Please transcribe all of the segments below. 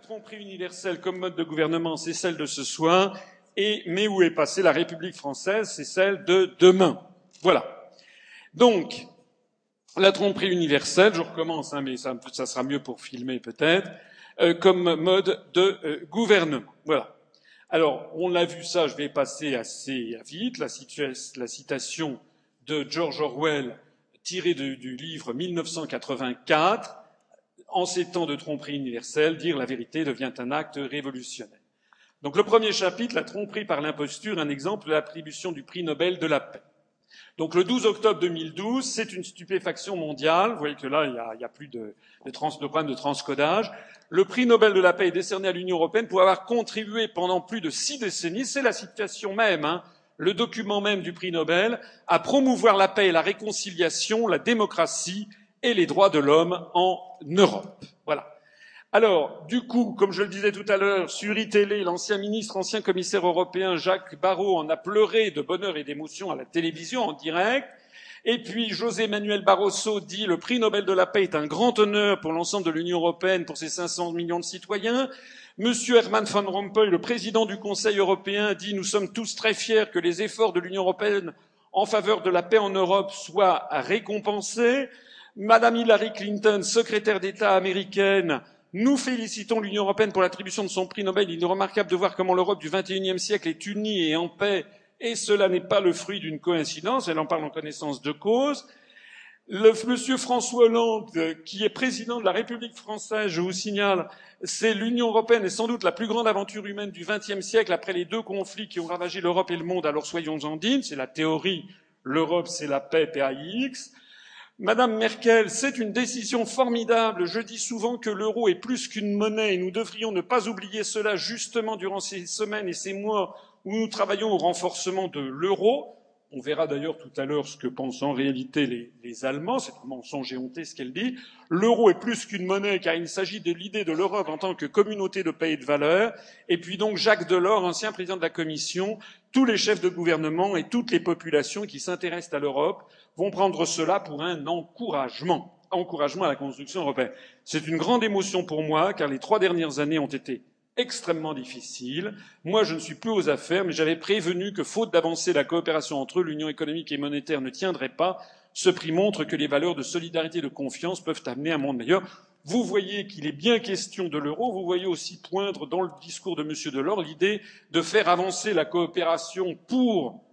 Tromperie universelle comme mode de gouvernement, c'est celle de ce soir. Et, mais où est passée la République française C'est celle de demain. Voilà. Donc, la tromperie universelle, je recommence, hein, mais ça, ça, sera mieux pour filmer peut-être, euh, comme mode de euh, gouvernement. Voilà. Alors, on l'a vu ça, je vais passer assez vite, la, la citation de George Orwell tirée du livre 1984, en ces temps de tromperie universelle, dire la vérité devient un acte révolutionnaire. Donc le premier chapitre, la tromperie par l'imposture, un exemple de l'attribution du prix Nobel de la paix. Donc le 12 octobre 2012, c'est une stupéfaction mondiale. Vous voyez que là, il n'y a, plus de, de, de problème de transcodage. Le prix Nobel de la paix est décerné à l'Union européenne pour avoir contribué pendant plus de six décennies, c'est la situation même, hein, le document même du prix Nobel, à promouvoir la paix la réconciliation, la démocratie et les droits de l'homme en Europe. Voilà. Alors, du coup, comme je le disais tout à l'heure, sur iTélé, l'ancien ministre, ancien commissaire européen Jacques Barrot en a pleuré de bonheur et d'émotion à la télévision en direct. Et puis José Manuel Barroso dit le prix Nobel de la paix est un grand honneur pour l'ensemble de l'Union européenne, pour ses 500 millions de citoyens. Monsieur Herman Van Rompuy, le président du Conseil européen, dit nous sommes tous très fiers que les efforts de l'Union européenne en faveur de la paix en Europe soient récompensés. Madame Hillary Clinton, secrétaire d'État américaine, nous félicitons l'Union européenne pour l'attribution de son prix Nobel. Il est remarquable de voir comment l'Europe du XXIe siècle est unie et en paix, et cela n'est pas le fruit d'une coïncidence, elle en parle en connaissance de cause. Monsieur François Hollande, qui est président de la République française, je vous signale, c'est l'Union européenne est sans doute la plus grande aventure humaine du XXe siècle après les deux conflits qui ont ravagé l'Europe et le monde, alors soyons-en dignes, c'est la théorie, l'Europe c'est la paix, PAIX. Madame Merkel, c'est une décision formidable. Je dis souvent que l'euro est plus qu'une monnaie et nous devrions ne pas oublier cela justement durant ces semaines et ces mois où nous travaillons au renforcement de l'euro. On verra d'ailleurs tout à l'heure ce que pensent en réalité les, Allemands. C'est un mensonge éhonté ce qu'elle dit. L'euro est plus qu'une monnaie car il s'agit de l'idée de l'Europe en tant que communauté de et de valeurs. Et puis donc Jacques Delors, ancien président de la Commission, tous les chefs de gouvernement et toutes les populations qui s'intéressent à l'Europe vont prendre cela pour un encouragement, encouragement à la construction européenne. C'est une grande émotion pour moi, car les trois dernières années ont été extrêmement difficiles. Moi, je ne suis plus aux affaires, mais j'avais prévenu que, faute d'avancer, la coopération entre eux, l'union économique et monétaire ne tiendrait pas. Ce prix montre que les valeurs de solidarité et de confiance peuvent amener un monde meilleur. Vous voyez qu'il est bien question de l'euro. Vous voyez aussi poindre dans le discours de M. Delors l'idée de faire avancer la coopération pour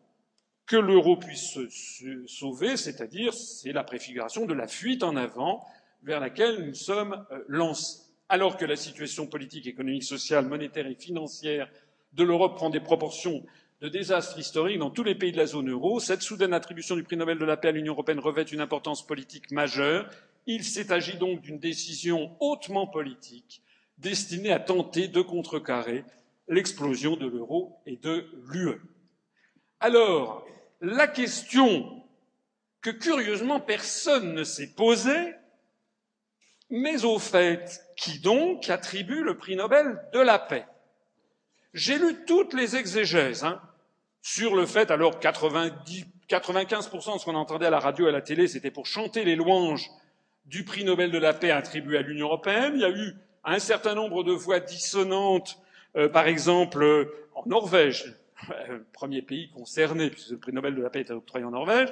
que l'euro puisse se sauver, c'est-à-dire c'est la préfiguration de la fuite en avant vers laquelle nous sommes euh, lancés. Alors que la situation politique, économique, sociale, monétaire et financière de l'Europe prend des proportions de désastre historique dans tous les pays de la zone euro, cette soudaine attribution du prix Nobel de la paix à l'Union européenne revêt une importance politique majeure. Il s'agit donc d'une décision hautement politique destinée à tenter de contrecarrer l'explosion de l'euro et de l'UE. Alors, la question que curieusement personne ne s'est posée, mais au fait, qui donc attribue le prix Nobel de la paix? J'ai lu toutes les exégèses hein, sur le fait, alors 90, 95% de ce qu'on entendait à la radio et à la télé, c'était pour chanter les louanges du prix Nobel de la paix attribué à l'Union européenne. Il y a eu un certain nombre de voix dissonantes, euh, par exemple euh, en Norvège, premier pays concerné, puisque le prix Nobel de la paix est octroyé en Norvège,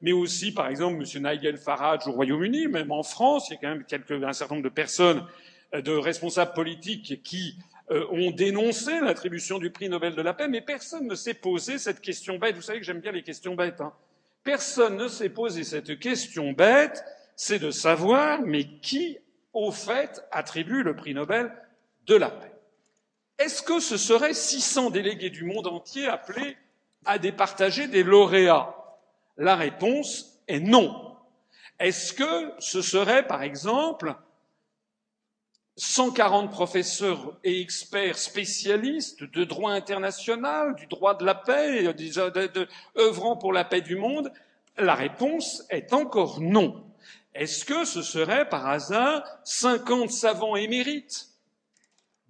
mais aussi, par exemple, M. Nigel Farage au Royaume-Uni, même en France, il y a quand même un certain nombre de personnes, euh, de responsables politiques qui euh, ont dénoncé l'attribution du prix Nobel de la paix, mais personne ne s'est posé cette question bête. Vous savez que j'aime bien les questions bêtes. Hein personne ne s'est posé cette question bête, c'est de savoir, mais qui, au fait, attribue le prix Nobel de la paix? Est-ce que ce seraient 600 délégués du monde entier appelés à départager des lauréats? La réponse est non. Est-ce que ce serait, par exemple, 140 professeurs et experts spécialistes de droit international, du droit de la paix, œuvrant pour la paix du monde? La réponse est encore non. Est-ce que ce serait par hasard 50 savants émérites?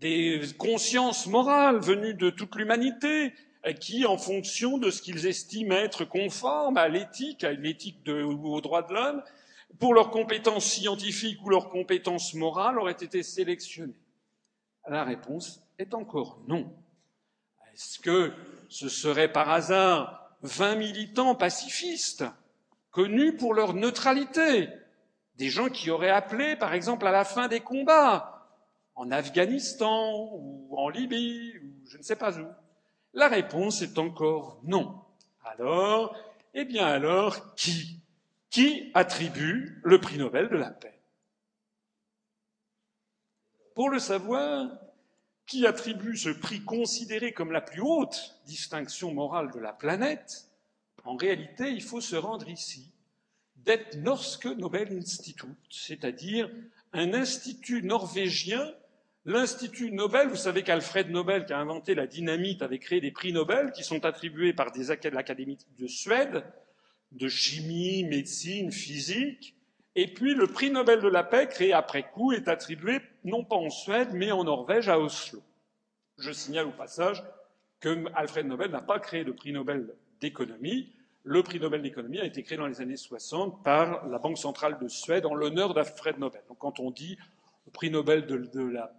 Des consciences morales venues de toute l'humanité, qui, en fonction de ce qu'ils estiment être conforme à l'éthique, à l'éthique ou aux droits de l'homme, pour leurs compétences scientifiques ou leurs compétences morales, auraient été sélectionnés. La réponse est encore non. Est-ce que ce serait par hasard 20 militants pacifistes, connus pour leur neutralité, des gens qui auraient appelé, par exemple, à la fin des combats, en Afghanistan ou en Libye ou je ne sais pas où La réponse est encore non. Alors, eh bien alors, qui Qui attribue le prix Nobel de la paix? Pour le savoir, qui attribue ce prix considéré comme la plus haute distinction morale de la planète, en réalité, il faut se rendre ici, Det Norske Nobel Institute, c'est-à-dire un institut norvégien. L'Institut Nobel, vous savez qu'Alfred Nobel, qui a inventé la dynamite, avait créé des prix Nobel qui sont attribués par des académies de Suède, de chimie, médecine, physique. Et puis le prix Nobel de la paix, créé après coup, est attribué non pas en Suède, mais en Norvège, à Oslo. Je signale au passage que Alfred Nobel n'a pas créé le prix Nobel d'économie. Le prix Nobel d'économie a été créé dans les années 60 par la Banque centrale de Suède en l'honneur d'Alfred Nobel. Donc quand on dit le prix Nobel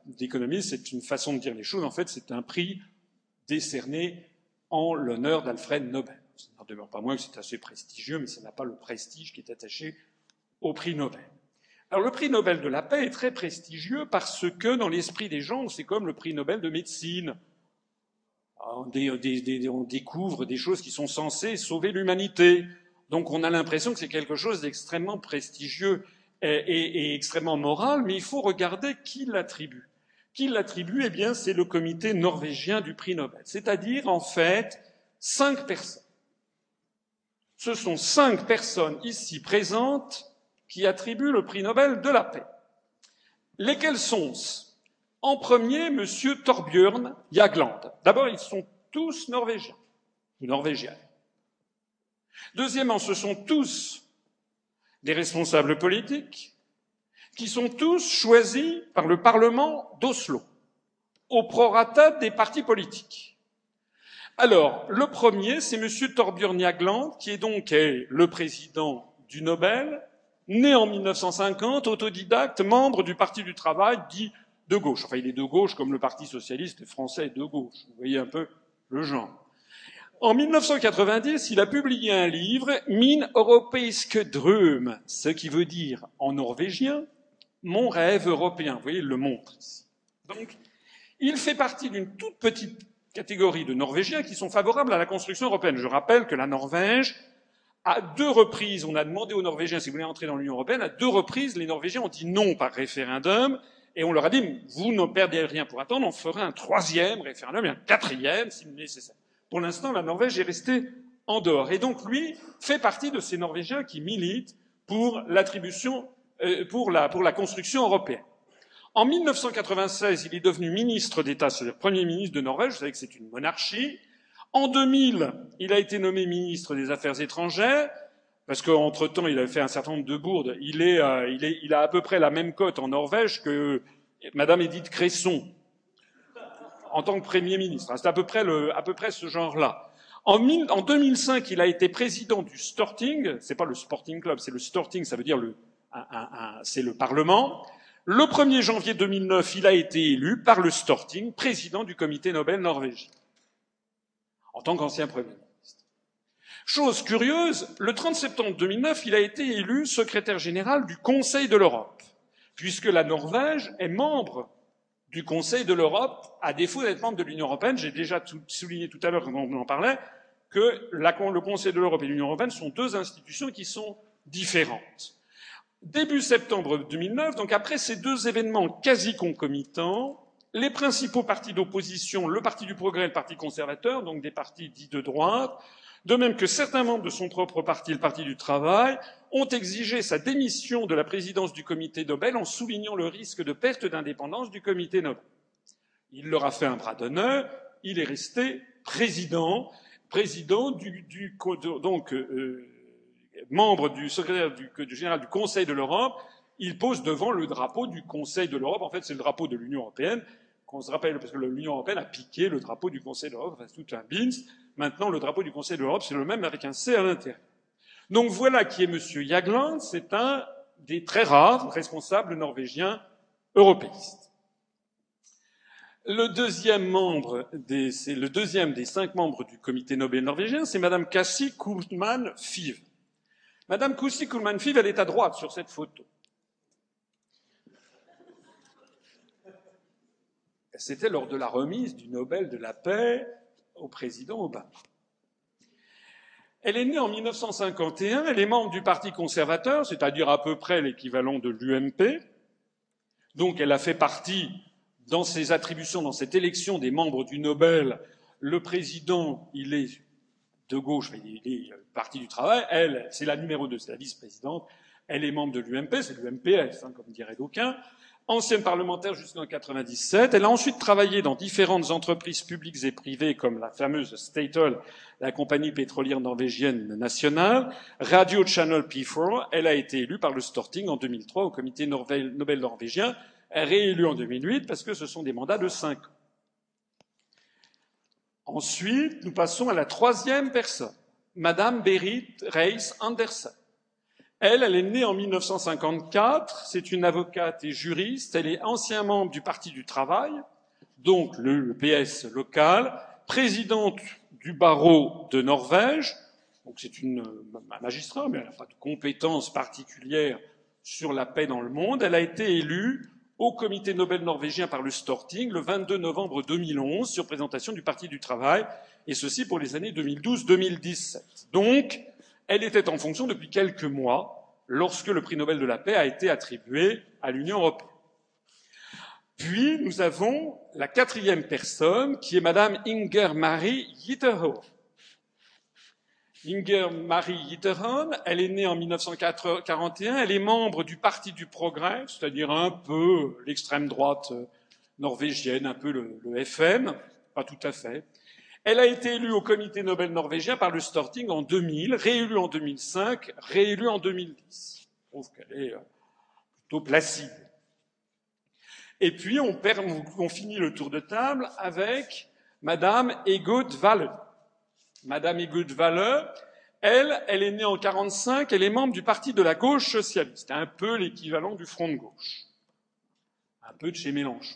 d'économie, c'est une façon de dire les choses. En fait, c'est un prix décerné en l'honneur d'Alfred Nobel. Ça n'en demeure pas moins que c'est assez prestigieux, mais ça n'a pas le prestige qui est attaché au prix Nobel. Alors le prix Nobel de la paix est très prestigieux parce que dans l'esprit des gens, c'est comme le prix Nobel de médecine. On, découvre des choses qui sont censées sauver l'humanité. Donc on a l'impression que c'est quelque chose d'extrêmement prestigieux et, extrêmement moral, mais il faut regarder qui l'attribue. Qui l'attribue Eh bien, c'est le comité norvégien du prix Nobel, c'est-à-dire en fait cinq personnes. Ce sont cinq personnes ici présentes qui attribue le prix Nobel de la paix. Lesquels sont-ce En premier, M. Torbjörn Jagland. D'abord, ils sont tous norvégiens ou. Deuxièmement, ce sont tous des responsables politiques qui sont tous choisis par le Parlement d'Oslo, au prorata des partis politiques. Alors, le premier, c'est M. Torbjörn Jagland, qui est donc le président du Nobel, né en 1950, autodidacte, membre du Parti du Travail, dit de gauche. Enfin, il est de gauche comme le Parti socialiste français est de gauche. Vous voyez un peu le genre. En 1990, il a publié un livre, Min europeiske dröm, ce qui veut dire en norvégien mon rêve européen. Vous voyez, il le montre ici. Donc, il fait partie d'une toute petite catégorie de Norvégiens qui sont favorables à la construction européenne. Je rappelle que la Norvège à deux reprises, on a demandé aux Norvégiens si vous voulez entrer dans l'Union européenne. À deux reprises, les Norvégiens ont dit non par référendum. Et on leur a dit, vous ne perdez rien pour attendre, on fera un troisième référendum et un quatrième si nécessaire. Pour l'instant, la Norvège est restée en dehors. Et donc, lui fait partie de ces Norvégiens qui militent pour l'attribution, euh, pour, la, pour la construction européenne. En 1996, il est devenu ministre d'État, c'est-à-dire Premier ministre de Norvège. Vous savez que c'est une monarchie. En 2000, il a été nommé ministre des Affaires étrangères, parce qu'entre-temps, il avait fait un certain nombre de bourdes. Il, euh, il a à peu près la même cote en Norvège que Madame Edith Cresson, en tant que Premier ministre. C'est à peu près, ce genre-là. En, en, 2005, il a été président du Storting. C'est pas le Sporting Club, c'est le Storting, ça veut dire le, c'est le Parlement. Le 1er janvier 2009, il a été élu par le Storting président du Comité Nobel norvégien en tant qu'ancien Premier ministre. Chose curieuse, le 30 septembre 2009, il a été élu secrétaire général du Conseil de l'Europe, puisque la Norvège est membre du Conseil de l'Europe, à défaut d'être membre de l'Union européenne. J'ai déjà souligné tout à l'heure, quand on en parlait, que le Conseil de l'Europe et l'Union européenne sont deux institutions qui sont différentes. Début septembre 2009, donc après ces deux événements quasi concomitants, les principaux partis d'opposition, le Parti du Progrès et le Parti conservateur, donc des partis dits de droite, de même que certains membres de son propre parti, le Parti du Travail, ont exigé sa démission de la présidence du comité Nobel en soulignant le risque de perte d'indépendance du comité Nobel. Il leur a fait un bras d'honneur, il est resté président, président du, du donc euh, membre du secrétaire général du Conseil de l'Europe, il pose devant le drapeau du Conseil de l'Europe. En fait, c'est le drapeau de l'Union européenne qu'on se rappelle, parce que l'Union européenne a piqué le drapeau du Conseil de l'Europe, enfin, tout un bins. Maintenant, le drapeau du Conseil de l'Europe, c'est le même avec un C à l'intérieur. Donc voilà qui est M. Jagland, c'est un des très rares responsables norvégiens européistes. Le deuxième membre, le deuxième des cinq membres du comité Nobel norvégien, c'est Madame Kassi Kuhlman Fiv. Madame Kassi Kuhlman Fiv, elle est à droite sur cette photo. C'était lors de la remise du Nobel de la paix au président Obama. Elle est née en 1951, elle est membre du Parti conservateur, c'est-à-dire à peu près l'équivalent de l'UMP. Donc elle a fait partie dans ses attributions, dans cette élection des membres du Nobel, le président, il est de gauche, il est parti du travail, elle, c'est la numéro 2, c'est la vice-présidente, elle est membre de l'UMP, c'est l'UMPS, hein, comme dirait d'aucuns, ancienne parlementaire jusqu'en 97. Elle a ensuite travaillé dans différentes entreprises publiques et privées comme la fameuse Statoil, la compagnie pétrolière norvégienne nationale, Radio Channel P4. Elle a été élue par le Storting en 2003 au comité Nobel norvégien réélu en 2008 parce que ce sont des mandats de cinq ans. Ensuite, nous passons à la troisième personne, Madame Berit Reis Andersen. Elle, elle est née en 1954, c'est une avocate et juriste, elle est ancien membre du Parti du Travail, donc le, PS local, présidente du barreau de Norvège, donc c'est une magistrat, mais elle n'a pas de compétences particulières sur la paix dans le monde. Elle a été élue au comité Nobel norvégien par le Storting le 22 novembre 2011 sur présentation du Parti du Travail, et ceci pour les années 2012-2017. Donc, elle était en fonction depuis quelques mois lorsque le prix Nobel de la paix a été attribué à l'Union européenne. Puis, nous avons la quatrième personne, qui est Madame Inger Marie Yitterhoff. Inger Marie Yitterholm, elle est née en 1941, elle est membre du Parti du Progrès, c'est-à-dire un peu l'extrême droite norvégienne, un peu le, FM, pas tout à fait. Elle a été élue au comité Nobel norvégien par le Storting en 2000, réélue en 2005, réélue en 2010. Je trouve qu'elle est euh, plutôt placide. Et puis, on, finit le tour de table avec Madame Egot Valle. Madame Igud elle, elle est née en 45, elle est membre du parti de la gauche socialiste, un peu l'équivalent du Front de gauche, un peu de chez Mélenchon.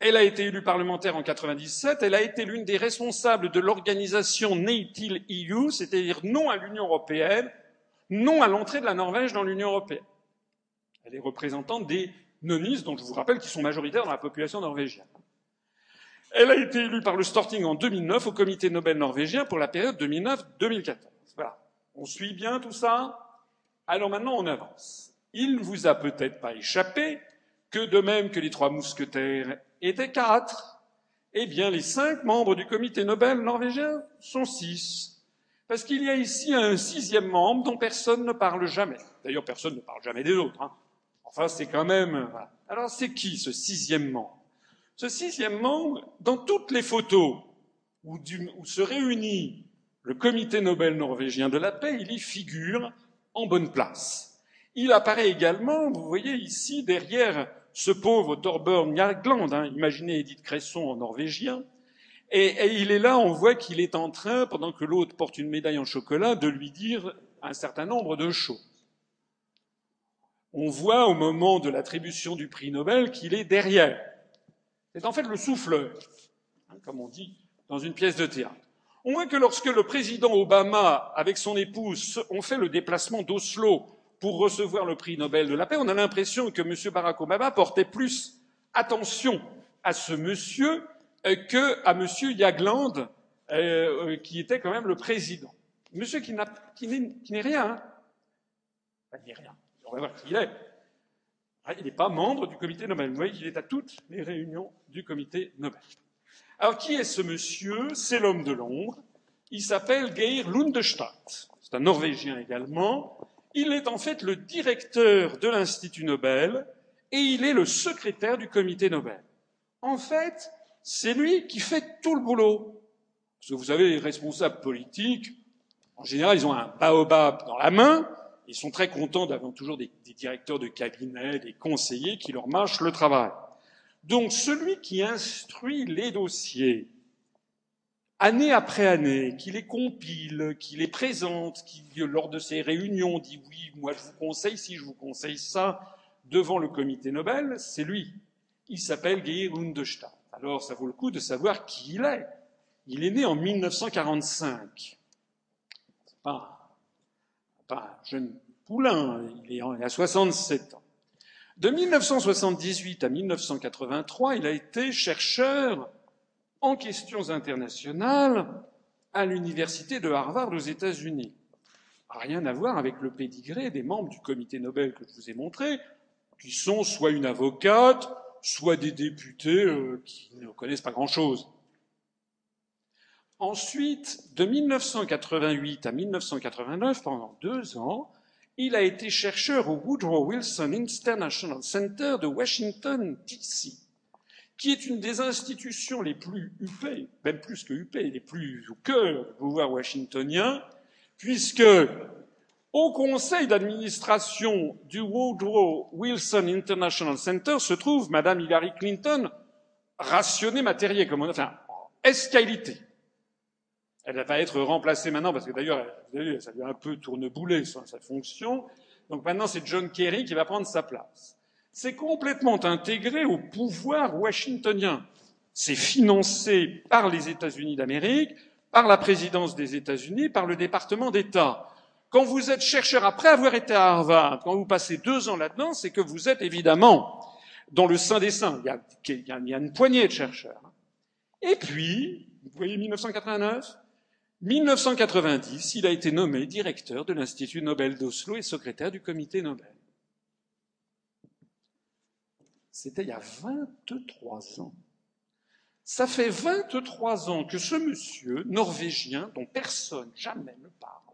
Elle a été élue parlementaire en 97, elle a été l'une des responsables de l'organisation Neitil EU, c'est-à-dire non à l'Union européenne, non à l'entrée de la Norvège dans l'Union européenne. Elle est représentante des nonistes, dont je vous rappelle qu'ils sont majoritaires dans la population norvégienne. Elle a été élue par le Storting en 2009 au comité Nobel norvégien pour la période 2009-2014. Voilà. On suit bien tout ça? Alors maintenant, on avance. Il ne vous a peut-être pas échappé que de même que les trois mousquetaires étaient quatre, eh bien les cinq membres du comité Nobel norvégien sont six. Parce qu'il y a ici un sixième membre dont personne ne parle jamais. D'ailleurs, personne ne parle jamais des autres. Hein. Enfin, c'est quand même. Alors, c'est qui ce sixième membre? Ce sixième membre, dans toutes les photos où, se réunit le comité Nobel norvégien de la paix, il y figure en bonne place. Il apparaît également, vous voyez ici, derrière ce pauvre Torbjörn Jagland, hein, imaginez Edith Cresson en norvégien, et, et, il est là, on voit qu'il est en train, pendant que l'autre porte une médaille en chocolat, de lui dire un certain nombre de choses. On voit au moment de l'attribution du prix Nobel qu'il est derrière. C'est en fait le souffleur, hein, comme on dit dans une pièce de théâtre. On voit que lorsque le président Obama, avec son épouse, ont fait le déplacement d'Oslo pour recevoir le prix Nobel de la paix, on a l'impression que M. Barack Obama portait plus attention à ce monsieur euh, que à M. Jagland, euh, euh, qui était quand même le président. Monsieur qui n'est rien. Hein. Il n'est rien. On va voir qui il est. Il n'est pas membre du comité Nobel. Vous voyez qu'il est à toutes les réunions du comité Nobel. Alors, qui est ce monsieur? C'est l'homme de Londres. Il s'appelle Geir Lundestadt. C'est un Norvégien également. Il est en fait le directeur de l'Institut Nobel et il est le secrétaire du comité Nobel. En fait, c'est lui qui fait tout le boulot. Parce que vous savez, les responsables politiques, en général, ils ont un baobab dans la main, ils sont très contents d'avoir toujours des, directeurs de cabinet, des conseillers qui leur marchent le travail. Donc celui qui instruit les dossiers, année après année, qui les compile, qui les présente, qui lors de ces réunions dit oui, moi je vous conseille si je vous conseille ça devant le comité Nobel, c'est lui. Il s'appelle Geir Lundestadt. Alors ça vaut le coup de savoir qui il est. Il est né en 1945. C'est pas, pas un jeune poulain, il, est, a 67 ans. De 1978 à 1983, il a été chercheur en questions internationales à l'université de Harvard aux États-Unis. Rien à voir avec le pédigré des membres du comité Nobel que je vous ai montré, qui sont soit une avocate, soit des députés euh, qui ne connaissent pas grand-chose. Ensuite, de 1988 à 1989, pendant deux ans, il a été chercheur au Woodrow Wilson International Center de Washington, D.C., qui est une des institutions les plus huppées, même plus que huppées, les plus au cœur du pouvoir washingtonien, puisque au conseil d'administration du Woodrow Wilson International Center se trouve Madame Hillary Clinton, rationnée matérielle, comme on enfin, escalité. Elle va être remplacée maintenant, parce que d'ailleurs, ça lui a un peu tourneboulé sa fonction. Donc maintenant, c'est John Kerry qui va prendre sa place. C'est complètement intégré au pouvoir washingtonien. C'est financé par les États-Unis d'Amérique, par la présidence des États-Unis, par le département d'État. Quand vous êtes chercheur après avoir été à Harvard, quand vous passez deux ans là-dedans, c'est que vous êtes évidemment dans le sein des saints. Il y a, une poignée de chercheurs. Et puis, vous voyez 1989, 1990, il a été nommé directeur de l'Institut Nobel d'Oslo et secrétaire du comité Nobel. C'était il y a 23 ans. Ça fait 23 ans que ce monsieur norvégien, dont personne jamais ne parle,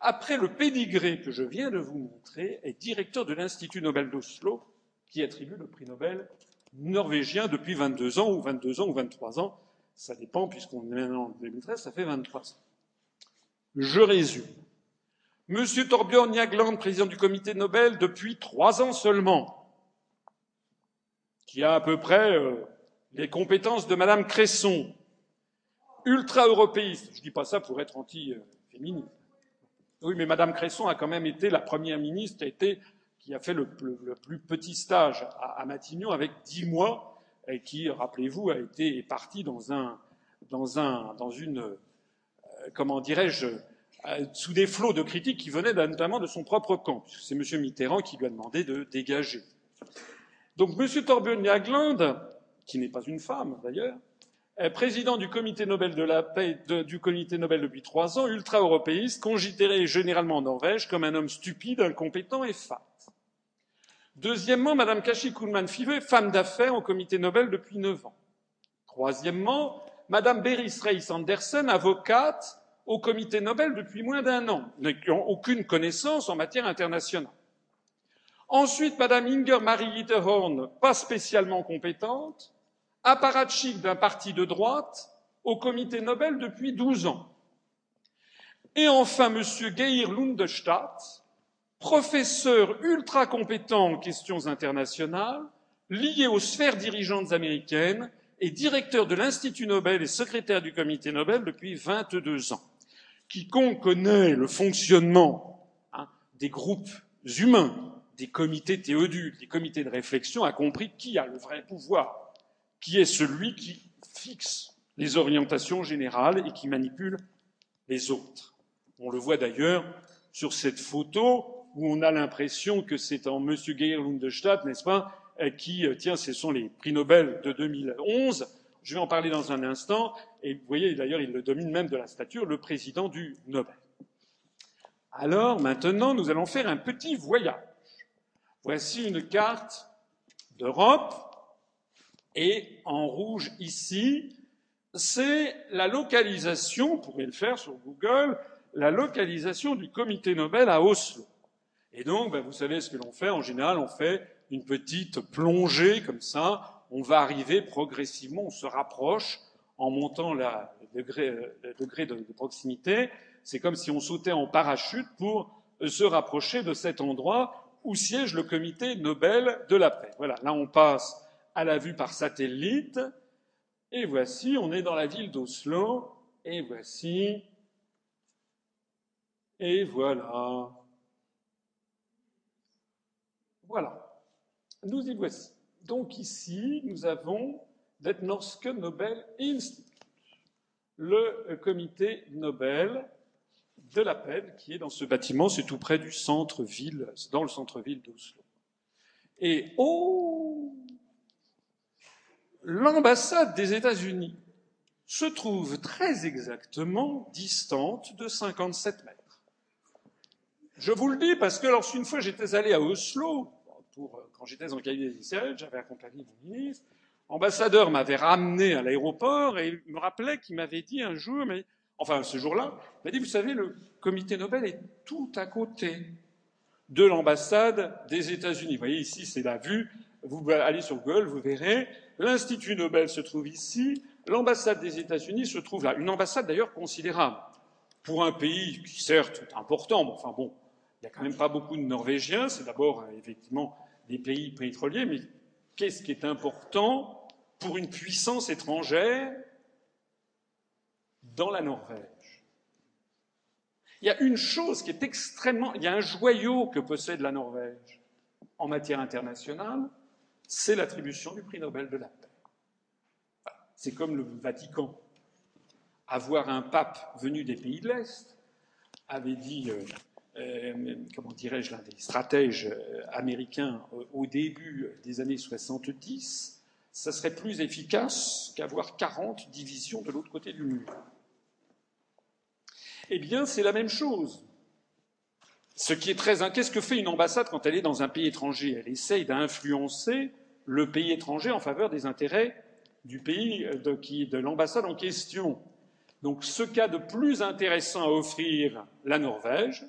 après le pédigré que je viens de vous montrer, est directeur de l'Institut Nobel d'Oslo, qui attribue le prix Nobel norvégien depuis 22 ans, ou 22 ans, ou 23 ans, ça dépend, puisqu'on est maintenant en 2013, ça fait 23 ans. Je résume. Monsieur Torbjörn Jagland, président du comité Nobel depuis trois ans seulement, qui a à peu près euh, les compétences de Madame Cresson, ultra-européiste. Je ne dis pas ça pour être anti-féministe. Oui, mais Madame Cresson a quand même été la première ministre qui a, été, qui a fait le, plus petit stage à, Matignon avec dix mois et qui, rappelez-vous, a été parti dans un, une, euh, comment dirais-je, euh, sous des flots de critiques qui venaient notamment de son propre camp. C'est M. Mitterrand qui lui a demandé de dégager. Donc M. Torbjörn qui n'est pas une femme d'ailleurs, est président du comité Nobel de la paix, depuis trois ans, ultra-européiste, considéré généralement en Norvège comme un homme stupide, incompétent et fat. Deuxièmement, Madame Kashi Kuhlmann Five, femme d'affaires au comité Nobel depuis neuf ans. Troisièmement, Madame Beris Reis Andersen, avocate au comité Nobel depuis moins d'un an, n'ayant aucune connaissance en matière internationale. Ensuite, Madame Inger Marie Hitterhorn, pas spécialement compétente, apparatchik d'un parti de droite au comité Nobel depuis douze ans. Et enfin, Monsieur Geir Lundestadt, professeur ultra compétent en questions internationales, lié aux sphères dirigeantes américaines et directeur de l'Institut Nobel et secrétaire du Comité Nobel depuis 22 ans. Quiconque connaît le fonctionnement hein, des groupes humains, des comités théodules, des comités de réflexion, a compris qui a le vrai pouvoir, qui est celui qui fixe les orientations générales et qui manipule les autres. On le voit d'ailleurs sur cette photo où on a l'impression que c'est en M. Geir Lundestadt, n'est-ce pas, euh, qui, euh, tiens, ce sont les prix Nobel de 2011. Je vais en parler dans un instant. Et vous voyez, d'ailleurs, il le domine même de la stature, le président du Nobel. Alors, maintenant, nous allons faire un petit voyage. Voici une carte d'Europe. Et en rouge ici, c'est la localisation, vous pourrez le faire sur Google, la localisation du comité Nobel à Oslo. Et donc, ben, vous savez ce que l'on fait. En général, on fait une petite plongée comme ça. On va arriver progressivement, on se rapproche en montant la, le degré, degré de, de proximité. C'est comme si on sautait en parachute pour se rapprocher de cet endroit où siège le comité Nobel de la paix. Voilà, là on passe à la vue par satellite, et voici, on est dans la ville d'Oslo, et voici, et voilà. Voilà. Nous y voici. Donc ici, nous avons det Norske Nobel Institut, le comité Nobel de la paix qui est dans ce bâtiment, c'est tout près du centre-ville, dans le centre-ville d'Oslo. Et oh, l'ambassade des États-Unis se trouve très exactement distante de 57 mètres. Je vous le dis parce que lorsqu'une fois j'étais allé à Oslo, pour, quand j'étais en cabinet d'Israël, j'avais accompagné mon ministre, l'ambassadeur m'avait ramené à l'aéroport et il me rappelait qu'il m'avait dit un jour, mais enfin ce jour-là, il m'a dit, vous savez, le comité Nobel est tout à côté de l'ambassade des États-Unis. Vous voyez ici, c'est la vue. Vous allez sur Google, vous verrez. L'Institut Nobel se trouve ici. L'ambassade des États-Unis se trouve là. Une ambassade d'ailleurs considérable pour un pays qui certes est important, enfin bon, il n'y a quand même pas beaucoup de Norvégiens. C'est d'abord effectivement des pays pétroliers, mais qu'est-ce qui est important pour une puissance étrangère dans la Norvège Il y a une chose qui est extrêmement. Il y a un joyau que possède la Norvège en matière internationale, c'est l'attribution du prix Nobel de la paix. C'est comme le Vatican. Avoir un pape venu des pays de l'Est, avait dit, euh, euh, comment dirais-je, l'un des stratèges euh, américains au début des années 70, ça serait plus efficace qu'avoir 40 divisions de l'autre côté du mur. Eh bien, c'est la même chose. Ce qui est très. Qu'est-ce que fait une ambassade quand elle est dans un pays étranger? Elle essaye d'influencer le pays étranger en faveur des intérêts du pays de, de l'ambassade en question. Donc, ce cas de plus intéressant à offrir la Norvège,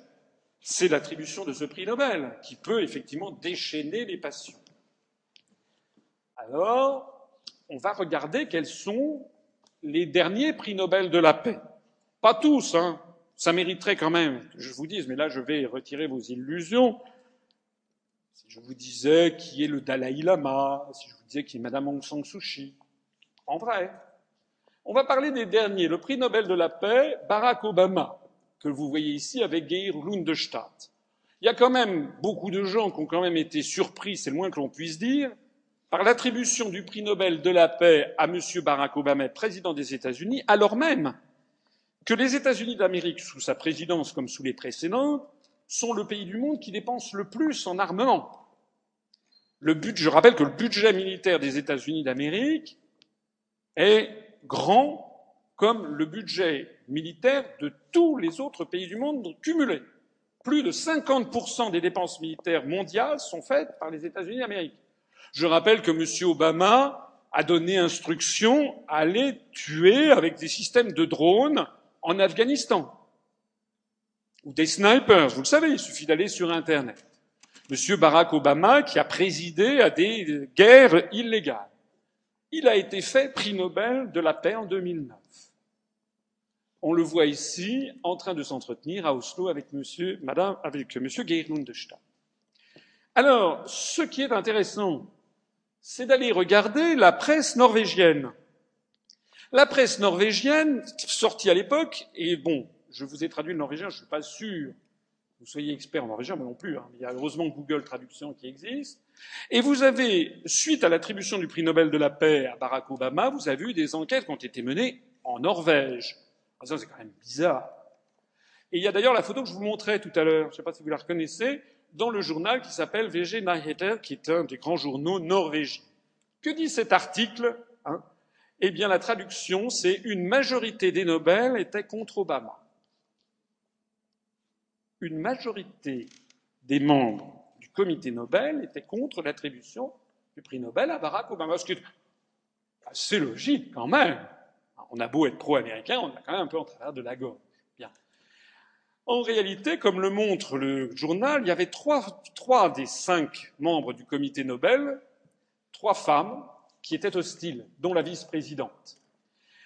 c'est l'attribution de ce prix Nobel, qui peut effectivement déchaîner les passions. Alors, on va regarder quels sont les derniers prix Nobel de la paix. Pas tous, hein ça mériterait quand même que je vous dise, mais là je vais retirer vos illusions. Si je vous disais qui est le Dalai Lama, si je vous disais qui est Madame Aung San Suu Kyi, en vrai. On va parler des derniers. Le prix Nobel de la paix, Barack Obama, que vous voyez ici avec Geir Lundestadt. Il y a quand même beaucoup de gens qui ont quand même été surpris, c'est le moins que l'on puisse dire, par l'attribution du prix Nobel de la paix à M. Barack Obama, président des États-Unis, alors même que les États-Unis d'Amérique, sous sa présidence comme sous les précédentes, sont le pays du monde qui dépense le plus en armement. Le je rappelle que le budget militaire des États-Unis d'Amérique est grand comme le budget militaire de tous les autres pays du monde cumulés. Plus de 50% des dépenses militaires mondiales sont faites par les États-Unis d'Amérique. Je rappelle que M. Obama a donné instruction à aller tuer avec des systèmes de drones en Afghanistan, ou des snipers, vous le savez, il suffit d'aller sur Internet. Monsieur Barack Obama, qui a présidé à des guerres illégales, il a été fait prix Nobel de la paix en 2009. On le voit ici en train de s'entretenir à Oslo avec monsieur, madame, avec monsieur Geir Lundestad. Alors, ce qui est intéressant, c'est d'aller regarder la presse norvégienne. La presse norvégienne, sortie à l'époque, et bon, je vous ai traduit le norvégien, je ne suis pas sûr que vous soyez expert en norvégien, moi non plus, hein, il y a heureusement Google Traduction qui existe, et vous avez, suite à l'attribution du prix Nobel de la paix à Barack Obama, vous avez eu des enquêtes qui ont été menées en Norvège. Ah, c'est quand même bizarre. Et il y a d'ailleurs la photo que je vous montrais tout à l'heure, je ne sais pas si vous la reconnaissez, dans le journal qui s'appelle VG Nyheter, qui est un des grands journaux norvégiens. Que dit cet article hein? Eh bien, la traduction, c'est une majorité des Nobel était contre Obama. Une majorité des membres du comité Nobel était contre l'attribution du prix Nobel à Barack Obama. Ce qui est assez logique quand même. On a beau être pro-américain, on a quand même un peu en travers de la. Bien. En réalité, comme le montre le journal, il y avait trois des cinq membres du comité Nobel, trois femmes, qui étaient hostiles, dont la vice-présidente.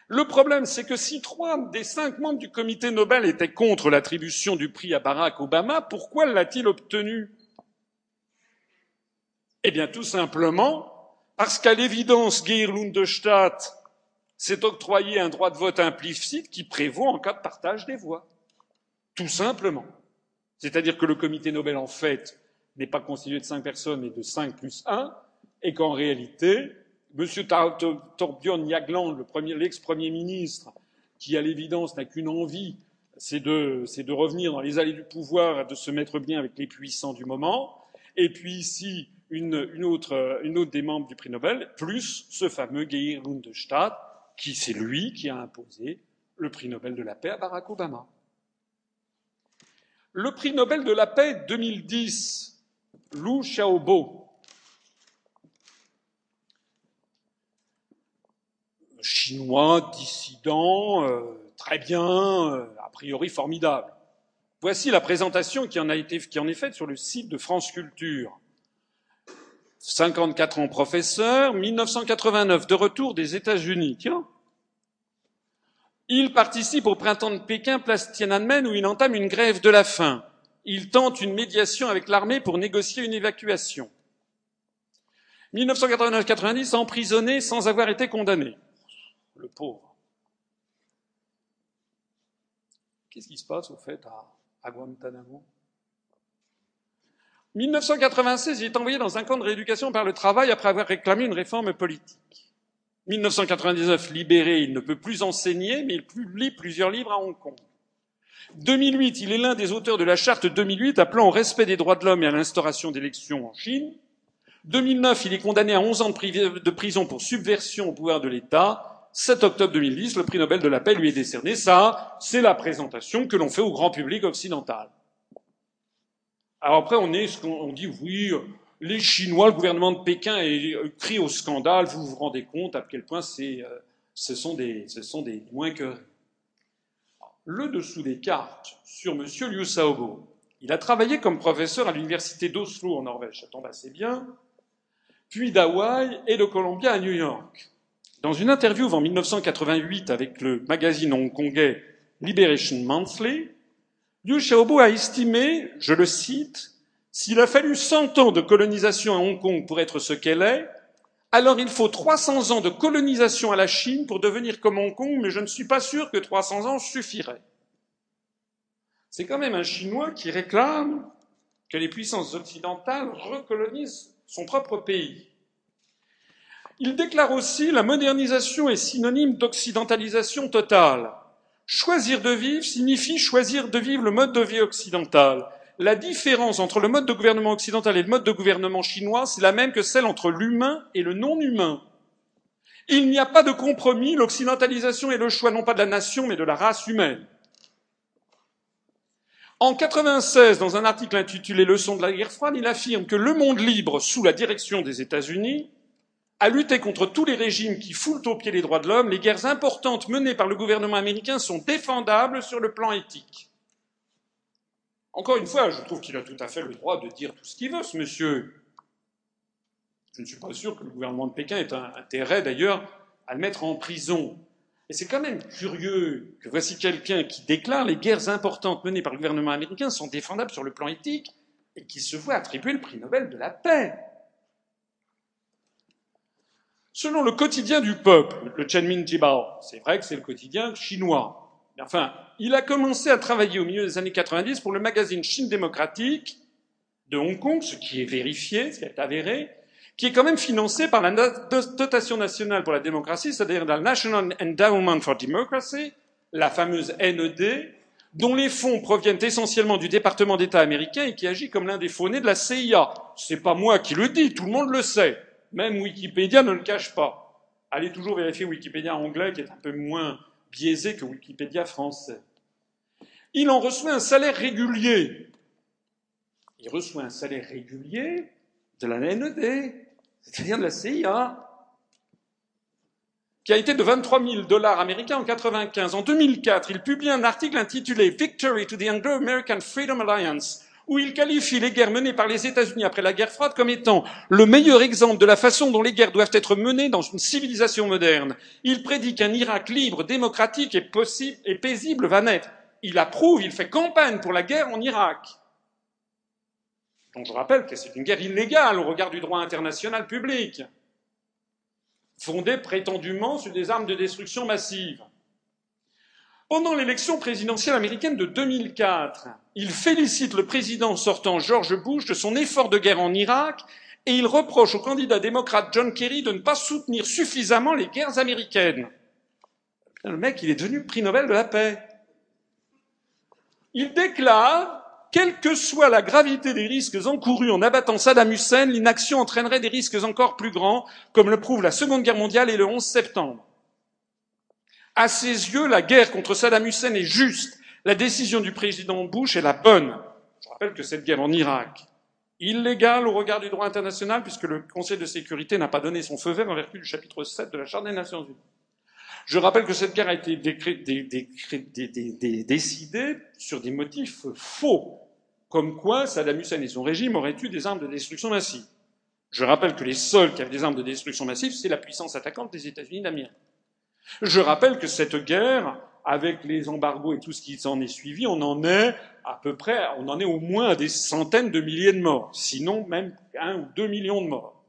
Le problème, c'est que si trois des cinq membres du comité Nobel étaient contre l'attribution du prix à Barack Obama, pourquoi l'a-t-il obtenu? Eh bien, tout simplement parce qu'à l'évidence, Geir Lundestadt s'est octroyé un droit de vote implicite qui prévaut en cas de partage des voix. Tout simplement. C'est-à-dire que le comité Nobel, en fait, n'est pas constitué de cinq personnes, mais de cinq plus un, et qu'en réalité, M. Torbjörn Jagland, l'ex-premier ministre, qui à l'évidence n'a qu'une envie, c'est de, revenir dans les allées du pouvoir et de se mettre bien avec les puissants du moment. Et puis ici, une, autre, des membres du prix Nobel, plus ce fameux Geir Lundestadt, qui c'est lui qui a imposé le prix Nobel de la paix à Barack Obama. Le prix Nobel de la paix 2010, Lou Xiaobo, chinois, dissident, euh, très bien, euh, a priori formidable. Voici la présentation qui en, a été, qui en est faite sur le site de France Culture. 54 ans professeur, 1989 de retour des États-Unis. Tiens. Il participe au printemps de Pékin, place Tiananmen, où il entame une grève de la faim. Il tente une médiation avec l'armée pour négocier une évacuation. 1989-90, emprisonné sans avoir été condamné. Le pauvre. Qu'est-ce qui se passe au fait à, Guantanamo? 1996, il est envoyé dans un camp de rééducation par le travail après avoir réclamé une réforme politique. 1999, libéré, il ne peut plus enseigner, mais il publie plusieurs livres à Hong Kong. 2008, il est l'un des auteurs de la charte 2008 appelant au respect des droits de l'homme et à l'instauration d'élections en Chine. 2009, il est condamné à 11 ans de prison pour subversion au pouvoir de l'État. 7 octobre 2010, le prix Nobel de la paix lui est décerné. Ça, c'est la présentation que l'on fait au grand public occidental. Alors après, on, est, on dit oui, les Chinois, le gouvernement de Pékin crie au scandale. Vous vous rendez compte à quel point c'est, euh, ce, sont des, ce sont des que. Le dessous des cartes sur M. Liu Xiaobo. Il a travaillé comme professeur à l'université d'Oslo en Norvège, ça tombe assez bien, puis d'Hawaï et de Columbia à New York. Dans une interview en 1988 avec le magazine hongkongais Liberation Monthly, Liu Xiaobo a estimé, je le cite, s'il a fallu 100 ans de colonisation à Hong Kong pour être ce qu'elle est, alors il faut 300 ans de colonisation à la Chine pour devenir comme Hong Kong, mais je ne suis pas sûr que 300 ans suffiraient. C'est quand même un Chinois qui réclame que les puissances occidentales recolonisent son propre pays. Il déclare aussi la modernisation est synonyme d'occidentalisation totale. Choisir de vivre signifie choisir de vivre le mode de vie occidental. La différence entre le mode de gouvernement occidental et le mode de gouvernement chinois, c'est la même que celle entre l'humain et le non-humain. Il n'y a pas de compromis, l'occidentalisation est le choix non pas de la nation, mais de la race humaine. En 96, dans un article intitulé Leçons de la guerre froide, il affirme que le monde libre, sous la direction des États-Unis, à lutter contre tous les régimes qui foulent aux pieds les droits de l'homme, les guerres importantes menées par le gouvernement américain sont défendables sur le plan éthique. Encore une fois, je trouve qu'il a tout à fait le droit de dire tout ce qu'il veut, ce monsieur. Je ne suis pas sûr que le gouvernement de Pékin ait un intérêt, d'ailleurs, à le mettre en prison. Et c'est quand même curieux que voici quelqu'un qui déclare les guerres importantes menées par le gouvernement américain sont défendables sur le plan éthique et qui se voit attribuer le prix Nobel de la paix. Selon le quotidien du peuple, le Chenmin Jibao, c'est vrai que c'est le quotidien chinois. Mais enfin, il a commencé à travailler au milieu des années 90 pour le magazine Chine démocratique de Hong Kong, ce qui est vérifié, ce qui est avéré, qui est quand même financé par la dotation nationale pour la démocratie, c'est-à-dire la National Endowment for Democracy, la fameuse NED, dont les fonds proviennent essentiellement du département d'État américain et qui agit comme l'un des faux de la CIA. C'est pas moi qui le dis, tout le monde le sait. Même Wikipédia ne le cache pas. Allez toujours vérifier Wikipédia anglais qui est un peu moins biaisé que Wikipédia français. Il en reçoit un salaire régulier. Il reçoit un salaire régulier de la NED, c'est-à-dire de la CIA, qui a été de 23 000 dollars américains en 95. En 2004, il publie un article intitulé Victory to the Anglo-American Freedom Alliance, où il qualifie les guerres menées par les États-Unis après la guerre froide comme étant le meilleur exemple de la façon dont les guerres doivent être menées dans une civilisation moderne. Il prédit qu'un Irak libre, démocratique et, paisible va naître. Il approuve, il fait campagne pour la guerre en Irak. Donc je rappelle que c'est une guerre illégale au regard du droit international public, fondée prétendument sur des armes de destruction massive. Pendant l'élection présidentielle américaine de 2004, il félicite le président sortant George Bush de son effort de guerre en Irak et il reproche au candidat démocrate John Kerry de ne pas soutenir suffisamment les guerres américaines. Le mec, il est devenu prix Nobel de la paix. Il déclare quelle que soit la gravité des risques encourus en abattant Saddam Hussein, l'inaction entraînerait des risques encore plus grands, comme le prouve la Seconde Guerre mondiale et le 11 septembre. À ses yeux, la guerre contre Saddam Hussein est juste. La décision du président Bush est la bonne. Je rappelle que cette guerre en Irak, illégale au regard du droit international, puisque le Conseil de sécurité n'a pas donné son feu vert en vertu du chapitre 7 de la Charte des Nations Unies. Je rappelle que cette guerre a été décidée sur des motifs faux comme quoi Saddam Hussein et son régime auraient eu des armes de destruction massive. Je rappelle que les seuls qui avaient des armes de destruction massive, c'est la puissance attaquante des États-Unis d'Amérique. Je rappelle que cette guerre, avec les embargos et tout ce qui s'en est suivi, on en est à peu près, on en est au moins à des centaines de milliers de morts, sinon même un ou deux millions de morts.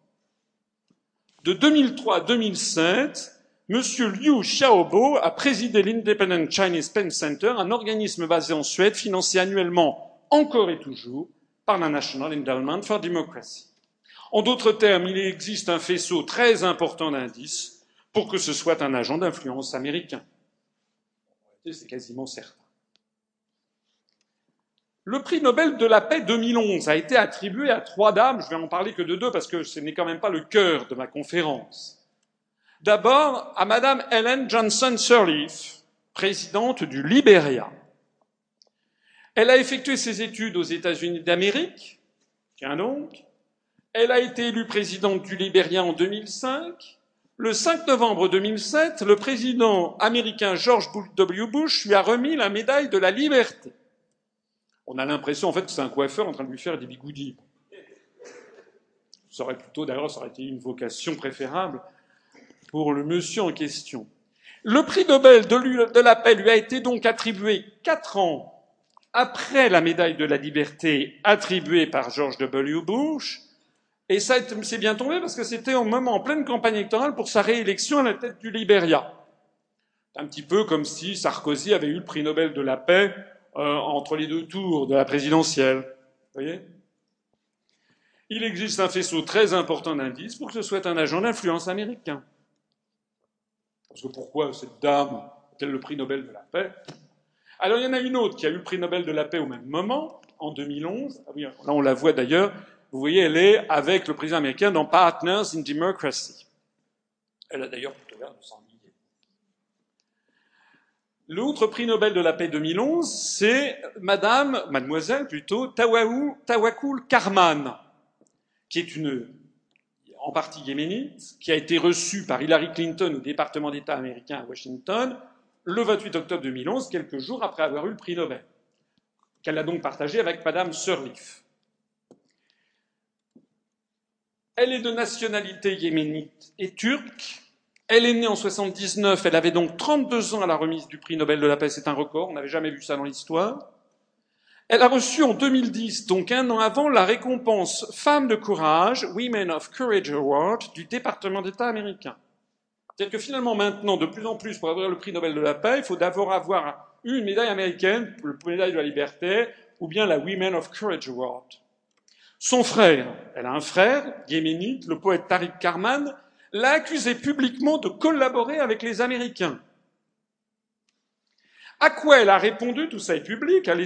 De 2003 à 2007, M. Liu Xiaobo a présidé l'Independent Chinese Pen Center, un organisme basé en Suède financé annuellement encore et toujours par la National Endowment for Democracy. En d'autres termes, il existe un faisceau très important d'indices pour que ce soit un agent d'influence américain. C'est quasiment certain. Le prix Nobel de la paix 2011 a été attribué à trois dames. Je vais en parler que de deux parce que ce n'est quand même pas le cœur de ma conférence. D'abord, à Madame Helen Johnson Sirleaf, présidente du Liberia. Elle a effectué ses études aux États-Unis d'Amérique, tiens donc. Elle a été élue présidente du Libéria en 2005. Le 5 novembre 2007, le président américain George W. Bush lui a remis la médaille de la liberté. On a l'impression, en fait, que c'est un coiffeur en train de lui faire des bigoudis. Ça aurait plutôt, d'ailleurs, ça aurait été une vocation préférable pour le monsieur en question. Le prix Nobel de la paix lui a été donc attribué quatre ans après la médaille de la liberté attribuée par George W. Bush, et ça s'est bien tombé parce que c'était au moment en pleine campagne électorale pour sa réélection à la tête du Liberia. Un petit peu comme si Sarkozy avait eu le prix Nobel de la paix euh, entre les deux tours de la présidentielle. Vous voyez? Il existe un faisceau très important d'indices pour que ce soit un agent d'influence américain. Parce que pourquoi cette dame a-t-elle le prix Nobel de la paix? Alors il y en a une autre qui a eu le prix Nobel de la paix au même moment, en 2011. Ah là on la voit d'ailleurs. Vous voyez, elle est avec le président américain dans Partners in Democracy. Elle a d'ailleurs plutôt l'air de s'ennuyer. L'autre prix Nobel de la paix 2011, c'est Madame, Mademoiselle plutôt, Tawakul Karman, qui est une, en partie yéménite, qui a été reçue par Hillary Clinton au département d'État américain à Washington le 28 octobre 2011, quelques jours après avoir eu le prix Nobel, qu'elle a donc partagé avec Madame Sirleaf. Elle est de nationalité yéménite et turque. Elle est née en 79, elle avait donc 32 ans à la remise du prix Nobel de la paix, c'est un record, on n'avait jamais vu ça dans l'histoire. Elle a reçu en 2010, donc un an avant, la récompense Femme de courage, Women of Courage Award du département d'État américain. C'est-à-dire que finalement, maintenant, de plus en plus, pour avoir le prix Nobel de la paix, il faut d'abord avoir une médaille américaine, la médaille de la liberté, ou bien la Women of Courage Award. Son frère, elle a un frère, yéménite, le poète Tariq Karman, l'a accusé publiquement de collaborer avec les Américains. À quoi elle a répondu, tout ça est public, allez,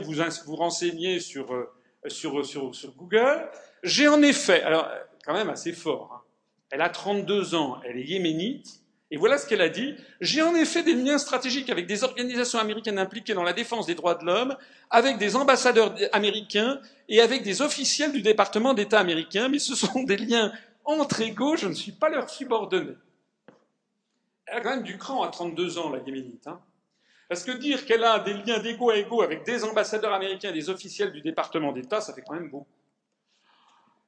vous, renseigner sur, euh, sur Google. J'ai en effet, alors quand même assez fort, hein, elle a 32 ans, elle est yéménite, et voilà ce qu'elle a dit. J'ai en effet des liens stratégiques avec des organisations américaines impliquées dans la défense des droits de l'homme, avec des ambassadeurs américains et avec des officiels du département d'État américain, mais ce sont des liens entre égaux, je ne suis pas leur subordonné. Elle a quand même du cran à 32 ans, la yéménite. Hein. Parce que dire qu'elle a des liens d'égo à égo avec des ambassadeurs américains et des officiels du département d'État, ça fait quand même beaucoup.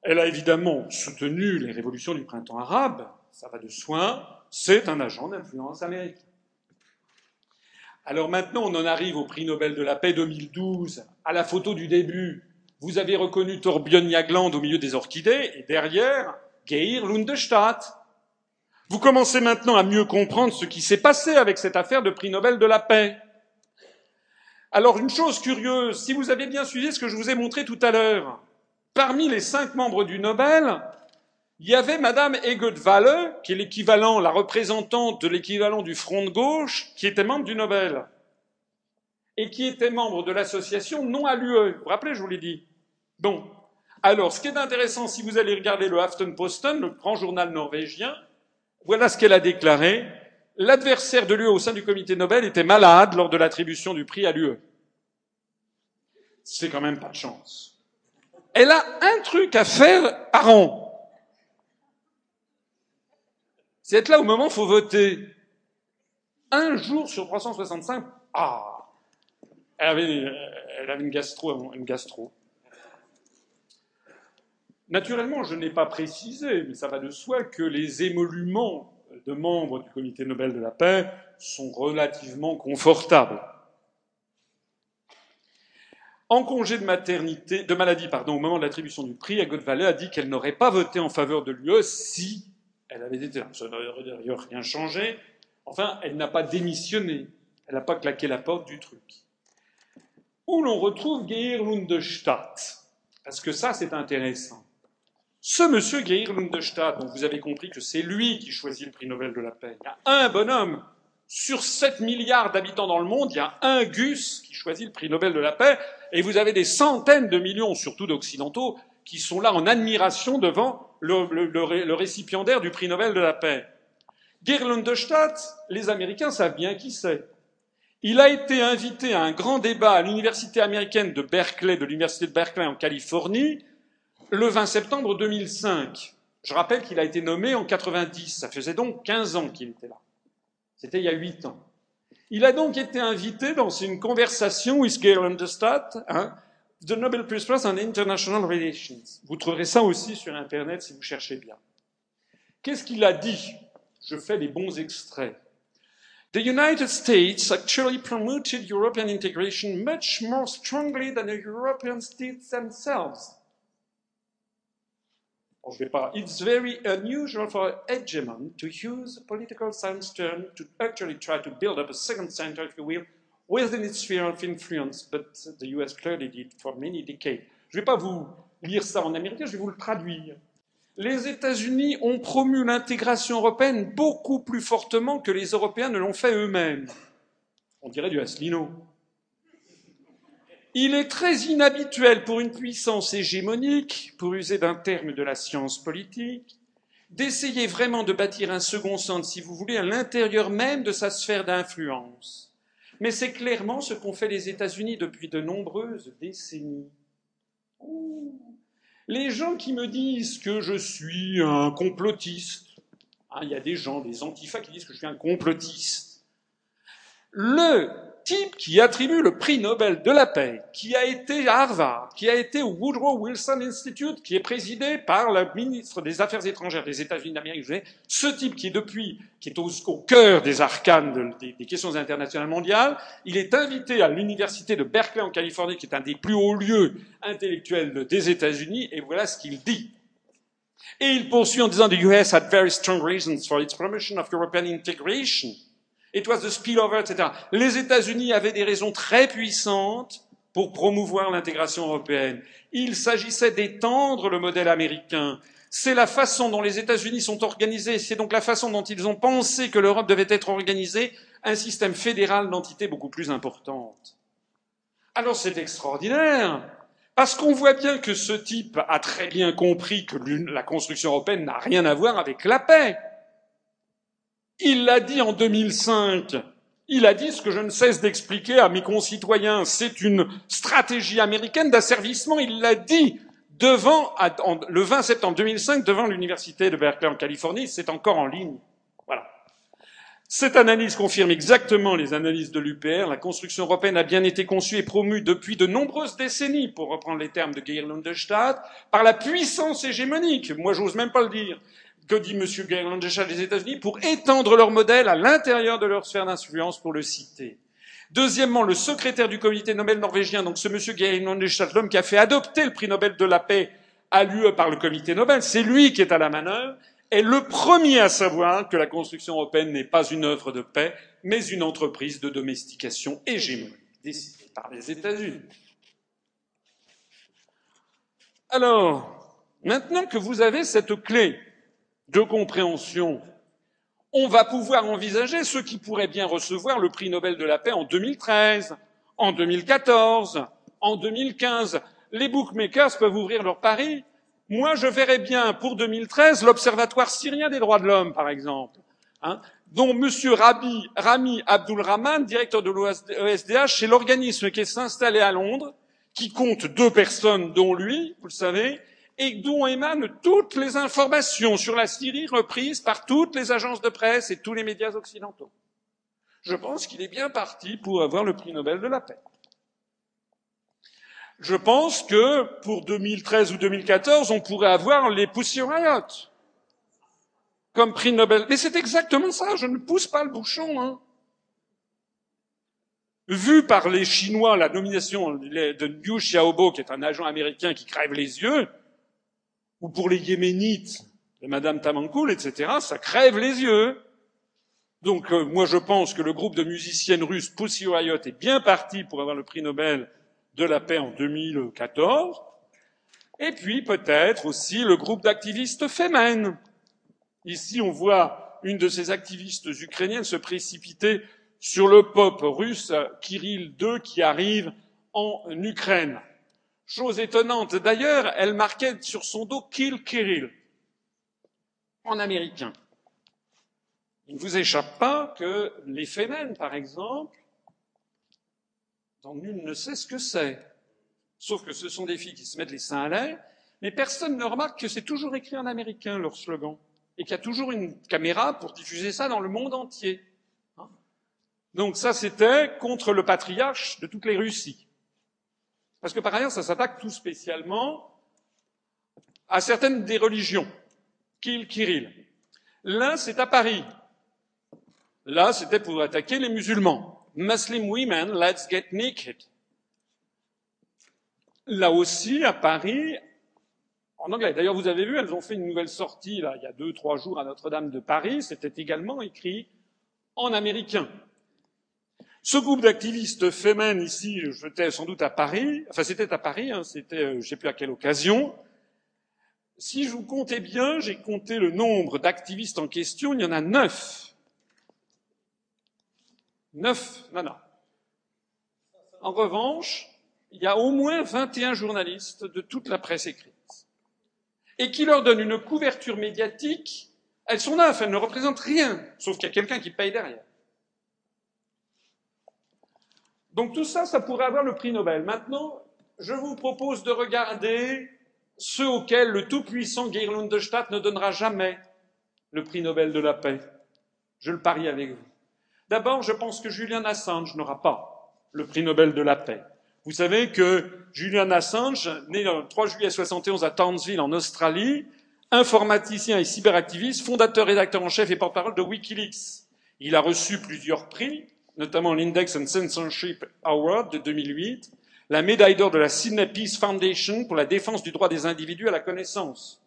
Elle a évidemment soutenu les révolutions du printemps arabe, ça va de soi, c'est un agent d'influence américain. Alors maintenant, on en arrive au prix Nobel de la paix 2012, à la photo du début. Vous avez reconnu Torbjörn Jagland au milieu des orchidées, et derrière, Geir Lundestadt. Vous commencez maintenant à mieux comprendre ce qui s'est passé avec cette affaire de prix Nobel de la paix. Alors, une chose curieuse, si vous avez bien suivi ce que je vous ai montré tout à l'heure, parmi les cinq membres du Nobel, il y avait Madame Walle, qui est l'équivalent, la représentante de l'équivalent du Front de gauche, qui était membre du Nobel et qui était membre de l'association non à l'UE. Vous vous rappelez, je vous l'ai dit. Bon. Alors, ce qui est intéressant, si vous allez regarder le Aftenposten, le grand journal norvégien, voilà ce qu'elle a déclaré. L'adversaire de l'UE au sein du comité Nobel était malade lors de l'attribution du prix à l'UE. C'est quand même pas de chance. Elle a un truc à faire par an. C'est être là au moment où il faut voter. Un jour sur 365, ah, elle avait, une gastro, une gastro. Naturellement, je n'ai pas précisé, mais ça va de soi, que les émoluments de membres du Comité Nobel de la paix sont relativement confortables. En congé de maternité, de maladie, pardon, au moment de l'attribution du prix, Agot Vallée a dit qu'elle n'aurait pas voté en faveur de l'UE si elle avait là. Ça n'aurait rien changé. Enfin, elle n'a pas démissionné. Elle n'a pas claqué la porte du truc où l'on retrouve Geir Lundestadt. Parce que ça, c'est intéressant. Ce monsieur Geir Lundestadt, vous avez compris que c'est lui qui choisit le prix Nobel de la paix, il y a un bonhomme. Sur 7 milliards d'habitants dans le monde, il y a un Gus qui choisit le prix Nobel de la paix, et vous avez des centaines de millions, surtout d'Occidentaux, qui sont là en admiration devant le, récipiendaire du prix Nobel de la paix. Geir Lundestadt, les Américains savent bien qui c'est. Il a été invité à un grand débat à l'université américaine de Berkeley, de l'université de Berkeley en Californie, le 20 septembre 2005. Je rappelle qu'il a été nommé en 90. Ça faisait donc 15 ans qu'il était là. C'était il y a 8 ans. Il a donc été invité dans une conversation with Gail Understadt, hein, The Nobel Peace Prize on International Relations. Vous trouverez ça aussi sur Internet si vous cherchez bien. Qu'est-ce qu'il a dit? Je fais les bons extraits. The United States actually promoted European integration much more strongly than the European states themselves. It's very unusual for an hegemon to use a political science term to actually try to build up a second center, if you will, within its sphere of influence, but the US clearly did for many decades. Je ne vais pas vous lire ça en américain, je vais vous le traduire les États-Unis ont promu l'intégration européenne beaucoup plus fortement que les Européens ne l'ont fait eux-mêmes. On dirait du Asselineau. Il est très inhabituel pour une puissance hégémonique, pour user d'un terme de la science politique, d'essayer vraiment de bâtir un second centre, si vous voulez, à l'intérieur même de sa sphère d'influence. Mais c'est clairement ce qu'ont fait les États-Unis depuis de nombreuses décennies. Les gens qui me disent que je suis un complotiste, hein, il y a des gens, des antifas qui disent que je suis un complotiste. Le type qui attribue le prix Nobel de la paix, qui a été à Harvard, qui a été au Woodrow Wilson Institute, qui est présidé par le ministre des Affaires étrangères des États-Unis d'Amérique, ce type qui est depuis, qui est au, cœur des arcanes des, des, questions internationales mondiales, il est invité à l'université de Berkeley en Californie, qui est un des plus hauts lieux intellectuels des États-Unis, et voilà ce qu'il dit. Et il poursuit en disant The US had very strong reasons for its promotion of European integration. Etc. Les États-Unis avaient des raisons très puissantes pour promouvoir l'intégration européenne. Il s'agissait d'étendre le modèle américain. C'est la façon dont les États-Unis sont organisés, c'est donc la façon dont ils ont pensé que l'Europe devait être organisée, un système fédéral d'entités beaucoup plus importante. Alors c'est extraordinaire, parce qu'on voit bien que ce type a très bien compris que la construction européenne n'a rien à voir avec la paix. Il l'a dit en 2005. Il a dit ce que je ne cesse d'expliquer à mes concitoyens. C'est une stratégie américaine d'asservissement. Il l'a dit devant, le 20 septembre 2005 devant l'université de Berkeley en Californie. C'est encore en ligne. Voilà. Cette analyse confirme exactement les analyses de l'UPR. La construction européenne a bien été conçue et promue depuis de nombreuses décennies, pour reprendre les termes de Geir Lundestadt, par la puissance hégémonique. Moi, j'ose même pas le dire que dit M. Gayland des États-Unis pour étendre leur modèle à l'intérieur de leur sphère d'influence, pour le citer. Deuxièmement, le secrétaire du comité Nobel norvégien, donc ce monsieur Geir l'homme qui a fait adopter le prix Nobel de la paix à l'UE par le comité Nobel, c'est lui qui est à la manœuvre, est le premier à savoir que la construction européenne n'est pas une œuvre de paix, mais une entreprise de domestication hégémonique décidée par les États-Unis. Alors, maintenant que vous avez cette clé de compréhension, on va pouvoir envisager ceux qui pourraient bien recevoir le prix Nobel de la paix en 2013, en 2014, en 2015. Les bookmakers peuvent ouvrir leur paris. Moi, je verrais bien pour 2013 l'Observatoire syrien des droits de l'homme, par exemple, hein, dont M. Rabi, Rami Abdulrahman, directeur de l'OSDH, c'est l'organisme qui est installé à Londres, qui compte deux personnes, dont lui, vous le savez, et dont émanent toutes les informations sur la Syrie reprises par toutes les agences de presse et tous les médias occidentaux. Je pense qu'il est bien parti pour avoir le prix Nobel de la paix. Je pense que pour 2013 ou 2014, on pourrait avoir les Pussy Riot comme prix Nobel. Mais c'est exactement ça, je ne pousse pas le bouchon. Hein. Vu par les Chinois, la nomination de Liu Xiaobo, qui est un agent américain qui crève les yeux, ou pour les Yéménites de Madame Tamankoul, etc., ça crève les yeux. Donc euh, moi je pense que le groupe de musiciennes russes Pussy Riot est bien parti pour avoir le prix Nobel de la paix en 2014. Et puis peut-être aussi le groupe d'activistes Femen. Ici on voit une de ces activistes ukrainiennes se précipiter sur le pop russe Kirill II qui arrive en Ukraine. Chose étonnante. D'ailleurs, elle marquait sur son dos Kill Kirill en américain. Il ne vous échappe pas que les Femen, par exemple, dont nul ne sait ce que c'est, sauf que ce sont des filles qui se mettent les seins à l'air, mais personne ne remarque que c'est toujours écrit en américain leur slogan, et qu'il y a toujours une caméra pour diffuser ça dans le monde entier. Donc ça, c'était contre le patriarche de toutes les Russies. Parce que par ailleurs, ça s'attaque tout spécialement à certaines des religions. Kill Kirill. L'un, c'est à Paris. Là, c'était pour attaquer les musulmans. Muslim women, let's get naked. Là aussi, à Paris, en anglais. D'ailleurs, vous avez vu, elles ont fait une nouvelle sortie, là, il y a deux, trois jours à Notre-Dame de Paris. C'était également écrit en américain. Ce groupe d'activistes féminines ici, j'étais sans doute à Paris, enfin c'était à Paris, hein, c'était euh, je sais plus à quelle occasion. Si je vous comptais bien, j'ai compté le nombre d'activistes en question, il y en a neuf. Neuf, non, non. En revanche, il y a au moins 21 journalistes de toute la presse écrite. Et qui leur donnent une couverture médiatique, elles sont neuf, elles ne représentent rien, sauf qu'il y a quelqu'un qui paye derrière. Donc tout ça, ça pourrait avoir le prix Nobel. Maintenant, je vous propose de regarder ceux auxquels le tout-puissant Geir Lundestadt ne donnera jamais le prix Nobel de la paix. Je le parie avec vous. D'abord, je pense que Julian Assange n'aura pas le prix Nobel de la paix. Vous savez que Julian Assange, né le 3 juillet 71 à Townsville en Australie, informaticien et cyberactiviste, fondateur, rédacteur en chef et porte-parole de Wikileaks. Il a reçu plusieurs prix, notamment l'Index and Censorship Award de 2008, la médaille d'or de la Sydney Peace Foundation pour la défense du droit des individus à la connaissance.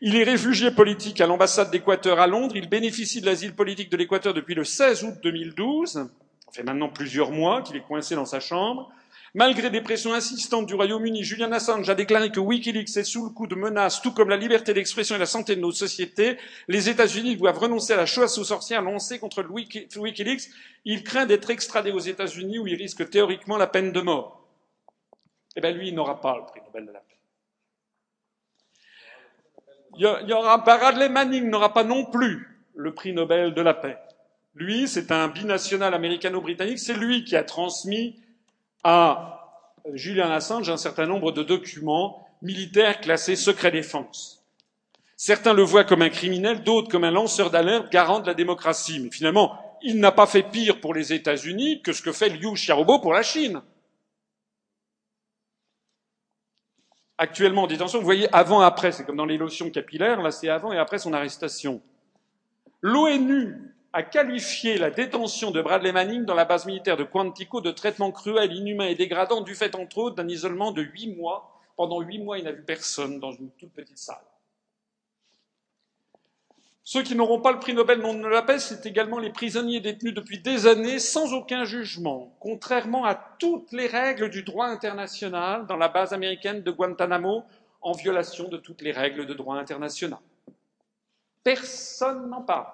Il est réfugié politique à l'ambassade d'Équateur à Londres. Il bénéficie de l'asile politique de l'Équateur depuis le 16 août 2012. Ça fait maintenant plusieurs mois qu'il est coincé dans sa chambre. Malgré des pressions insistantes du Royaume-Uni, Julian Assange a déclaré que Wikileaks est sous le coup de menaces, tout comme la liberté d'expression et la santé de nos sociétés. Les États-Unis doivent renoncer à la chasse aux sorcières lancée contre Wikileaks. Il craint d'être extradé aux États-Unis où il risque théoriquement la peine de mort. Eh bien, lui, il n'aura pas le prix Nobel de la paix. Il y aura, Manning n'aura pas non plus le prix Nobel de la paix. Lui, c'est un binational américano-britannique. C'est lui qui a transmis à Julian Assange un certain nombre de documents militaires classés secret défense. Certains le voient comme un criminel, d'autres comme un lanceur d'alerte garant de la démocratie. Mais finalement, il n'a pas fait pire pour les États-Unis que ce que fait Liu Xiaobo pour la Chine. Actuellement en détention, vous voyez avant après, c'est comme dans les lotions capillaires, là c'est avant et après son arrestation. L'ONU a qualifié la détention de Bradley Manning dans la base militaire de Quantico de traitement cruel, inhumain et dégradant du fait, entre autres, d'un isolement de huit mois. Pendant huit mois, il n'a vu personne dans une toute petite salle. Ceux qui n'auront pas le prix Nobel non de la paix, c'est également les prisonniers détenus depuis des années sans aucun jugement, contrairement à toutes les règles du droit international dans la base américaine de Guantanamo, en violation de toutes les règles de droit international. Personne n'en parle.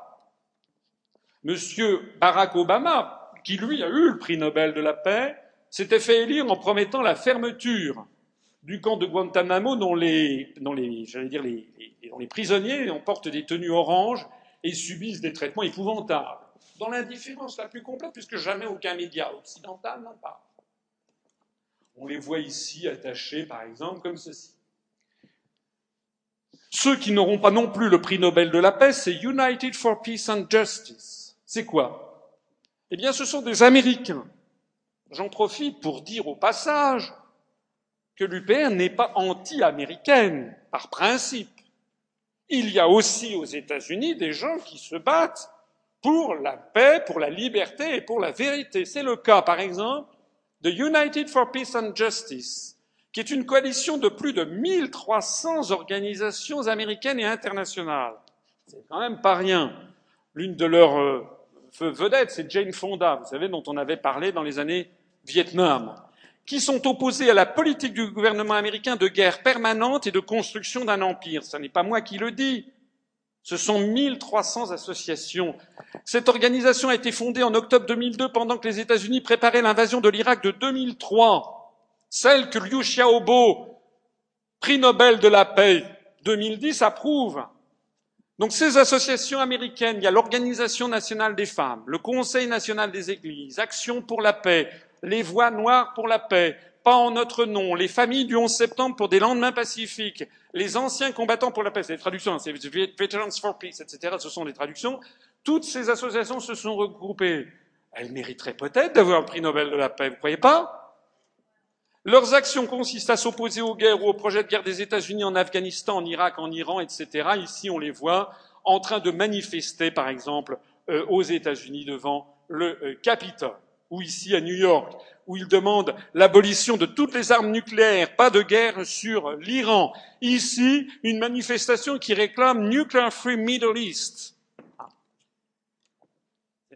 Monsieur Barack Obama, qui lui a eu le prix Nobel de la paix, s'était fait élire en promettant la fermeture du camp de Guantanamo dont les, prisonniers en portent des tenues oranges et subissent des traitements épouvantables, dans l'indifférence la plus complète, puisque jamais aucun média occidental n'en parle. On les voit ici attachés, par exemple, comme ceci. Ceux qui n'auront pas non plus le prix Nobel de la paix, c'est United for Peace and Justice. C'est quoi? Eh bien, ce sont des Américains. J'en profite pour dire au passage que l'UPR n'est pas anti-américaine, par principe. Il y a aussi aux États-Unis des gens qui se battent pour la paix, pour la liberté et pour la vérité. C'est le cas, par exemple, de United for Peace and Justice, qui est une coalition de plus de 1300 organisations américaines et internationales. C'est quand même pas rien. L'une de leurs vedettes, c'est Jane Fonda, vous savez, dont on avait parlé dans les années Vietnam qui sont opposés à la politique du gouvernement américain de guerre permanente et de construction d'un empire. Ce n'est pas moi qui le dis. Ce sont 1300 associations. Cette organisation a été fondée en octobre 2002 pendant que les États-Unis préparaient l'invasion de l'Irak de 2003. Celle que Liu Xiaobo, prix Nobel de la paix 2010, approuve. Donc ces associations américaines, il y a l'Organisation nationale des femmes, le Conseil national des églises, Action pour la paix, les voix noires pour la paix, pas en notre nom, les familles du 11 septembre pour des lendemains pacifiques, les anciens combattants pour la paix, c'est des traductions, hein, c'est Veterans for Peace, etc., ce sont des traductions. Toutes ces associations se sont regroupées. Elles mériteraient peut-être d'avoir le prix Nobel de la paix, vous croyez pas? Leurs actions consistent à s'opposer aux guerres ou aux projets de guerre des États-Unis en Afghanistan, en Irak, en Iran, etc. Ici, on les voit en train de manifester, par exemple, euh, aux États-Unis devant le euh, Capitole ou ici à New York, où ils demandent l'abolition de toutes les armes nucléaires, pas de guerre sur l'Iran. Ici, une manifestation qui réclame Nuclear Free Middle East.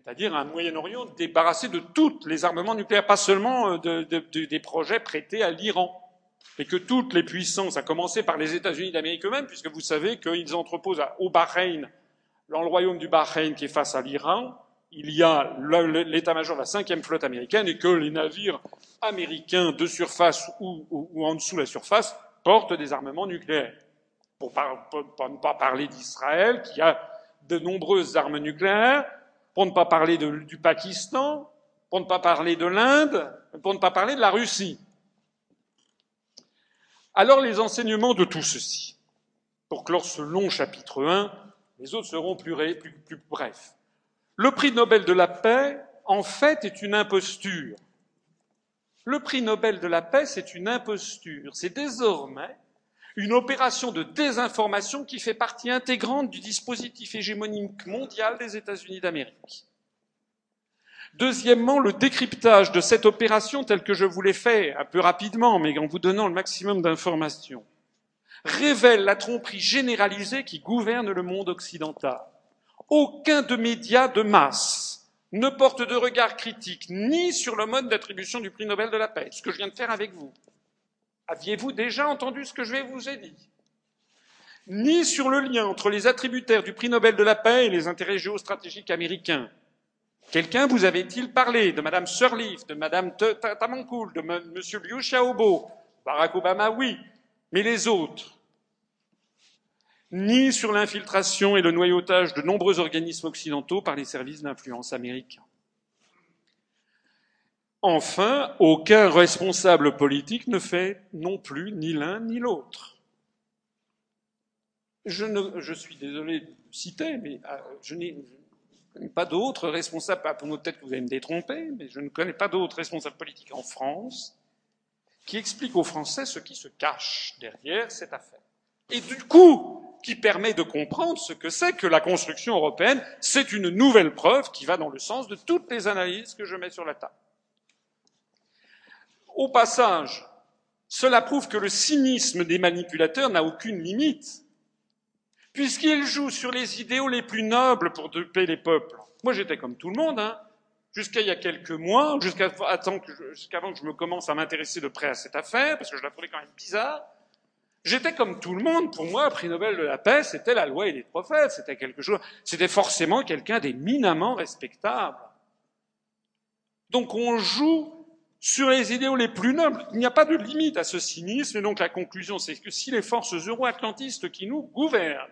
C'est-à-dire un Moyen-Orient débarrassé de tous les armements nucléaires, pas seulement euh, des projets prêtés à l'Iran. Et que toutes les puissances, à commencer par les États-Unis d'Amérique eux-mêmes, puisque vous savez qu'ils entreposent au Bahreïn, dans le royaume du Bahreïn qui est face à l'Iran, il y a l'état-major de la cinquième flotte américaine et que les navires américains de surface ou, en dessous de la surface portent des armements nucléaires. Pour, ne pas parler d'Israël, qui a de nombreuses armes nucléaires, pour ne pas parler du Pakistan, pour ne pas parler de l'Inde, pour ne pas parler de la Russie. Alors les enseignements de tout ceci, pour clore ce long chapitre 1, les autres seront plus brefs. Le prix Nobel de la paix, en fait, est une imposture. Le prix Nobel de la paix, c'est une imposture. C'est désormais une opération de désinformation qui fait partie intégrante du dispositif hégémonique mondial des États-Unis d'Amérique. Deuxièmement, le décryptage de cette opération, tel que je vous l'ai fait un peu rapidement, mais en vous donnant le maximum d'informations, révèle la tromperie généralisée qui gouverne le monde occidental aucun de médias de masse ne porte de regard critique ni sur le mode d'attribution du prix Nobel de la paix, ce que je viens de faire avec vous. Aviez-vous déjà entendu ce que je vais vous ai dit? Ni sur le lien entre les attributaires du prix Nobel de la paix et les intérêts géostratégiques américains. Quelqu'un vous avait-il parlé de Madame Sirleaf, de Madame Tamankoul, de Monsieur Liu Xiaobo? Barack Obama, oui, mais les autres? Ni sur l'infiltration et le noyautage de nombreux organismes occidentaux par les services d'influence américains. Enfin, aucun responsable politique ne fait non plus ni l'un ni l'autre. Je, suis désolé de citer, mais euh, je n'ai pas d'autres responsables, peut-être que vous allez me détromper, mais je ne connais pas d'autres responsables politiques en France qui expliquent aux Français ce qui se cache derrière cette affaire. Et du coup, qui permet de comprendre ce que c'est que la construction européenne. C'est une nouvelle preuve qui va dans le sens de toutes les analyses que je mets sur la table. Au passage, cela prouve que le cynisme des manipulateurs n'a aucune limite, puisqu'il joue sur les idéaux les plus nobles pour duper les peuples. Moi, j'étais comme tout le monde, hein, jusqu'à il y a quelques mois, jusqu'à qu'avant que je me commence à m'intéresser de près à cette affaire, parce que je la trouvais quand même bizarre. J'étais comme tout le monde. Pour moi, prix Nobel de la paix, c'était la loi et les prophètes. C'était quelque chose, c'était forcément quelqu'un d'éminemment respectable. Donc on joue sur les idéaux les plus nobles. Il n'y a pas de limite à ce cynisme, et donc la conclusion, c'est que si les forces euro-atlantistes qui nous gouvernent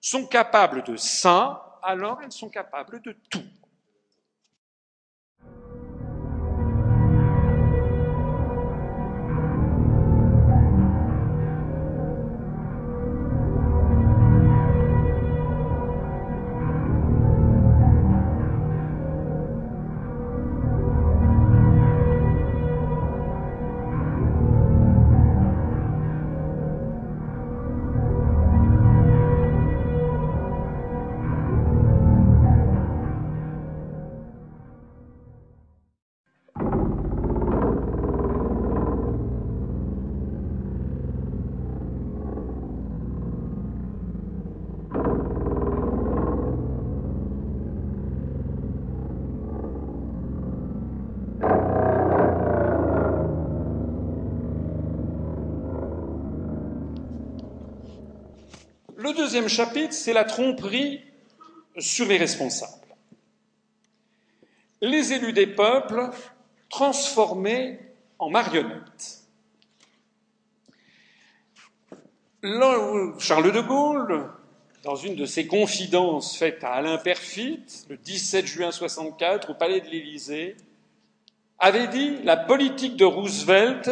sont capables de ça, alors elles sont capables de tout. Deuxième chapitre, c'est la tromperie sur les responsables. Les élus des peuples transformés en marionnettes. Charles de Gaulle, dans une de ses confidences faites à Alain Perfit, le 17 juin 64, au palais de l'Élysée, avait dit La politique de Roosevelt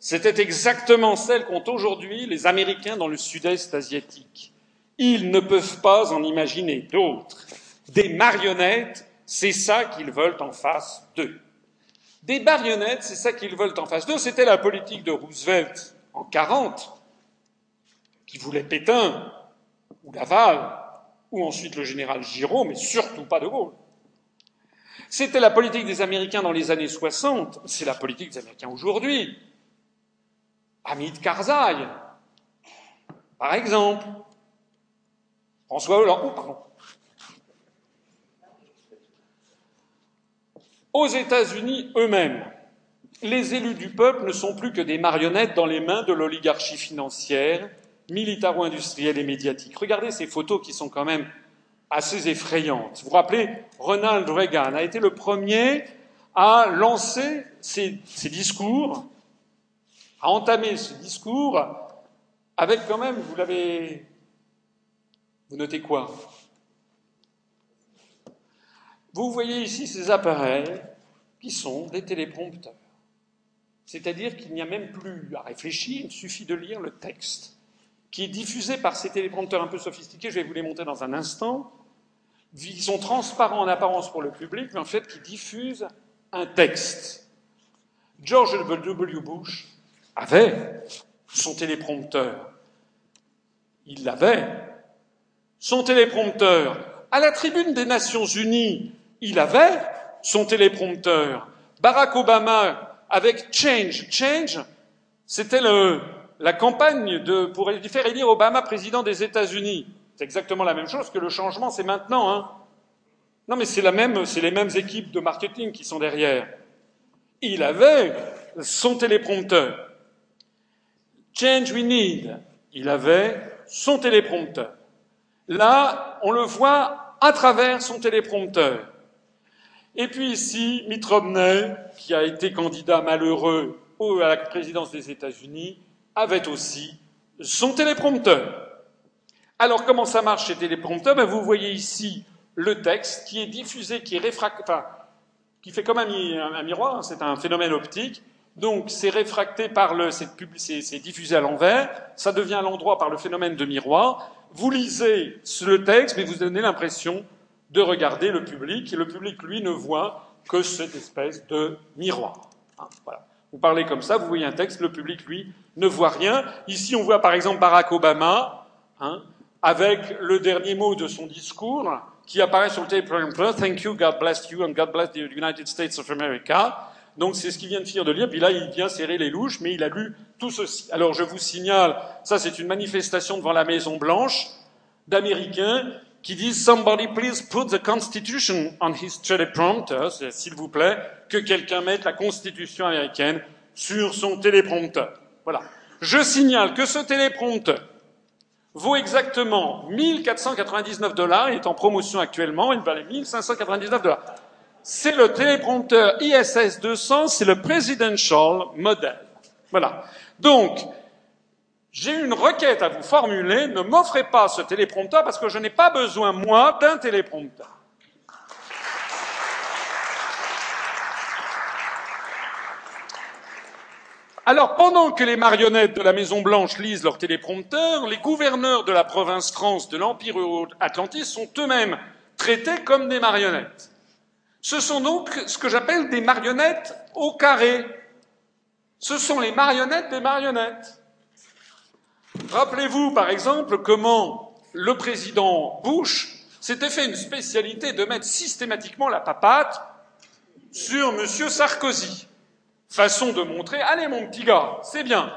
c'était exactement celle qu'ont aujourd'hui les Américains dans le sud-est asiatique. Ils ne peuvent pas en imaginer d'autres. Des marionnettes, c'est ça qu'ils veulent en face d'eux. Des marionnettes, c'est ça qu'ils veulent en face d'eux. C'était la politique de Roosevelt en 40, qui voulait Pétain, ou Laval, ou ensuite le général Giraud, mais surtout pas de Gaulle. C'était la politique des Américains dans les années 60, c'est la politique des Américains aujourd'hui. Hamid Karzai, par exemple. François Hollande, oh. Aux États-Unis eux-mêmes, les élus du peuple ne sont plus que des marionnettes dans les mains de l'oligarchie financière, militaro-industrielle et médiatique. Regardez ces photos qui sont quand même assez effrayantes. Vous vous rappelez, Ronald Reagan a été le premier à lancer ses, discours a entamé ce discours avec quand même, vous l'avez. Vous notez quoi? Vous voyez ici ces appareils qui sont des téléprompteurs. C'est-à-dire qu'il n'y a même plus à réfléchir, il suffit de lire le texte qui est diffusé par ces téléprompteurs un peu sophistiqués, je vais vous les montrer dans un instant. Ils sont transparents en apparence pour le public, mais en fait qui diffusent un texte. George W. Bush avait son téléprompteur. Il l'avait. Son téléprompteur. À la tribune des Nations Unies, il avait son téléprompteur. Barack Obama avec Change. Change, c'était la campagne de, pour faire élire Obama président des États-Unis. C'est exactement la même chose que le changement, c'est maintenant. Hein. Non, mais c'est la même, c'est les mêmes équipes de marketing qui sont derrière. Il avait son téléprompteur. Change we need. Il avait son téléprompteur. Là, on le voit à travers son téléprompteur. Et puis ici, Mitt Romney, qui a été candidat malheureux à la présidence des États-Unis, avait aussi son téléprompteur. Alors, comment ça marche ces téléprompteurs? Ben, Vous voyez ici le texte qui est diffusé, qui est qui fait comme un, un miroir, hein, c'est un phénomène optique, donc c'est réfracté par le, c'est diffusé à l'envers, ça devient l'endroit par le phénomène de miroir. Vous lisez le texte, mais vous donnez l'impression de regarder le public, et le public, lui, ne voit que cette espèce de miroir. Hein. Vous parlez comme ça, vous voyez un texte, le public, lui, ne voit rien. Ici, on voit par exemple Barack Obama, hein, avec le dernier mot de son discours, qui apparaît sur le tape Thank you, God bless you, and God bless the United States of America. Donc c'est ce qu'il vient de finir de lire, puis là il vient serrer les louches, mais il a lu tout ceci. Alors je vous signale, ça c'est une manifestation devant la Maison Blanche d'Américains qui disent Somebody please put the Constitution on his teleprompter, s'il vous plaît, que quelqu'un mette la Constitution américaine sur son téléprompteur. Voilà. Je signale que ce téléprompteur vaut exactement 1499 dollars, il est en promotion actuellement, il valait 1599 dollars. C'est le téléprompteur ISS 200, c'est le Presidential Model. Voilà. Donc, j'ai une requête à vous formuler, ne m'offrez pas ce téléprompteur parce que je n'ai pas besoin, moi, d'un téléprompteur. Alors, pendant que les marionnettes de la Maison Blanche lisent leur téléprompteur, les gouverneurs de la province France de l'Empire Atlantique sont eux-mêmes traités comme des marionnettes. Ce sont donc ce que j'appelle des marionnettes au carré. Ce sont les marionnettes des marionnettes. Rappelez-vous, par exemple, comment le président Bush s'était fait une spécialité de mettre systématiquement la papate sur M. Sarkozy façon de montrer, allez mon petit gars, c'est bien.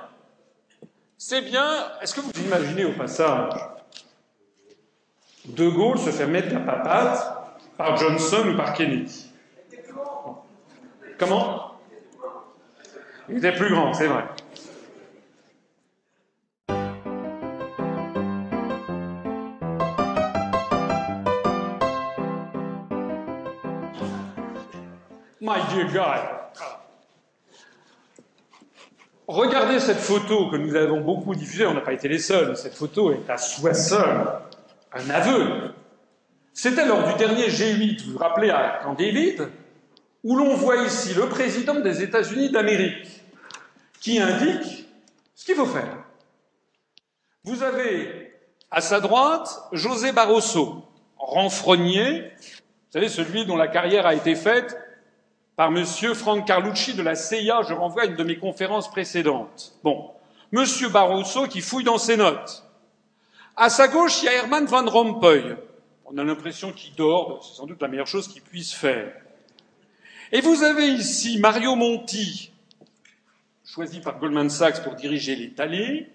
C'est bien. Est-ce que vous imaginez au passage De Gaulle se faire mettre la papate par Johnson ou par Kennedy Comment? Il était plus grand, c'est vrai. My dear guy, Regardez cette photo que nous avons beaucoup diffusée, on n'a pas été les seuls, cette photo est à soi seul un aveu. C'était lors du dernier G8, vous vous rappelez, à Camp David, où l'on voit ici le président des États-Unis d'Amérique qui indique ce qu'il faut faire. Vous avez à sa droite José Barroso, renfrogné, vous savez, celui dont la carrière a été faite par M. Frank Carlucci de la CIA, je renvoie à une de mes conférences précédentes. Bon. M. Barroso qui fouille dans ses notes. À sa gauche, il y a Herman Van Rompuy. On a l'impression qu'il dort, c'est sans doute la meilleure chose qu'il puisse faire. Et vous avez ici Mario Monti, choisi par Goldman Sachs pour diriger l'Italie,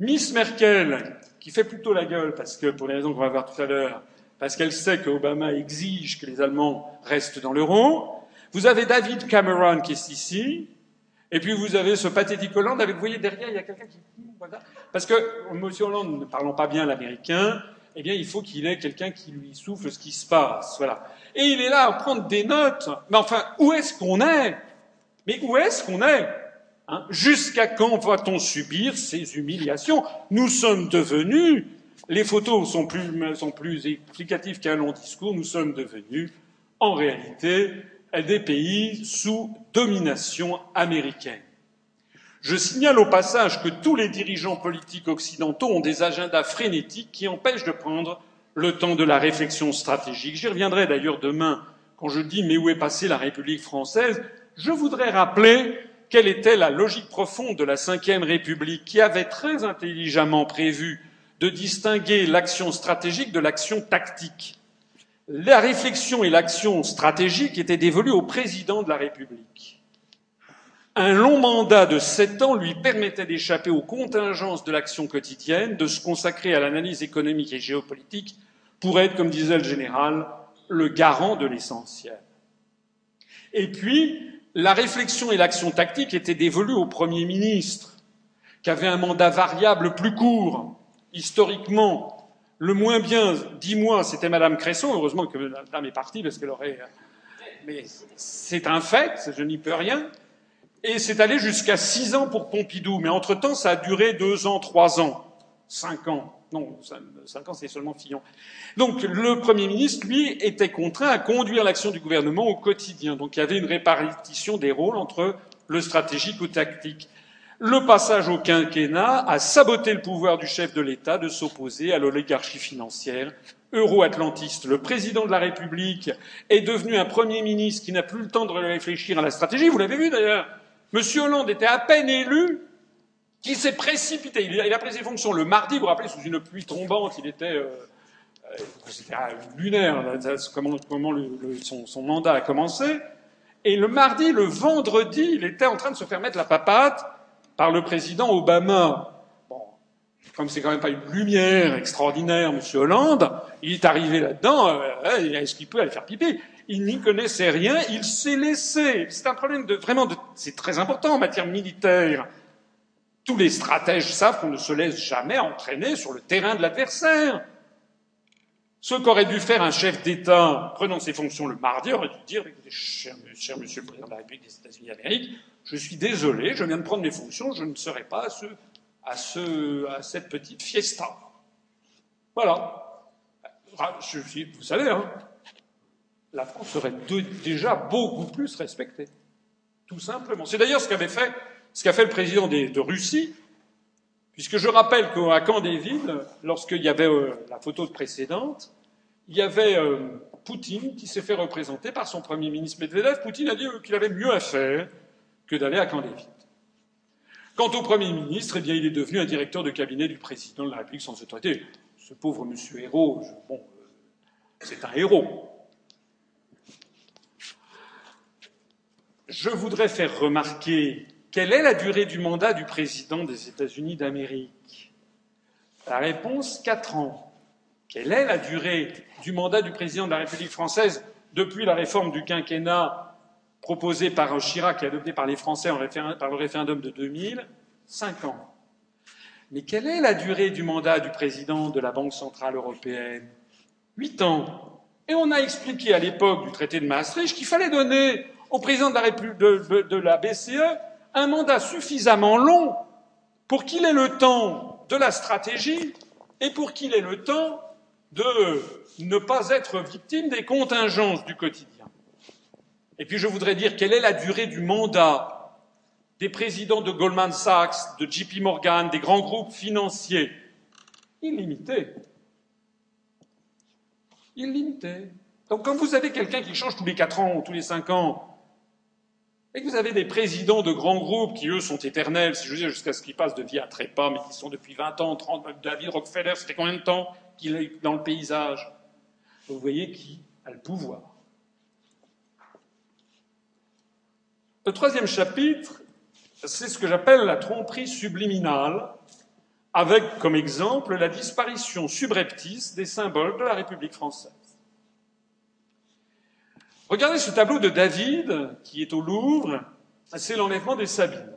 Miss Merkel, qui fait plutôt la gueule, parce que, pour les raisons qu'on va voir tout à l'heure, parce qu'elle sait qu'Obama exige que les Allemands restent dans l'euro, vous avez David Cameron qui est ici, et puis vous avez ce pathétique Hollande avec, vous voyez derrière, il y a quelqu'un qui... Parce que M. Hollande, ne parlant pas bien l'américain, eh bien, il faut qu'il ait quelqu'un qui lui souffle ce qui se passe. Voilà. Et il est là à prendre des notes. Mais enfin, où est-ce qu'on est? Mais où est-ce qu'on est, hein? Jusqu'à quand va-t-on subir ces humiliations? Nous sommes devenus, les photos sont plus, sont plus explicatives qu'un long discours, nous sommes devenus, en réalité, des pays sous domination américaine. Je signale au passage que tous les dirigeants politiques occidentaux ont des agendas frénétiques qui empêchent de prendre le temps de la réflexion stratégique. J'y reviendrai d'ailleurs demain quand je dis mais où est passée la République française? Je voudrais rappeler quelle était la logique profonde de la Ve République qui avait très intelligemment prévu de distinguer l'action stratégique de l'action tactique la réflexion et l'action stratégique étaient dévolues au président de la République. Un long mandat de sept ans lui permettait d'échapper aux contingences de l'action quotidienne, de se consacrer à l'analyse économique et géopolitique pour être, comme disait le général, le garant de l'essentiel. Et puis, la réflexion et l'action tactique étaient dévolues au Premier ministre, qui avait un mandat variable plus court, historiquement, le moins bien, dix mois, c'était Madame Cresson. Heureusement que la dame est partie parce qu'elle aurait. Mais c'est un fait, je n'y peux rien. Et c'est allé jusqu'à six ans pour Pompidou. Mais entre-temps, ça a duré deux ans, trois ans, cinq ans. Non, cinq ans, c'est seulement Fillon. Donc, le Premier ministre, lui, était contraint à conduire l'action du gouvernement au quotidien. Donc, il y avait une répartition des rôles entre le stratégique ou tactique le passage au quinquennat a saboté le pouvoir du chef de l'État de s'opposer à l'oligarchie financière euro-atlantiste. Le président de la République est devenu un Premier ministre qui n'a plus le temps de réfléchir à la stratégie. Vous l'avez vu d'ailleurs. Monsieur Hollande était à peine élu, qui s'est précipité. Il a pris ses fonctions le mardi, vous vous rappelez, sous une pluie tombante. Il était euh, euh lunaire, comment, son, son mandat a commencé. Et le mardi, le vendredi, il était en train de se faire mettre la papate par le président Obama. Bon, comme c'est quand même pas une lumière extraordinaire, Monsieur Hollande, il est arrivé là-dedans, euh, est-ce qu'il peut aller faire pipi Il n'y connaissait rien, il s'est laissé. C'est un problème de vraiment de, c'est très important en matière militaire. Tous les stratèges savent qu'on ne se laisse jamais entraîner sur le terrain de l'adversaire. Ce qu'aurait dû faire un chef d'État prenant ses fonctions le mardi aurait dû dire cher, cher, monsieur le président de la République des États-Unis d'Amérique, je suis désolé, je viens de prendre mes fonctions, je ne serai pas à, ce, à, ce, à cette petite fiesta. Voilà. Je, vous savez, hein, la France serait déjà beaucoup plus respectée. Tout simplement. C'est d'ailleurs ce qu'a fait le président de Russie, puisque je rappelle qu'à Camp Villes, lorsqu'il y avait euh, la photo précédente, il y avait euh, Poutine qui s'est fait représenter par son Premier ministre Medvedev. Poutine a dit qu'il avait mieux à faire que d'aller à Camp David. Quant au Premier ministre, eh bien, il est devenu un directeur de cabinet du président de la République sans autorité. Ce pauvre monsieur héros, bon, euh, c'est un héros. Je voudrais faire remarquer quelle est la durée du mandat du président des États-Unis d'Amérique. La réponse, quatre ans. Quelle est la durée du mandat du président de la République française depuis la réforme du quinquennat proposée par Chirac et adoptée par les Français par le référendum de 2000 Cinq ans. Mais quelle est la durée du mandat du président de la Banque centrale européenne? Huit ans. Et on a expliqué à l'époque du traité de Maastricht qu'il fallait donner au président de la, de, de la BCE un mandat suffisamment long pour qu'il ait le temps de la stratégie et pour qu'il ait le temps de ne pas être victime des contingences du quotidien. Et puis je voudrais dire quelle est la durée du mandat des présidents de Goldman Sachs, de JP Morgan, des grands groupes financiers? Illimité. Illimité. Donc quand vous avez quelqu'un qui change tous les quatre ans ou tous les cinq ans, et que vous avez des présidents de grands groupes qui, eux, sont éternels, si je veux dire, jusqu'à ce qu'ils passent de vie à trépas, mais qui sont depuis 20 ans, 30, David Rockefeller, c'était combien de temps qu'il est dans le paysage? Vous voyez qui a le pouvoir. Le troisième chapitre, c'est ce que j'appelle la tromperie subliminale, avec comme exemple la disparition subreptice des symboles de la République française. Regardez ce tableau de David qui est au Louvre, c'est l'enlèvement des Sabines.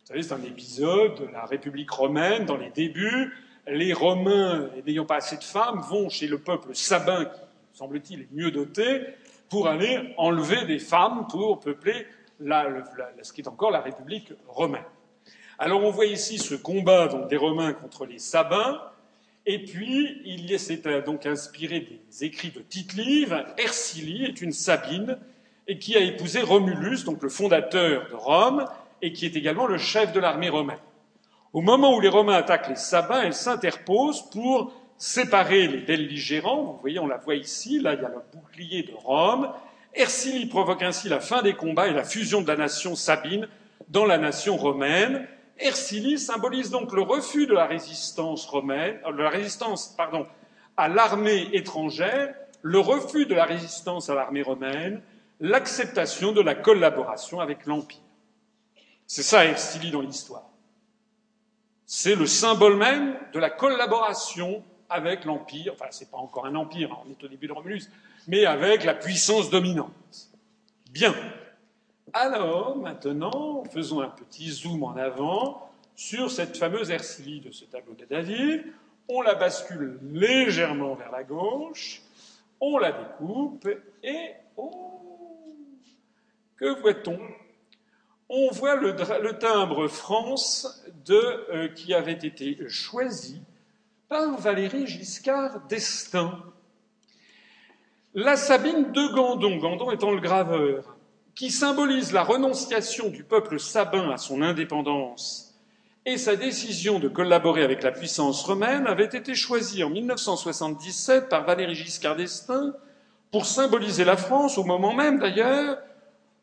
Vous savez, c'est un épisode de la République romaine dans les débuts, les Romains, n'ayant pas assez de femmes, vont chez le peuple sabin, qui, semble-t-il, est mieux doté, pour aller enlever des femmes pour peupler ce qui est encore la République romaine. Alors on voit ici ce combat des Romains contre les Sabins, et puis il s'est donc inspiré des écrits de Tite-Live. Ercilie est une Sabine et qui a épousé Romulus, donc le fondateur de Rome, et qui est également le chef de l'armée romaine. Au moment où les Romains attaquent les Sabins, elle s'interpose pour séparer les belligérants. Vous voyez, on la voit ici. Là, il y a le bouclier de Rome. Ercilie provoque ainsi la fin des combats et la fusion de la nation sabine dans la nation romaine. Ercilie symbolise donc le refus de la résistance romaine, euh, de la résistance, pardon, à l'armée étrangère, le refus de la résistance à l'armée romaine, l'acceptation de la collaboration avec l'Empire. C'est ça Ercilie dans l'histoire. C'est le symbole même de la collaboration avec l'Empire, enfin c'est pas encore un empire, hein, on est au début de Romulus, mais avec la puissance dominante. Bien. Alors, maintenant, faisons un petit zoom en avant sur cette fameuse Ercilie de ce tableau de David. On la bascule légèrement vers la gauche, on la découpe et oh, que voit-on? On voit le, timbre France de, euh, qui avait été choisi par Valérie Giscard d'Estaing. La Sabine de Gandon, Gandon étant le graveur, qui symbolise la renonciation du peuple sabin à son indépendance et sa décision de collaborer avec la puissance romaine, avait été choisie en 1977 par Valéry Giscard d'Estaing pour symboliser la France, au moment même d'ailleurs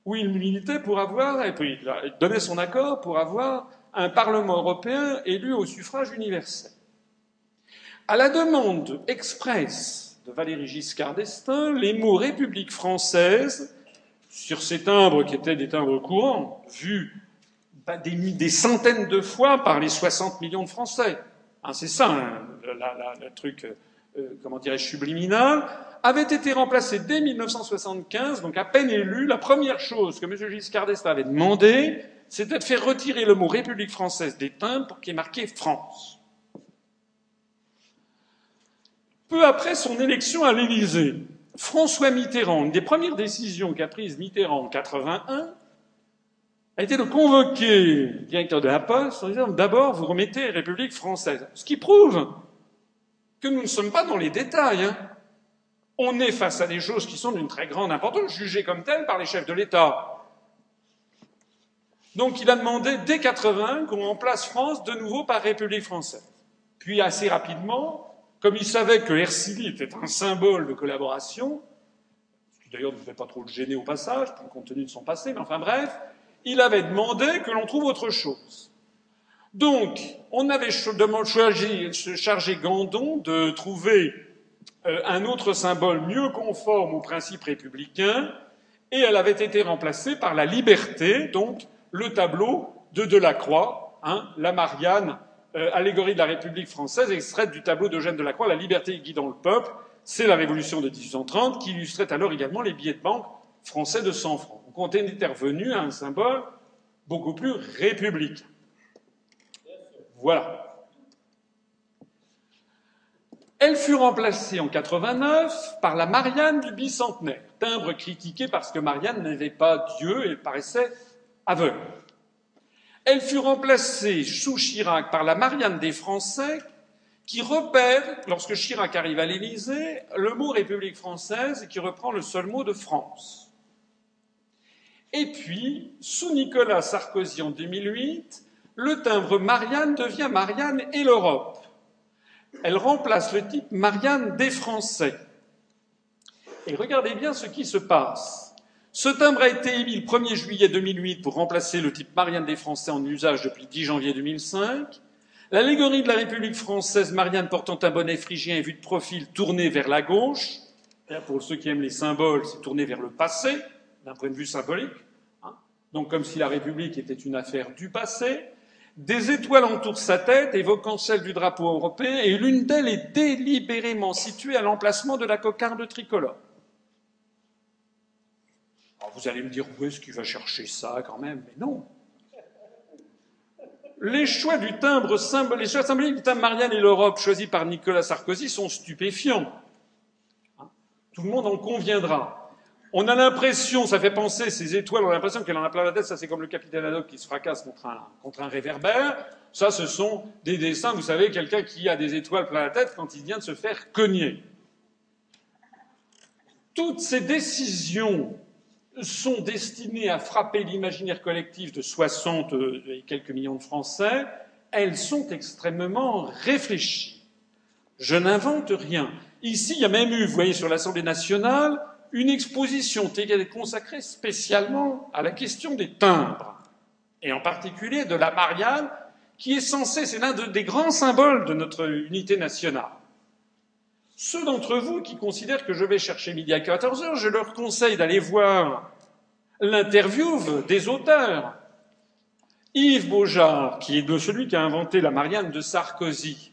où il militait pour avoir, et puis il donnait son accord pour avoir un Parlement européen élu au suffrage universel. À la demande expresse de Valéry Giscard d'Estaing, les mots République française, sur ces timbres qui étaient des timbres courants, vus des, centaines de fois par les 60 millions de Français. Hein, c'est ça, hein, le, truc, euh, comment dirais-je, subliminal, avait été remplacé dès 1975, donc à peine élu. La première chose que M. Giscard d'Estaing avait demandé, c'était de faire retirer le mot République française des timbres pour qu'il y ait marqué France. Peu après son élection à l'Élysée, François Mitterrand, une des premières décisions qu'a prise Mitterrand en 81, a été de convoquer le directeur de la Poste en disant d'abord vous remettez République française. Ce qui prouve que nous ne sommes pas dans les détails. Hein. On est face à des choses qui sont d'une très grande importance, jugées comme telles par les chefs de l'État. Donc il a demandé dès 80 qu'on remplace France de nouveau par République française. Puis assez rapidement, comme il savait que Hersili était un symbole de collaboration, ce qui d'ailleurs ne devait pas trop le gêner au passage, compte tenu de son passé, mais enfin bref, il avait demandé que l'on trouve autre chose. Donc, on avait choisi, chargé Gandon de trouver euh, un autre symbole mieux conforme aux principes républicains, et elle avait été remplacée par la liberté, donc le tableau de Delacroix, hein, la Marianne euh, allégorie de la République française, extraite du tableau d'Eugène Delacroix, La liberté guidant le peuple. C'est la Révolution de 1830 qui illustrait alors également les billets de banque français de 100 francs. On est intervenu à un symbole beaucoup plus républicain. Voilà. Elle fut remplacée en 89 par la Marianne du bicentenaire, timbre critiqué parce que Marianne n'avait pas Dieu et paraissait aveugle. Elle fut remplacée sous Chirac par la Marianne des Français, qui repère, lorsque Chirac arrive à l'Élysée, le mot République française et qui reprend le seul mot de France. Et puis, sous Nicolas Sarkozy en 2008, le timbre Marianne devient Marianne et l'Europe. Elle remplace le type Marianne des Français. Et regardez bien ce qui se passe. Ce timbre a été émis le 1er juillet 2008 pour remplacer le type Marianne des Français en usage depuis le 10 janvier 2005. L'allégorie de la République française, Marianne portant un bonnet phrygien et vue de profil tourné vers la gauche. Pour ceux qui aiment les symboles, c'est tourné vers le passé, d'un point de vue symbolique. Hein. Donc comme si la République était une affaire du passé. Des étoiles entourent sa tête, évoquant celle du drapeau européen, et l'une d'elles est délibérément située à l'emplacement de la cocarde tricolore vous allez me dire, où est-ce qu'il va chercher ça quand même? Mais non. Les choix du timbre les choix symboliques du timbre Marianne et l'Europe choisis par Nicolas Sarkozy sont stupéfiants. Hein? Tout le monde en conviendra. On a l'impression, ça fait penser, ces étoiles, on a l'impression qu'elle en a plein la tête, ça c'est comme le capitaine Haddock qui se fracasse contre un, contre un réverbère. Ça, ce sont des dessins, vous savez, quelqu'un qui a des étoiles plein la tête quand il vient de se faire cogner. Toutes ces décisions sont destinées à frapper l'imaginaire collectif de 60 et quelques millions de Français, elles sont extrêmement réfléchies. Je n'invente rien. Ici, il y a même eu, vous voyez, sur l'Assemblée nationale, une exposition consacrée spécialement à la question des timbres, et en particulier de la Marianne, qui est censée, c'est l'un des grands symboles de notre unité nationale. Ceux d'entre vous qui considèrent que je vais chercher midi à 14 heures, je leur conseille d'aller voir l'interview des auteurs. Yves Beaujard, qui est de celui qui a inventé la Marianne de Sarkozy.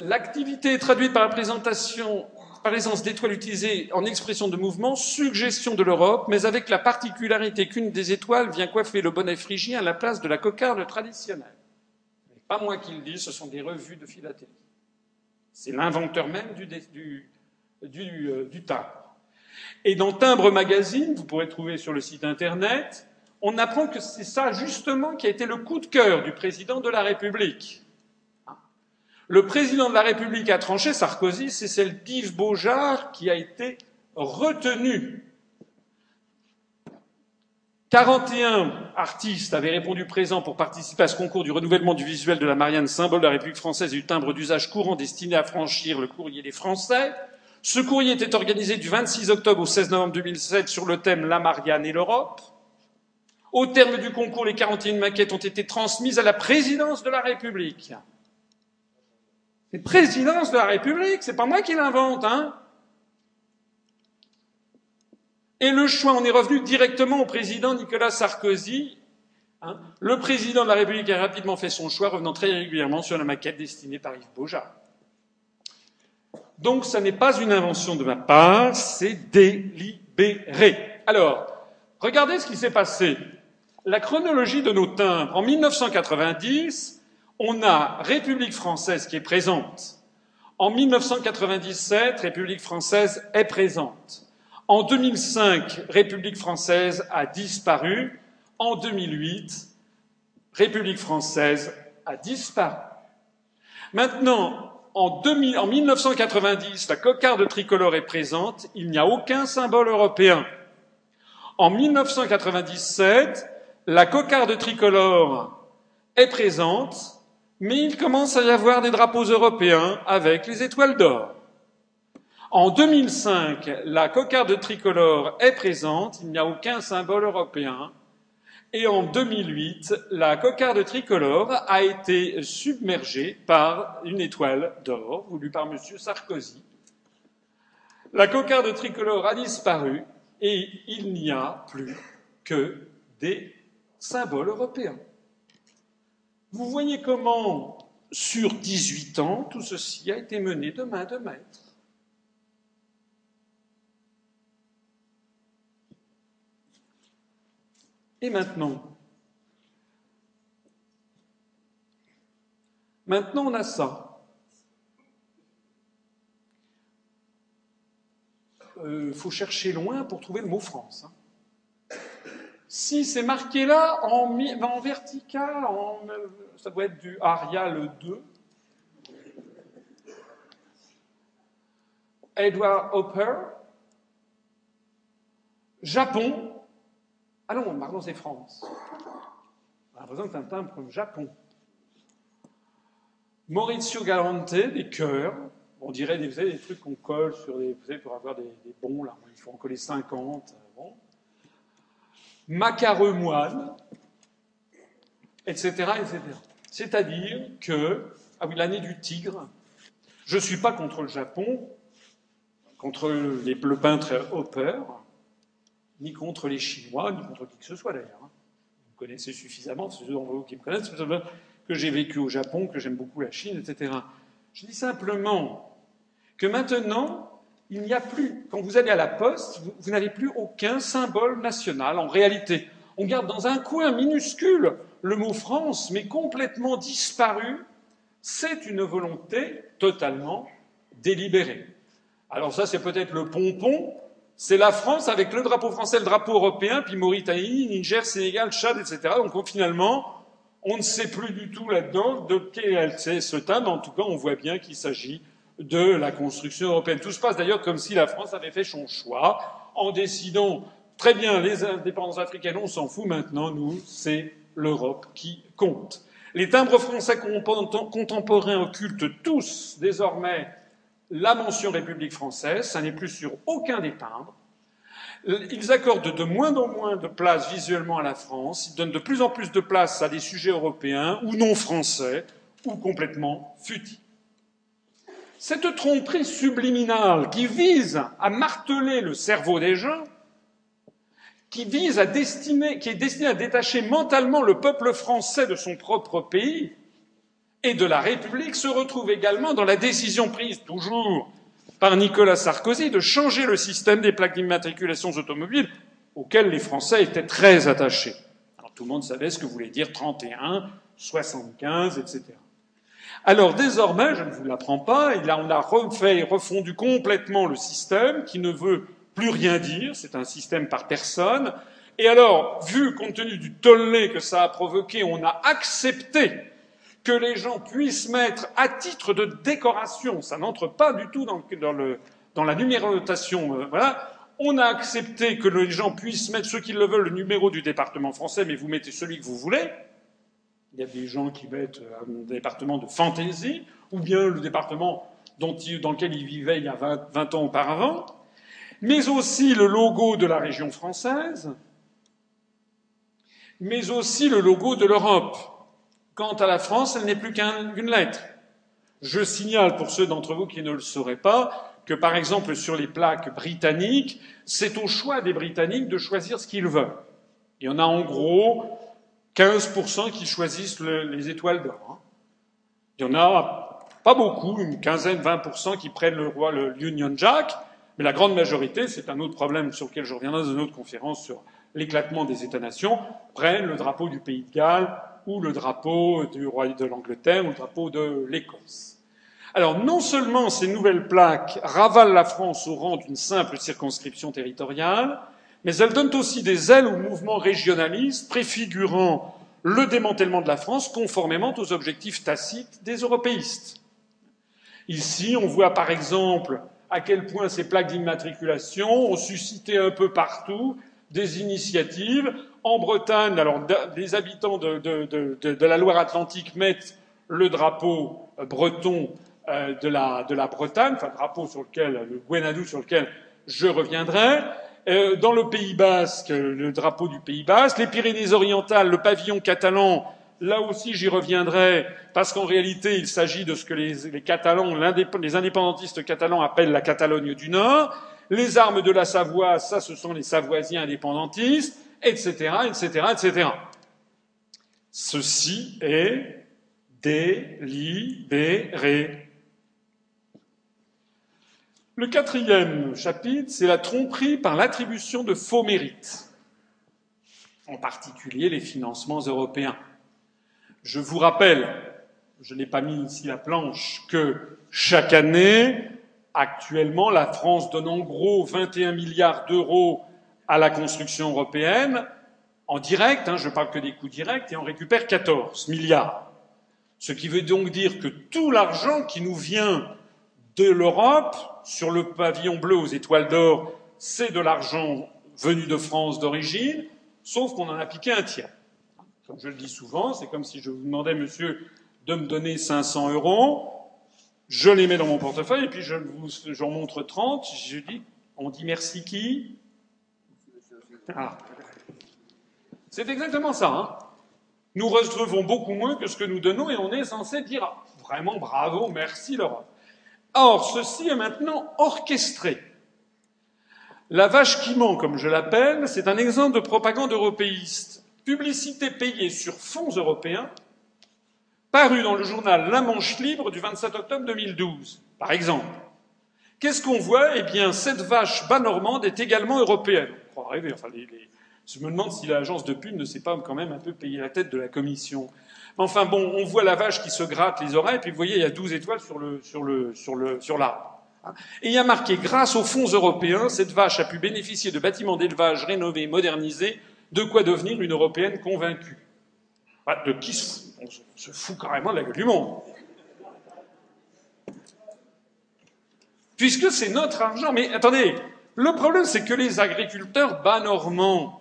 L'activité est traduite par la présentation par l'essence d'étoiles utilisées en expression de mouvement, suggestion de l'Europe, mais avec la particularité qu'une des étoiles vient coiffer le bonnet phrygien à la place de la cocarde traditionnelle. Pas moi qui le dis, ce sont des revues de philatélie. C'est l'inventeur même du, euh, du, timbre. Et dans Timbre Magazine, vous pourrez trouver sur le site internet, on apprend que c'est ça justement qui a été le coup de cœur du président de la République. Le président de la République a tranché, Sarkozy, c'est celle d'Yves Beaujard qui a été retenue 41 artistes avaient répondu présents pour participer à ce concours du renouvellement du visuel de la Marianne, symbole de la République française et du timbre d'usage courant destiné à franchir le courrier des Français. Ce courrier était organisé du 26 octobre au 16 novembre 2007 sur le thème La Marianne et l'Europe. Au terme du concours, les 41 maquettes ont été transmises à la présidence de la République. C'est présidence de la République, c'est pas moi qui l'invente, hein. Et le choix en est revenu directement au président Nicolas Sarkozy. Hein. le président de la République a rapidement fait son choix, revenant très régulièrement sur la maquette destinée par Yves Beaujard. Donc, ce n'est pas une invention de ma part, c'est délibéré. Alors, regardez ce qui s'est passé. La chronologie de nos timbres. En 1990, on a République française qui est présente. En 1997, République française est présente. En 2005, République française a disparu. En 2008, République française a disparu. Maintenant, en, 2000, en 1990, la cocarde tricolore est présente. Il n'y a aucun symbole européen. En 1997, la cocarde tricolore est présente mais il commence à y avoir des drapeaux européens avec les étoiles d'or. En 2005, la cocarde tricolore est présente, il n'y a aucun symbole européen. Et en 2008, la cocarde tricolore a été submergée par une étoile d'or voulue par M. Sarkozy. La cocarde tricolore a disparu et il n'y a plus que des symboles européens. Vous voyez comment, sur 18 ans, tout ceci a été mené de main de maître. Et maintenant Maintenant, on a ça. Il euh, faut chercher loin pour trouver le mot France. Hein. Si c'est marqué là en, en vertical, en, ça doit être du Arial 2. Edward Hopper. Japon. Ah non, pardon, c'est France. On a un timbre Japon. Maurizio Galante, des cœurs. On dirait des, trucs qu'on colle sur des. Pour avoir des, bons, là, il faut en coller 50. Bon macareux moine, etc., etc. C'est-à-dire que, ah oui, l'année du tigre, je ne suis pas contre le Japon, contre les, le peintre Hopper, ni contre les Chinois, ni contre qui que ce soit d'ailleurs. Hein. Vous connaissez suffisamment, ceux d'entre vous qui me connaissent, que j'ai vécu au Japon, que j'aime beaucoup la Chine, etc. Je dis simplement que maintenant, il n'y a plus, quand vous allez à la poste, vous, n'avez plus aucun symbole national en réalité. On garde dans un coin minuscule le mot France, mais complètement disparu. C'est une volonté totalement délibérée. Alors ça, c'est peut-être le pompon. C'est la France avec le drapeau français, le drapeau européen, puis Mauritanie, Niger, Sénégal, Tchad, etc. Donc finalement, on ne sait plus du tout là-dedans de quel c'est ce thème. En tout cas, on voit bien qu'il s'agit de la construction européenne. Tout se passe d'ailleurs comme si la France avait fait son choix en décidant très bien les indépendances africaines, on s'en fout maintenant, nous, c'est l'Europe qui compte. Les timbres français contemporains occultent tous désormais la mention République française, ça n'est plus sur aucun des timbres. Ils accordent de moins en moins de place visuellement à la France, ils donnent de plus en plus de place à des sujets européens ou non français ou complètement futiles. Cette tromperie subliminale qui vise à marteler le cerveau des gens, qui vise à destiner, qui est destinée à détacher mentalement le peuple français de son propre pays et de la République, se retrouve également dans la décision prise toujours par Nicolas Sarkozy de changer le système des plaques d'immatriculation automobiles auquel les Français étaient très attachés. Alors, tout le monde savait ce que voulait dire 31, 75, etc. Alors désormais, je ne vous l'apprends pas, on a refait et refondu complètement le système qui ne veut plus rien dire, c'est un système par personne. Et alors, vu compte tenu du tollé que ça a provoqué, on a accepté que les gens puissent mettre à titre de décoration, ça n'entre pas du tout dans, dans la numérotation, euh, voilà, on a accepté que les gens puissent mettre, ceux qui le veulent, le numéro du département français, mais vous mettez celui que vous voulez. Il y a des gens qui mettent un département de fantaisie, ou bien le département dans lequel ils vivaient il y a 20, 20 ans auparavant, mais aussi le logo de la région française, mais aussi le logo de l'Europe. Quant à la France, elle n'est plus qu'une lettre. Je signale pour ceux d'entre vous qui ne le sauraient pas que, par exemple, sur les plaques britanniques, c'est au choix des Britanniques de choisir ce qu'ils veulent. Il y en a en gros 15% qui choisissent les étoiles d'or. Hein. Il y en a pas beaucoup, une quinzaine, 20% qui prennent le roi, Union Jack, mais la grande majorité, c'est un autre problème sur lequel je reviendrai dans une autre conférence sur l'éclatement des États-nations, prennent le drapeau du Pays de Galles ou le drapeau du roi de l'Angleterre ou le drapeau de l'Écosse. Alors non seulement ces nouvelles plaques ravalent la France au rang d'une simple circonscription territoriale, mais elles donnent aussi des ailes au mouvement régionaliste préfigurant le démantèlement de la France conformément aux objectifs tacites des européistes. Ici, on voit par exemple à quel point ces plaques d'immatriculation ont suscité un peu partout des initiatives. En Bretagne, alors les habitants de, de la Loire-Atlantique mettent le drapeau breton euh, de la, de la Bretagne, enfin drapeau sur lequel, le sur lequel je reviendrai. Euh, dans le Pays basque, le drapeau du Pays basque, les Pyrénées-Orientales, le pavillon catalan, là aussi j'y reviendrai, parce qu'en réalité il s'agit de ce que les, les Catalans, les indépendantistes catalans appellent la Catalogne du Nord, les armes de la Savoie, ça ce sont les Savoisiens indépendantistes, etc., etc., etc. Ceci est délibéré. Le quatrième chapitre, c'est la tromperie par l'attribution de faux mérites, en particulier les financements européens. Je vous rappelle, je n'ai pas mis ici la planche, que chaque année, actuellement, la France donne en gros 21 milliards d'euros à la construction européenne en direct, hein, je parle que des coûts directs, et on récupère 14 milliards. Ce qui veut donc dire que tout l'argent qui nous vient de l'Europe sur le pavillon bleu aux étoiles d'or, c'est de l'argent venu de France d'origine, sauf qu'on en a piqué un tiers. Comme je le dis souvent, c'est comme si je vous demandais, monsieur, de me donner 500 euros, je les mets dans mon portefeuille et puis je vous, j'en montre 30, je dis, on dit merci qui? Ah. C'est exactement ça. Hein nous recevons beaucoup moins que ce que nous donnons et on est censé dire vraiment bravo, merci l'Europe. Or, ceci est maintenant orchestré. La vache qui ment, comme je l'appelle, c'est un exemple de propagande européiste. Publicité payée sur fonds européens, parue dans le journal La Manche Libre du 27 octobre 2012, par exemple. Qu'est-ce qu'on voit? Eh bien, cette vache bas normande est également européenne. Je me demande si l'agence de pub ne s'est pas quand même un peu payé la tête de la commission. Enfin bon, on voit la vache qui se gratte les oreilles, puis vous voyez, il y a 12 étoiles sur l'arbre. Et il y a marqué, grâce aux fonds européens, cette vache a pu bénéficier de bâtiments d'élevage rénovés, modernisés, de quoi devenir une européenne convaincue. de qui se fout? On se fout carrément de la gueule du monde. Puisque c'est notre argent. Mais attendez, le problème c'est que les agriculteurs bas normands,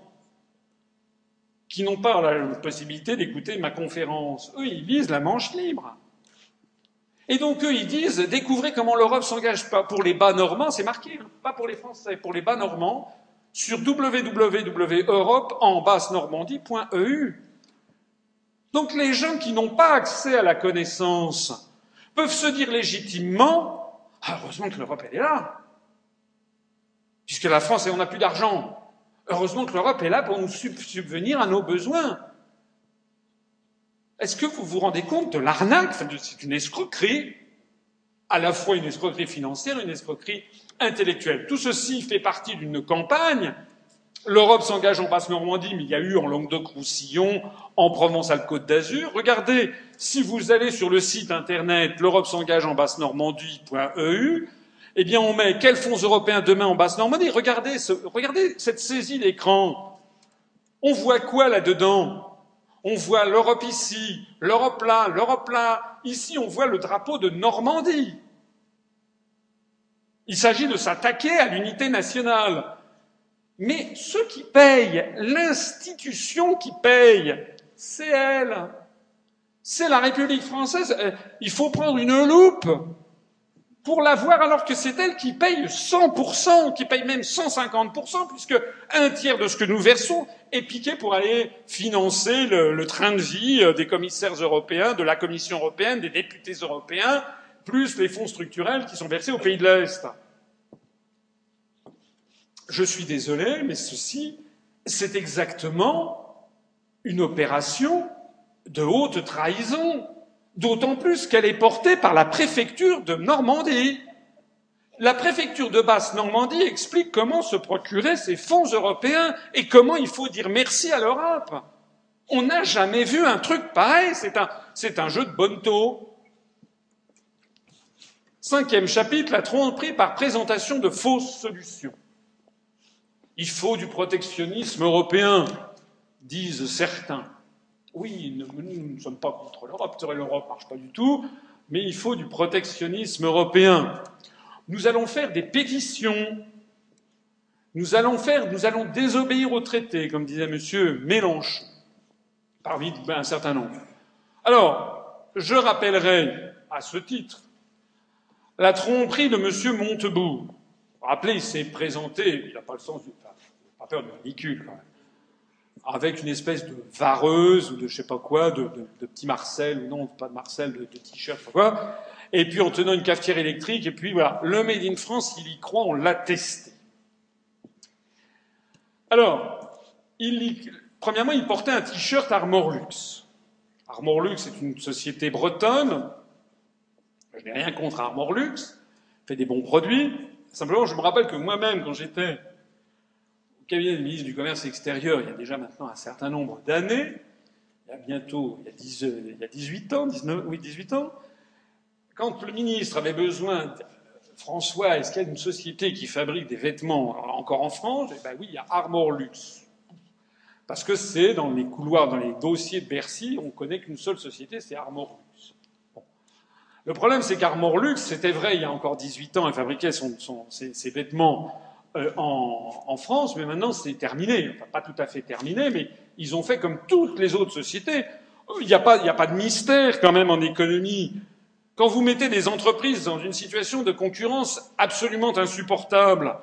qui n'ont pas la possibilité d'écouter ma conférence. Eux, ils visent la manche libre. Et donc, eux, ils disent, découvrez comment l'Europe s'engage pas pour les bas normands, c'est marqué, hein, pas pour les Français, pour les bas normands, sur www.europe en basse normandie.eu. Donc, les gens qui n'ont pas accès à la connaissance peuvent se dire légitimement, ah, heureusement que l'Europe, elle est là. Puisque la France, on n'a plus d'argent. Heureusement que l'Europe est là pour nous subvenir à nos besoins. Est-ce que vous vous rendez compte de l'arnaque? C'est une escroquerie, à la fois une escroquerie financière, une escroquerie intellectuelle. Tout ceci fait partie d'une campagne. L'Europe s'engage en Basse-Normandie, mais il y a eu en Languedoc-Roussillon, en Provence-Alpes-Côte d'Azur. Regardez, si vous allez sur le site internet l'Europe s'engage en Basse-Normandie.eu, eh bien, on met quels fonds européens demain en Basse-Normandie regardez, regardez cette saisie d'écran. On voit quoi là-dedans? On voit l'Europe ici, l'Europe là, l'Europe là. Ici, on voit le drapeau de Normandie. Il s'agit de s'attaquer à l'unité nationale. Mais ceux qui payent, l'institution qui paye, c'est elle. C'est la République française. Euh, il faut prendre une loupe pour l'avoir alors que c'est elle qui paye 100%, qui paye même 150%, puisque un tiers de ce que nous versons est piqué pour aller financer le, train de vie euh, des commissaires européens, de la Commission européenne, des députés européens, plus les fonds structurels qui sont versés aux pays de l'Est. je suis désolé, mais ceci, c'est exactement une opération de haute trahison, d'autant plus qu'elle est portée par la préfecture de Normandie. La préfecture de Basse-Normandie explique comment se procurer ces fonds européens et comment il faut dire merci à l'Europe. On n'a jamais vu un truc pareil, c'est un, jeu de bonneteau. Cinquième chapitre, la tromperie par présentation de fausses solutions. Il faut du protectionnisme européen, disent certains. Oui, nous, ne sommes pas contre l'Europe, l'Europe ne marche pas du tout, mais il faut du protectionnisme européen. Nous allons faire des pétitions. Nous allons faire, nous allons désobéir au traité, comme disait M. Mélenchon, parmi un certain nombre. Alors, je rappellerai à ce titre la tromperie de M. Montebourg. Rappelez, il s'est présenté, il n'a pas le sens du, enfin, pas peur de ridicule, quand même avec une espèce de vareuse ou de je sais pas quoi, de, de, petit Marcel, ou non, pas de Marcel, de, de t-shirt, quoi, et puis en tenant une cafetière électrique, et puis voilà, le Made in France, il y croit, on l'a testé. Alors, il premièrement, il portait un t-shirt Armorlux. Armorlux est une société bretonne, je n'ai rien contre Armorlux, fait des bons produits, simplement je me rappelle que moi-même, quand j'étais au cabinet du ministre du Commerce extérieur, il y a déjà maintenant un certain nombre d'années, il y a bientôt, il y a, 10, il y a 18 ans, 19, oui, 18 ans, quand le ministre avait besoin, François, est-ce qu'il y a une société qui fabrique des vêtements encore en France Eh bien oui, il y a Armor Luxe. Parce que c'est dans les couloirs, dans les dossiers de Bercy, on connaît qu'une seule société, c'est Armor Luxe. Le problème, c'est qu'Armor Luxe, c'était vrai il y a encore 18 ans, elle fabriquait ses, vêtements euh, en, France, mais maintenant c'est terminé. Enfin, pas tout à fait terminé, mais ils ont fait comme toutes les autres sociétés. Il n'y a, pas, de mystère quand même en économie. Quand vous mettez des entreprises dans une situation de concurrence absolument insupportable,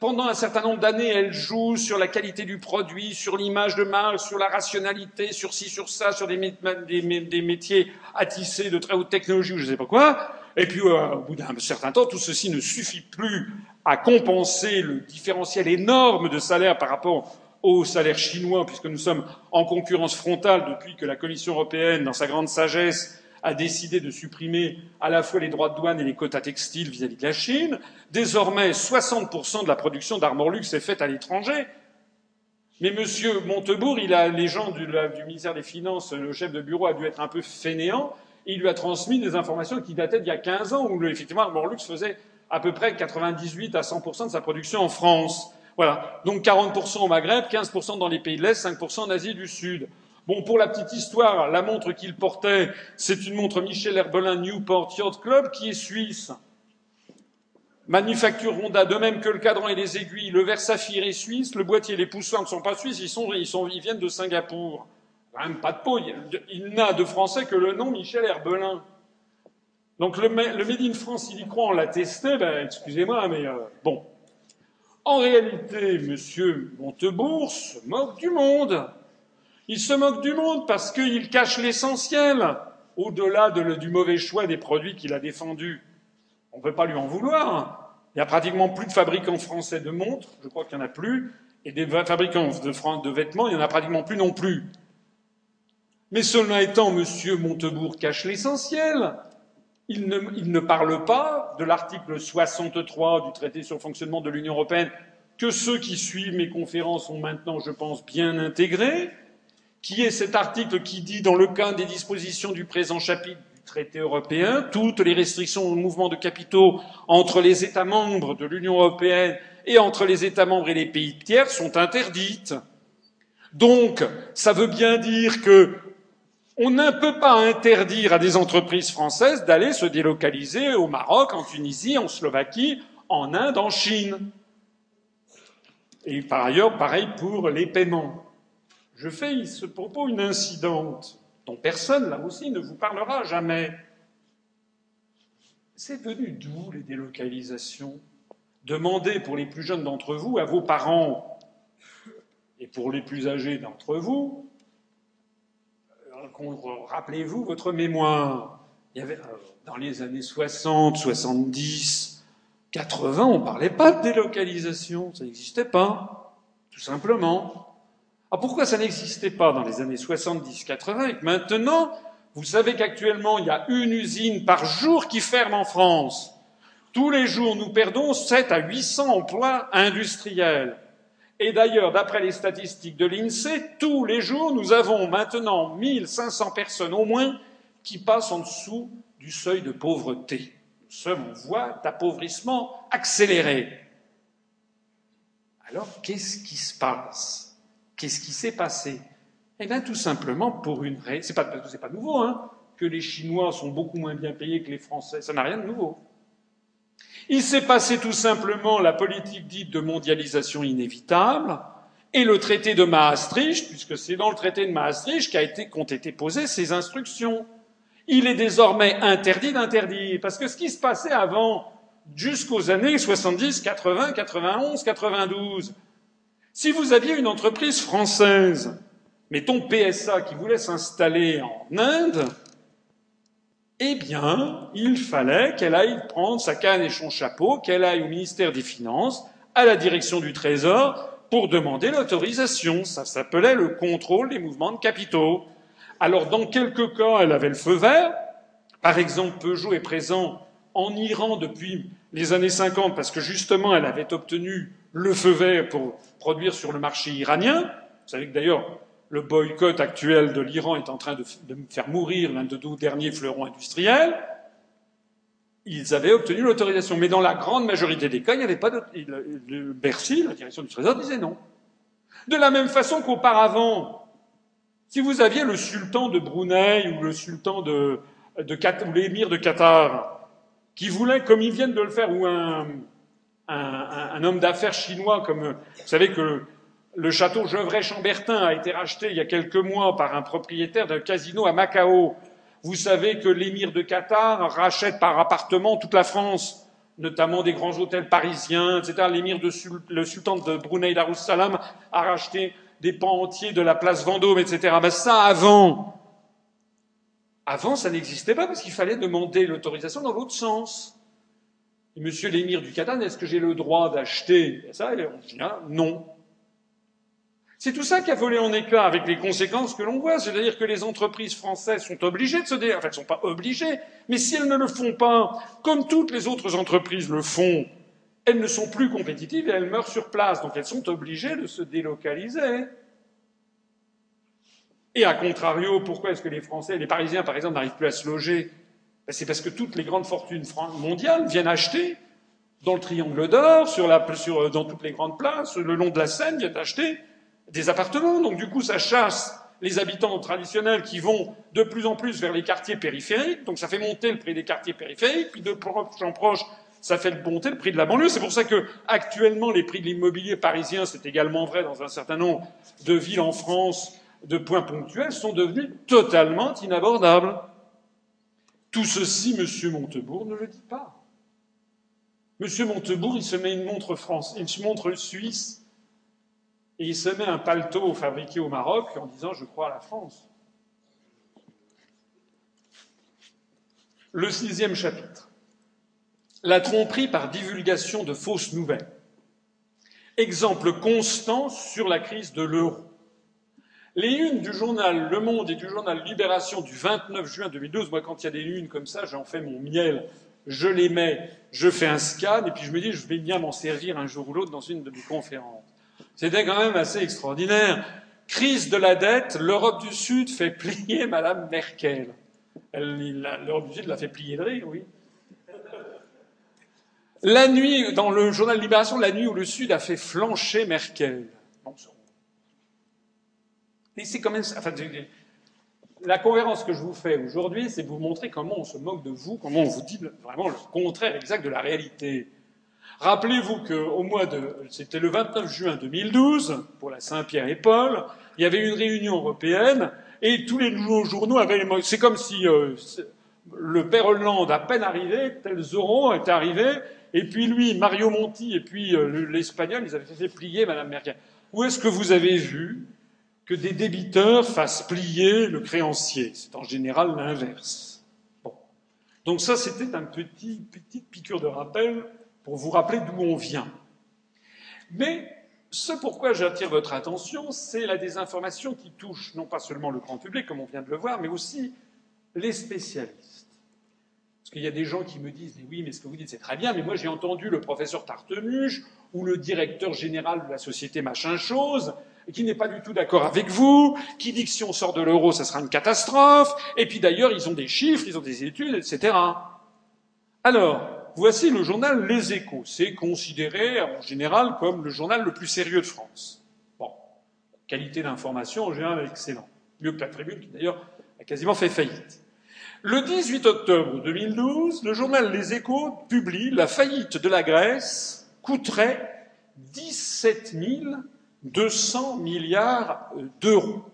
pendant un certain nombre d'années, elles jouent sur la qualité du produit, sur l'image de marque, sur la rationalité, sur ci, sur ça, sur des, des, métiers attissés de très haute technologie ou je ne sais pas quoi. Et puis, euh, au bout d'un certain temps, tout ceci ne suffit plus à compenser le différentiel énorme de salaire par rapport au salaire chinois, puisque nous sommes en concurrence frontale depuis que la Commission européenne, dans sa grande sagesse, a décidé de supprimer à la fois les droits de douane et les quotas textiles vis-à-vis de la Chine. Désormais, 60% de la production d'Armorlux est faite à l'étranger. Mais Monsieur Montebourg, il a, les gens du, ministère des Finances, le chef de bureau a dû être un peu fainéant. Il lui a transmis des informations qui dataient d'il y a 15 ans, où effectivement Armorlux faisait à peu près 98 à 100% de sa production en France. Voilà. Donc 40% au Maghreb, 15% dans les pays de l'Est, 5% en Asie du Sud. Bon, pour la petite histoire, la montre qu'il portait, c'est une montre Michel Herbelin Newport Yacht Club qui est suisse. Manufacture Honda, de même que le cadran et les aiguilles, le verre saphir est suisse, le boîtier et les poussins ne sont pas suisses, ils, sont, ils, sont, ils viennent de Singapour. Même pas de peau, il n'a de français que le nom Michel Herbelin. Donc le, le Made in France, il y croit, on l'a testé, ben, excusez-moi, mais euh, bon. En réalité, M. Montebourg se moque du monde. Il se moque du monde parce qu'il cache l'essentiel, au-delà de, du mauvais choix des produits qu'il a défendus. On ne peut pas lui en vouloir. Il n'y a pratiquement plus de fabricants français de montres, je crois qu'il n'y en a plus, et des fabricants de, de vêtements, il n'y en a pratiquement plus non plus. Mais cela étant, M. Montebourg cache l'essentiel. Il ne, parle pas de l'article 63 du traité sur le fonctionnement de l'Union européenne que ceux qui suivent mes conférences ont maintenant, je pense, bien intégré, qui est cet article qui dit, dans le cas des dispositions du présent chapitre du traité européen, toutes les restrictions au mouvement de capitaux entre les États membres de l'Union européenne et entre les États membres et les pays tiers sont interdites. Donc, ça veut bien dire que on ne peut pas interdire à des entreprises françaises d'aller se délocaliser au Maroc, en Tunisie, en Slovaquie, en Inde, en Chine. Et par ailleurs, pareil pour les paiements. Je fais ce propos une incidente dont personne, là aussi, ne vous parlera jamais. C'est venu d'où les délocalisations? Demandez pour les plus jeunes d'entre vous à vos parents et pour les plus âgés d'entre vous rappelez-vous votre mémoire. Il y avait, euh, dans les années 60, 70, 80, on ne parlait pas de délocalisation, ça n'existait pas, tout simplement. Alors pourquoi ça n'existait pas dans les années 70-80 et que maintenant, vous savez qu'actuellement, il y a une usine par jour qui ferme en France. Tous les jours, nous perdons 7 à 800 emplois industriels. Et d'ailleurs, d'après les statistiques de l'INSEE, tous les jours, nous avons maintenant 1500 personnes au moins qui passent en dessous du seuil de pauvreté. Nous sommes en voie d'appauvrissement accéléré. Alors, qu'est-ce qui se passe? Qu'est-ce qui s'est passé? Eh bien, tout simplement pour une raison. C'est pas, pas nouveau, hein, que les Chinois sont beaucoup moins bien payés que les Français. Ça n'a rien de nouveau. Il s'est passé tout simplement la politique dite de mondialisation inévitable et le traité de Maastricht, puisque c'est dans le traité de Maastricht qu'ont été, été posées ces instructions. Il est désormais interdit d'interdire, parce que ce qui se passait avant, jusqu'aux années 70, 80, 91, 92, si vous aviez une entreprise française, mettons PSA, qui voulait s'installer en Inde, eh bien, il fallait qu'elle aille prendre sa canne et son chapeau, qu'elle aille au ministère des Finances, à la direction du Trésor, pour demander l'autorisation. Ça s'appelait le contrôle des mouvements de capitaux. Alors, dans quelques cas, elle avait le feu vert. Par exemple, Peugeot est présent en Iran depuis les années 50 parce que justement, elle avait obtenu le feu vert pour produire sur le marché iranien. Vous savez que d'ailleurs, le boycott actuel de l'Iran est en train de, faire mourir l'un de nos derniers fleurons industriels, ils avaient obtenu l'autorisation. Mais dans la grande majorité des cas, il n'y avait pas de. Bercy, la direction du Trésor, disait non. De la même façon qu'auparavant, si vous aviez le sultan de Brunei ou le sultan de, de ou l'émir de Qatar, qui voulait, comme ils viennent de le faire, ou un, un homme d'affaires chinois, comme vous savez que le château Gevrey-Chambertin a été racheté il y a quelques mois par un propriétaire d'un casino à Macao. Vous savez que l'émir de Qatar rachète par appartement toute la France, notamment des grands hôtels parisiens, etc. L'émir de le sultan de Brunei Darussalam a racheté des pans entiers de la place Vendôme, etc. Mais ça, avant, avant, ça n'existait pas parce qu'il fallait demander l'autorisation dans l'autre sens. Et monsieur l'émir du Qatar, est-ce que j'ai le droit d'acheter? Ça non. C'est tout ça qui a volé en éclat avec les conséquences que l'on voit. C'est-à-dire que les entreprises françaises sont obligées de se dé... Enfin, elles ne sont pas obligées, mais si elles ne le font pas, comme toutes les autres entreprises le font, elles ne sont plus compétitives et elles meurent sur place. Donc elles sont obligées de se délocaliser. Et à contrario, pourquoi est-ce que les Français, les Parisiens par exemple, n'arrivent plus à se loger? Ben, C'est parce que toutes les grandes fortunes mondiales viennent acheter dans le triangle d'or, sur sur, dans toutes les grandes places, le long de la Seine, viennent acheter des appartements. Donc du coup, ça chasse les habitants traditionnels qui vont de plus en plus vers les quartiers périphériques. Donc ça fait monter le prix des quartiers périphériques. Puis de proche en proche, ça fait monter le prix de la banlieue. C'est pour ça que actuellement, les prix de l'immobilier parisien, c'est également vrai dans un certain nombre de villes en France, de points ponctuels, sont devenus totalement inabordables. Tout ceci, M. Montebourg ne le dit pas. M. Montebourg, il se met une montre France, une montre suisse et il se met un paletot fabriqué au Maroc en disant Je crois à la France. Le sixième chapitre. La tromperie par divulgation de fausses nouvelles. Exemple constant sur la crise de l'euro. Les unes du journal Le Monde et du journal Libération du 29 juin 2012, moi quand il y a des unes comme ça, j'en fais mon miel, je les mets, je fais un scan et puis je me dis je vais bien m'en servir un jour ou l'autre dans une de mes conférences. C'était quand même assez extraordinaire. Crise de la dette, l'Europe du Sud fait plier Madame Merkel. L'Europe du Sud l'a fait plier de rire, oui. La nuit, dans le journal Libération, la nuit où le Sud a fait flancher Merkel. Mais c'est quand même. La conférence que je vous fais aujourd'hui, c'est vous montrer comment on se moque de vous, comment on vous dit vraiment le contraire exact de la réalité. Rappelez-vous qu'au mois de, c'était le 29 juin 2012, pour la Saint-Pierre et Paul, il y avait une réunion européenne et tous les journaux avaient, c'est comme si euh, le père Hollande, à peine arrivé, tel Zoran est arrivé, et puis lui, Mario Monti, et puis euh, l'Espagnol, ils avaient fait plier Madame Merkel. Où est-ce que vous avez vu que des débiteurs fassent plier le créancier? C'est en général l'inverse. Bon. Donc ça, c'était un petit, petite piqûre de rappel pour vous rappeler d'où on vient. Mais ce pourquoi j'attire votre attention, c'est la désinformation qui touche non pas seulement le grand public, comme on vient de le voir, mais aussi les spécialistes. Parce qu'il y a des gens qui me disent, mais oui, mais ce que vous dites, c'est très bien, mais moi j'ai entendu le professeur Tartemuche ou le directeur général de la société machin chose, qui n'est pas du tout d'accord avec vous, qui dit que si on sort de l'euro, ça sera une catastrophe, et puis d'ailleurs, ils ont des chiffres, ils ont des études, etc. Alors, voici le journal Les Échos. C'est considéré en général comme le journal le plus sérieux de France. Bon, qualité d'information en général excellente. Mieux que la Tribune, qui d'ailleurs a quasiment fait faillite. Le 18 octobre 2012, le journal Les Échos publie La faillite de la Grèce coûterait 17 200 milliards d'euros.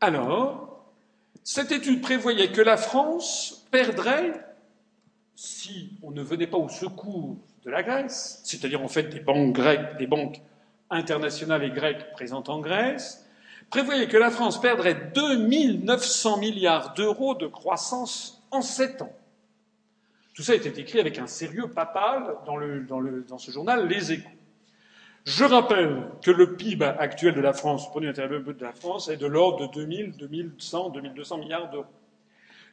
Alors, cette étude prévoyait que la France perdrait si on ne venait pas au secours de la Grèce, c'est-à-dire en fait des banques grecques, des banques internationales et grecques présentes en Grèce, prévoyait que la France perdrait 2 900 milliards d'euros de croissance en sept ans. Tout ça était écrit avec un sérieux papal dans, ce journal Les Échos. Je rappelle que le PIB actuel de la France, le produit intérieur de la France, est de l'ordre de 2000, 2100, 2200 milliards d'euros.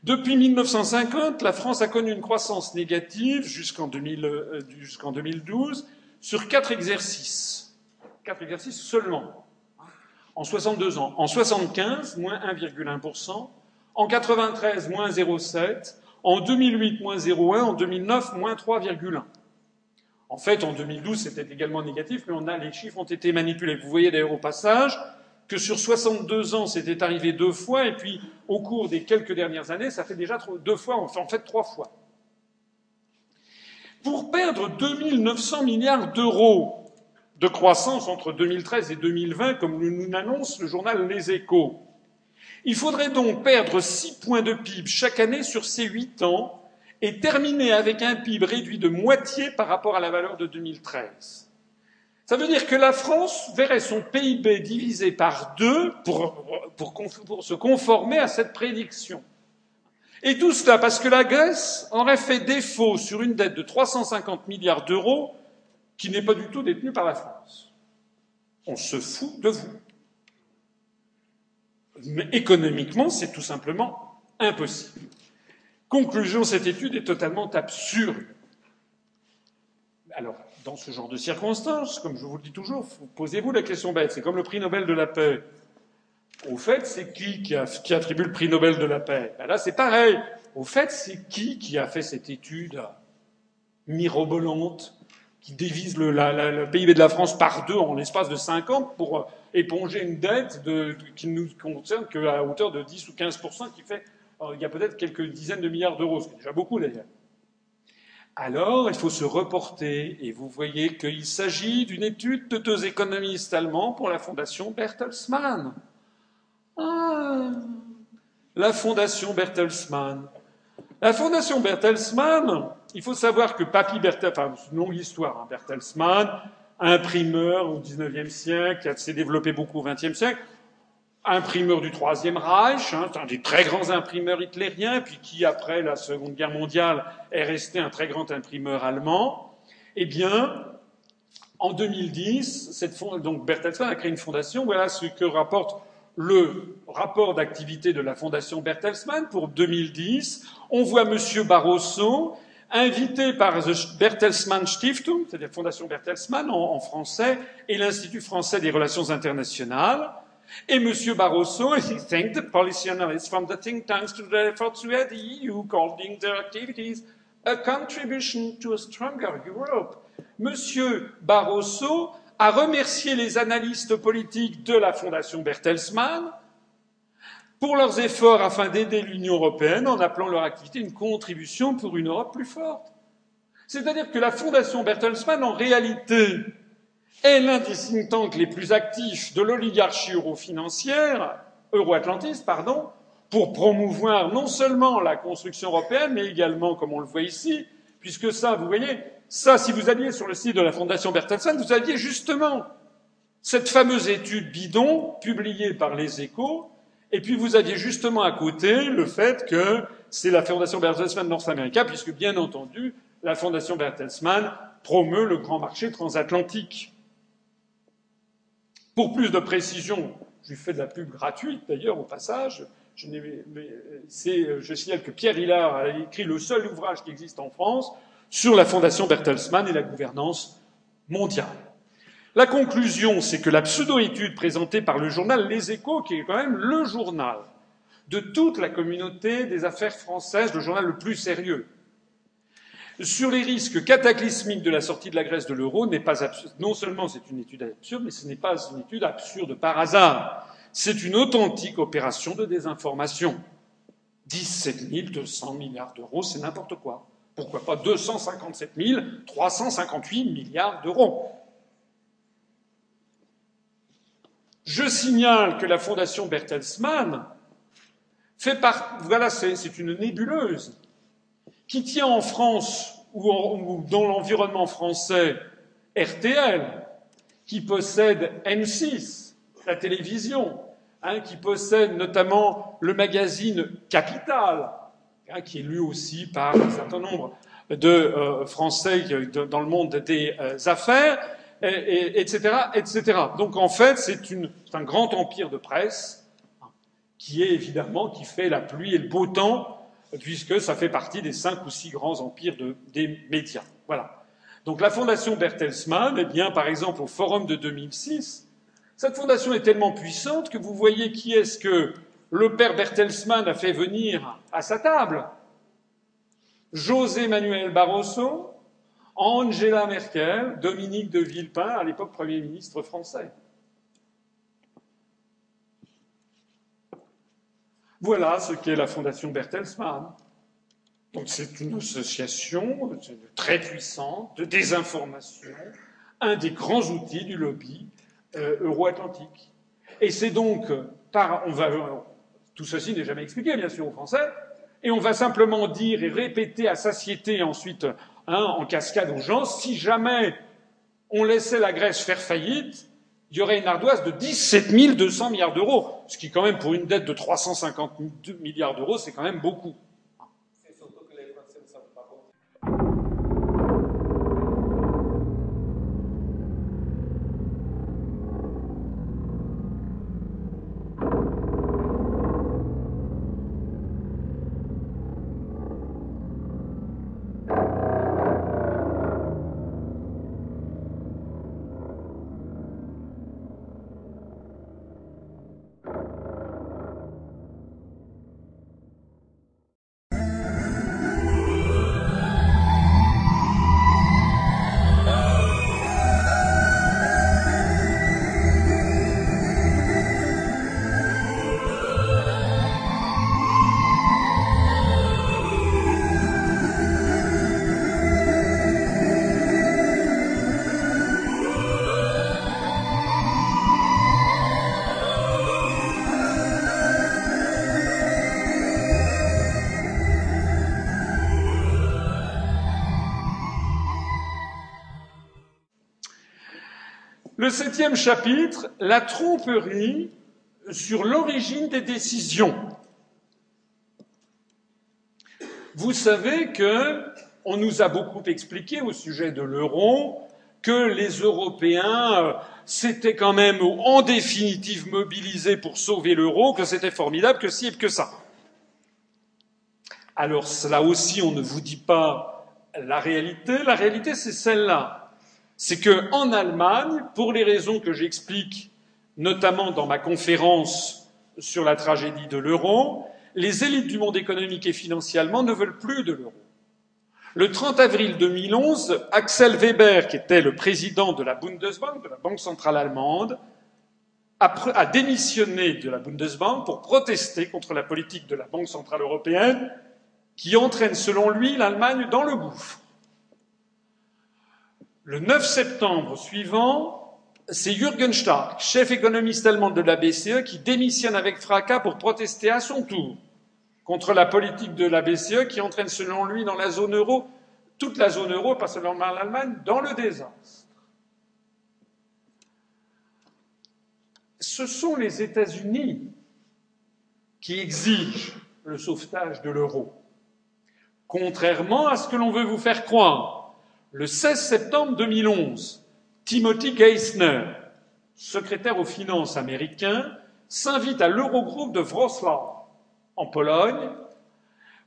Depuis 1950, la France a connu une croissance négative jusqu'en 2012 euh, sur quatre exercices. Quatre exercices seulement. En 62 ans. En 75, moins 1,1%. En 93, moins 0,7. En 2008, moins 0,1. En 2009, moins 3,1. En fait, en 2012, c'était également négatif, mais les chiffres ont été manipulés. Vous voyez d'ailleurs au passage que sur 62 ans, c'était arrivé deux fois, et puis au cours des quelques dernières années, ça fait déjà deux fois, en fait trois fois. Pour perdre 2900 milliards d'euros de croissance entre 2013 et 2020, comme nous annonce le journal Les Échos, il faudrait donc perdre 6 points de PIB chaque année sur ces 8 ans et terminer avec un PIB réduit de moitié par rapport à la valeur de 2013. Ça veut dire que la France verrait son PIB divisé par deux pour, se conformer à cette prédiction. Et tout cela parce que la Grèce aurait fait défaut sur une dette de 350 milliards d'euros qui n'est pas du tout détenue par la France. On se fout de vous. Mais économiquement, c'est tout simplement impossible. Conclusion, cette étude est totalement absurde. Alors, dans ce genre de circonstances, comme je vous le dis toujours, posez-vous la question bête. C'est comme le prix Nobel de la paix. Au fait, c'est qui qui, attribue le prix Nobel de la paix? Ben Là, c'est pareil. Au fait, c'est qui qui a fait cette étude mirobolante qui divise le, PIB de la France par deux en l'espace de cinq ans pour éponger une dette qui ne nous concerne qu'à hauteur de 10 ou 15% qui fait, euh, il y a peut-être quelques dizaines de milliards d'euros, ce qui est déjà beaucoup d'ailleurs. Alors, il faut se reporter, et vous voyez qu'il s'agit d'une étude de deux économistes allemands pour la fondation Bertelsmann. Ah, la fondation Bertelsmann. La fondation Bertelsmann, il faut savoir que Papy Bertelsmann, c'est une longue histoire, hein, Bertelsmann, imprimeur au XIXe siècle, qui s'est développé beaucoup au XXe siècle, imprimeur du Troisième Reich, hein, un des très grands imprimeurs hitlériens, puis qui, après la Seconde Guerre mondiale, est resté un très grand imprimeur allemand, eh bien, en 2010, cette donc Bertelsmann a créé une fondation. Voilà ce que rapporte le rapport d'activité de la fondation Bertelsmann pour 2010. On voit M. Barroso invité par the Bertelsmann Stiftung, c'est-à-dire Fondation Bertelsmann en français, et l'Institut français des relations internationales. Et M. Barroso, he thanked the policy analysts from the think tanks to the efforts where the EU calling their activities a contribution to a stronger Europe. M. Barroso a remercié les analystes politiques de la Fondation Bertelsmann pour leurs efforts afin d'aider l'Union européenne en appelant leur activité une contribution pour une Europe plus forte. C'est-à-dire que la Fondation Bertelsmann, en réalité, est l'un des think tanks les plus actifs de l'oligarchie euro-financière, euro-atlantiste, pardon, pour promouvoir non seulement la construction européenne, mais également, comme on le voit ici, puisque ça, vous voyez, ça, si vous alliez sur le site de la Fondation Bertelsmann, vous aviez justement cette fameuse étude bidon publiée par les échos, et puis vous aviez justement à côté le fait que c'est la Fondation Bertelsmann North America, puisque bien entendu, la Fondation Bertelsmann promeut le grand marché transatlantique. Pour plus de précision, je lui fais de la pub gratuite d'ailleurs au passage. Je, je signale que Pierre Hillard a écrit le seul ouvrage qui existe en France sur la Fondation Bertelsmann et la gouvernance mondiale. La conclusion, c'est que la pseudo-étude présentée par le journal Les Échos, qui est quand même le journal de toute la communauté des affaires françaises, le journal le plus sérieux, sur les risques cataclysmiques de la sortie de la Grèce de l'euro n'est pas absurde. Non seulement c'est une étude absurde, mais ce n'est pas une étude absurde par hasard. C'est une authentique opération de désinformation. 17 200 milliards d'euros, c'est n'importe quoi. Pourquoi pas 257 358 milliards d'euros Je signale que la Fondation Bertelsmann fait par... Voilà, c'est une nébuleuse qui tient en France ou, dans l'environnement français RTL, qui possède M6, la télévision, hein, qui possède notamment le magazine Capital, hein, qui est lu aussi par un certain nombre de euh, Français dans le monde des euh, affaires, etc., etc. Donc en fait, c'est un grand empire de presse hein, qui est évidemment qui fait la pluie et le beau temps puisque ça fait partie des cinq ou six grands empires des médias. Voilà. Donc la fondation Bertelsmann, eh bien, par exemple, au forum de 2006, cette fondation est tellement puissante que vous voyez qui est-ce que le père Bertelsmann a fait venir à sa table. José Manuel Barroso, Angela Merkel, Dominique de Villepin, à l'époque Premier ministre français. Voilà ce qu'est la Fondation Bertelsmann. Donc c'est une association très puissante de désinformation, un des grands outils du lobby euh, euro-atlantique. Et c'est donc par, on va, tout ceci n'est jamais expliqué bien sûr aux Français, et on va simplement dire et répéter à satiété ensuite hein, en cascade aux gens, si jamais on laissait la Grèce faire faillite, il y aurait une ardoise de 17 200 milliards d'euros, ce qui, quand même, pour une dette de 350 milliards d'euros, c'est quand même beaucoup. Septième chapitre, la tromperie sur l'origine des décisions. Vous savez que on nous a beaucoup expliqué au sujet de l'euro que les Européens euh, s'étaient quand même en définitive mobilisés pour sauver l'euro, que c'était formidable, que si et que ça. Alors là aussi, on ne vous dit pas la réalité. La réalité, c'est celle-là c'est qu'en Allemagne, pour les raisons que j'explique notamment dans ma conférence sur la tragédie de l'euro, les élites du monde économique et financier allemand ne veulent plus de l'euro. Le 30 avril 2011, Axel Weber, qui était le président de la Bundesbank, de la Banque centrale allemande, a, démissionné de la Bundesbank pour protester contre la politique de la Banque centrale européenne qui entraîne, selon lui, l'Allemagne dans le gouffre. Le 9 septembre suivant, c'est Jürgen Stark, chef économiste allemand de la BCE, qui démissionne avec fracas pour protester à son tour contre la politique de la BCE qui entraîne, selon lui, dans la zone euro, toute la zone euro, pas seulement l'Allemagne, dans le désastre. Ce sont les États-Unis qui exigent le sauvetage de l'euro Contrairement à ce que l'on veut vous faire croire, le 16 septembre 2011, Timothy Geithner, secrétaire aux finances américain, s'invite à l'Eurogroupe de Wrocław, en Pologne,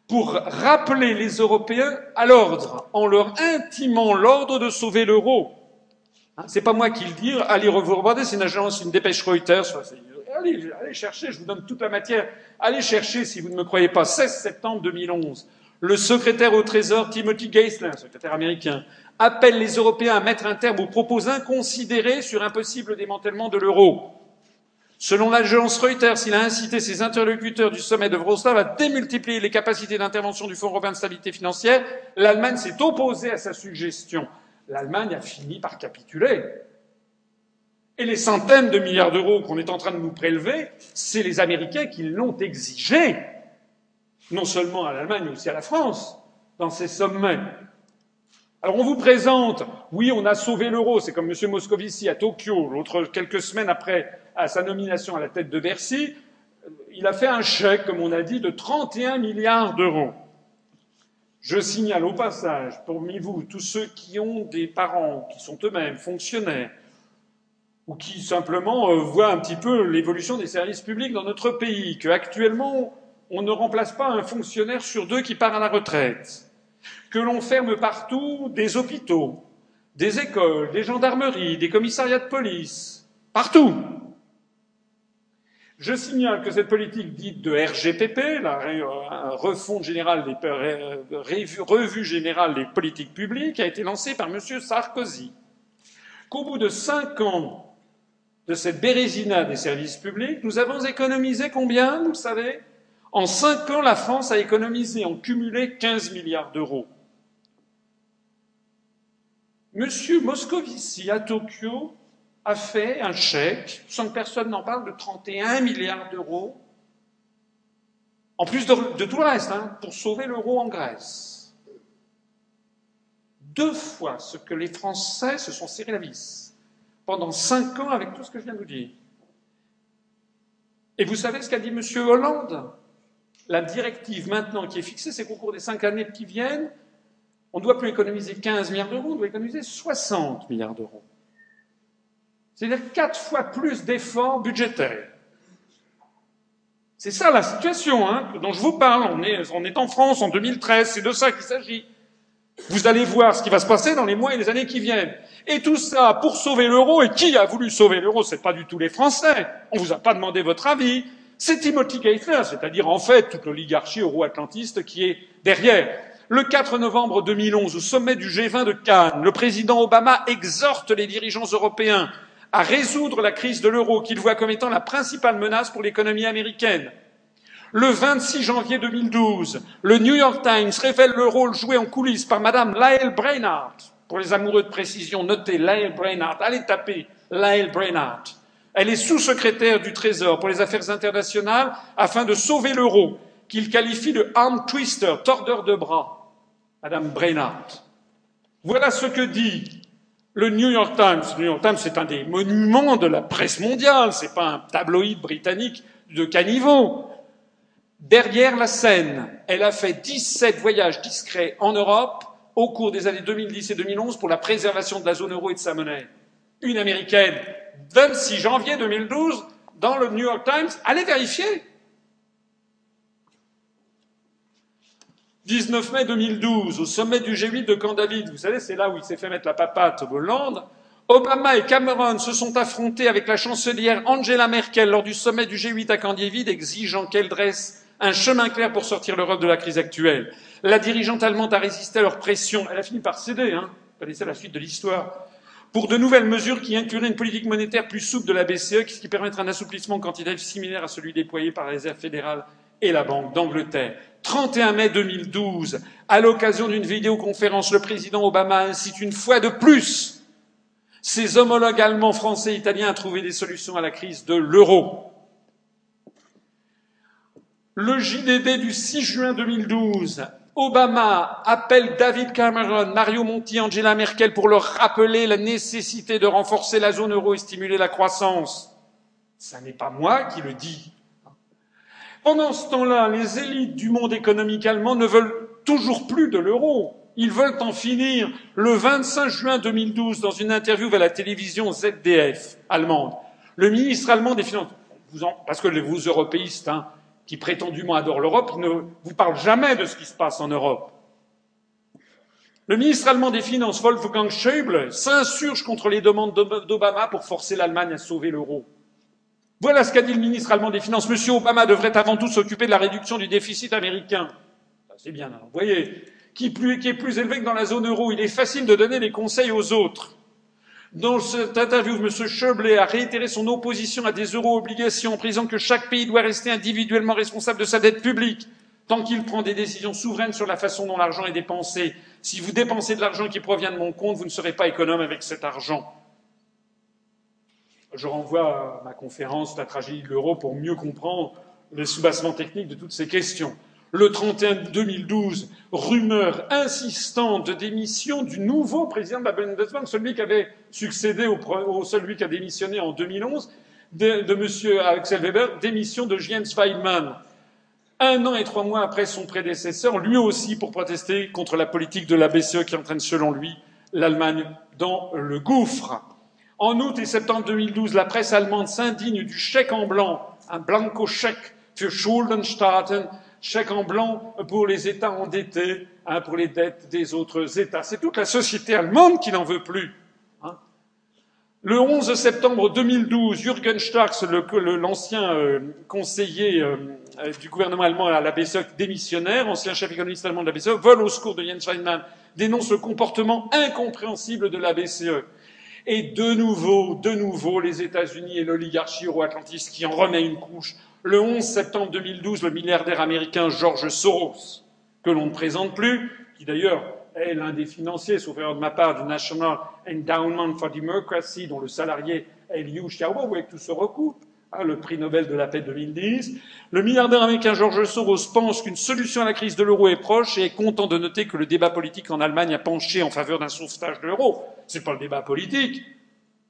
pour rappeler les Européens à l'ordre, en leur intimant l'ordre de sauver l'euro. Hein, c'est pas moi qui le dis, allez vous regarder, c'est une agence, une dépêche Reuters, allez, allez chercher, je vous donne toute la matière, allez chercher si vous ne me croyez pas, 16 septembre 2011 le secrétaire au Trésor Timothy Geithner, secrétaire américain, appelle les Européens à mettre un terme aux propos inconsidérés sur un possible démantèlement de l'euro. Selon l'agence Reuters, il a incité ses interlocuteurs du sommet de Wrocław à démultiplier les capacités d'intervention du Fonds européen de stabilité financière. L'Allemagne s'est opposée à sa suggestion. L'Allemagne a fini par capituler. Et les centaines de milliards d'euros qu'on est en train de nous prélever, c'est les Américains qui l'ont exigé non seulement à l'Allemagne, mais aussi à la France, dans ces sommets. Alors on vous présente, oui, on a sauvé l'euro, c'est comme M. Moscovici à Tokyo, l'autre quelques semaines après sa nomination à la tête de Bercy, il a fait un chèque, comme on a dit, de 31 milliards d'euros. Je signale au passage, parmi vous, tous ceux qui ont des parents qui sont eux-mêmes fonctionnaires, ou qui simplement euh, voient un petit peu l'évolution des services publics dans notre pays, qu'actuellement, on ne remplace pas un fonctionnaire sur deux qui part à la retraite, que l'on ferme partout des hôpitaux, des écoles, des gendarmeries, des commissariats de police, partout. Je signale que cette politique dite de RGPP, la refonte générale des, revue générale des politiques publiques, a été lancée par M. Sarkozy. Qu'au bout de cinq ans de cette bérésina des services publics, nous avons économisé combien, vous savez? En cinq ans, la France a économisé en cumulé 15 milliards d'euros. Monsieur Moscovici, à Tokyo, a fait un chèque, sans que personne n'en parle, de 31 milliards d'euros, en plus de, tout le reste, hein, pour sauver l'euro en Grèce. Deux fois ce que les Français se sont serrés la vis pendant cinq ans avec tout ce que je viens de vous dire. Et vous savez ce qu'a dit Monsieur Hollande? La directive maintenant qui est fixée, c'est qu'au cours des cinq années qui viennent, on ne doit plus économiser 15 milliards d'euros, on doit économiser 60 milliards d'euros. C'est-à-dire quatre fois plus d'efforts budgétaires. C'est ça la situation hein, dont je vous parle. On est, on est en France en 2013, c'est de ça qu'il s'agit. Vous allez voir ce qui va se passer dans les mois et les années qui viennent. Et tout ça pour sauver l'euro. Et qui a voulu sauver l'euro? C'est pas du tout les Français. On vous a pas demandé votre avis c'est Timothy Geithner, c'est-à-dire en fait toute l'oligarchie euro-atlantiste qui est derrière. Le 4 novembre 2011, au sommet du G20 de Cannes, le président Obama exhorte les dirigeants européens à résoudre la crise de l'euro qu'il voit comme étant la principale menace pour l'économie américaine. Le 26 janvier 2012, le New York Times révèle le rôle joué en coulisses par Madame Lael Brainard. Pour les amoureux de précision, notez Lael Brainard. Allez taper Lael Brainard elle est sous-secrétaire du Trésor pour les affaires internationales afin de sauver l'euro, qu'il qualifie de arm twister, tordeur de bras. Madame Brainard. Voilà ce que dit le New York Times. Le New York Times, c'est un des monuments de la presse mondiale, c'est pas un tabloïd britannique de caniveau. Derrière la scène, elle a fait 17 voyages discrets en Europe au cours des années 2010 et 2011 pour la préservation de la zone euro et de sa monnaie. Une américaine 26 janvier 2012 dans le New York Times. Allez vérifier. 19 mai 2012, au sommet du G8 de Camp David, vous savez, c'est là où il s'est fait mettre la papate Hollande, Obama et Cameron se sont affrontés avec la chancelière Angela Merkel lors du sommet du G8 à Camp exigeant qu'elle dresse un chemin clair pour sortir l'Europe de la crise actuelle. La dirigeante allemande a résisté à leur pression. Elle a fini par céder, hein. Vous connaissez la suite de l'histoire pour de nouvelles mesures qui incluraient une politique monétaire plus souple de la BCE, qui permettrait un assouplissement quantitatif similaire à celui déployé par la Réserve fédérale et la Banque d'Angleterre. 31 mai 2012, à l'occasion d'une vidéoconférence, le président Obama incite une fois de plus ses homologues allemands, français et italiens à trouver des solutions à la crise de l'euro. Le JDD du 6 juin 2012 Obama appelle David Cameron, Mario Monti, Angela Merkel pour leur rappeler la nécessité de renforcer la zone euro et stimuler la croissance. Ce n'est pas moi qui le dis. Pendant ce temps-là, les élites du monde économique allemand ne veulent toujours plus de l'euro. Ils veulent en finir. Le 25 juin 2012, dans une interview à la télévision ZDF allemande, le ministre allemand des Finances, parce que vous européistes, hein, qui prétendument adorent l'Europe, ne vous parlent jamais de ce qui se passe en Europe. Le ministre allemand des Finances, Wolfgang Schäuble, s'insurge contre les demandes d'Obama pour forcer l'Allemagne à sauver l'euro. Voilà ce qu'a dit le ministre allemand des Finances. Monsieur Obama devrait avant tout s'occuper de la réduction du déficit américain. C'est bien, vous voyez, qui est plus élevé que dans la zone euro. Il est facile de donner des conseils aux autres. Dans cette interview, M. Schäuble a réitéré son opposition à des euro-obligations en précisant que chaque pays doit rester individuellement responsable de sa dette publique tant qu'il prend des décisions souveraines sur la façon dont l'argent est dépensé. Si vous dépensez de l'argent qui provient de mon compte, vous ne serez pas économe avec cet argent. Je renvoie à ma conférence La tragédie de l'euro pour mieux comprendre les soubassements techniques de toutes ces questions le 31 2012, rumeur insistante de démission du nouveau président de la Bundesbank, celui qui avait succédé au, celui qui a démissionné en 2011, de, de M. Axel Weber, démission de Jens Feynman. Un an et trois mois après son prédécesseur, lui aussi pour protester contre la politique de la BCE qui entraîne, selon lui, l'Allemagne dans le gouffre. En août et septembre 2012, la presse allemande s'indigne du chèque en blanc, un blanco chèque für Schuldenstaaten, chèque en blanc pour les États endettés, hein, pour les dettes des autres États. C'est toute la société allemande qui n'en veut plus. Hein. Le 11 septembre 2012, Jürgen Starks, l'ancien euh, conseiller euh, du gouvernement allemand à la BCE, démissionnaire, ancien chef économiste allemand de la BCE, vole au secours de Jens Feynman, dénonce le comportement incompréhensible de la BCE. Et de nouveau, de nouveau, les États-Unis et l'oligarchie euro-atlantiste qui en remet une couche le 11 septembre 2012, le milliardaire américain George Soros, que l'on ne présente plus, qui d'ailleurs est l'un des financiers, sauf de ma part, du National Endowment for Democracy, dont le salarié est Liu Xiaobo, que tout se recoupe, hein, le prix Nobel de la paix 2010. Le milliardaire américain George Soros pense qu'une solution à la crise de l'euro est proche et est content de noter que le débat politique en Allemagne a penché en faveur d'un sauvetage de l'euro. Ce n'est pas le débat politique,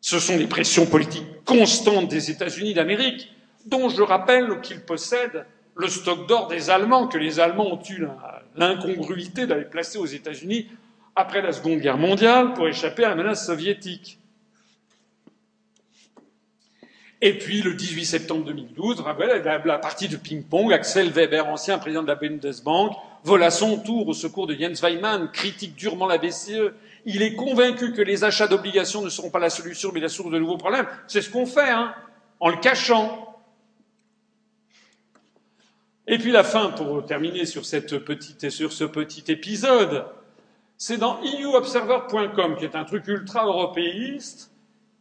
ce sont les pressions politiques constantes des États-Unis d'Amérique dont je rappelle qu'ils possèdent le stock d'or des Allemands, que les Allemands ont eu l'incongruité d'aller placer aux États-Unis après la Seconde Guerre mondiale pour échapper à la menace soviétique. Et puis, le 18 septembre 2012, la partie de ping-pong, Axel Weber, ancien président de la Bundesbank, vole à son tour au secours de Jens Weimann, critique durement la BCE. Il est convaincu que les achats d'obligations ne seront pas la solution, mais la source de nouveaux problèmes. C'est ce qu'on fait, hein, en le cachant. Et puis la fin, pour terminer sur, cette petite, sur ce petit épisode, c'est dans euobserver.com, qui est un truc ultra-européiste,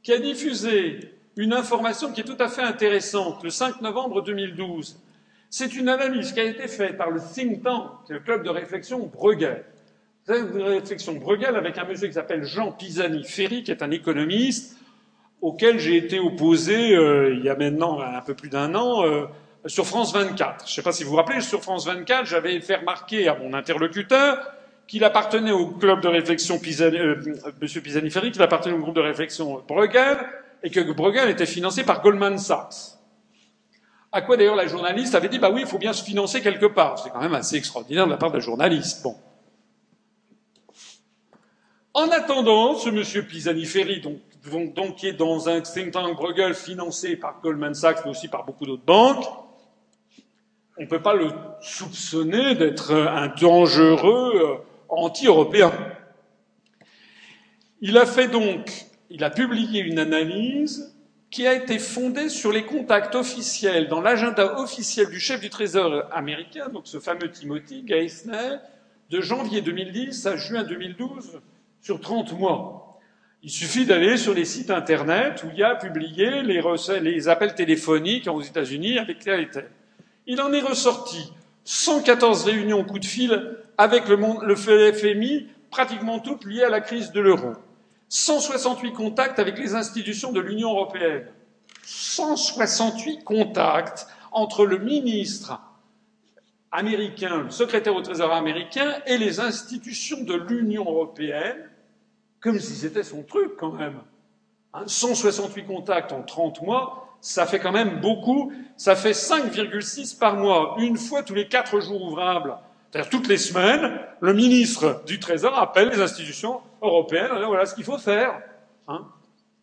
qui a diffusé une information qui est tout à fait intéressante le 5 novembre 2012. C'est une analyse qui a été faite par le think tank, le club de réflexion Bruegel. Club de réflexion Bruegel avec un monsieur qui s'appelle Jean Pisani-Ferry, qui est un économiste auquel j'ai été opposé euh, il y a maintenant un peu plus d'un an euh, sur France 24. Je ne sais pas si vous vous rappelez, sur France 24, j'avais fait remarquer à mon interlocuteur qu'il appartenait au club de réflexion Pisani, euh, Monsieur Pisani-Ferry, qu'il appartenait au groupe de réflexion Bruegel, et que Bruegel était financé par Goldman Sachs. À quoi d'ailleurs la journaliste avait dit, bah oui, il faut bien se financer quelque part. C'est quand même assez extraordinaire de la part de la journaliste. Bon. En attendant, ce monsieur Pisani-Ferry, donc, donc, qui est dans un think tank Bruegel financé par Goldman Sachs, mais aussi par beaucoup d'autres banques, on ne peut pas le soupçonner d'être un dangereux euh, anti-européen. Il a fait donc, il a publié une analyse qui a été fondée sur les contacts officiels dans l'agenda officiel du chef du Trésor américain, donc ce fameux Timothy Geithner, de janvier 2010 à juin 2012, sur 30 mois. Il suffit d'aller sur les sites Internet où il y a publié les, les appels téléphoniques aux États-Unis avec tel et tel. Il en est ressorti 114 réunions coup de fil avec le, le FMI, pratiquement toutes liées à la crise de l'euro. 168 contacts avec les institutions de l'Union européenne. 168 contacts entre le ministre américain, le secrétaire au Trésor américain et les institutions de l'Union européenne, comme si c'était son truc quand même. 168 contacts en 30 mois, ça fait quand même beaucoup. Ça fait 5,6 par mois, une fois tous les quatre jours ouvrables. C'est-à-dire toutes les semaines, le ministre du Trésor appelle les institutions européennes voilà ce qu'il faut faire. Hein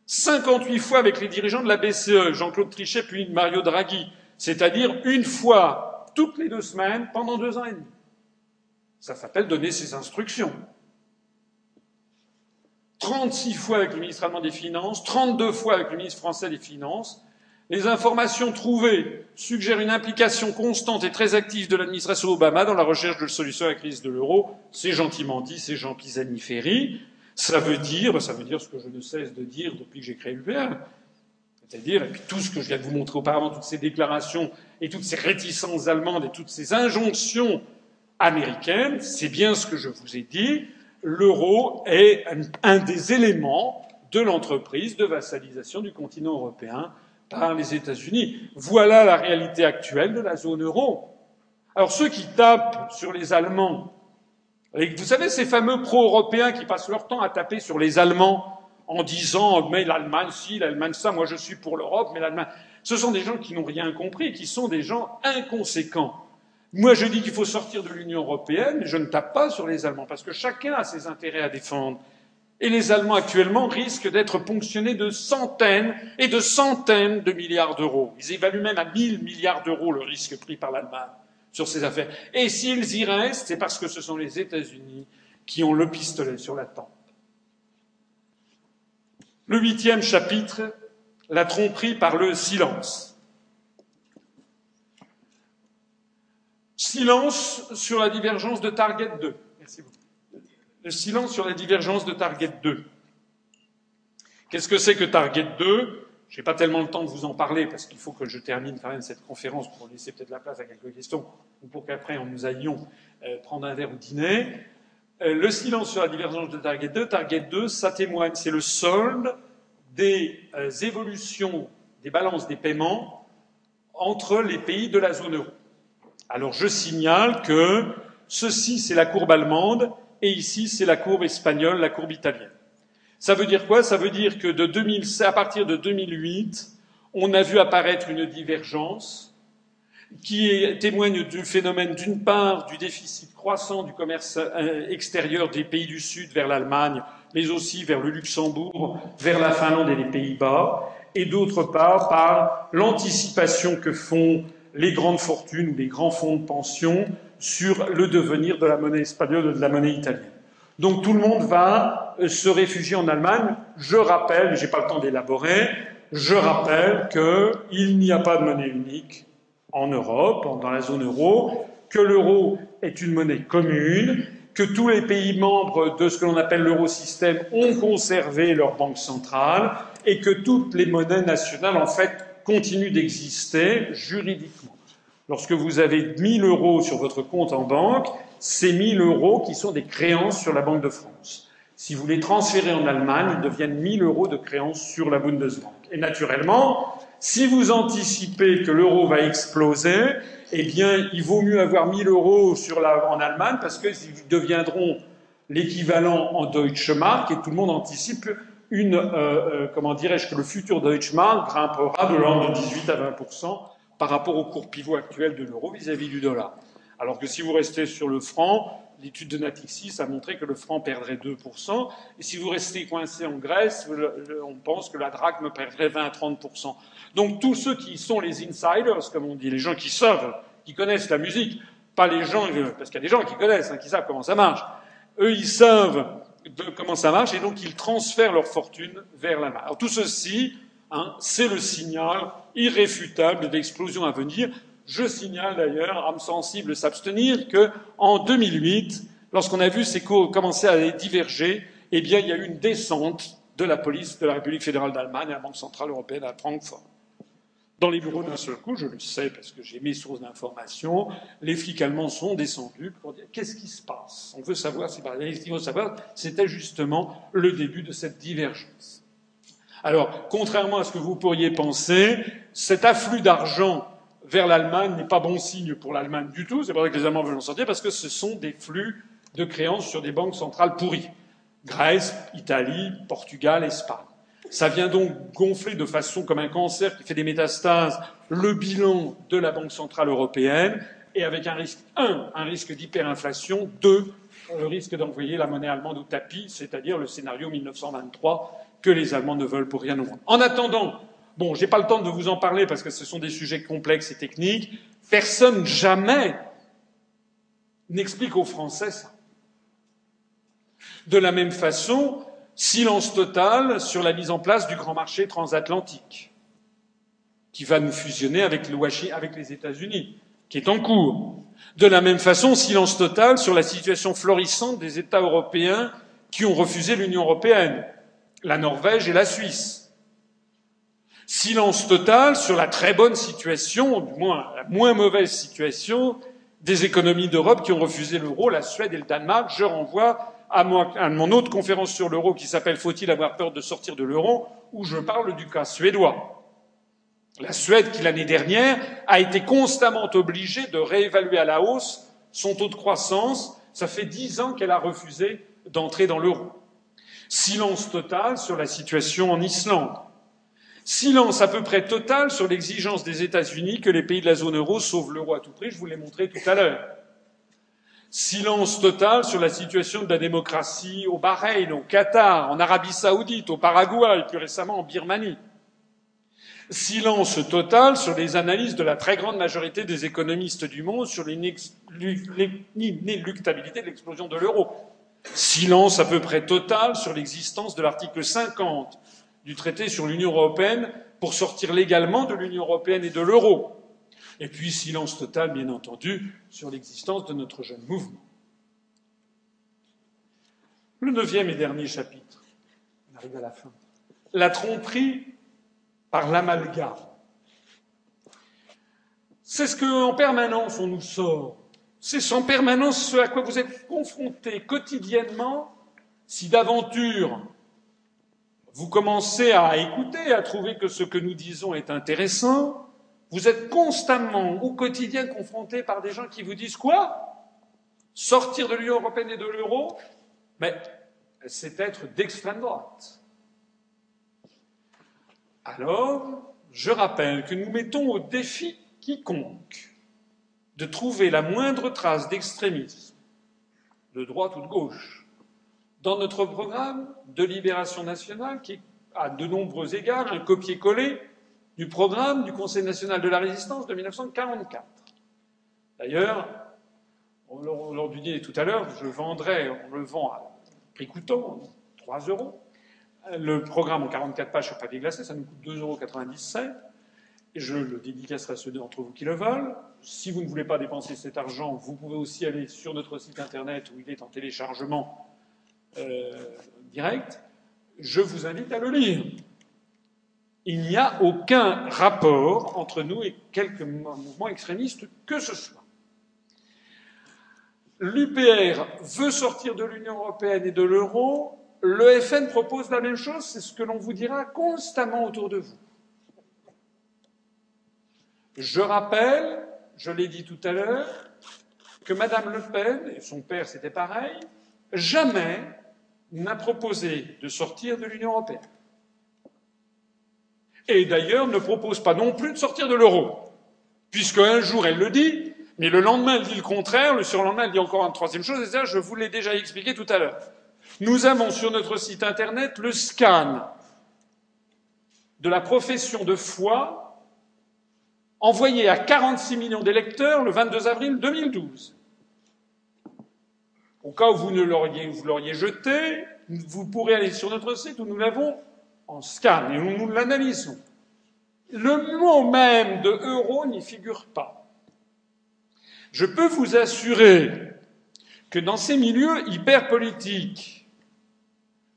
58 fois avec les dirigeants de la BCE, Jean-Claude Trichet puis Mario Draghi, c'est-à-dire une fois toutes les deux semaines pendant deux ans et demi. Ça s'appelle donner ses instructions. 36 fois avec le ministre allemand des Finances, 32 fois avec le ministre français des Finances, les informations trouvées suggèrent une implication constante et très active de l'administration Obama dans la recherche de solutions à la crise de l'euro. C'est gentiment dit, c'est Jean Pisani-Ferry. Ça veut dire, ça veut dire ce que je ne cesse de dire depuis que j'ai créé l'UPR. C'est-à-dire, et tout ce que je viens de vous montrer auparavant, toutes ces déclarations et toutes ces réticences allemandes et toutes ces injonctions américaines, c'est bien ce que je vous ai dit. L'euro est un des éléments de l'entreprise de vassalisation du continent européen par les États-Unis. Voilà la réalité actuelle de la zone euro. Alors ceux qui tapent sur les Allemands, vous savez ces fameux pro-européens qui passent leur temps à taper sur les Allemands en disant mais l'Allemagne si, l'Allemagne ça, moi je suis pour l'Europe, mais l'Allemagne. Ce sont des gens qui n'ont rien compris, qui sont des gens inconséquents. Moi je dis qu'il faut sortir de l'Union européenne, mais je ne tape pas sur les Allemands parce que chacun a ses intérêts à défendre. Et les Allemands actuellement risquent d'être ponctionnés de centaines et de centaines de milliards d'euros. Ils évaluent même à mille milliards d'euros le risque pris par l'Allemagne sur ces affaires. Et s'ils y restent, c'est parce que ce sont les États-Unis qui ont le pistolet sur la tempe. Le huitième chapitre, la tromperie par le silence. Silence sur la divergence de Target 2. Le silence sur la divergence de Target 2. Qu'est-ce que c'est que Target 2 Je n'ai pas tellement le temps de vous en parler parce qu'il faut que je termine quand même cette conférence pour laisser peut-être la place à quelques questions ou pour qu'après nous allions euh, prendre un verre au dîner. Euh, le silence sur la divergence de Target 2, Target 2, ça témoigne, c'est le solde des euh, évolutions des balances des paiements entre les pays de la zone euro. Alors je signale que ceci, c'est la courbe allemande et ici c'est la courbe espagnole, la courbe italienne. Ça veut dire quoi? Ça veut dire que de 2000, à partir de 2008, on a vu apparaître une divergence qui témoigne du phénomène, d'une part, du déficit croissant du commerce euh, extérieur des pays du Sud vers l'Allemagne, mais aussi vers le Luxembourg, vers la Finlande et les Pays-Bas, et d'autre part, par l'anticipation que font les grandes fortunes ou les grands fonds de pension sur le devenir de la monnaie espagnole et de la monnaie italienne. Donc tout le monde va euh, se réfugier en Allemagne. Je rappelle, je n'ai pas le temps d'élaborer, je rappelle qu'il n'y a pas de monnaie unique en Europe, dans la zone euro, que l'euro est une monnaie commune, que tous les pays membres de ce que l'on appelle l'eurosystème ont conservé leur banque centrale et que toutes les monnaies nationales, en fait, continuent d'exister juridiquement. Lorsque vous avez 1000 euros sur votre compte en banque, c'est 1000 euros qui sont des créances sur la Banque de France. Si vous les transférez en Allemagne, ils deviennent 1000 euros de créances sur la Bundesbank. Et naturellement, si vous anticipez que l'euro va exploser, eh bien, il vaut mieux avoir 1000 euros sur la, en Allemagne parce qu'ils deviendront l'équivalent en Deutsche Mark et tout le monde anticipe une, euh, euh, comment dirais-je, que le futur Deutsche Mark grimpera de l'ordre de 18 à 20% par rapport au cours pivot actuel de l'euro vis-à-vis du dollar. Alors que si vous restez sur le franc, l'étude de Natixis a montré que le franc perdrait 2%, et si vous restez coincé en Grèce, on pense que la drachme perdrait 20 à 30%. Donc tous ceux qui sont les insiders, comme on dit, les gens qui savent, qui connaissent la musique, pas les gens, parce qu'il y a des gens qui connaissent, hein, qui savent comment ça marche, eux ils savent comment ça marche, et donc ils transfèrent leur fortune vers la main. Alors tout ceci, Hein, c'est le signal irréfutable d'explosion à venir. Je signale d'ailleurs, âme sensible s'abstenir, que en 2008, lorsqu'on a vu ces cours commencer à diverger, eh bien, il y a eu une descente de la police de la République fédérale d'Allemagne à la Banque centrale européenne à Francfort. Dans les bureaux d'un seul coup, je le sais parce que j'ai mes sources d'information, les flics allemands sont descendus pour dire qu'est-ce qui se passe? On veut savoir si faut savoir, c'était justement le début de cette divergence. Alors, contrairement à ce que vous pourriez penser, cet afflux d'argent vers l'Allemagne n'est pas bon signe pour l'Allemagne du tout. C'est pas vrai que les Allemands veulent en sortir, parce que ce sont des flux de créances sur des banques centrales pourries. Grèce, Italie, Portugal, Espagne. Ça vient donc gonfler de façon comme un cancer qui fait des métastases le bilan de la Banque centrale européenne et avec un risque, un, un risque d'hyperinflation, deux, le risque d'envoyer la monnaie allemande au tapis, c'est-à-dire le scénario 1923 que les Allemands ne veulent pour rien au monde. En attendant, bon, j'ai pas le temps de vous en parler parce que ce sont des sujets complexes et techniques. Personne jamais n'explique aux Français ça. De la même façon, silence total sur la mise en place du grand marché transatlantique, qui va nous fusionner avec, les États-Unis, qui est en cours. De la même façon, silence total sur la situation florissante des États européens qui ont refusé l'Union européenne, la Norvège et la Suisse. Silence total sur la très bonne situation, du moins la moins mauvaise situation, des économies d'Europe qui ont refusé l'euro, la Suède et le Danemark. Je renvoie à, mon autre conférence sur l'euro qui s'appelle Faut-il avoir peur de sortir de l'euro, où je parle du cas suédois. La Suède, qui l'année dernière a été constamment obligée de réévaluer à la hausse son taux de croissance, ça fait dix ans qu'elle a refusé d'entrer dans l'euro. Silence total sur la situation en Islande. Silence à peu près total sur l'exigence des États-Unis que les pays de la zone euro sauvent l'euro à tout prix, je vous l'ai montré tout à l'heure. Silence total sur la situation de la démocratie au Bahreïn, au Qatar, en Arabie saoudite, au Paraguay plus récemment en Birmanie. Silence total sur les analyses de la très grande majorité des économistes du monde sur l'inéluctabilité de l'explosion de l'euro. Silence à peu près total sur l'existence de l'article 50 du traité sur l'Union européenne pour sortir légalement de l'Union européenne et de l'euro. Et puis silence total, bien entendu, sur l'existence de notre jeune mouvement. Le neuvième et dernier chapitre, on arrive à la fin. La tromperie par l'amalgame. C'est ce qu'en permanence on nous sort. C'est en permanence ce à quoi vous êtes confrontés quotidiennement si d'aventure vous commencez à écouter, à trouver que ce que nous disons est intéressant, vous êtes constamment au quotidien confronté par des gens qui vous disent quoi? Sortir de l'Union européenne et de l'euro? Mais c'est être d'extrême droite. Alors, je rappelle que nous mettons au défi quiconque de trouver la moindre trace d'extrémisme, de droite ou de gauche, dans notre programme de libération nationale, qui à de nombreux égards un copier-coller du programme du Conseil national de la résistance de 1944. D'ailleurs, lors du dîner tout à l'heure, je vendrai, on le vend à prix coûtant, 3 euros, le programme en 44 pages sur papier glacé, ça nous coûte 2,97 euros. Je le dédicacerai à ceux d'entre vous qui le veulent. Si vous ne voulez pas dépenser cet argent, vous pouvez aussi aller sur notre site internet où il est en téléchargement euh, direct. Je vous invite à le lire. Il n'y a aucun rapport entre nous et quelques mouvements extrémistes que ce soit. L'UPR veut sortir de l'Union européenne et de l'euro le FN propose la même chose, c'est ce que l'on vous dira constamment autour de vous. Je rappelle, je l'ai dit tout à l'heure, que Madame Le Pen, et son père c'était pareil, jamais n'a proposé de sortir de l'Union européenne. Et d'ailleurs ne propose pas non plus de sortir de l'euro, puisque un jour elle le dit, mais le lendemain elle dit le contraire, le surlendemain elle dit encore une troisième chose, et ça je vous l'ai déjà expliqué tout à l'heure. Nous avons sur notre site internet le scan de la profession de foi envoyé à 46 millions d'électeurs le 22 avril 2012. Au cas où vous ne l'auriez, vous l'auriez jeté, vous pourrez aller sur notre site où nous l'avons en scan et nous l'analysons. Le mot même de euro n'y figure pas. Je peux vous assurer que dans ces milieux hyper politiques,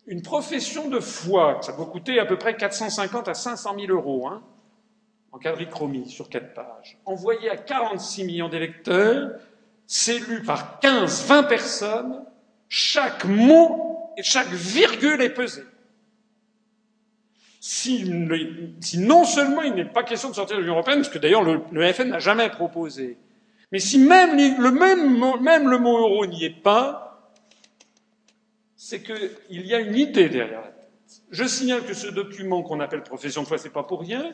une profession de foi, ça peut coûter à peu près 450 à 500 000 euros, hein, en quadrichromie sur quatre pages, envoyée à 46 millions d'électeurs, c'est lu par 15, 20 personnes, chaque mot et chaque virgule est pesé. Si, non seulement il n'est pas question de sortir de l'Union européenne, parce que d'ailleurs le, FN n'a jamais proposé, mais si même le, même, même le mot euro n'y est pas, c'est qu'il y a une idée derrière la tête. Je signale que ce document qu'on appelle profession de foi, c'est pas pour rien.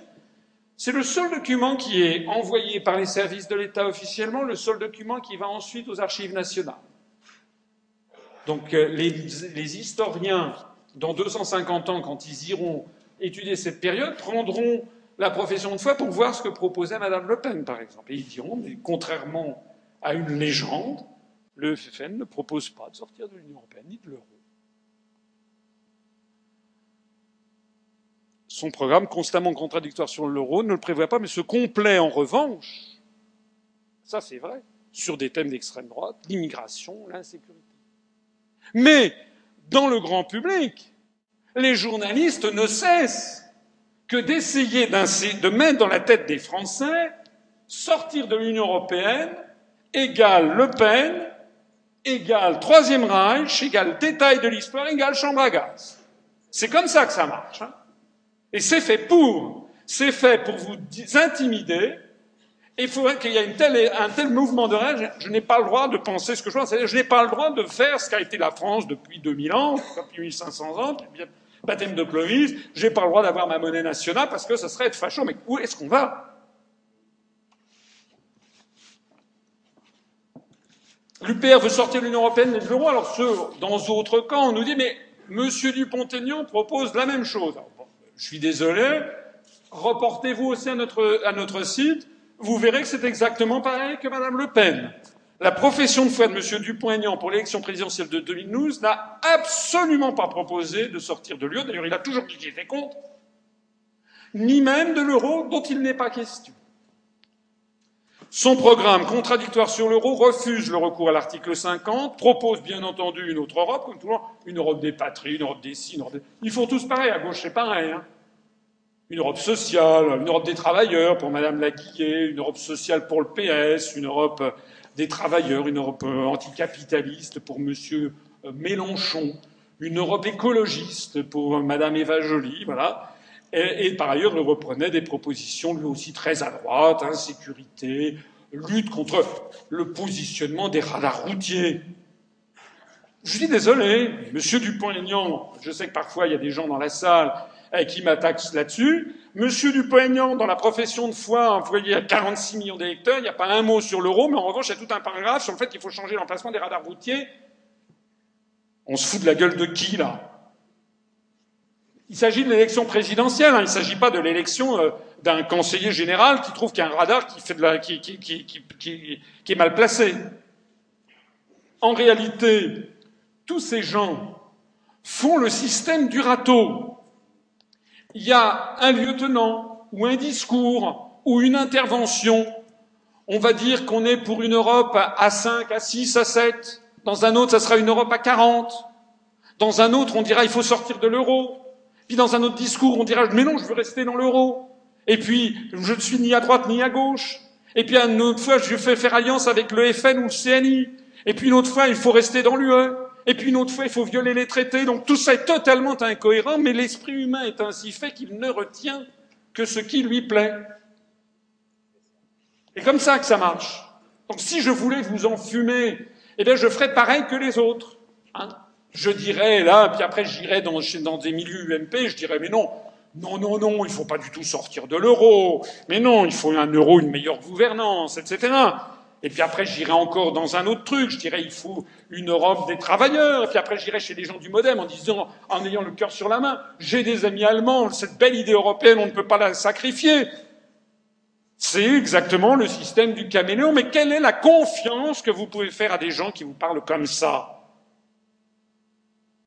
C'est le seul document qui est envoyé par les services de l'État officiellement, le seul document qui va ensuite aux archives nationales. Donc euh, les, les historiens, dans 250 ans, quand ils iront étudier cette période, prendront la profession de foi pour voir ce que proposait Madame Le Pen, par exemple. Et ils diront, mais contrairement à une légende, le FFN ne propose pas de sortir de l'Union européenne ni de l'euro. Son programme, constamment contradictoire sur l'euro, ne le prévoit pas, mais se complaît en revanche, ça c'est vrai, sur des thèmes d'extrême droite, l'immigration, l'insécurité. Mais dans le grand public, les journalistes ne cessent que d'essayer de mettre dans la tête des Français sortir de l'Union européenne égale Le Pen, égale Troisième Reich, égale détail de l'histoire, égale chambre à gaz. C'est comme ça que ça marche. Hein. Et c'est fait pour, c'est fait pour vous intimider. Il faudrait qu'il y ait un tel mouvement de rêve. Je, n'ai pas le droit de penser ce que je pense. Je n'ai pas le droit de faire ce qu'a été la France depuis 2000 ans, depuis 1500 ans, depuis baptême de Clovis, j'ai pas le droit d'avoir ma monnaie nationale parce que ce serait être facho. Mais où est-ce qu'on va? L'UPR veut sortir de l'Union européenne et de l'euro. Alors dans d'autres camps, on nous dit mais Monsieur Dupont-Aignan propose la même chose. je suis désolé. Reportez-vous aussi à notre site. Vous verrez que c'est exactement pareil que Madame Le Pen. La profession de foi de M. Dupont-Aignan pour l'élection présidentielle de 2012 n'a absolument pas proposé de sortir de l'UE. D'ailleurs, il a toujours dit qu'il était contre. Ni même de l'euro, dont il n'est pas question. Son programme contradictoire sur l'euro refuse le recours à l'article 50, propose bien entendu une autre Europe, comme monde, une Europe des patries, une Europe des si, une Europe. Ils font tous pareil, à gauche c'est pareil. Hein. Une Europe sociale, une Europe des travailleurs pour Madame Laguillet, une Europe sociale pour le PS, une Europe des travailleurs, une Europe euh, anticapitaliste pour M. Euh, Mélenchon, une Europe écologiste pour Mme Eva Joly, voilà. Et, par ailleurs, il reprenait des propositions lui aussi très à droite, insécurité, lutte contre le positionnement des radars routiers. Je dis désolé, Monsieur Dupont-Aignan, je sais que parfois il y a des gens dans la salle eh, qui m'attaquent là-dessus, Monsieur Dupont-Aignan, dans la profession de foi, envoyé à 46 millions d'électeurs, il n'y a pas un mot sur l'euro, mais en revanche, il y a tout un paragraphe sur le fait qu'il faut changer l'emplacement des radars routiers. On se fout de la gueule de qui, là? Il s'agit de l'élection présidentielle, hein. il ne s'agit pas de l'élection euh, d'un conseiller général qui trouve qu'il y a un radar qui, fait de la, qui est mal placé. En réalité, tous ces gens font le système du râteau il y a un lieutenant ou un discours ou une intervention, on va dire qu'on est pour une Europe à 5, à 6, à 7. Dans un autre, ça sera une Europe à 40. Dans un autre, on dira il faut sortir de l'euro. Puis dans un autre discours, on dira mais non, je veux rester dans l'euro. Et puis, je ne suis ni à droite ni à gauche. Et puis une autre fois, je fais faire alliance avec le FN ou le CNI. Et puis une autre fois, il faut rester dans l'UE et puis une autre fois, il faut violer les traités. Donc tout ça est totalement incohérent, mais l'esprit humain est ainsi fait qu'il ne retient que ce qui lui plaît. C'est comme ça que ça marche. Donc si je voulais vous enfumer, eh bien je ferais pareil que les autres. Hein. je dirais là, puis après j'irais dans, dans des milieux UMP, je dirais mais non, non, non, non, il ne faut pas du tout sortir de l'euro. Mais non, il faut un euro, une meilleure gouvernance, etc. Et puis après, j'irai encore dans un autre truc. Je dirais, il faut une Europe des travailleurs. Et puis après, j'irai chez les gens du Modem en disant, en ayant le cœur sur la main, j'ai des amis allemands, cette belle idée européenne, on ne peut pas la sacrifier. C'est exactement le système du caméléon. Mais quelle est la confiance que vous pouvez faire à des gens qui vous parlent comme ça?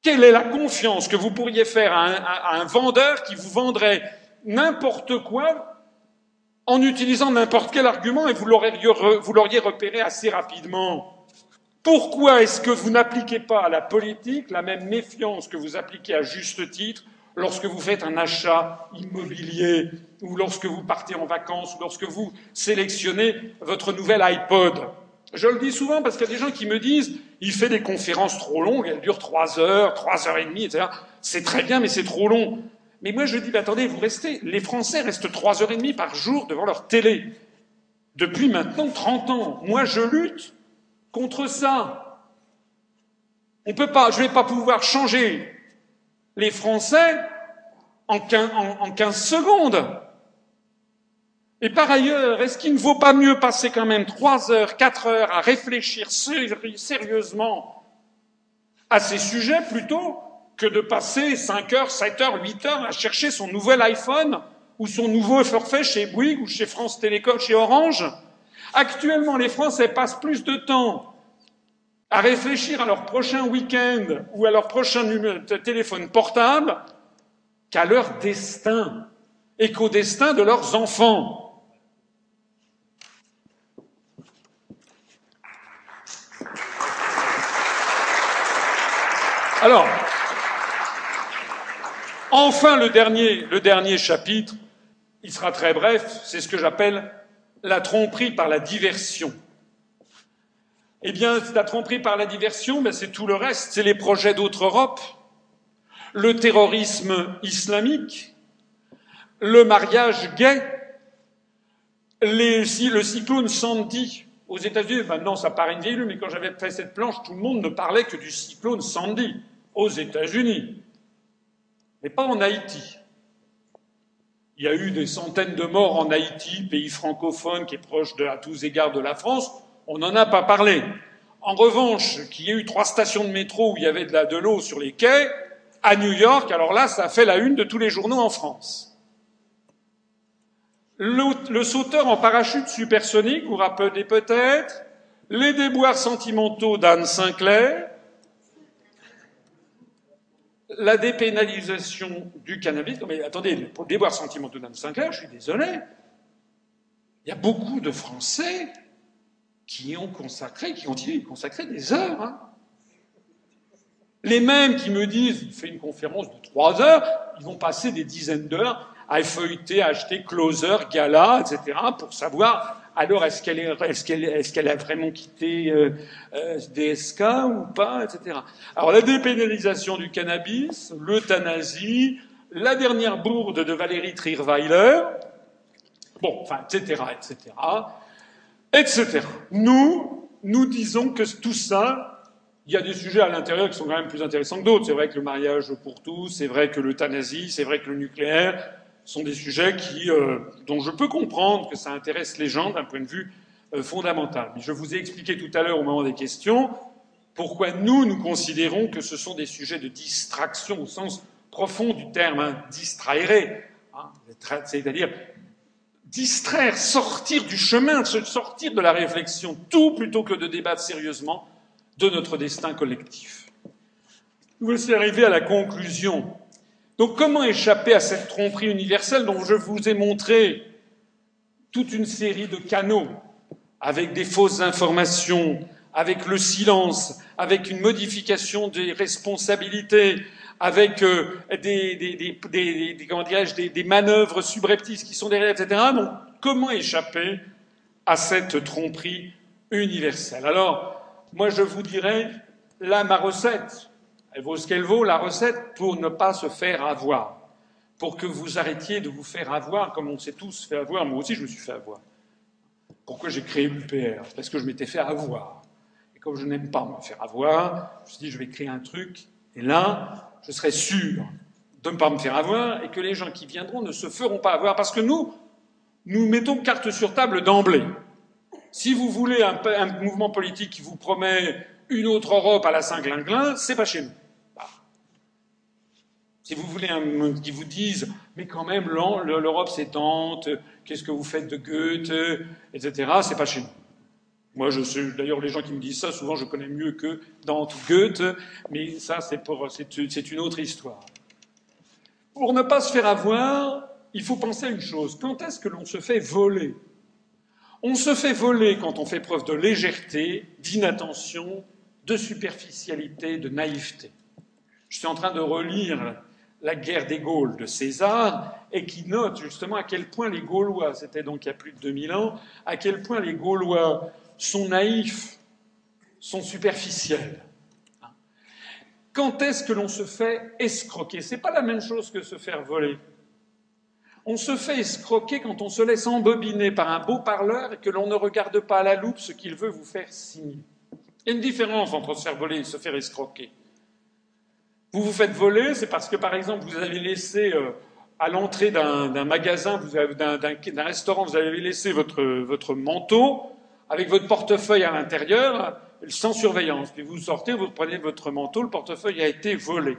Quelle est la confiance que vous pourriez faire à un, à un vendeur qui vous vendrait n'importe quoi en utilisant n'importe quel argument et vous l'auriez repéré assez rapidement. Pourquoi est-ce que vous n'appliquez pas à la politique la même méfiance que vous appliquez à juste titre lorsque vous faites un achat immobilier ou lorsque vous partez en vacances ou lorsque vous sélectionnez votre nouvel iPod? Je le dis souvent parce qu'il y a des gens qui me disent il fait des conférences trop longues, elles durent trois heures, trois heures et demie, etc. C'est très bien, mais c'est trop long. Mais moi, je dis, bah, attendez, vous restez, les Français restent trois heures et demie par jour devant leur télé. Depuis maintenant 30 ans. Moi, je lutte contre ça. On peut pas, je vais pas pouvoir changer les Français en 15, en, en 15 secondes. Et par ailleurs, est-ce qu'il ne vaut pas mieux passer quand même trois heures, quatre heures à réfléchir sérieusement à ces sujets plutôt que de passer cinq heures, sept heures, huit heures à chercher son nouvel iPhone ou son nouveau forfait chez Bouygues ou chez France Télécom, chez Orange Actuellement, les Français passent plus de temps à réfléchir à leur prochain week-end ou à leur prochain téléphone portable qu'à leur destin et qu'au destin de leurs enfants. Alors, enfin le dernier, chapitre, il sera très bref, c'est ce que j'appelle la tromperie par la diversion. Eh bien, la tromperie par la diversion, c'est tout le reste, c'est les projets d'autre Europe, le terrorisme islamique, le mariage gay, le cyclone Sandy aux États-Unis. Maintenant, ça paraît une vieille, mais quand j'avais fait cette planche, tout le monde ne parlait que du cyclone Sandy aux États-Unis, mais pas en Haïti. Il y a eu des centaines de morts en Haïti, pays francophone qui est proche de, à tous égards de la France. On n'en a pas parlé. En revanche, qu'il y ait eu trois stations de métro où il y avait de l'eau sur les quais, à New York, alors là, ça a fait la une de tous les journaux en France. Le, le sauteur en parachute supersonique, vous rappelez peut-être, les déboires sentimentaux d'Anne Sinclair, la dépénalisation du cannabis. Non, mais attendez, pour déboire sentimentaux d'Anne Sinclair, je suis désolé. Il y a beaucoup de Français qui ont consacré, qui continuent de consacrer des heures. Hein. Les mêmes qui me disent, il fait une conférence de trois heures, ils vont passer des dizaines d'heures à feuilleter, à acheter Closer, Gala, etc., pour savoir alors est-ce qu'elle a vraiment quitté euh, euh DSK ou pas, etc. Alors la dépénalisation du cannabis, l'euthanasie, la dernière bourde de Valérie Trierweiler, bon, enfin, etc., etc., etc. Nous, nous disons que tout ça, il y a des sujets à l'intérieur qui sont quand même plus intéressants que d'autres. C'est vrai que le mariage pour tous, c'est vrai que l'euthanasie, c'est vrai que le nucléaire, sont des sujets euh, dont je peux comprendre que ça intéresse les gens d'un point de vue euh, fondamental. Je vous ai expliqué tout à l'heure au moment des questions pourquoi nous, nous considérons que ce sont des sujets de distraction au sens profond du terme, hein, distraire, hein, c'est-à-dire distraire, sortir du chemin, sortir de la réflexion, tout plutôt que de débattre sérieusement de notre destin collectif. Nous voici arrivés à la conclusion donc comment échapper à cette tromperie universelle dont je vous ai montré toute une série de canaux avec des fausses informations, avec le silence, avec une modification des responsabilités, avec euh, des, des, des, dirais-je, des, manœuvres subreptices qui sont derrière, etc. Donc, comment échapper à cette tromperie universelle? Alors, moi, je vous dirais, là, ma recette, elle vaut ce qu'elle vaut, la recette, pour ne pas se faire avoir. Pour que vous arrêtiez de vous faire avoir comme on s'est tous fait avoir. Moi aussi, je me suis fait avoir. Pourquoi j'ai créé l'UPR? Parce que je m'étais fait avoir. Et comme je n'aime pas me faire avoir, je me suis dit, je vais créer un truc. Et là, je serai sûr de ne pas me faire avoir et que les gens qui viendront ne se feront pas avoir. Parce que nous, nous mettons carte sur table d'emblée. Si vous voulez un, mouvement politique qui vous promet une autre Europe à la Saint-Glinglin, c'est pas chez nous. Si vous voulez un, qui vous disent, mais quand même, l'Europe c'est Dante, qu'est-ce que vous faites de Goethe, etc., c'est pas chez nous. Moi, je sais, d'ailleurs, les gens qui me disent ça, souvent, je connais mieux que Dante ou Goethe, mais ça, c'est une autre histoire. Pour ne pas se faire avoir, il faut penser à une chose. Quand est-ce que l'on se fait voler? On se fait voler quand on fait preuve de légèreté, d'inattention, de superficialité, de naïveté. Je suis en train de relire la guerre des Gaules de César, et qui note justement à quel point les Gaulois, c'était donc il y a plus de 2000 ans, à quel point les Gaulois sont naïfs, sont superficiels. Quand est-ce que l'on se fait escroquer? C'est pas la même chose que se faire voler. On se fait escroquer quand on se laisse embobiner par un beau parleur et que l'on ne regarde pas à la loupe ce qu'il veut vous faire signer. Il y a une différence entre se faire voler et se faire escroquer. Vous vous faites voler, c'est parce que, par exemple, vous avez laissé euh, à l'entrée d'un magasin, d'un restaurant, vous avez laissé votre, votre manteau avec votre portefeuille à l'intérieur, sans surveillance. Puis vous sortez, vous prenez votre manteau, le portefeuille a été volé.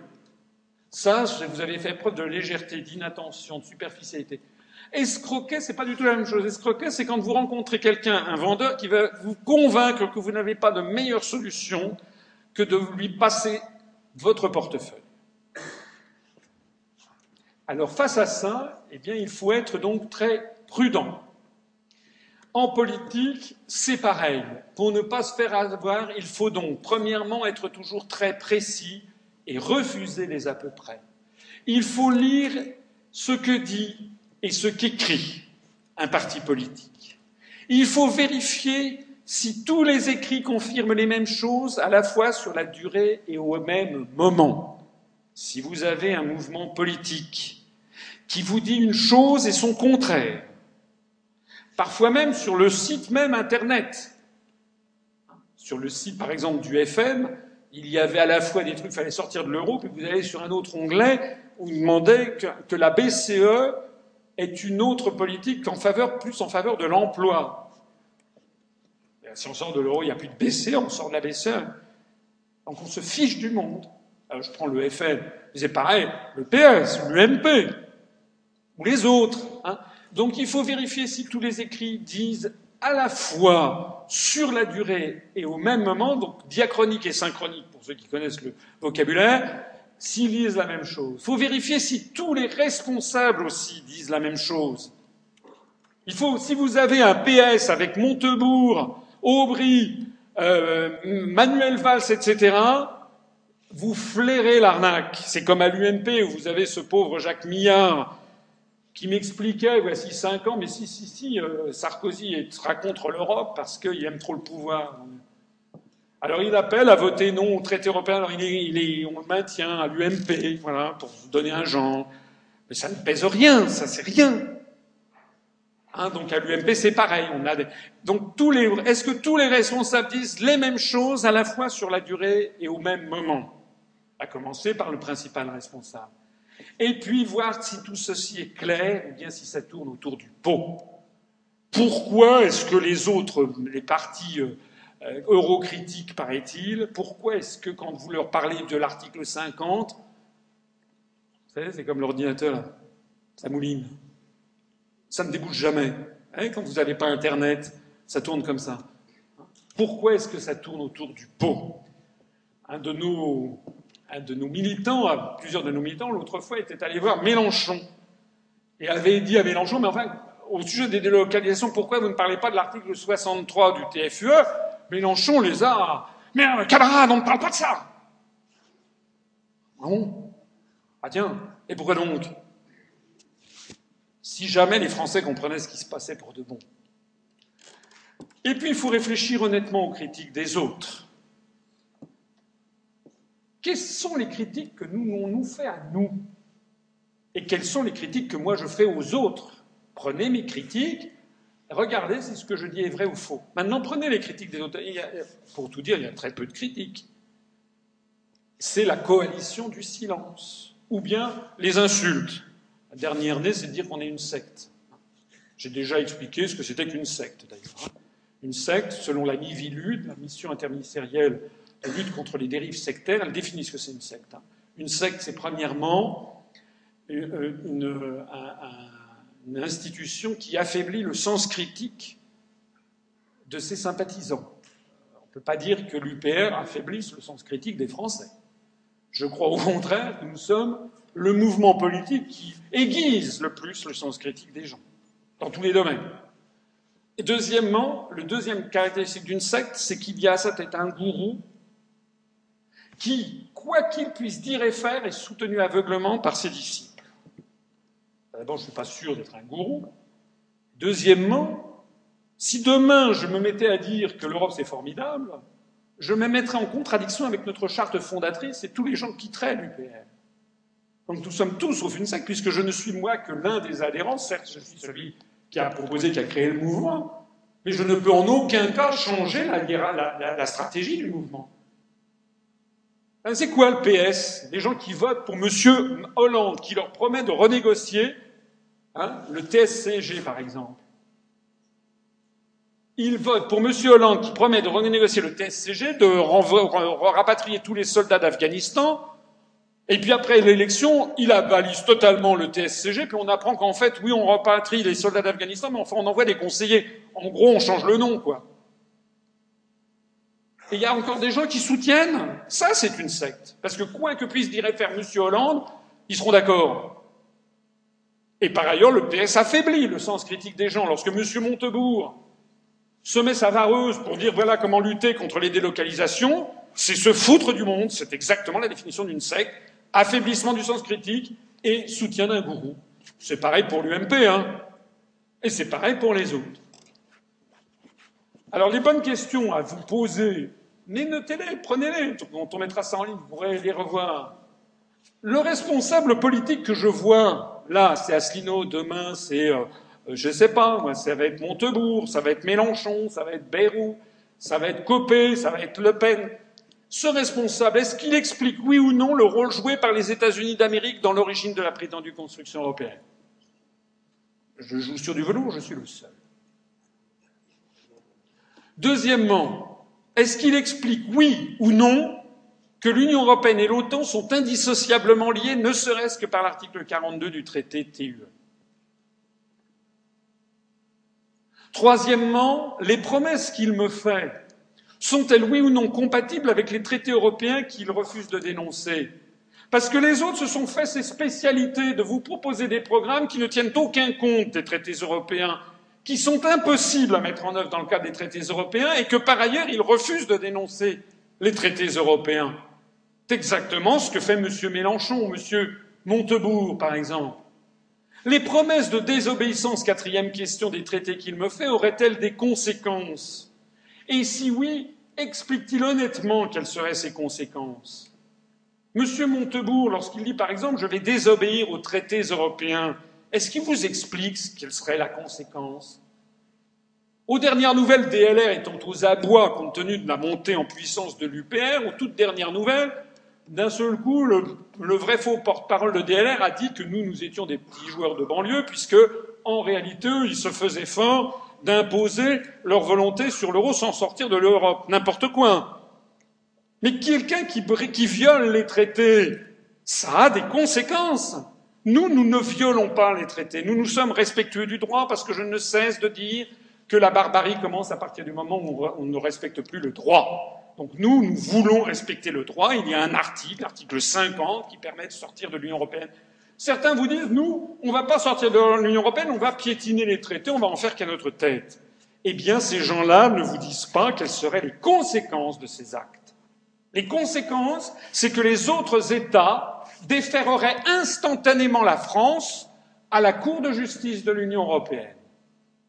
Ça, vous avez fait preuve de légèreté, d'inattention, de superficialité. Escroquer, c'est pas du tout la même chose. Escroquer, c'est quand vous rencontrez quelqu'un, un vendeur, qui va vous convaincre que vous n'avez pas de meilleure solution que de lui passer votre portefeuille. Alors face à ça, eh bien, il faut être donc très prudent. En politique, c'est pareil. Pour ne pas se faire avoir, il faut donc, premièrement, être toujours très précis et refuser les à peu près. Il faut lire ce que dit et ce qu'écrit un parti politique. Il faut vérifier si tous les écrits confirment les mêmes choses à la fois sur la durée et au même moment. Si vous avez un mouvement politique qui vous dit une chose et son contraire, parfois même sur le site même Internet, sur le site par exemple du FM, il y avait à la fois des trucs, il fallait sortir de l'euro, puis vous allez sur un autre onglet où il demandait que, que la BCE est une autre politique en faveur, plus en faveur de l'emploi. Si on sort de l'euro, il n'y a plus de BCE, on sort de la BCE. Donc on se fiche du monde. Je prends le FN, c'est pareil, le PS, l'UMP, ou les autres. Hein. Donc il faut vérifier si tous les écrits disent à la fois sur la durée et au même moment, donc diachronique et synchronique pour ceux qui connaissent le vocabulaire, s'ils disent la même chose. Il faut vérifier si tous les responsables aussi disent la même chose. Il faut, si vous avez un PS avec Montebourg, Aubry, euh, Manuel Valls, etc., vous flairez l'arnaque. C'est comme à l'UMP où vous avez ce pauvre Jacques Millard qui m'expliquait, voici cinq ans, mais si, si, si, euh, Sarkozy sera contre l'Europe parce qu'il aime trop le pouvoir. Alors il appelle à voter non au traité européen, alors il est, on le maintient à l'UMP, voilà, pour vous donner un genre. Mais ça ne pèse rien, ça c'est rien. Hein, donc à l'UMP c'est pareil. On a des... Donc tous les... est-ce que tous les responsables disent les mêmes choses à la fois sur la durée et au même moment? À commencer par le principal responsable. Et puis voir si tout ceci est clair ou bien si ça tourne autour du pot. Pourquoi est-ce que les autres, les partis euh, euh, eurocritique, paraît-il. Pourquoi est-ce que quand vous leur parlez de l'article 50, vous savez, c'est comme l'ordinateur, ça mouline. Ça ne débouche jamais. Hein, quand vous n'avez pas Internet, ça tourne comme ça. Pourquoi est-ce que ça tourne autour du pot? Un de, nos, un de nos militants, plusieurs de nos militants, l'autre fois, était allé voir Mélenchon et avait dit à Mélenchon, mais enfin, au sujet des délocalisations, pourquoi vous ne parlez pas de l'article 63 du TFUE Mélenchon les a. Mais euh, camarade, on ne parle pas de ça Ah bon? Ah tiens, et pourquoi donc? Si jamais les Français comprenaient ce qui se passait pour de bon. Et puis il faut réfléchir honnêtement aux critiques des autres. Quelles sont les critiques que nous, on nous fait à nous? Et quelles sont les critiques que moi je fais aux autres? Prenez mes critiques regardez si ce que je dis est vrai ou faux. Maintenant, prenez les critiques des auteurs. pour tout dire, il y a très peu de critiques. C'est la coalition du silence, ou bien les insultes. Dernière née, c'est de dire qu'on est une secte. J'ai déjà expliqué ce que c'était qu'une secte, d'ailleurs. Une secte, selon la MIVILUD, la mission interministérielle de lutte contre les dérives sectaires, elle définit ce que c'est une secte. Hein. Une secte, c'est premièrement une, une, un une institution qui affaiblit le sens critique de ses sympathisants. On ne peut pas dire que l'UPR affaiblisse le sens critique des Français. Je crois au contraire que nous sommes le mouvement politique qui aiguise le plus le sens critique des gens, dans tous les domaines. Deuxièmement, le deuxième caractéristique d'une secte, c'est qu'il y a à sa tête un gourou qui, quoi qu'il puisse dire et faire, est soutenu aveuglement par ses disciples. D'abord, je ne suis pas sûr d'être un gourou. Deuxièmement, si demain je me mettais à dire que l'Europe c'est formidable, je me mettrais en contradiction avec notre charte fondatrice et tous les gens quitteraient l'UPR. Donc nous sommes tous sauf une secte, puisque je ne suis moi que l'un des adhérents, certes je suis celui qui a proposé, qui a créé le mouvement, mais je ne peux en aucun cas changer la, stratégie du mouvement. Ben, c'est quoi le PS Des gens qui votent pour M. Hollande, qui leur promet de renégocier hein, le TSCG, par exemple. Ils votent pour M. Hollande, qui promet de renégocier le TSCG, de rapatrier tous les soldats d'Afghanistan, et puis après l'élection, il abalise totalement le TSCG, puis on apprend qu'en fait, oui, on rapatrie les soldats d'Afghanistan, mais enfin, on envoie des conseillers. En gros, on change le nom, quoi. Et il y a encore des gens qui soutiennent. Ça, c'est une secte. Parce que quoi que puisse dire faire M. Hollande, ils seront d'accord. Et par ailleurs, le PS affaiblit le sens critique des gens. Lorsque M. Montebourg se met sa vareuse pour dire voilà comment lutter contre les délocalisations, c'est se foutre du monde, c'est exactement la définition d'une secte affaiblissement du sens critique et soutien d'un gourou. C'est pareil pour l'UMP, hein. Et c'est pareil pour les autres. Alors les bonnes questions à vous poser, mais notez-les, prenez-les, quand on mettra ça en ligne, vous pourrez les revoir. Le responsable politique que je vois, là, c'est Asselineau, demain, c'est, euh, je sais pas, moi, ça va être Montebourg, ça va être Mélenchon, ça va être Bayrou, ça va être Copé, ça va être Le Pen. Ce responsable, est-ce qu'il explique, oui ou non, le rôle joué par les États-Unis d'Amérique dans l'origine de la prétendue construction européenne? Je joue sur du velours, je suis le seul. Deuxièmement, est-ce qu'il explique, oui ou non, que l'Union européenne et l'OTAN sont indissociablement liées, ne serait-ce que par l'article 42 du traité TUE Troisièmement, les promesses qu'il me fait sont-elles, oui ou non, compatibles avec les traités européens qu'il refuse de dénoncer? Parce que les autres se sont fait ces spécialités de vous proposer des programmes qui ne tiennent aucun compte des traités européens, qui sont impossibles à mettre en œuvre dans le cadre des traités européens et que par ailleurs ils refusent de dénoncer les traités européens. C'est exactement ce que fait M. Mélenchon ou M. Montebourg, par exemple. Les promesses de désobéissance, quatrième question des traités qu'il me fait, auraient-elles des conséquences? Et si oui, explique-t-il honnêtement quelles seraient ces conséquences? Monsieur Montebourg, lorsqu'il dit par exemple je vais désobéir aux traités européens, est-ce qu'il vous explique quelle serait la conséquence? Aux dernières nouvelles, DLR étant aux abois compte tenu de la montée en puissance de l'UPR, aux toutes dernières nouvelles, d'un seul coup, le, vrai faux porte-parole de DLR a dit que nous, nous étions des petits joueurs de banlieue, puisque, en réalité, ils se faisaient faim d'imposer leur volonté sur l'euro sans sortir de l'Europe. N'importe quoi. Mais quelqu'un qui, viole les traités, ça a des conséquences. Nous, nous ne violons pas les traités. Nous, nous sommes respectueux du droit parce que je ne cesse de dire que la barbarie commence à partir du moment où on ne respecte plus le droit. Donc nous, nous voulons respecter le droit. Il y a un article, l'article 50, qui permet de sortir de l'Union européenne Certains vous disent, nous, on ne va pas sortir de l'Union européenne, on va piétiner les traités, on va en faire qu'à notre tête. Eh bien, ces gens-là ne vous disent pas quelles seraient les conséquences de ces actes. Les conséquences, c'est que les autres États déféreraient instantanément la France à la Cour de justice de l'Union européenne.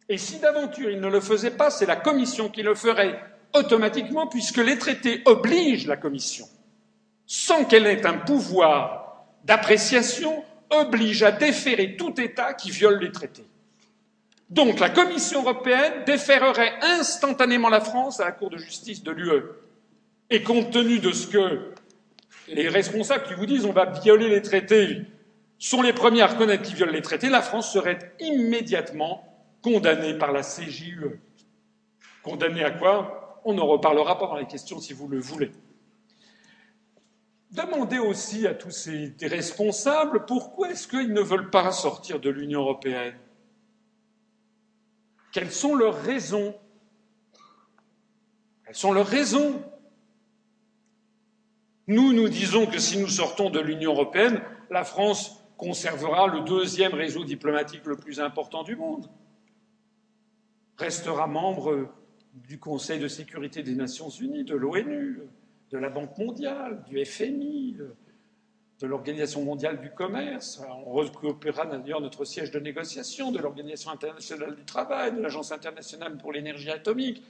Et si d'aventure ils ne le faisaient pas, c'est la Commission qui le ferait automatiquement, puisque les traités obligent la Commission, sans qu'elle ait un pouvoir d'appréciation, oblige à déférer tout État qui viole les traités. Donc la Commission européenne déférerait instantanément la France à la Cour de justice de l'UE. Et compte tenu de ce que les responsables qui vous disent on va violer les traités sont les premiers à reconnaître qu'ils violent les traités, la France serait immédiatement condamnée par la CJUE. Condamnée à quoi? On en reparlera pendant les questions si vous le voulez. Demandez aussi à tous ces responsables pourquoi est-ce qu'ils ne veulent pas sortir de l'Union européenne? Quelles sont leurs raisons? Quelles sont leurs raisons? Nous, nous disons que si nous sortons de l'Union européenne, la France conservera le deuxième réseau diplomatique le plus important du monde, restera membre du Conseil de sécurité des Nations unies, de l'ONU, de la Banque mondiale, du FMI, de l'Organisation mondiale du commerce. On recoupera d'ailleurs notre siège de négociation de l'Organisation internationale du travail, de l'Agence internationale pour l'énergie atomique.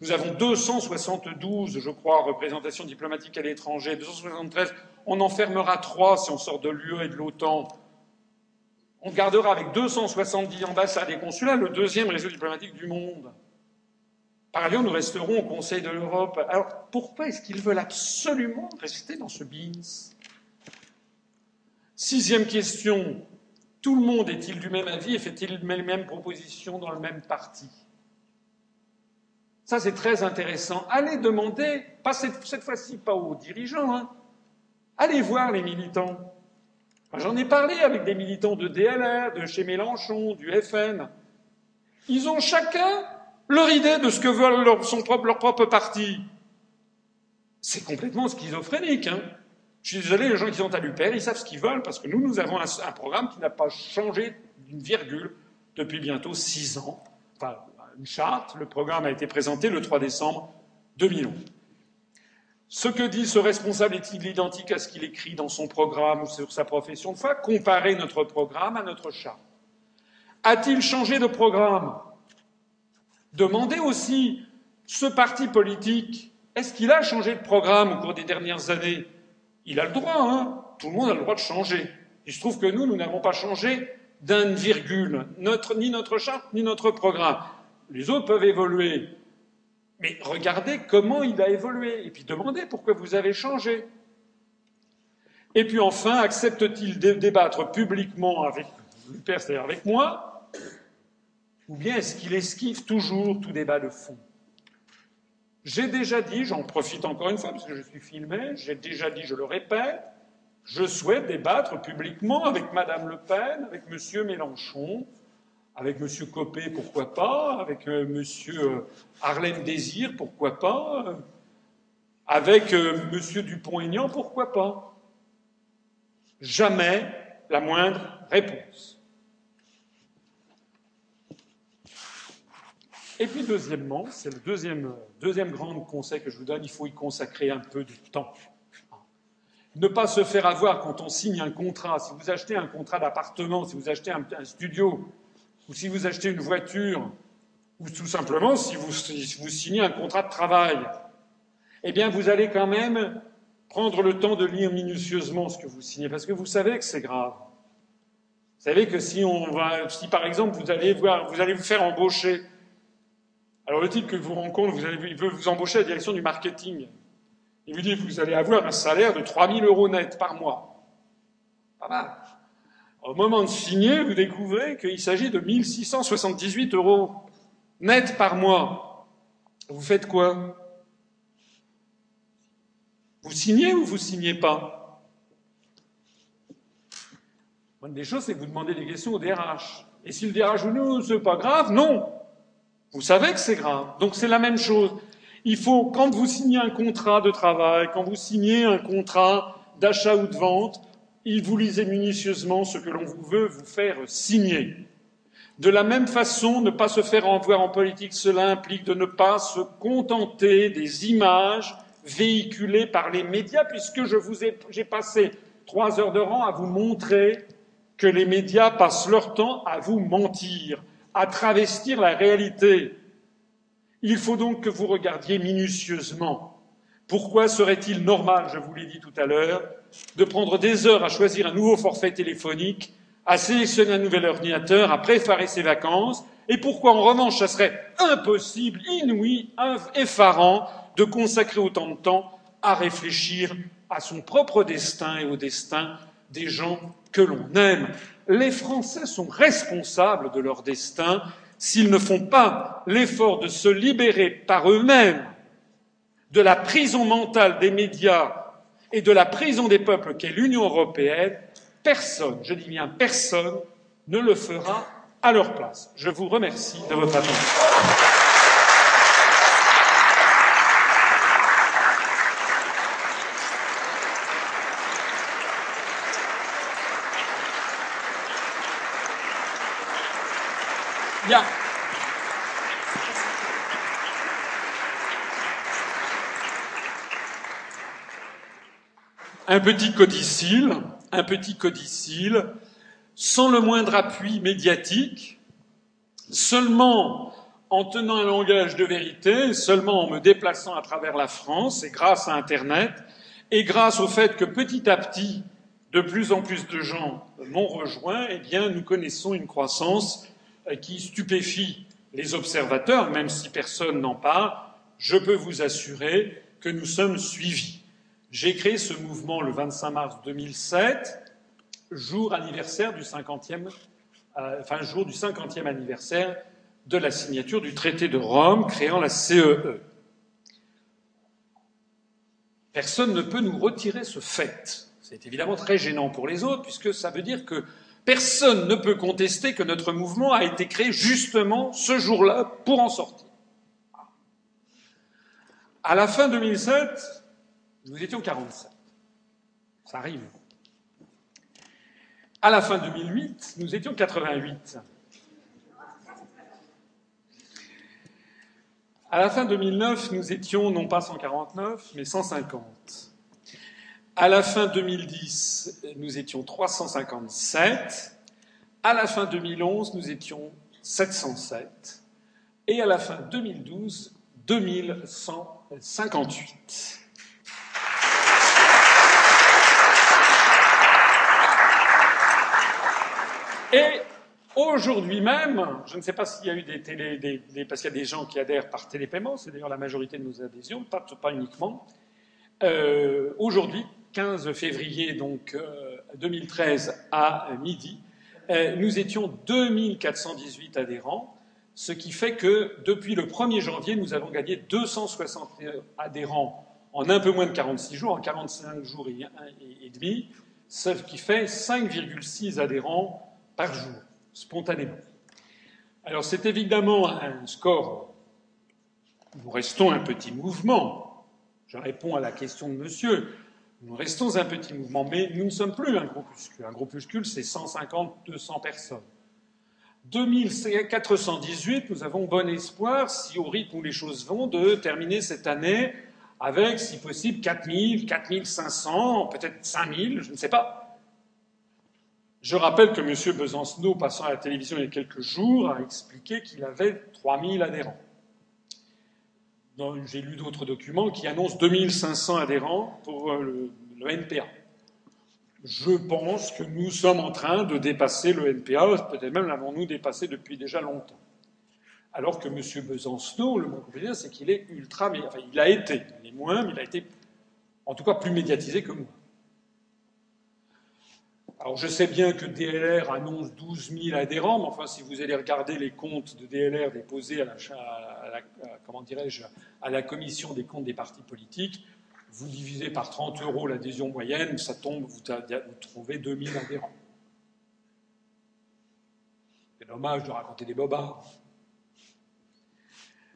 Nous avons 272, je crois, représentations diplomatiques à l'étranger, 273. On en fermera trois si on sort de l'UE et de l'OTAN. On gardera avec 270 ambassades et consulats le deuxième réseau diplomatique du monde. Par ailleurs, nous resterons au Conseil de l'Europe. Alors, pourquoi est-ce qu'ils veulent absolument rester dans ce BINS Sixième question. Tout le monde est-il du même avis et fait-il les mêmes propositions dans le même parti? Ça, c'est très intéressant. Allez demander, pas cette, fois-ci pas aux dirigeants, hein. allez voir les militants. J'en ai parlé avec des militants de DLR, de chez Mélenchon, du FN. Ils ont chacun leur idée de ce que veut leur, son propre parti. C'est complètement schizophrénique. Hein. Je suis désolé, les gens qui sont à l'UPR, ils savent ce qu'ils veulent, parce que nous, nous avons un, programme qui n'a pas changé d'une virgule depuis bientôt six ans. Enfin, une charte, le programme a été présenté le 3 décembre 2011. Ce que dit ce responsable est-il identique à ce qu'il écrit dans son programme ou sur sa profession de foi? Comparer notre programme à notre charte. A-t-il changé de programme? Demandez aussi ce parti politique, est-ce qu'il a changé de programme au cours des dernières années? Il a le droit, hein tout le monde a le droit de changer. Il se trouve que nous, nous n'avons pas changé d'une virgule, ni notre charte, ni notre programme. Les autres peuvent évoluer. Mais regardez comment il a évolué, et puis demandez pourquoi vous avez changé. Et puis enfin, accepte-t-il de débattre publiquement avec c'est-à-dire avec moi, ou bien est-ce qu'il esquive toujours tout débat de fond? J'ai déjà dit, j'en profite encore une fois parce que je suis filmé, j'ai déjà dit, je le répète, je souhaite débattre publiquement avec Madame Le Pen, avec Monsieur Mélenchon, avec M. Copé, pourquoi pas Avec euh, M. Euh, Harlem Désir, pourquoi pas Avec euh, M. Dupont-Aignan, pourquoi pas? Jamais la moindre réponse. Et puis deuxièmement, c'est le deuxième, deuxième grand conseil que je vous donne, il faut y consacrer un peu de temps. Ne pas se faire avoir quand on signe un contrat. Si vous achetez un contrat d'appartement, si vous achetez un studio, ou si vous achetez une voiture, ou tout simplement si vous, signez un contrat de travail, eh bien vous allez quand même prendre le temps de lire minutieusement ce que vous signez, parce que vous savez que c'est grave. Vous savez que si on va, si par exemple vous allez voir, vous allez vous faire embaucher, alors le type que vous rencontrez, vous allez, il veut vous embaucher à la direction du marketing. Il vous dit que vous allez avoir un salaire de 3000 euros net par mois. Pas mal. Au moment de signer, vous découvrez qu'il s'agit de 1678 euros net par mois. Vous faites quoi? Vous signez ou vous signez pas? Une des choses, c'est que vous demandez des questions au DRH. Et si le DRH vous dit c'est pas grave, non. Vous savez que c'est grave. Donc c'est la même chose. Il faut, quand vous signez un contrat de travail, quand vous signez un contrat d'achat ou de vente, il vous lisez minutieusement ce que l'on veut vous faire signer. De la même façon, ne pas se faire envoyer en politique, cela implique de ne pas se contenter des images véhiculées par les médias, puisque j'ai passé trois heures de rang à vous montrer que les médias passent leur temps à vous mentir, à travestir la réalité. Il faut donc que vous regardiez minutieusement. Pourquoi serait-il normal, je vous l'ai dit tout à l'heure, de prendre des heures à choisir un nouveau forfait téléphonique, à sélectionner un nouvel ordinateur, à préparer ses vacances, et pourquoi en revanche ça serait impossible, inouï, effarant de consacrer autant de temps à réfléchir à son propre destin et au destin des gens que l'on aime. Les Français sont responsables de leur destin s'ils ne font pas l'effort de se libérer par eux-mêmes de la prison mentale des médias et de la prison des peuples qu'est l'Union européenne, personne, je dis bien personne, ne le fera à leur place. Je vous remercie de votre attention. Un petit codicile, un petit codicile, sans le moindre appui médiatique, seulement en tenant un langage de vérité, seulement en me déplaçant à travers la France, et grâce à Internet, et grâce au fait que petit à petit, de plus en plus de gens m'ont rejoint, eh bien, nous connaissons une croissance euh, qui stupéfie les observateurs, même si personne n'en parle, je peux vous assurer que nous sommes suivis. J'ai créé ce mouvement le 25 mars 2007, jour anniversaire du 50e, euh, enfin jour du 50e anniversaire de la signature du traité de Rome créant la CEE. E. Personne ne peut nous retirer ce fait. C'est évidemment très gênant pour les autres, puisque ça veut dire que personne ne peut contester que notre mouvement a été créé justement ce jour-là pour en sortir. À la fin 2007, nous étions 47. Ça arrive. À la fin 2008, nous étions 88. À la fin 2009, nous étions non pas 149, mais 150. À la fin 2010, nous étions 357. À la fin 2011, nous étions 707. Et à la fin 2012, 2158. Et aujourd'hui même, je ne sais pas s'il y a eu des télé, parce qu'il y a des gens qui adhèrent par télépaiement, c'est d'ailleurs la majorité de nos adhésions, pas, uniquement. Euh, aujourd'hui, 15 février donc 2013 euh, à midi, euh, nous étions 2418 adhérents, ce qui fait que depuis le 1er janvier, nous avons gagné 260 adhérents en un peu moins de 46 jours, en 45 jours et demi, ce qui fait 5,6 adhérents par jour, spontanément. Alors c'est évidemment un score. Nous restons un petit mouvement. Je réponds à la question de monsieur. Nous restons un petit mouvement, mais nous ne sommes plus un groupuscule. Un groupuscule, c'est 150, 200 personnes. 2418, nous avons bon espoir, si au rythme où les choses vont, de terminer cette année avec, si possible, 4000, 4500, peut-être 5000, je ne sais pas. Je rappelle que M. Besancenot, passant à la télévision il y a quelques jours, a expliqué qu'il avait 3000 adhérents. J'ai lu d'autres documents qui annoncent 2500 adhérents pour euh, le, NPA. Je pense que nous sommes en train de dépasser le NPA, peut-être même l'avons-nous dépassé depuis déjà longtemps. Alors que M. Besancenot, le bon c'est qu'il est ultra, enfin, il a été, il est moins, mais il a été en tout cas plus médiatisé que moi. Alors je sais bien que DLR annonce 12 000 adhérents, mais enfin si vous allez regarder les comptes de DLR déposés à la, comment dirais-je, à la commission des comptes des partis politiques, vous divisez par 30 euros l'adhésion moyenne, ça tombe, vous, trouvez 2000 adhérents. C'est dommage de raconter des bobards.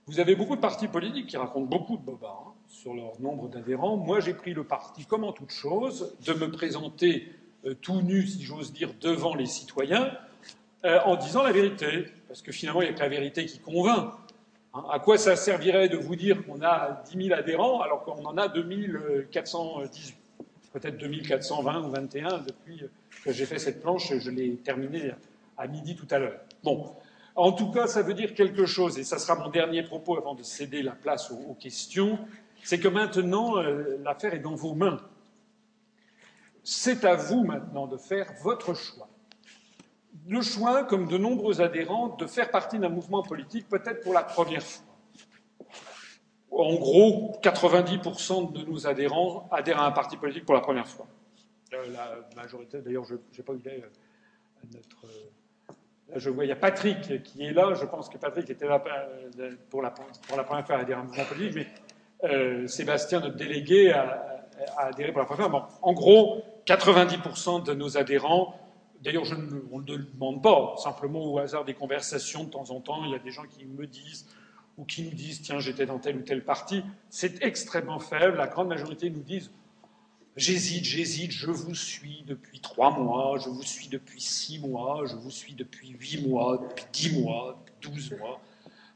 Vous avez beaucoup de partis politiques qui racontent beaucoup de bobards hein, sur leur nombre d'adhérents. Moi, j'ai pris le parti, comme en toute chose, de me présenter tout nu, si j'ose dire, devant les citoyens, euh, en disant la vérité. Parce que finalement, il n'y a que la vérité qui convainc. Hein, à quoi ça servirait de vous dire qu'on a 10 000 adhérents alors qu'on en a 2418 Peut-être 2420 ou 21 depuis que j'ai fait cette planche, je l'ai terminée à midi tout à l'heure. Bon, en tout cas, ça veut dire quelque chose, et ça sera mon dernier propos avant de céder la place aux, questions, c'est que maintenant, euh, l'affaire est dans vos mains. C'est à vous maintenant de faire votre choix. Le choix, comme de nombreux adhérents, de faire partie d'un mouvement politique peut-être pour la première fois. En gros, 90% de nos adhérents adhèrent à un parti politique pour la première fois. Euh, la majorité, d'ailleurs, je n'ai pas eu euh, notre. Euh, je vois, il y a Patrick qui est là. Je pense que Patrick était là pour la, pour la première fois à adhérer à un mouvement politique, mais Sébastien, notre délégué, a, adhéré pour la première fois. En gros, 90% de nos adhérents, d'ailleurs on ne le demande pas, simplement au hasard des conversations de temps en temps, il y a des gens qui me disent ou qui nous disent tiens j'étais dans tel ou tel parti, c'est extrêmement faible, la grande majorité nous disent j'hésite, j'hésite, je vous suis depuis trois mois, je vous suis depuis six mois, je vous suis depuis huit mois, depuis dix mois, douze mois,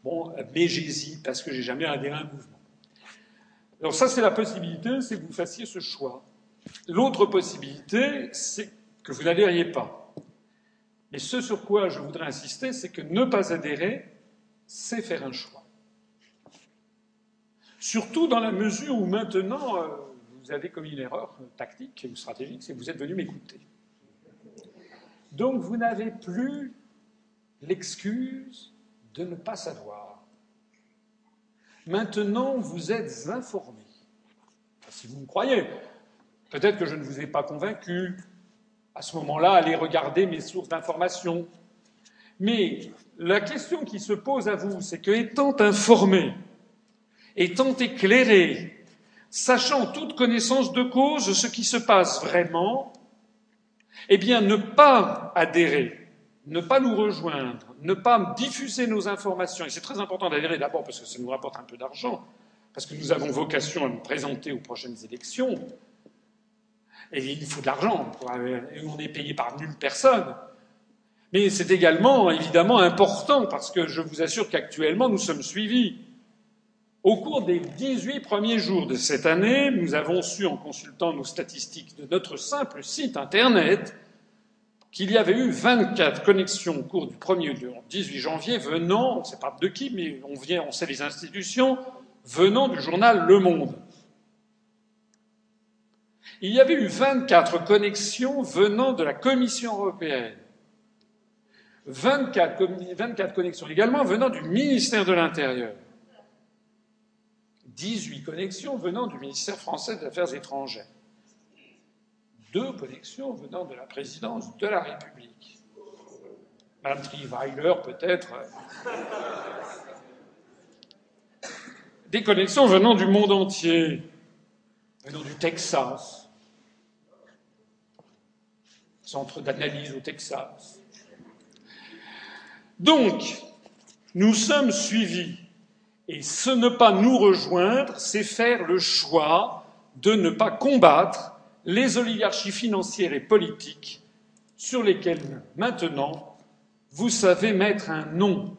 bon, mais j'hésite parce que j'ai jamais adhéré à un mouvement. Alors ça c'est la possibilité, c'est que vous fassiez ce choix. L'autre possibilité, c'est que vous n'adhériez pas. Et ce sur quoi je voudrais insister, c'est que ne pas adhérer, c'est faire un choix. Surtout dans la mesure où maintenant, euh, vous avez commis une erreur tactique ou stratégique, c'est que vous êtes venu m'écouter. Donc vous n'avez plus l'excuse de ne pas savoir. Maintenant, vous êtes informés. si vous me croyez, peut-être que je ne vous ai pas convaincu. À ce moment-là, allez regarder mes sources d'information. Mais la question qui se pose à vous, c'est que, étant informé, étant éclairé, sachant toute connaissance de cause ce qui se passe vraiment, eh bien, ne pas adhérer, ne pas nous rejoindre, ne pas diffuser nos informations, et c'est très important d'adhérer d'abord parce que ça nous rapporte un peu d'argent, parce que nous avons vocation à nous présenter aux prochaines élections, il faut de l'argent, et on est payé par nulle personne. Mais c'est également évidemment important parce que je vous assure qu'actuellement nous sommes suivis. Au cours des 18 premiers jours de cette année, nous avons su, en consultant nos statistiques de notre simple site Internet, qu'il y avait eu 24 connexions au cours du 1er 18 janvier venant, on ne sait pas de qui, mais on, vient, on sait les institutions, venant du journal Le Monde. Il y avait eu 24 connexions venant de la Commission européenne. 24, 24 connexions également venant du ministère de l'Intérieur. 18 connexions venant du ministère français des Affaires étrangères deux connexions venant de la présidence de la République. Madame Triweiler, peut-être. Des connexions venant du monde entier, venant du Texas, centre d'analyse au Texas. Donc, nous sommes suivis. Et ce ne pas nous rejoindre, c'est faire le choix de ne pas combattre les oligarchies financières et politiques sur lesquelles maintenant vous savez mettre un nom.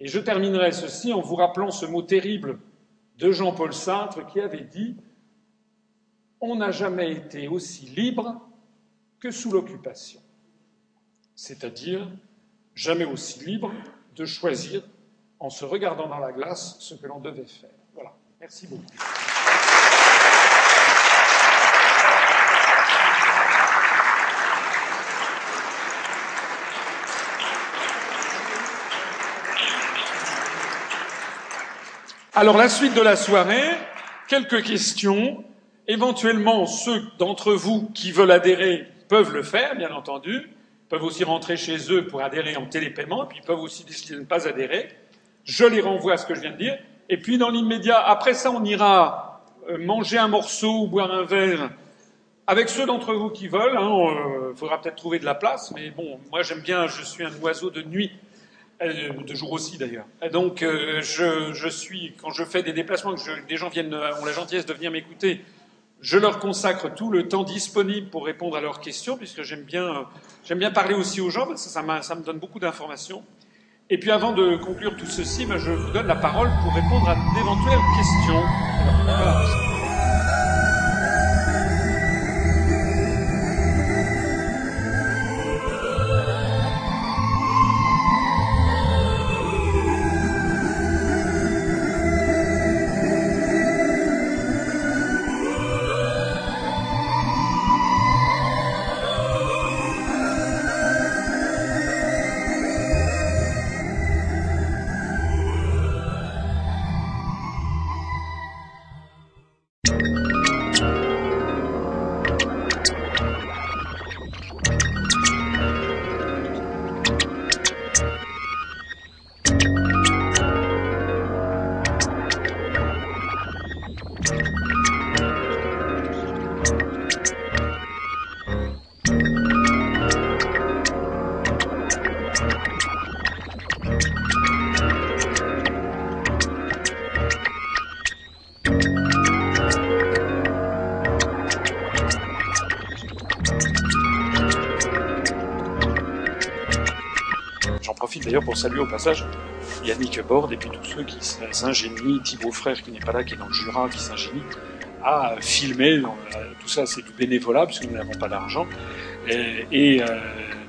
Et je terminerai ceci en vous rappelant ce mot terrible de Jean-Paul Sartre qui avait dit On n'a jamais été aussi libre que sous l'occupation. C'est-à-dire jamais aussi libre de choisir en se regardant dans la glace ce que l'on devait faire. Voilà. Merci beaucoup. Alors la suite de la soirée, quelques questions. Éventuellement, ceux d'entre vous qui veulent adhérer peuvent le faire, bien entendu, peuvent aussi rentrer chez eux pour adhérer en télépaiement, puis peuvent aussi décider de ne pas adhérer. Je les renvoie à ce que je viens de dire. Et puis dans l'immédiat, après ça, on ira euh, manger un morceau ou boire un verre avec ceux d'entre vous qui veulent. Il hein, euh, faudra peut-être trouver de la place, mais bon, moi j'aime bien, je suis un oiseau de nuit euh, de jour aussi d'ailleurs. Donc je, suis, quand je fais des déplacements, que des gens viennent, ont la gentillesse de venir m'écouter, je leur consacre tout le temps disponible pour répondre à leurs questions, puisque j'aime bien, j'aime bien parler aussi aux gens, parce que ça, me donne beaucoup d'informations. Et puis avant de conclure tout ceci, ben, je vous donne la parole pour répondre à d'éventuelles questions. Au passage Yannick Borde et puis tous ceux qui s'ingénient, Thibaut Frère qui n'est pas là, qui est dans le Jura, qui s'ingénie à filmer. Tout ça, c'est du bénévolat puisque nous n'avons pas d'argent. Et, euh,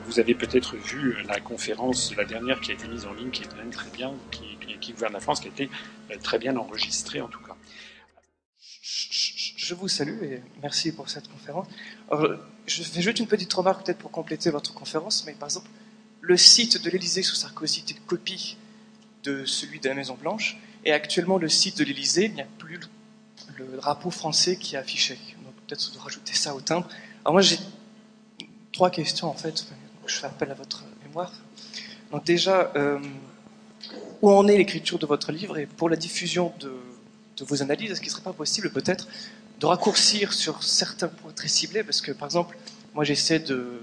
vous avez peut-être vu la conférence, la dernière qui a été mise en ligne, qui est même très bien, qui, qui gouverne la France, qui a été euh, très bien enregistrée en tout cas. Je vous salue et merci pour cette conférence. je fais juste une petite remarque peut-être pour compléter votre conférence, mais par exemple, le site de l'Élysée sous Sarkozy était une copie de celui de la Maison Blanche. Et actuellement, le site de l'Élysée, il n'y a plus le drapeau français qui est affiché. Donc peut-être de rajouter ça au timbre. Alors moi, j'ai trois questions en fait. Je fais appel à votre mémoire. Donc déjà, euh, où en est l'écriture de votre livre? Et pour la diffusion de, de vos analyses, est-ce qu'il ne serait pas possible peut-être de raccourcir sur certains points très ciblés? Parce que par exemple, moi j'essaie de,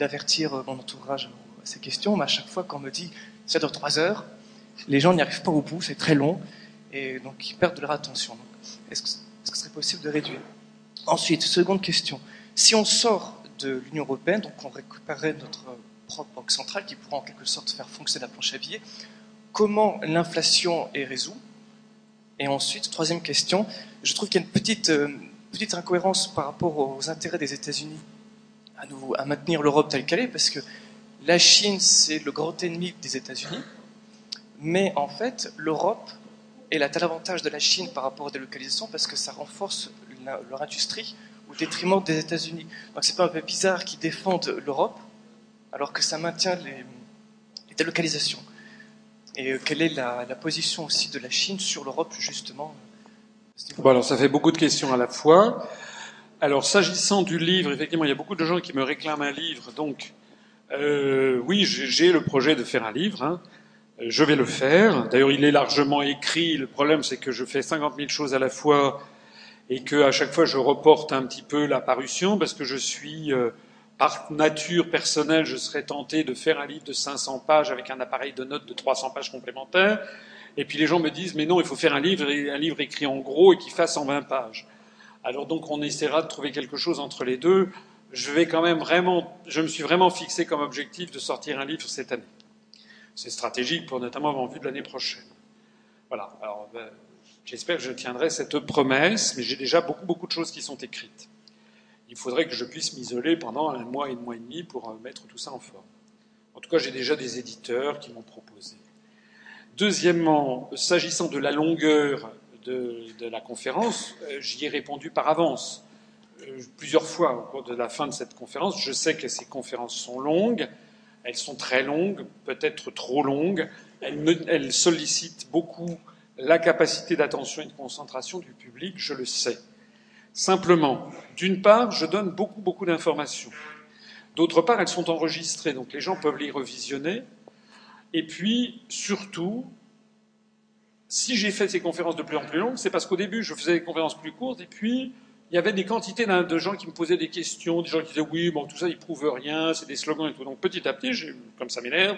d'avertir mon entourage à ces questions, mais à chaque fois qu'on me dit ça dure trois heures, les gens n'y arrivent pas au bout, c'est très long, et donc ils perdent de leur attention. Est-ce que, ce serait possible de réduire? Ensuite, seconde question. Si on sort de l'Union européenne, donc on récupérerait notre propre banque centrale qui pourra en quelque sorte faire fonctionner la planche à billets, comment l'inflation est résoute Et ensuite, troisième question, je trouve qu'il y a une petite, euh, petite incohérence par rapport aux intérêts des États-Unis à, maintenir l'Europe telle qu'elle est, parce que la Chine, c'est le grand ennemi des États-Unis, mais en fait, l'Europe, elle a tel avantage de la Chine par rapport aux délocalisations parce que ça renforce leur industrie au détriment des États-Unis. Donc c'est pas un peu bizarre qu'ils défendent l'Europe alors que ça maintient les, délocalisations. Et euh, quelle est la, position aussi de la Chine sur l'Europe justement Bon alors ça fait beaucoup de questions à la fois. Alors s'agissant du livre, effectivement, il y a beaucoup de gens qui me réclament un livre, donc euh, oui, j'ai le projet de faire un livre. Hein. Je vais le faire. D'ailleurs, il est largement écrit. Le problème, c'est que je fais 50 000 choses à la fois et que à chaque fois, je reporte un petit peu la parution parce que je suis, euh, par nature personnelle, je serais tenté de faire un livre de 500 pages avec un appareil de notes de 300 pages complémentaires. Et puis les gens me disent, mais non, il faut faire un livre, un livre écrit en gros et qui fasse 120 pages. Alors donc, on essaiera de trouver quelque chose entre les deux. Je vais quand même vraiment, je me suis vraiment fixé comme objectif de sortir un livre cette année. C'est stratégique pour notamment en vue de l'année prochaine. Voilà. Alors, ben, j'espère que je tiendrai cette promesse, mais j'ai déjà beaucoup, beaucoup de choses qui sont écrites. Il faudrait que je puisse m'isoler pendant un mois et un mois et demi pour euh, mettre tout ça en forme. En tout cas, j'ai déjà des éditeurs qui m'ont proposé. Deuxièmement, s'agissant de la longueur de, la conférence, euh, j'y ai répondu par avance euh, plusieurs fois au cours de la fin de cette conférence. Je sais que ces conférences sont longues. Elles sont très longues, peut-être trop longues. Elles, sollicitent beaucoup la capacité d'attention et de concentration du public, je le sais. Simplement, d'une part, je donne beaucoup, beaucoup d'informations. D'autre part, elles sont enregistrées, donc les gens peuvent les revisionner. Et puis, surtout, si j'ai fait ces conférences de plus en plus longues, c'est parce qu'au début, je faisais des conférences plus courtes, et puis, il y avait des quantités de gens qui me posaient des questions, des gens qui disaient oui, bon, tout ça, ils prouvent rien, c'est des slogans et tout. Donc petit à petit, comme ça m'énerve,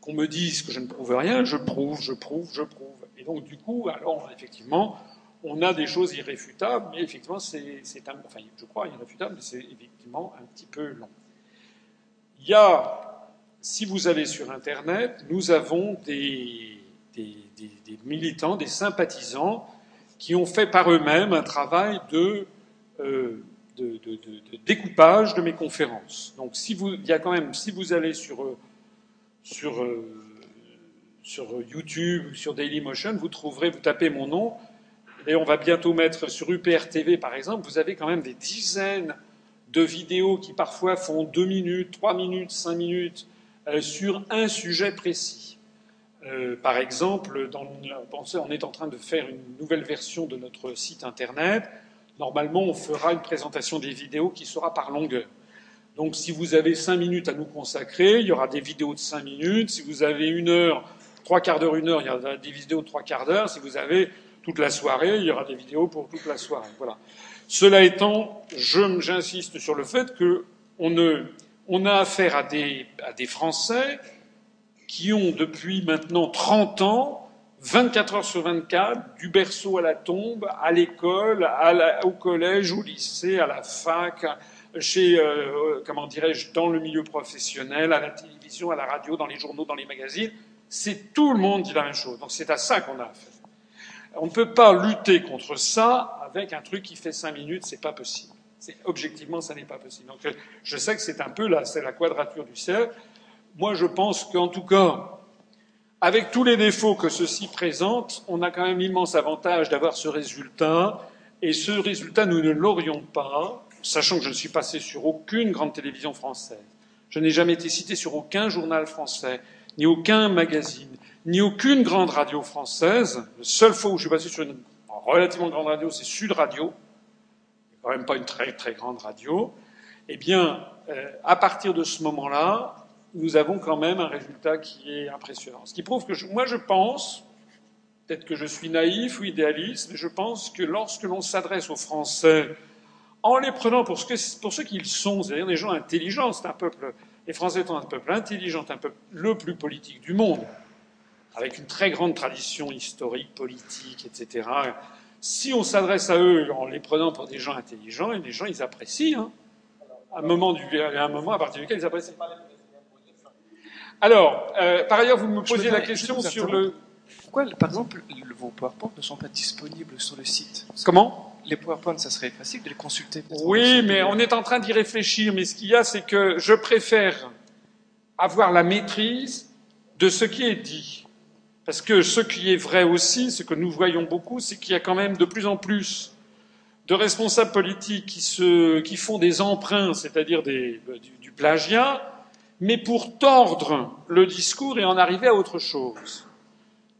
qu'on me dise que je ne prouve rien, je prouve, je prouve, je prouve. Et donc du coup, alors effectivement, on a des choses irréfutables, mais effectivement, c'est un, enfin, je crois irréfutable, mais c'est effectivement un petit peu long. Il y a, si vous allez sur Internet, nous avons des, des, des militants, des sympathisants qui ont fait par eux-mêmes un travail de euh, de, découpage de mes conférences. Donc, si vous, il y a quand même, si vous allez sur, euh, sur, euh, sur YouTube ou sur Dailymotion, vous trouverez, vous tapez mon nom, et on va bientôt mettre sur UPR TV, par exemple, vous avez quand même des dizaines de vidéos qui parfois font deux minutes, trois minutes, cinq minutes sur un sujet précis. Par exemple, dans, on est en train de faire une nouvelle version de notre site internet Normalement, on fera une présentation des vidéos qui sera par longueur. Donc, si vous avez cinq minutes à nous consacrer, il y aura des vidéos de cinq minutes. Si vous avez une heure, trois quarts d'heure, une heure, il y aura des vidéos de trois quarts d'heure. Si vous avez toute la soirée, il y aura des vidéos pour toute la soirée. Voilà. Cela étant, j'insiste sur le fait qu'on on a affaire à des, à des Français qui ont depuis maintenant 30 ans 24 heures sur 24, du berceau à la tombe, à l'école, au collège, au lycée, à la fac, chez, euh, comment dirais-je, dans le milieu professionnel, à la télévision, à la radio, dans les journaux, dans les magazines. C'est tout le monde dit la même chose. Donc c'est à ça qu'on a affaire. On ne peut pas lutter contre ça avec un truc qui fait cinq minutes, c'est pas possible. Objectivement, ça n'est pas possible. Donc je sais que c'est un peu là, la quadrature du cercle. Moi, je pense qu'en tout cas, avec tous les défauts que ceci présente, on a quand même l'immense avantage d'avoir ce résultat, et ce résultat, nous ne l'aurions pas, sachant que je ne suis passé sur aucune grande télévision française. Je n'ai jamais été cité sur aucun journal français, ni aucun magazine, ni aucune grande radio française. La seule fois où je suis passé sur une relativement grande radio, c'est Sud Radio, quand même pas une très très grande radio. Eh bien, euh, à partir de ce moment-là, nous avons quand même un résultat qui est impressionnant. Ce qui prouve que moi je pense, peut-être que je suis naïf ou idéaliste, mais je pense que lorsque l'on s'adresse aux Français en les prenant pour, ce pour ceux qu'ils sont, c'est-à-dire des gens intelligents, c'est un peuple, les Français sont un peuple intelligent, un peuple le plus politique du monde, avec une très grande tradition historique, politique, etc. Si on s'adresse à eux en les prenant pour des gens intelligents, et les gens ils apprécient, hein, à un moment, à un moment à partir duquel ils apprécient. Alors, euh, par ailleurs, vous me posiez la question sur le. Pourquoi, par exemple, vos PowerPoint ne sont pas disponibles sur le site? Comment? Les PowerPoint, ça serait facile de les consulter. Oui, mais on est en train d'y réfléchir. Mais ce qu'il y a, c'est que je préfère avoir la maîtrise de ce qui est dit. Parce que ce qui est vrai aussi, ce que nous voyons beaucoup, c'est qu'il y a quand même de plus en plus de responsables politiques qui, se, qui font des emprunts, c'est-à-dire du, du plagiat, mais pour tordre le discours et en arriver à autre chose.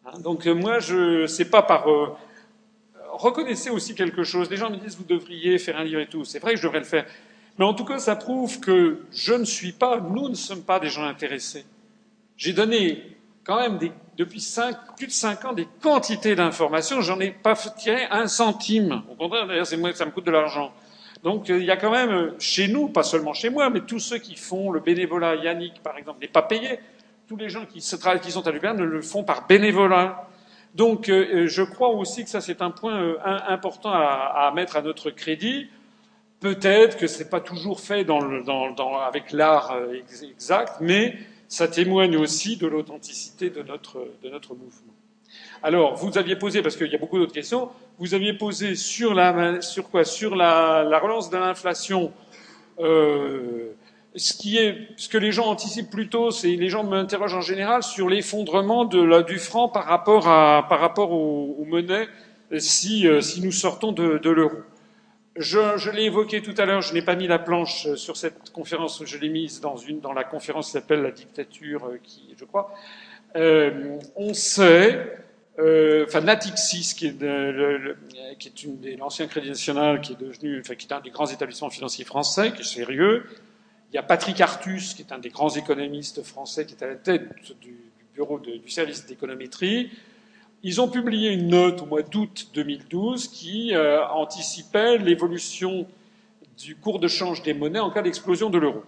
Hein, donc euh, moi, je sais pas par euh, reconnaissez aussi quelque chose. Les gens me disent vous devriez faire un livre et tout. C'est vrai que je devrais le faire, mais en tout cas, ça prouve que je ne suis pas, nous ne sommes pas des gens intéressés. J'ai donné quand même des, depuis cinq, plus de cinq ans des quantités d'informations. J'en ai pas tiré un centime. Au contraire, d'ailleurs, ça me coûte de l'argent. Donc euh, il y a quand même euh, chez nous, pas seulement chez moi, mais tous ceux qui font le bénévolat, Yannick par exemple, n'est pas payé. Tous les gens qui, se qui sont à l'UPR ne le font par bénévolat. Donc euh, je crois aussi que ça c'est un point important à, mettre à notre crédit. Peut-être que ce n'est pas toujours fait avec l'art exact, mais ça témoigne aussi de l'authenticité de notre mouvement. Alors, vous aviez posé, parce qu'il y a beaucoup d'autres questions, vous aviez posé sur la, quoi? Sur la, la relance de l'inflation. Euh, ce que les gens anticipent plutôt, c'est les gens m'interrogent en général sur l'effondrement du franc par rapport à, par aux, monnaies si, euh, si nous sortons de, l'euro. Je, l'ai évoqué tout à l'heure, je n'ai pas mis la planche sur cette conférence, je l'ai mise dans la conférence qui s'appelle la dictature, euh, je crois. On sait euh, enfin Natixis, qui est, l'ancien Crédit National, qui est devenu, qui est un des grands établissements financiers français, qui est sérieux. Il y a Patrick Artus, qui est un des grands économistes français, qui est à la tête du, bureau du service d'économétrie. Ils ont publié une note au mois d'août 2012 qui euh, anticipait l'évolution du cours de change des monnaies en cas d'explosion de l'euro.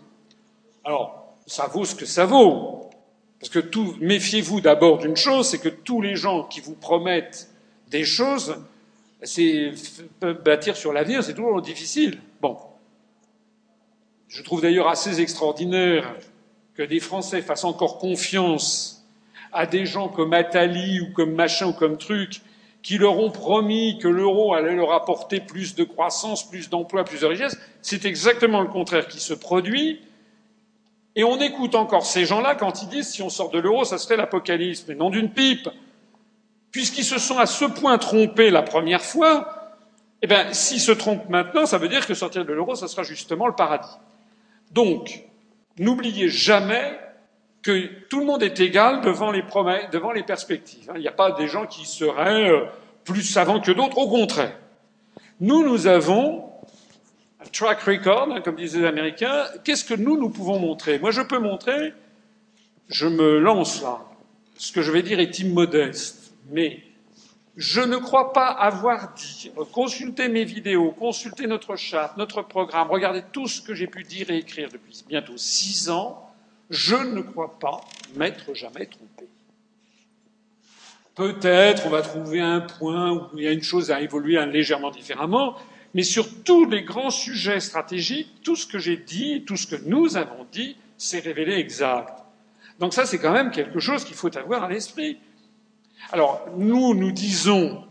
Alors, ça vaut ce que ça vaut. Parce que tout, méfiez-vous d'abord d'une chose, c'est que tous les gens qui vous promettent des choses, c'est, bâtir sur l'avenir, c'est toujours difficile. Bon. Je trouve d'ailleurs assez extraordinaire que des Français fassent encore confiance à des gens comme Attali ou comme machin ou comme truc, qui leur ont promis que l'euro allait leur apporter plus de croissance, plus d'emplois, plus de richesse. C'est exactement le contraire qui se produit. Et on écoute encore ces gens-là quand ils disent si on sort de l'euro, ça serait l'apocalypse, mais non d'une pipe. Puisqu'ils se sont à ce point trompés la première fois, eh bien, s'ils se trompent maintenant, ça veut dire que sortir de l'euro, ça sera justement le paradis. Donc, n'oubliez jamais que tout le monde est égal devant les devant les perspectives. Il n'y a pas des gens qui seraient euh, plus savants que d'autres, au contraire. Nous, nous avons track record, hein, comme disaient les Américains, qu'est-ce que nous, nous pouvons montrer? Moi, je peux montrer, je me lance là, ce que je vais dire est immodeste, mais je ne crois pas avoir dit, consultez mes vidéos, consultez notre chat, notre programme, regardez tout ce que j'ai pu dire et écrire depuis bientôt six ans, je ne crois pas m'être jamais trompé. Peut-être on va trouver un point où il y a une chose à évoluer légèrement différemment, mais sur tous les grands sujets stratégiques, tout ce que j'ai dit, tout ce que nous avons dit, s'est révélé exact. Donc ça, c'est quand même quelque chose qu'il faut avoir à l'esprit. Alors, nous, nous disons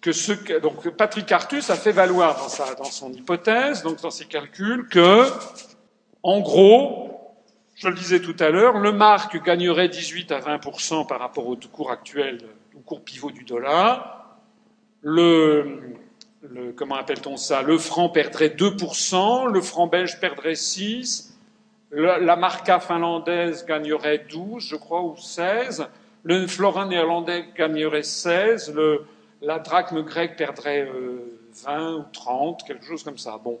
que ce que, donc Patrick Artus a fait valoir dans, sa, dans son hypothèse, donc dans ses calculs, que, en gros, je le disais tout à l'heure, le marque gagnerait 18 à 20% par rapport au cours actuel, au cours pivot du dollar. Le, comment appelle-t-on ça Le franc perdrait 2%, le franc belge perdrait 6%, la, marca finlandaise gagnerait 12, je crois, ou 16%, le florin néerlandais gagnerait 16, le, la drachme grecque perdrait 20 euh, ou 30, quelque chose comme ça. Bon,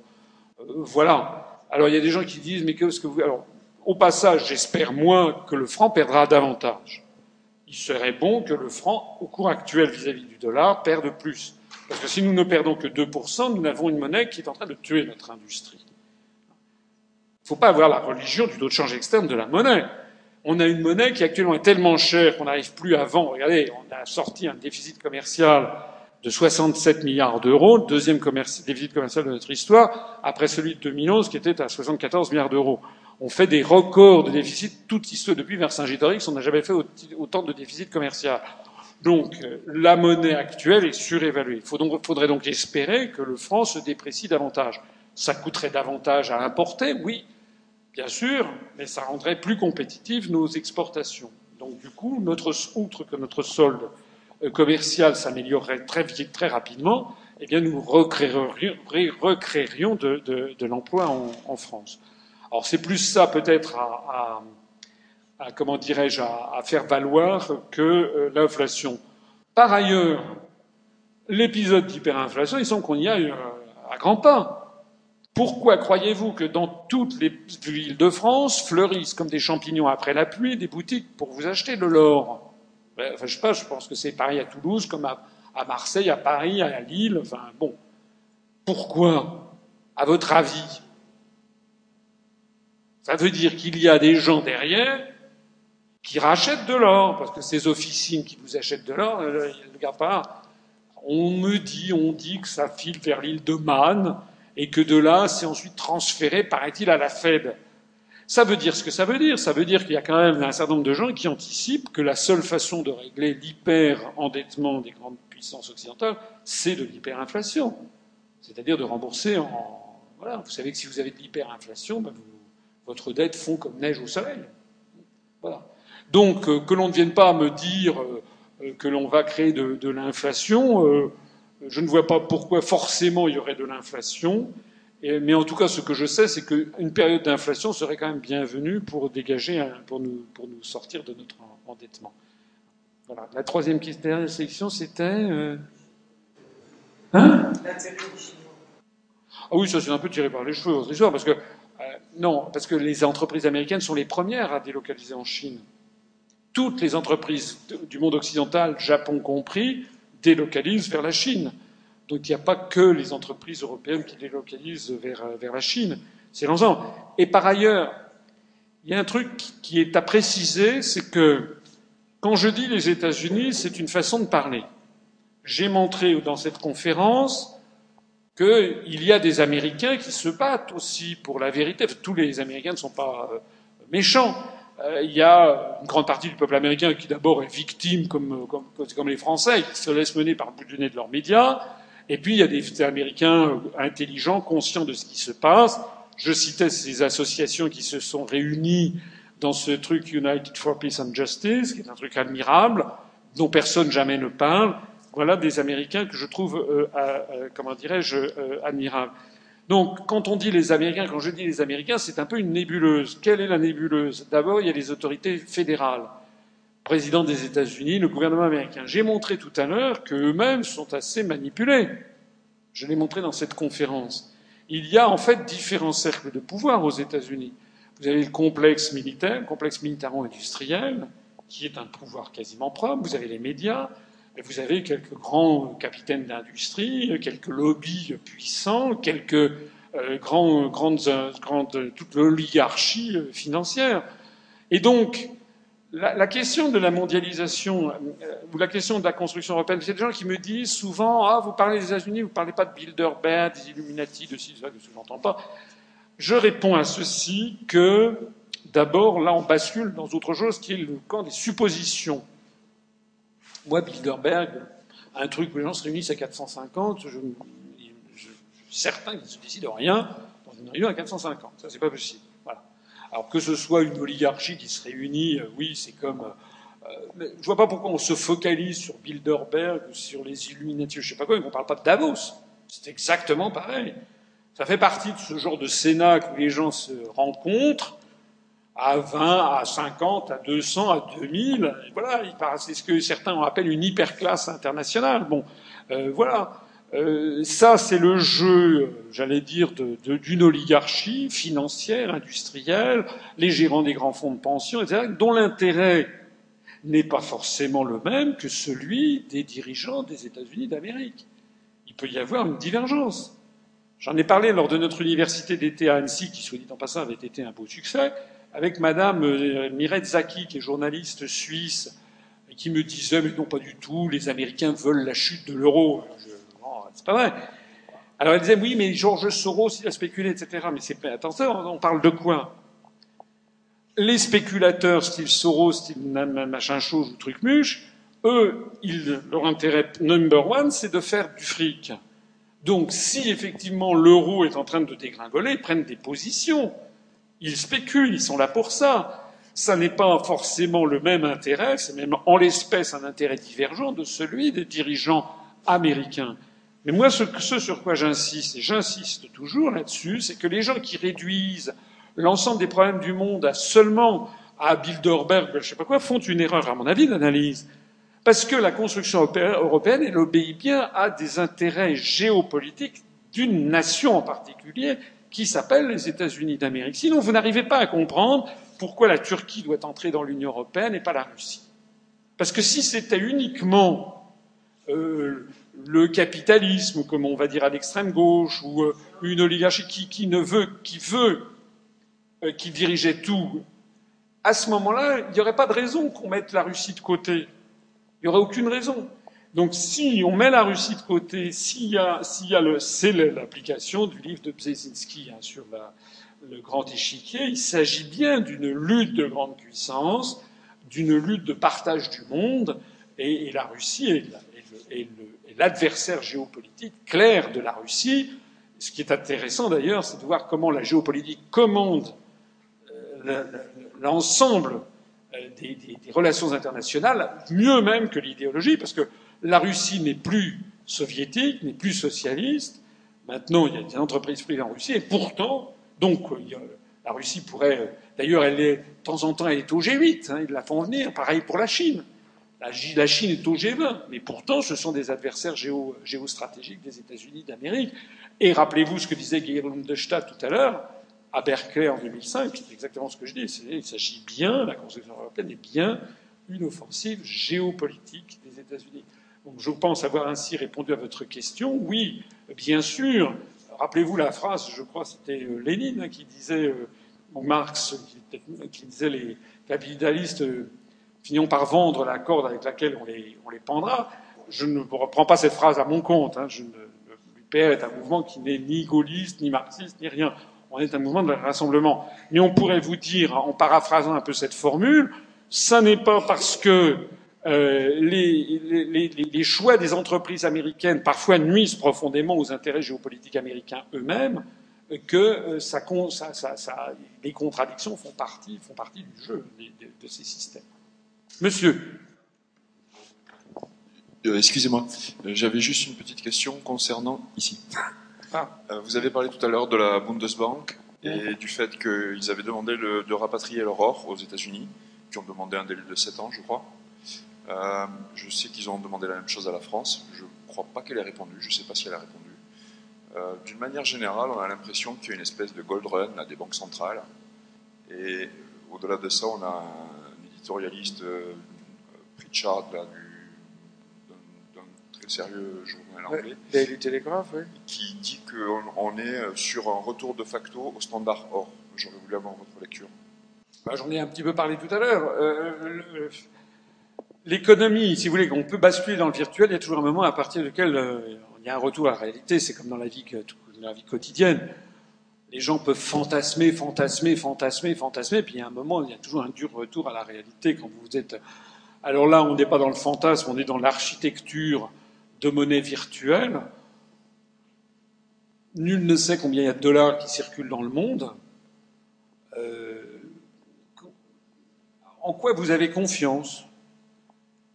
euh, voilà. Alors il y a des gens qui disent, mais qu'est-ce que vous... Alors, au passage, j'espère moins que le franc perdra davantage. Il serait bon que le franc, au cours actuel vis-à-vis -vis du dollar, perde plus. Parce que si nous ne perdons que 2%, nous avons une monnaie qui est en train de tuer notre industrie. Il ne faut pas avoir la religion du taux de change externe de la monnaie. On a une monnaie qui actuellement est tellement chère qu'on n'arrive plus à vendre. Regardez, on a sorti un déficit commercial de 67 milliards d'euros, deuxième déficit commercial de notre histoire, après celui de 2011 qui était à 74 milliards d'euros. On fait des records de déficit toute histoire depuis Vercingétorix, on n'a jamais fait autant de déficit commercial. Donc euh, la monnaie actuelle est surévaluée. Il faudrait donc espérer que le franc se déprécie davantage. Ça coûterait davantage à importer, oui, bien sûr, mais ça rendrait plus compétitives nos exportations. Donc du coup, notre, outre que notre solde euh, commercial s'améliorerait très vite, très rapidement, eh bien nous recréerions, de, de, l'emploi en, France. Alors c'est plus ça peut-être à comment dirais-je, à, faire valoir que euh, l'inflation. Par ailleurs, l'épisode d'hyperinflation, il semble qu'on y a eu à grands pas. Pourquoi croyez-vous que dans toutes les villes de France fleurissent comme des champignons après la pluie des boutiques pour vous acheter de l'or? Ben, Enfin, je pense que c'est pareil à Toulouse, comme à, à, Marseille, à Paris, à Lille. Enfin, bon. Pourquoi À votre avis Ça veut dire qu'il y a des gens derrière qui rachètent de l'or, parce que ces officines qui vous achètent de l'or, euh, ne regardent pas. On me dit, on dit que ça file vers l'île de Man, et que de là, c'est ensuite transféré, paraît-il, à la Fed. Ça veut dire ce que ça veut dire. Ça veut dire qu'il y a quand même un certain nombre de gens qui anticipent que la seule façon de régler l'hyper-endettement des grandes puissances occidentales, c'est de l'hyperinflation. C'est-à-dire de rembourser en. Voilà, vous savez que si vous avez de l'hyperinflation, ben votre dette fond comme neige au soleil. Voilà. Donc, euh, que l'on ne vienne pas me dire euh, euh, que l'on va créer de, l'inflation, je ne vois pas pourquoi forcément il y aurait de l'inflation. Mais en tout cas, ce que je sais, c'est qu'une période d'inflation serait quand même bienvenue pour dégager, pour nous, sortir de notre endettement. La troisième question, sélection, c'était. Hein? Ah oui, ça c'est un peu tiré par les cheveux, votre histoire, parce que. non, parce que les entreprises américaines sont les premières à délocaliser en Chine toutes les entreprises du monde occidental, Japon compris, délocalisent vers la Chine. Donc il n'y a pas que les entreprises européennes qui délocalisent vers, vers la Chine. C'est l'ensemble. Et par ailleurs, il y a un truc qui est à préciser, c'est que quand je dis les États-Unis, c'est une façon de parler. J'ai montré dans cette conférence qu'il y a des Américains qui se battent aussi pour la vérité. Tous les Américains ne sont pas euh, méchants, euh, il y a une grande partie du peuple américain qui d'abord est victime, comme, comme, comme, les Français, qui se laisse mener par le bout du nez de leurs médias. Et puis il y a des Américains intelligents, conscients de ce qui se passe. Je citais ces associations qui se sont réunies dans ce truc United for Peace and Justice, qui est un truc admirable, dont personne jamais ne parle. Voilà des Américains que je trouve, euh, euh, comment dirais-je, euh, admirables. Donc, quand on dit les Américains, quand je dis les Américains, c'est un peu une nébuleuse. Quelle est la nébuleuse? D'abord, il y a les autorités fédérales. Président des États-Unis, le gouvernement américain. J'ai montré tout à l'heure qu'eux-mêmes sont assez manipulés. Je l'ai montré dans cette conférence. Il y a en fait différents cercles de pouvoir aux États-Unis. Vous avez le complexe militaire, le complexe militaro-industriel, qui est un pouvoir quasiment propre. Vous avez les médias, vous avez quelques grands capitaines d'industrie, quelques lobbies puissants, quelques euh, grandes, grandes, toute l'oligarchie financière. Et donc, la, question de la mondialisation euh, ou la question de la construction européenne, c'est des gens qui me disent souvent Ah, vous parlez des États-Unis, vous ne parlez pas de Bilderberg, des Illuminati, de ci, de ça, de ce que pas. Je réponds à ceci que, d'abord, là, on bascule dans autre chose qui est le camp des suppositions. Moi, Bilderberg, un truc où les gens se réunissent à 450, je, suis certain qu'ils ne se décident rien dans une réunion à 450. Ça, c'est pas possible. Alors que ce soit une oligarchie qui se réunit, euh, oui, c'est comme. Euh, mais je vois pas pourquoi on se focalise sur Bilderberg ou sur les Illuminati, je sais pas quoi, mais on parle pas de Davos. C'est exactement pareil. Ça fait partie de ce genre de cénacle où les gens se rencontrent à 20, à 50, à 200, à 2000. voilà, c'est ce que certains appellent une hyperclasse internationale. Bon, euh, voilà. Euh, ça, c'est le jeu, j'allais dire, d'une oligarchie financière, industrielle, les gérants des grands fonds de pension, etc., dont l'intérêt n'est pas forcément le même que celui des dirigeants des États-Unis d'Amérique. Il peut y avoir une divergence. J'en ai parlé lors de notre université d'été à Annecy, qui, soit dit en passant, avait été un beau succès, avec Madame euh, Mireille Zaki, qui est journaliste suisse, qui me disait, mais non, pas du tout, les Américains veulent la chute de l'euro. C'est pas vrai. Alors elle disait, oui, mais Georges Soros, il a spéculé, etc. Mais c'est attention, on parle de quoi? Les spéculateurs, style Soros, style machin chose ou truc muche, eux, leur intérêt number one, c'est de faire du fric. Donc, si effectivement l'euro est en train de dégringoler, ils prennent des positions. Ils spéculent, ils sont là pour ça. Ça n'est pas forcément le même intérêt, c'est même en l'espèce un intérêt divergent de celui des dirigeants américains. Mais moi, ce, sur quoi j'insiste, et j'insiste toujours là-dessus, c'est que les gens qui réduisent l'ensemble des problèmes du monde à seulement à Bilderberg, je ne sais pas quoi, font une erreur, à mon avis, d'analyse. Parce que la construction européenne, elle obéit bien à des intérêts géopolitiques d'une nation en particulier qui s'appelle les États-Unis d'Amérique. Sinon, vous n'arrivez pas à comprendre pourquoi la Turquie doit entrer dans l'Union européenne et pas la Russie. Parce que si c'était uniquement euh, le capitalisme, comme on va dire à l'extrême gauche, ou euh, une oligarchie qui, ne veut, qui veut, euh, qui dirigeait tout, à ce moment-là, il n'y aurait pas de raison qu'on mette la Russie de côté. Il n'y aurait aucune raison. Donc si on met la Russie de côté, c'est l'application du livre de Brzezinski hein, sur le grand échiquier, il s'agit bien d'une lutte de grande puissance, d'une lutte de partage du monde, et, la Russie est, l'adversaire géopolitique clair de la Russie. Ce qui est intéressant d'ailleurs, c'est de voir comment la géopolitique commande euh, l'ensemble euh, des, relations internationales, mieux même que l'idéologie, parce que la Russie n'est plus soviétique, n'est plus socialiste. Maintenant, il y a des entreprises privées en Russie, et pourtant, donc, la Russie pourrait. D'ailleurs, elle est, de temps en temps, elle est au G8, hein, ils la font venir. Pareil pour la Chine. La, Chine est au G20, mais pourtant, ce sont des adversaires géostratégiques des États-Unis d'Amérique. Et rappelez-vous ce que disait Guillaume de Stadt tout à l'heure à Berkeley en 2005, c'est exactement ce que je dis. Il s'agit bien, la construction européenne est bien une offensive géopolitique des États-Unis. Donc je pense avoir ainsi répondu à votre question. Oui, bien sûr. Rappelez-vous la phrase, je crois c'était euh, Lénine hein, qui disait, euh, ou Marx qui, disait les capitalistes euh, finiront par vendre la corde avec laquelle on les, pendra. Je ne reprends pas cette phrase à mon compte. Hein, je l'UPR est un mouvement qui n'est ni gaulliste, ni marxiste, ni rien on est un mouvement de rassemblement. Mais on pourrait vous dire, en paraphrasant un peu cette formule, ça n'est pas parce que euh, les, choix des entreprises américaines parfois nuisent profondément aux intérêts géopolitiques américains eux-mêmes que euh, ça, les contradictions font partie, font partie du jeu de, ces systèmes. Monsieur. Euh, excusez-moi, j'avais juste une petite question concernant ici. Ah. Euh, vous avez parlé tout à l'heure de la Bundesbank et du fait qu'ils avaient demandé de rapatrier leur or aux États-Unis, qui ont demandé un délai de 7 ans, je crois. Euh, je sais qu'ils ont demandé la même chose à la France. Je ne crois pas qu'elle ait répondu. Je ne sais pas si elle a répondu. Euh, d'une manière générale, on a l'impression qu'il y a une espèce de gold run à des banques centrales. Et au-delà de ça, on a un éditorialiste, Pritchard, là, du sérieux journal anglais. Daily Telegraph, oui. Qui dit qu'on est sur un retour de facto au standard or. J'aurais voulu avoir votre lecture. Bah, j'en ai un petit peu parlé tout à l'heure. Euh, l'économie, si vous voulez, qu'on peut basculer dans le virtuel, il y a toujours un moment à partir duquel euh, il y a un retour à la réalité. C'est comme dans la vie, dans la vie quotidienne. Les gens peuvent fantasmer, fantasmer, fantasmer, fantasmer, puis il y a un moment, il y a toujours un dur retour à la réalité quand vous êtes. Alors là, on n'est pas dans le fantasme, on est dans l'architecture de monnaie virtuelle. Nul ne sait combien il y a de dollars qui circulent dans le monde. Euh, en quoi vous avez confiance?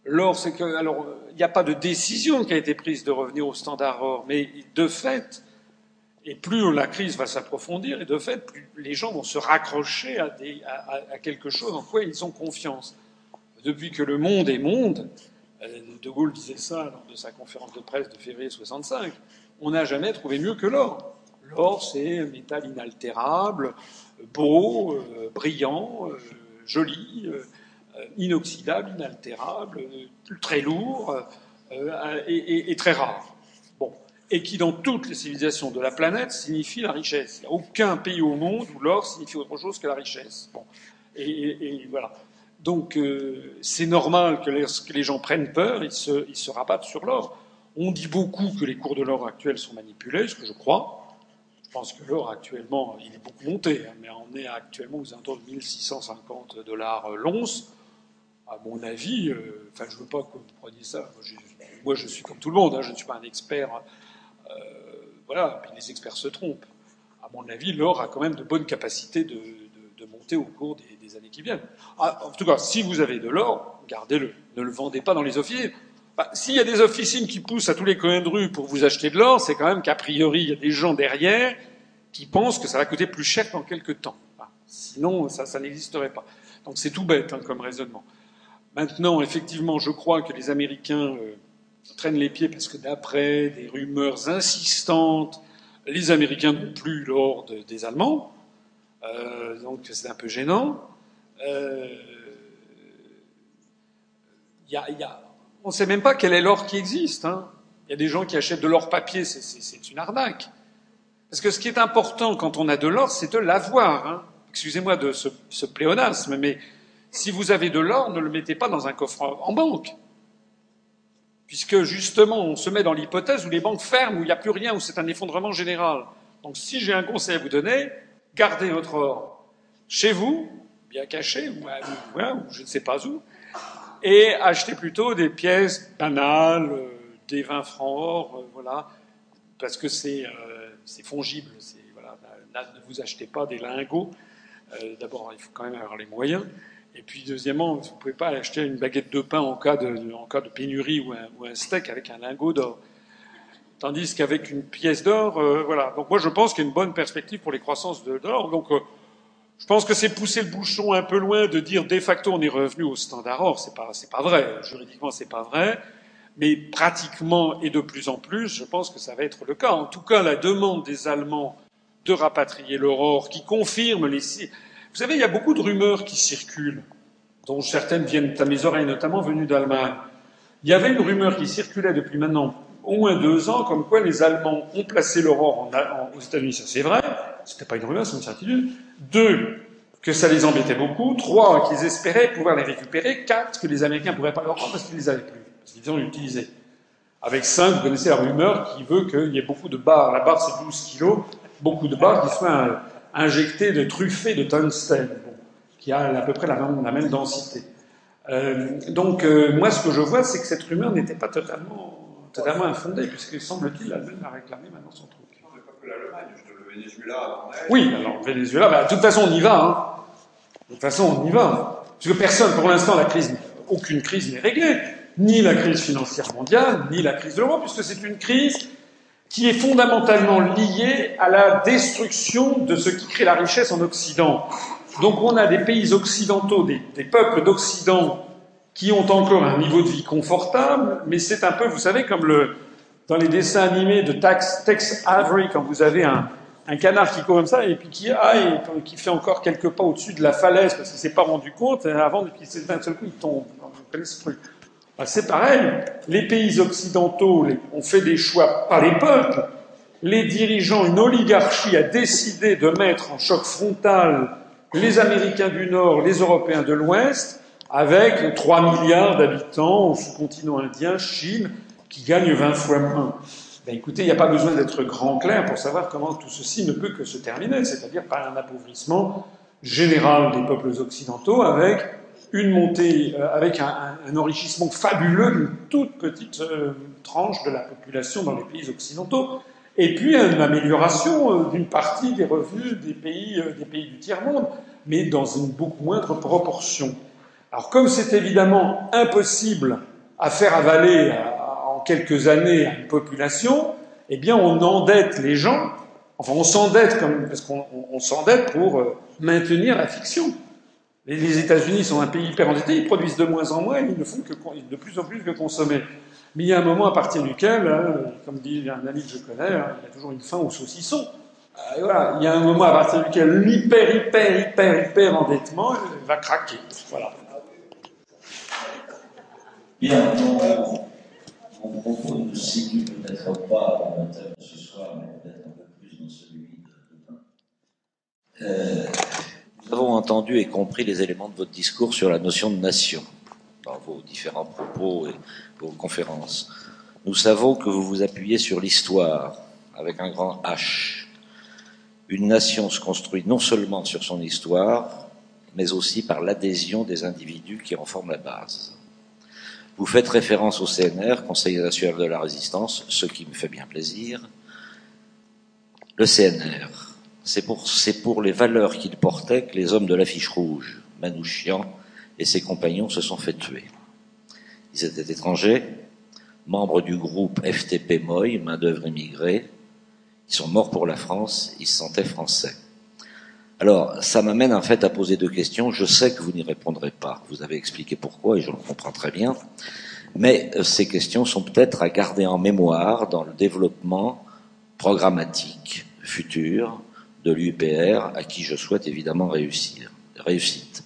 L'or, c'est que, alors, il n'y a pas de décision qui a été prise de revenir au standard or, mais de fait, Et plus la crise va s'approfondir, et de fait, plus les gens vont se raccrocher à, à, quelque chose en quoi ils ont confiance. Depuis que le monde est monde, euh, De Gaulle disait ça lors de sa conférence de presse de février 65, on n'a jamais trouvé mieux que l'or. L'or, c'est un métal inaltérable, beau, euh, brillant, euh, joli, inoxydable, inaltérable, très lourd et, et très rare et qui, dans toutes les civilisations de la planète, signifie la richesse. Il n'y a aucun pays au monde où l'or signifie autre chose que la richesse. Bon. Et, voilà. Donc, euh, c'est normal que les, gens prennent peur, ils se, ils se rabattent sur l'or. On dit beaucoup que les cours de l'or actuels sont manipulés, ce que je crois. Je pense que l'or actuellement, il est beaucoup monté, hein, mais on est actuellement aux alentours de 1650 dollars l'once. À mon avis, euh, enfin, je ne veux pas que vous preniez ça. Moi, je, suis comme tout le monde, hein, je ne suis pas un expert euh, voilà, les experts se trompent. À mon avis, l'or a quand même de bonnes capacités de, monter au cours des, années qui viennent. Ah, en tout cas, si vous avez de l'or, gardez-le. Ne le vendez pas dans les officines. Bah, s'il y a des officines qui poussent à tous les coins de rue pour vous acheter de l'or, c'est quand même qu'a priori, il y a des gens derrière qui pensent que ça va coûter plus cher dans quelques temps. Bah, sinon, ça, n'existerait pas. Donc c'est tout bête hein, comme raisonnement. Maintenant, effectivement, je crois que les Américains euh, traînent les pieds parce que d'après des rumeurs insistantes, les Américains n'ont plus l'or des Allemands, euh, donc c'est un peu gênant. Euh, on ne sait même pas quel est l'or qui existe. Hein. Il y a des gens qui achètent de l'or papier, c'est une arnaque. Parce que ce qui est important quand on a de l'or, c'est de l'avoir. Hein. Excusez-moi de ce, ce pléonasme, mais si vous avez de l'or, ne le mettez pas dans un coffre en banque puisque justement on se met dans l'hypothèse où les banques ferment, où il n'y a plus rien, où c'est un effondrement général. Donc si j'ai un conseil à vous donner, gardez votre or chez vous, bien caché, ou, je ne sais pas où, et achetez plutôt des pièces banales, euh, des 20 francs or, euh, voilà, parce que c'est euh, fongible. Voilà, ne vous achetez pas des lingots. D'abord, il faut quand même avoir les moyens. Et puis, deuxièmement, vous ne pouvez pas acheter une baguette de pain en cas de, pénurie ou un, steak avec un lingot d'or. Tandis qu'avec une pièce d'or, euh, voilà. Donc moi, je pense qu'il y a une bonne perspective pour les croissances de l'or. Donc, euh, je pense que c'est pousser le bouchon un peu loin de dire de facto on est revenu au standard or. C'est pas, pas vrai. Juridiquement, c'est pas vrai. Mais pratiquement et de plus en plus, je pense que ça va être le cas. En tout cas, la demande des Allemands de rapatrier leur or, qui confirme les vous savez, il y a beaucoup de rumeurs qui circulent, dont certaines viennent à mes oreilles, notamment venues d'Allemagne. Il y avait une rumeur qui circulait depuis maintenant au moins deux ans, comme quoi les Allemands ont placé l'aurore aux États-Unis. Ça, c'est vrai. C'était pas une rumeur, c'est une certitude. Deux, que ça les embêtait beaucoup. Trois, qu'ils espéraient pouvoir les récupérer. Quatre, que les Américains ne pourraient pas leur rendre parce qu'ils les avaient plus, parce qu'ils ont utilisé. Avec cinq, vous connaissez la rumeur qui veut qu'il y ait beaucoup de barres. La barre, c'est 12 kilos. Beaucoup de barres qui soient injecté de truffé de tungstène, qui a à peu près la même, densité. Euh, donc, euh, moi, ce que je vois, c'est que cette rumeur n'était pas totalement, totalement infondée, puisque semble-t-il, l'Allemagne a réclamé maintenant son truc. le Venezuela. Oui, alors le Venezuela, bah, de toute façon, on y va. Hein. De toute façon, on y va. Parce que personne, pour l'instant, la crise, aucune crise n'est réglée. Ni la crise financière mondiale, ni la crise de l'euro, puisque c'est une crise qui est fondamentalement lié à la destruction de ce qui crée la richesse en Occident. Donc on a des pays occidentaux, des, peuples d'Occident qui ont encore un niveau de vie confortable, mais c'est un peu, vous savez, comme dans les dessins animés de Tex, Avery, quand vous avez un, canard qui court comme ça et puis qui aille, qui fait encore quelques pas au-dessus de la falaise parce qu'il s'est pas rendu compte, avant, puis d'un seul coup, il tombe. Vous connaissez ce truc. Bah, c'est pareil. Les pays occidentaux ont fait des choix, pas les peuples. Les dirigeants, une oligarchie a décidé de mettre en choc frontal les Américains du Nord, les Européens de l'Ouest, avec 3 milliards d'habitants au sous-continent indien, Chine, qui gagne 20 fois moins. Ben écoutez, il n'y a pas besoin d'être grand clair pour savoir comment tout ceci ne peut que se terminer, c'est-à-dire par un appauvrissement général des peuples occidentaux avec une montée euh, avec un, enrichissement fabuleux d'une toute petite euh, tranche de la population dans les pays occidentaux, et puis une amélioration euh, d'une partie des revenus des pays, des pays du tiers-monde, mais dans une beaucoup moindre proportion. Alors comme c'est évidemment impossible à faire avaler en quelques années à une population, eh bien on endette les gens Enfin, on s'endette parce qu'on s'endette pour maintenir la fiction. Les, États-Unis sont un pays hyper endetté, ils produisent de moins en moins, ils ne font que de plus en plus que consommer. Mais il y a un moment à partir duquel, hein, comme dit un ami que je connais, hein, il y a toujours une fin au saucisson. Euh, voilà, il y a un moment à partir duquel l'hyper, hyper, hyper, hyper endettement va craquer. Voilà. Bien, mon, propos ne situe peut-être pas le thème ce soir, mais peut-être un peu plus dans celui de demain. Euh, avons entendu et compris les éléments de votre discours sur la notion de nation dans vos différents propos et vos conférences. Nous savons que vous vous appuyez sur l'histoire avec un grand H. Une nation se construit non seulement sur son histoire, mais aussi par l'adhésion des individus qui en forment la base. Vous faites référence au CNR, Conseil national de la résistance, ce qui me fait bien plaisir. Le CNR, c'est pour, les valeurs qu'il portait que les hommes de l'affiche rouge, Manouchian et ses compagnons, se sont fait tuer. Ils étaient étrangers, membres du groupe FTP Moy, main-d'œuvre immigrée. Ils sont morts pour la France, ils se sentaient français. Alors, ça m'amène en fait à poser deux questions. Je sais que vous n'y répondrez pas. Vous avez expliqué pourquoi et je le comprends très bien. Mais euh, ces questions sont peut-être à garder en mémoire dans le développement programmatique futur de l'UPR, à qui je souhaite évidemment réussir, réussite.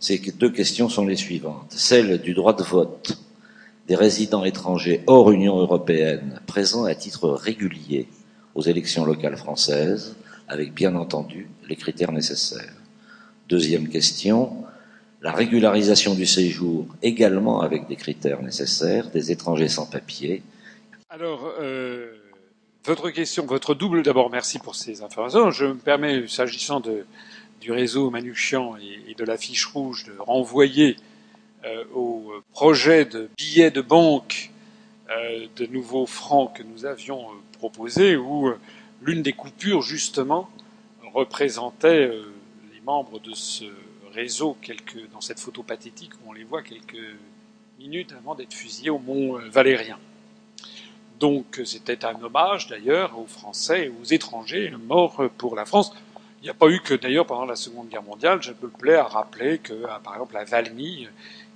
Ces deux questions sont les suivantes. Celle du droit de vote des résidents étrangers hors Union européenne présents à titre régulier aux élections locales françaises avec bien entendu les critères nécessaires. Deuxième question, la régularisation du séjour également avec des critères nécessaires des étrangers sans papier. Alors, euh, votre question, votre double, d'abord merci pour ces informations. Je me permets, s'agissant du réseau Manouchian et, de la fiche rouge, de renvoyer euh, au projet de billets de banque euh, de nouveaux francs que nous avions proposé, où l'une des coupures, justement, représentait euh, les membres de ce réseau quelques, dans cette photo pathétique où on les voit quelques minutes avant d'être fusillés au Mont euh, Valérien. Donc c'était un hommage d'ailleurs aux Français et aux étrangers morts pour la France. Il n'y a pas eu que d'ailleurs pendant la Seconde Guerre mondiale, je me plais à rappeler que par exemple à Valmy,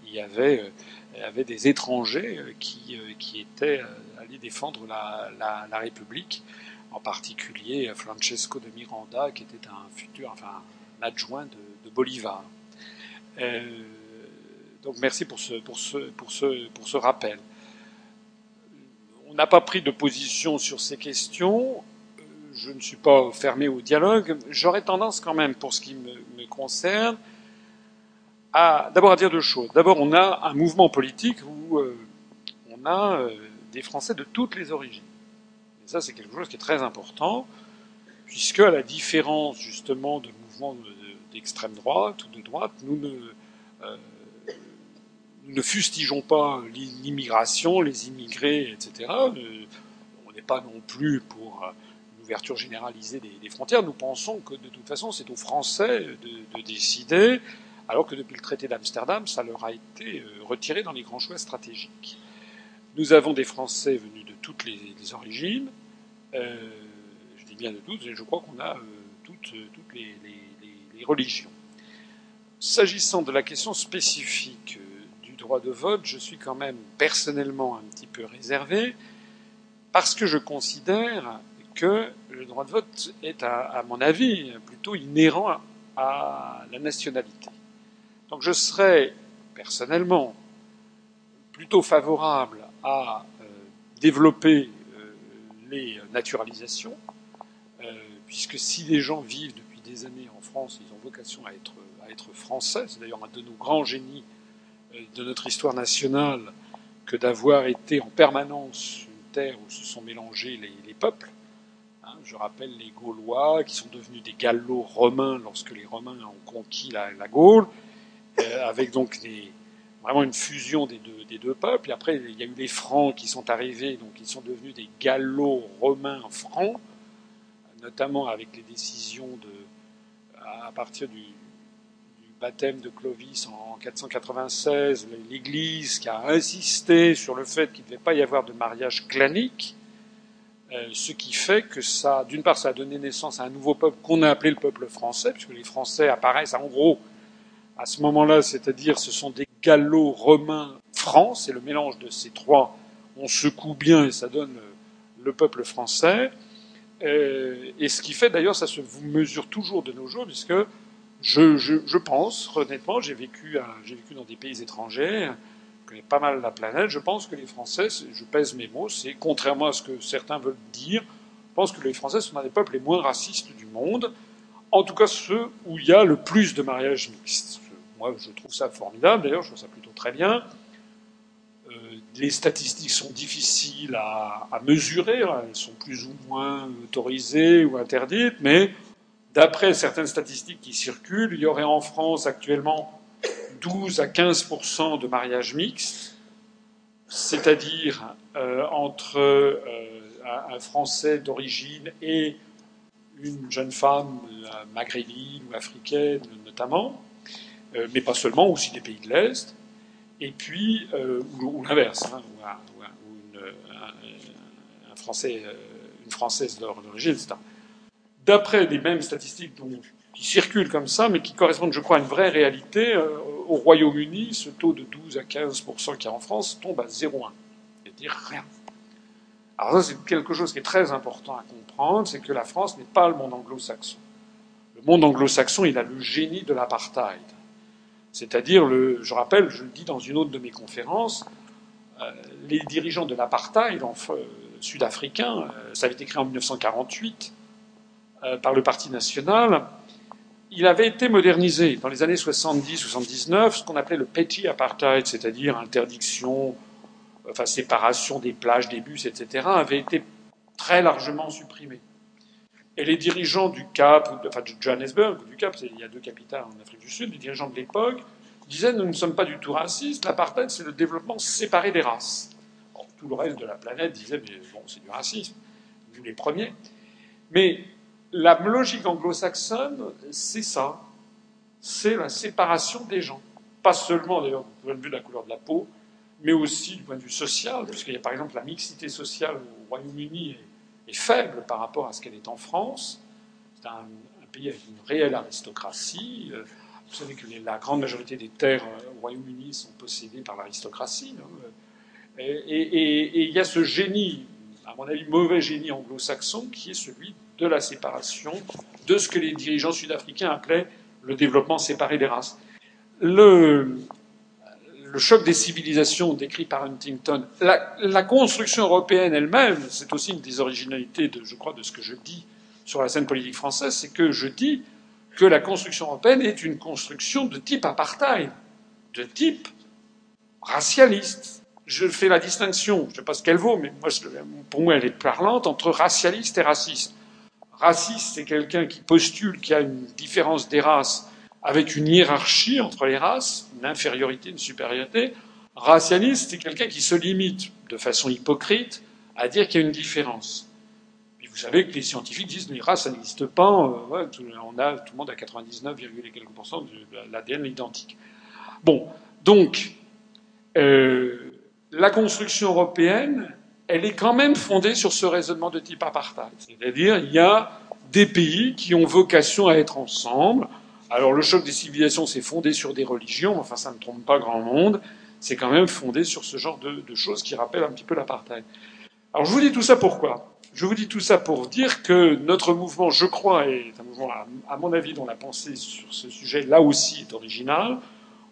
il y avait, il y avait des étrangers qui, qui étaient allés défendre la, la, la République en particulier Francesco de Miranda, qui était un futur, enfin, un adjoint de, Bolivar. Euh, donc merci pour ce, pour ce, pour ce, pour ce rappel. On n'a pas pris de position sur ces questions. Je ne suis pas fermé au dialogue. J'aurais tendance quand même, pour ce qui me, concerne, à d'abord à dire deux choses. D'abord, on a un mouvement politique où euh, on a euh, des Français de toutes les origines ça, c'est quelque chose qui est très important, puisque à la différence justement de mouvements d'extrême droite ou de droite, nous ne, euh, ne fustigeons pas l'immigration, les immigrés, etc. Euh, on n'est pas non plus pour euh, une ouverture généralisée des, frontières. Nous pensons que de toute façon, c'est aux Français de, de, décider, alors que depuis le traité d'Amsterdam, ça leur a été retiré dans les grands choix stratégiques. Nous avons des Français venus de toutes les, origines. Euh, je dis bien de toutes, et je crois qu'on a euh, toutes, les, religions. S'agissant de la question spécifique euh, de vote, je suis quand même personnellement un petit peu réservé, parce que je considère que le droit de vote est, à, mon avis, plutôt inhérent à la nationalité. Donc je serais personnellement plutôt favorable à euh, développer euh, les naturalisations, euh, puisque si les gens vivent depuis des années en France, ils ont vocation à être, à être français. C'est d'ailleurs un de nos grands génies de notre histoire nationale que d'avoir été en permanence une terre où se sont mélangés les, peuples. Hein, je rappelle les Gaulois qui sont devenus des Gallo-Romains lorsque les Romains ont conquis la, Gaule, avec donc vraiment une fusion des deux, peuples. Et après, il y a eu les Francs qui sont arrivés, donc ils sont devenus des Gallo-Romains francs, notamment avec les décisions à partir du, baptême de Clovis en 496, l'Église qui a insisté sur le fait qu'il ne devait pas y avoir de mariage clanique. Euh, ce qui fait que ça, d'une part, ça a donné naissance à un nouveau peuple qu'on a appelé le peuple français, puisque les Français apparaissent en gros à ce moment-là, c'est-à-dire ce sont des gallo-romains francs, c'est le mélange de ces trois, on secoue bien et ça donne le peuple français. Euh, et ce qui fait d'ailleurs, ça se mesure toujours de nos jours, puisque je, pense, honnêtement, j'ai vécu, dans des pays étrangers, je connais pas mal la planète, je pense que les Français, je pèse mes mots, c'est contrairement à ce que certains veulent dire, je pense que les Français sont un des peuples les moins racistes du monde, en tout cas ceux où il y a le plus de mariages mixtes. Moi, je trouve ça formidable, d'ailleurs, je trouve ça plutôt très bien. Euh, les statistiques sont difficiles à, à, mesurer, elles sont plus ou moins autorisées ou interdites, mais d'après certaines statistiques qui circulent, il y aurait en France actuellement 12 à 15% de mariages mixtes, c'est-à-dire euh, entre euh, un Français d'origine et une jeune femme euh, maghrébine ou africaine notamment, mais pas seulement, aussi des pays de l'Est, et puis, ou, l'inverse, hein, ou, une, un, Français, une Française d'origine, etc. D'après les mêmes statistiques qui circulent comme ça, mais qui correspondent, je crois, à une vraie réalité, au Royaume-Uni, ce taux de 12 à 15 qu'il y a en France tombe à 0,1. C'est-à-dire rien. Alors ça, c'est quelque chose qui est très important à comprendre, c'est que la France n'est pas le monde anglo-saxon. Le monde anglo-saxon, il a le génie de l'apartheid. C'est-à-dire, je rappelle, je le dis dans une autre de mes conférences, euh, les dirigeants de l'apartheid euh, sud-africain, euh, ça avait été créé en 1948 euh, par le Parti national, il avait été modernisé dans les années 70-79, ce qu'on appelait le petty apartheid, c'est-à-dire interdiction, enfin séparation des plages, des bus, etc., avait été très largement supprimé. Et les dirigeants du Cap, enfin de Johannesburg, du Cap, il y a deux capitales en Afrique du Sud, les dirigeants de l'époque disaient nous ne sommes pas du tout racistes, l'apartheid c'est le développement séparé des races. tout le reste de la planète disait mais bon, c'est du racisme, nous les premiers. Mais la logique anglo-saxonne, c'est ça. C'est la séparation des gens. Pas seulement d'ailleurs du point de vue de la couleur de la peau, mais aussi du point de vue social, puisqu'il y a par exemple la mixité sociale au Royaume-Uni est faible par rapport à ce qu'elle est en France. C'est un, pays avec une réelle aristocratie. Euh, vous savez que la grande majorité des terres euh, au Royaume-Uni sont possédées par l'aristocratie. Et il y a ce génie, à mon avis, mauvais génie anglo-saxon, qui est celui de la séparation, de ce que les dirigeants sud-africains appelaient le développement séparé des races. Le, choc des civilisations décrit par Huntington, la, construction européenne elle-même, c'est aussi une des originalités, de, je crois, de ce que je dis sur la scène politique française, c'est que je dis que la construction européenne est une construction de type apartheid, de type racialiste. Je fais la distinction, je ne sais pas ce qu'elle vaut, mais moi, pour moi elle est parlante, entre racialiste et raciste. Raciste, c'est quelqu'un qui postule qu'il y a une différence des races avec une hiérarchie entre les races, une infériorité, une supériorité. Racialiste, c'est quelqu'un qui se limite de façon hypocrite à dire qu'il y a une différence. Puis vous savez que les scientifiques disent que les races, ça n'existe pas. Euh, on a, tout le monde a 99, quelques pourcents de l'ADN identique. Bon, donc, euh, la construction européenne, elle est quand même fondée sur ce raisonnement de type apartheid. C'est-à-dire, il y a des pays qui ont vocation à être ensemble, alors le choc des civilisations s'est fondé sur des religions, enfin ça ne trompe pas grand monde, c'est quand même fondé sur ce genre de, choses qui rappellent un petit peu l'apartheid. Alors je vous dis tout ça pourquoi? Je vous dis tout ça pour dire que notre mouvement, je crois, est un mouvement, à mon avis, dont la pensée sur ce sujet, là aussi, est originale,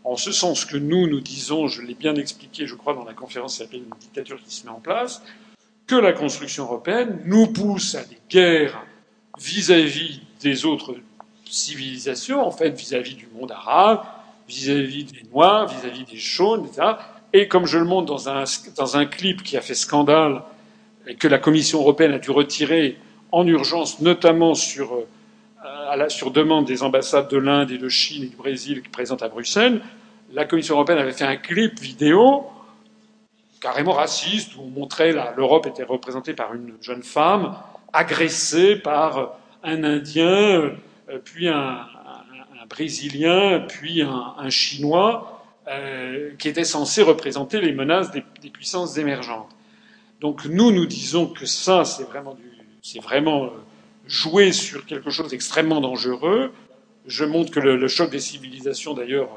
en ce sens que nous, nous disons, je l'ai bien expliqué, je crois, dans la conférence qui s'appelle Une dictature qui se met en place, que la construction européenne nous pousse à des guerres vis-à-vis des autres civilisation, en fait, vis-à-vis du monde arabe, vis-à-vis des Noirs, vis-à-vis des Chaunes, etc. Et comme je le montre dans un, dans un clip qui a fait scandale et que la Commission européenne a dû retirer en urgence, notamment sur, euh, à la, sur demande des ambassades de l'Inde et de Chine et du Brésil qui présentent à Bruxelles, la Commission européenne avait fait un clip vidéo carrément raciste où on montrait l'Europe était représentée par une jeune femme agressée par un Indien euh, puis un, Brésilien, puis un, Chinois, euh, qui étaient censés représenter les menaces des, puissances émergentes. Donc nous, nous disons que ça, c'est vraiment, c'est vraiment euh, jouer sur quelque chose d'extrêmement dangereux. Je montre que le, choc des civilisations, d'ailleurs,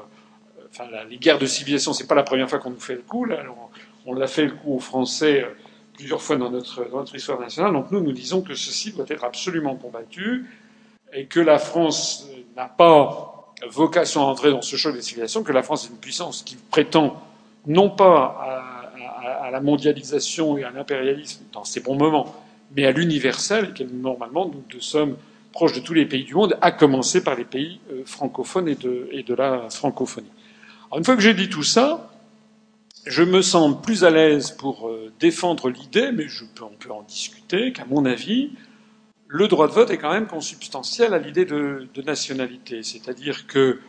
euh, enfin, les guerres de civilisation, c'est pas la première fois qu'on nous fait le coup. Là, on, l'a fait le coup aux Français euh, plusieurs fois dans notre, dans notre histoire nationale. Donc nous, nous disons que ceci doit être absolument combattu et que la France n'a pas vocation à entrer dans ce choc des civilisations, que la France est une puissance qui prétend non pas à, à la mondialisation et à l'impérialisme dans ses bons moments, mais à l'universel, et normalement nous, sommes proches de tous les pays du monde, à commencer par les pays euh, francophones et de, la francophonie. Alors, une fois que j'ai dit tout ça, je me sens plus à l'aise pour euh, défendre l'idée, mais on peut en discuter, qu'à mon avis, le droit de vote est quand même consubstantiel à l'idée de, nationalité. C'est-à-dire que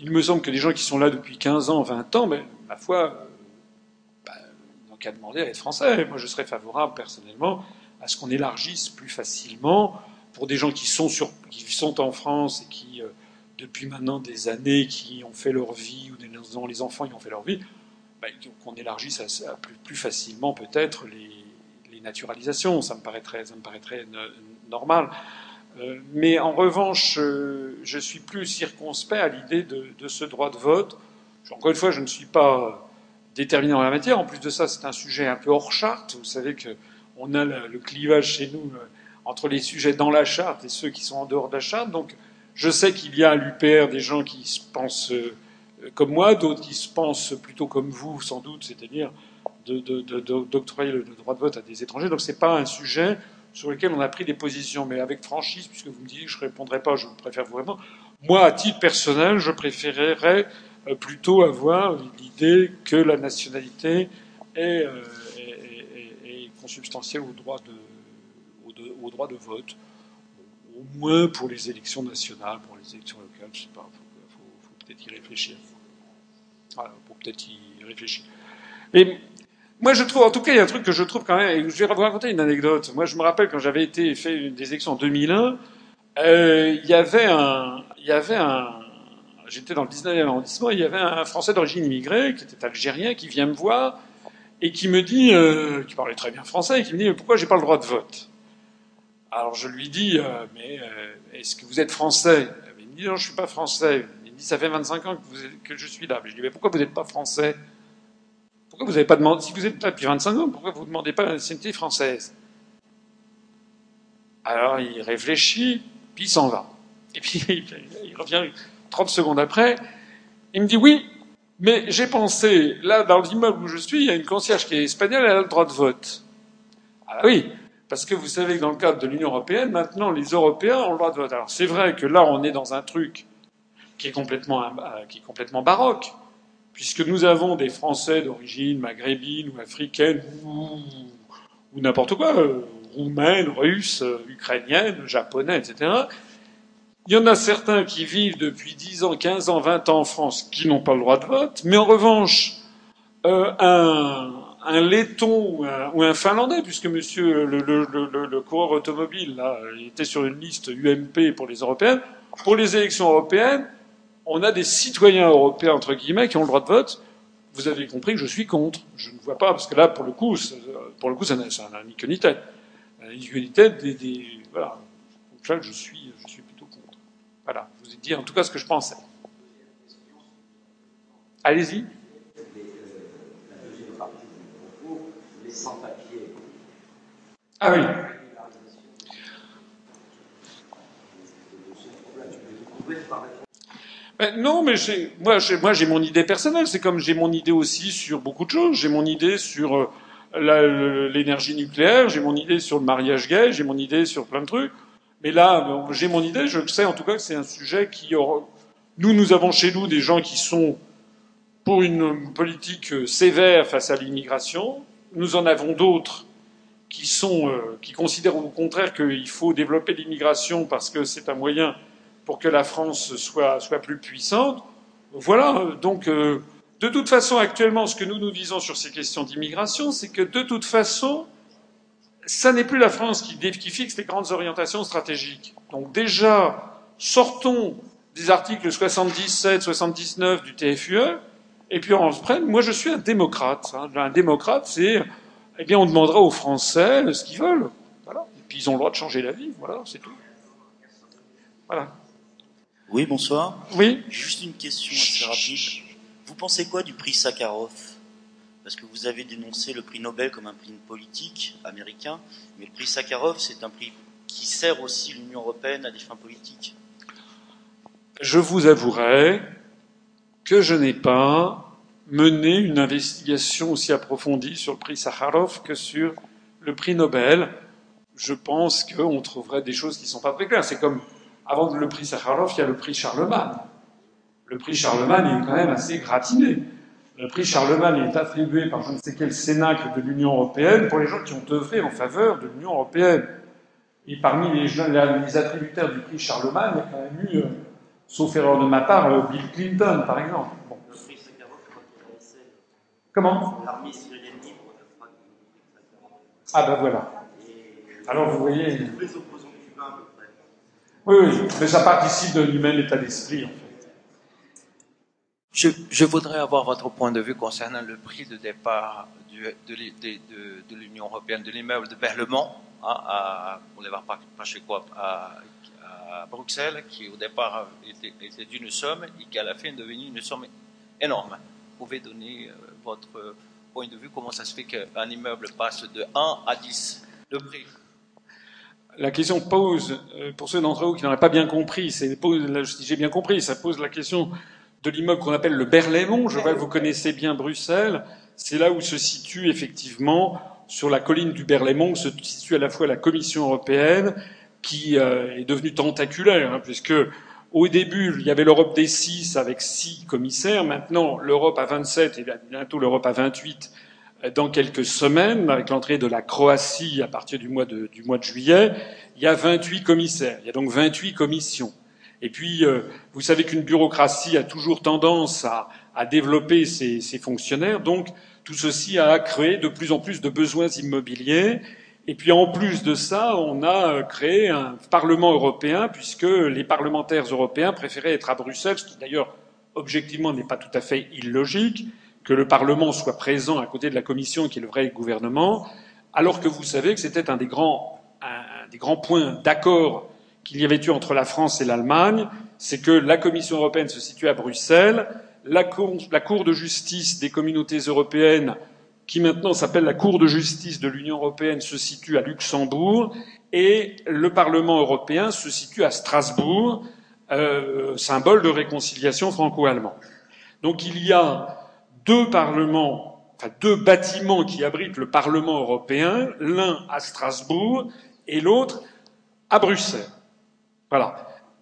il me semble que des gens qui sont là depuis 15 ans, 20 ans, mais ma foi, euh, bah, n'ont qu'à demander à être français. Moi, je serais favorable personnellement à ce qu'on élargisse plus facilement pour des gens qui sont, qui en France et qui, euh, depuis maintenant des années, qui ont fait leur vie, ou dont les enfants y ont fait leur vie, qu'on élargisse à, plus, facilement peut-être les, naturalisations. Ça me paraîtrait, ça normal. Euh, mais en revanche, euh, je suis plus circonspect à l'idée de, de, ce droit de vote. Encore une fois, je ne suis pas déterminé en la matière. En plus de ça, c'est un sujet un peu hors charte. Vous savez que on a le, clivage chez nous euh, entre les sujets dans la charte et ceux qui sont en dehors de la charte. Donc, je sais qu'il y a à l'UPR des gens qui se pensent euh, comme moi, d'autres qui se pensent plutôt comme vous, sans doute, c'est-à-dire d'octroyer le droit de vote à des étrangers. Donc, c'est pas un sujet sur lequel on a pris des positions, mais avec franchise, puisque vous me dites que je ne répondrai pas, je préfère vous répondre. Moi, à titre personnel, je préférerais euh, plutôt avoir l'idée que la nationalité est substantiel au droit de, au, droit de vote, au moins pour les élections nationales, pour les élections locales, je sais pas, il faut, peut-être y réfléchir. Voilà, pour peut-être y réfléchir. Mais moi, je trouve, en tout cas, il y a un truc que je trouve quand même, je vais vous raconter une anecdote. Moi, je me rappelle quand j'avais été fait des élections en 2001, euh, il y avait un, il y avait un, j'étais dans le 19e arrondissement, il y avait un Français d'origine immigrée, qui était algérien, qui vient me voir, et qui me dit, euh, qui parlait très bien français, et qui me dit mais pourquoi j'ai pas le droit de vote? Alors je lui dis euh, mais euh, est-ce que vous êtes français? Il me dit non je suis pas français. Il me dit ça fait 25 ans que, vous que je suis là. je lui dis mais pourquoi vous n'êtes pas français? Pourquoi vous n'avez pas demandé si vous êtes là depuis 25 ans pourquoi vous ne demandez pas la nationalité française? Alors il réfléchit puis il s'en va. Et puis il revient 30 secondes après. Il me dit oui, mais j'ai pensé, là, dans l'immeuble où je suis, il y a une concierge qui est espagnole, elle a le droit de vote. Ah oui, parce que vous savez que dans le cadre de l'Union européenne, maintenant, les Européens ont le droit de vote. Alors c'est vrai que là, on est dans un truc qui est complètement, euh, qui est complètement baroque, puisque nous avons des Français d'origine maghrébine ou africaine ou, ou n'importe quoi, euh, roumaine, russe, ukrainienne, japonais, etc., il y en a certains qui vivent depuis 10 ans, 15 ans, 20 ans en France qui n'ont pas le droit de vote, mais en revanche, euh, un, un laiton ou un, finlandais, puisque monsieur le, coureur automobile était sur une liste UMP pour les européennes, pour les élections européennes, on a des citoyens européens entre guillemets qui ont le droit de vote. Vous avez compris que je suis contre. Je ne vois pas parce que là, pour le coup, pour le coup, tête. Ni queue ni tête des, des voilà. Donc là, je suis dit en tout cas ce que je pensais. Allez-y. Ah oui. Ben non, mais moi, moi j'ai mon idée personnelle. C'est comme j'ai mon idée aussi sur beaucoup de choses. J'ai mon idée sur euh, l'énergie nucléaire, j'ai mon idée sur le mariage gay, j'ai mon idée sur plein de trucs. Mais là, j'ai mon idée, je sais en tout cas que c'est un sujet qui. Nous, nous avons chez nous des gens qui sont pour une politique euh, sévère face à l'immigration. Nous en avons d'autres qui sont, euh, qui considèrent au contraire qu'il faut développer l'immigration parce que c'est un moyen pour que la France soit, soit plus puissante. Voilà. Donc, euh, de toute façon, actuellement, ce que nous nous disons sur ces questions d'immigration, c'est que de toute façon, ça n'est plus la France qui, qui, fixe les grandes orientations stratégiques. Donc déjà, sortons des articles 77, 79 du TFUE, et puis on se prenne. Moi, je suis un démocrate. Hein. Un démocrate, c'est eh bien, on demandera aux Français ce qu'ils veulent. Voilà. Et puis, ils ont le droit de changer la vie. Voilà, c'est tout. Voilà. Oui, bonsoir. Oui. Juste une question assez rapide. Vous pensez quoi du prix Sakharov? Parce que vous avez dénoncé le prix Nobel comme un prix politique américain, mais le prix Sakharov, c'est un prix qui sert aussi l'Union européenne à des fins politiques. Je vous avouerai que je n'ai pas mené une investigation aussi approfondie sur le prix Sakharov que sur le prix Nobel. Je pense qu'on trouverait des choses qui ne sont pas très claires. C'est comme avant le prix Sakharov, il y a le prix Charlemagne. Le prix Charlemagne est quand même assez gratiné. Le prix Charlemagne est attribué par je ne sais quel cénacle de l'Union européenne pour les gens qui ont œuvré en faveur de l'Union européenne. Et parmi les, les, attributaires du prix Charlemagne, il y a quand même eu, euh, sauf erreur de ma part, euh, Bill Clinton, par exemple. Bon. Le prix Sakharov, Comment? Ah ben voilà. Alors vous voyez. Oui, oui, mais ça participe de lui-même état d'esprit, en fait. Je, voudrais avoir votre point de vue concernant le prix de départ de, l'Union européenne de l'immeuble de Berlemont, hein, à, boulevard Pacheco, à, à Bruxelles, qui au départ était, d'une somme et qui à la fin est devenue une somme énorme. Vous pouvez donner euh, votre point de vue, comment ça se fait qu'un immeuble passe de 1 à 10 le prix? La question pose, euh, pour ceux d'entre vous qui n'auraient pas bien compris, c'est, si j'ai bien compris, ça pose la question de l'immeuble qu'on appelle le Berlaymont. Je vois que vous connaissez bien Bruxelles. C'est là où se situe effectivement, sur la colline du Berlaymont, se situe à la fois la Commission européenne, qui euh, est devenue tentaculaire, hein, puisque au début, il y avait l'Europe des six avec six commissaires. Maintenant, l'Europe à 27 et bientôt l'Europe à 28 dans quelques semaines, avec l'entrée de la Croatie à partir du mois de, du mois de juillet, il y a 28 commissaires. Il y a donc 28 commissions. Et puis, euh, vous savez qu'une bureaucratie a toujours tendance à, à développer ses, ses, fonctionnaires. Donc, tout ceci a créé de plus en plus de besoins immobiliers. Et puis, en plus de ça, on a euh, créé un Parlement européen, puisque les parlementaires européens préféraient être à Bruxelles, ce qui d'ailleurs, objectivement, n'est pas tout à fait illogique que le Parlement soit présent à côté de la Commission, qui est le vrai gouvernement, alors que vous savez que c'était un des grands, un, des grands points d'accord qu'il y avait eu entre la France et l'Allemagne, c'est que la Commission européenne se situe à Bruxelles, la cour, de justice des communautés européennes, qui maintenant s'appelle la Cour de justice de l'Union européenne, se situe à Luxembourg, et le Parlement européen se situe à Strasbourg, euh, symbole de réconciliation franco-allemande. Donc il y a deux parlements, enfin deux bâtiments qui abritent le Parlement européen, l'un à Strasbourg et l'autre à Bruxelles. Voilà.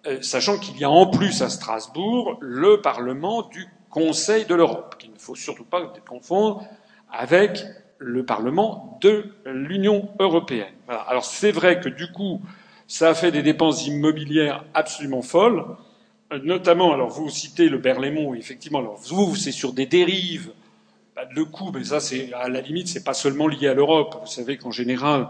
Euh, sachant qu'il y a en plus à Strasbourg le Parlement du Conseil de l'Europe, qu'il ne faut surtout pas confondre avec le Parlement de l'Union européenne. Voilà. Alors c'est vrai que du coup, ça a fait des dépenses immobilières absolument folles. Notamment, alors vous citez le Berlaymont, effectivement, alors vous, c'est sur des dérives, le coût, mais ça, c'est à la limite, c'est pas seulement lié à l'Europe. Vous savez qu'en général,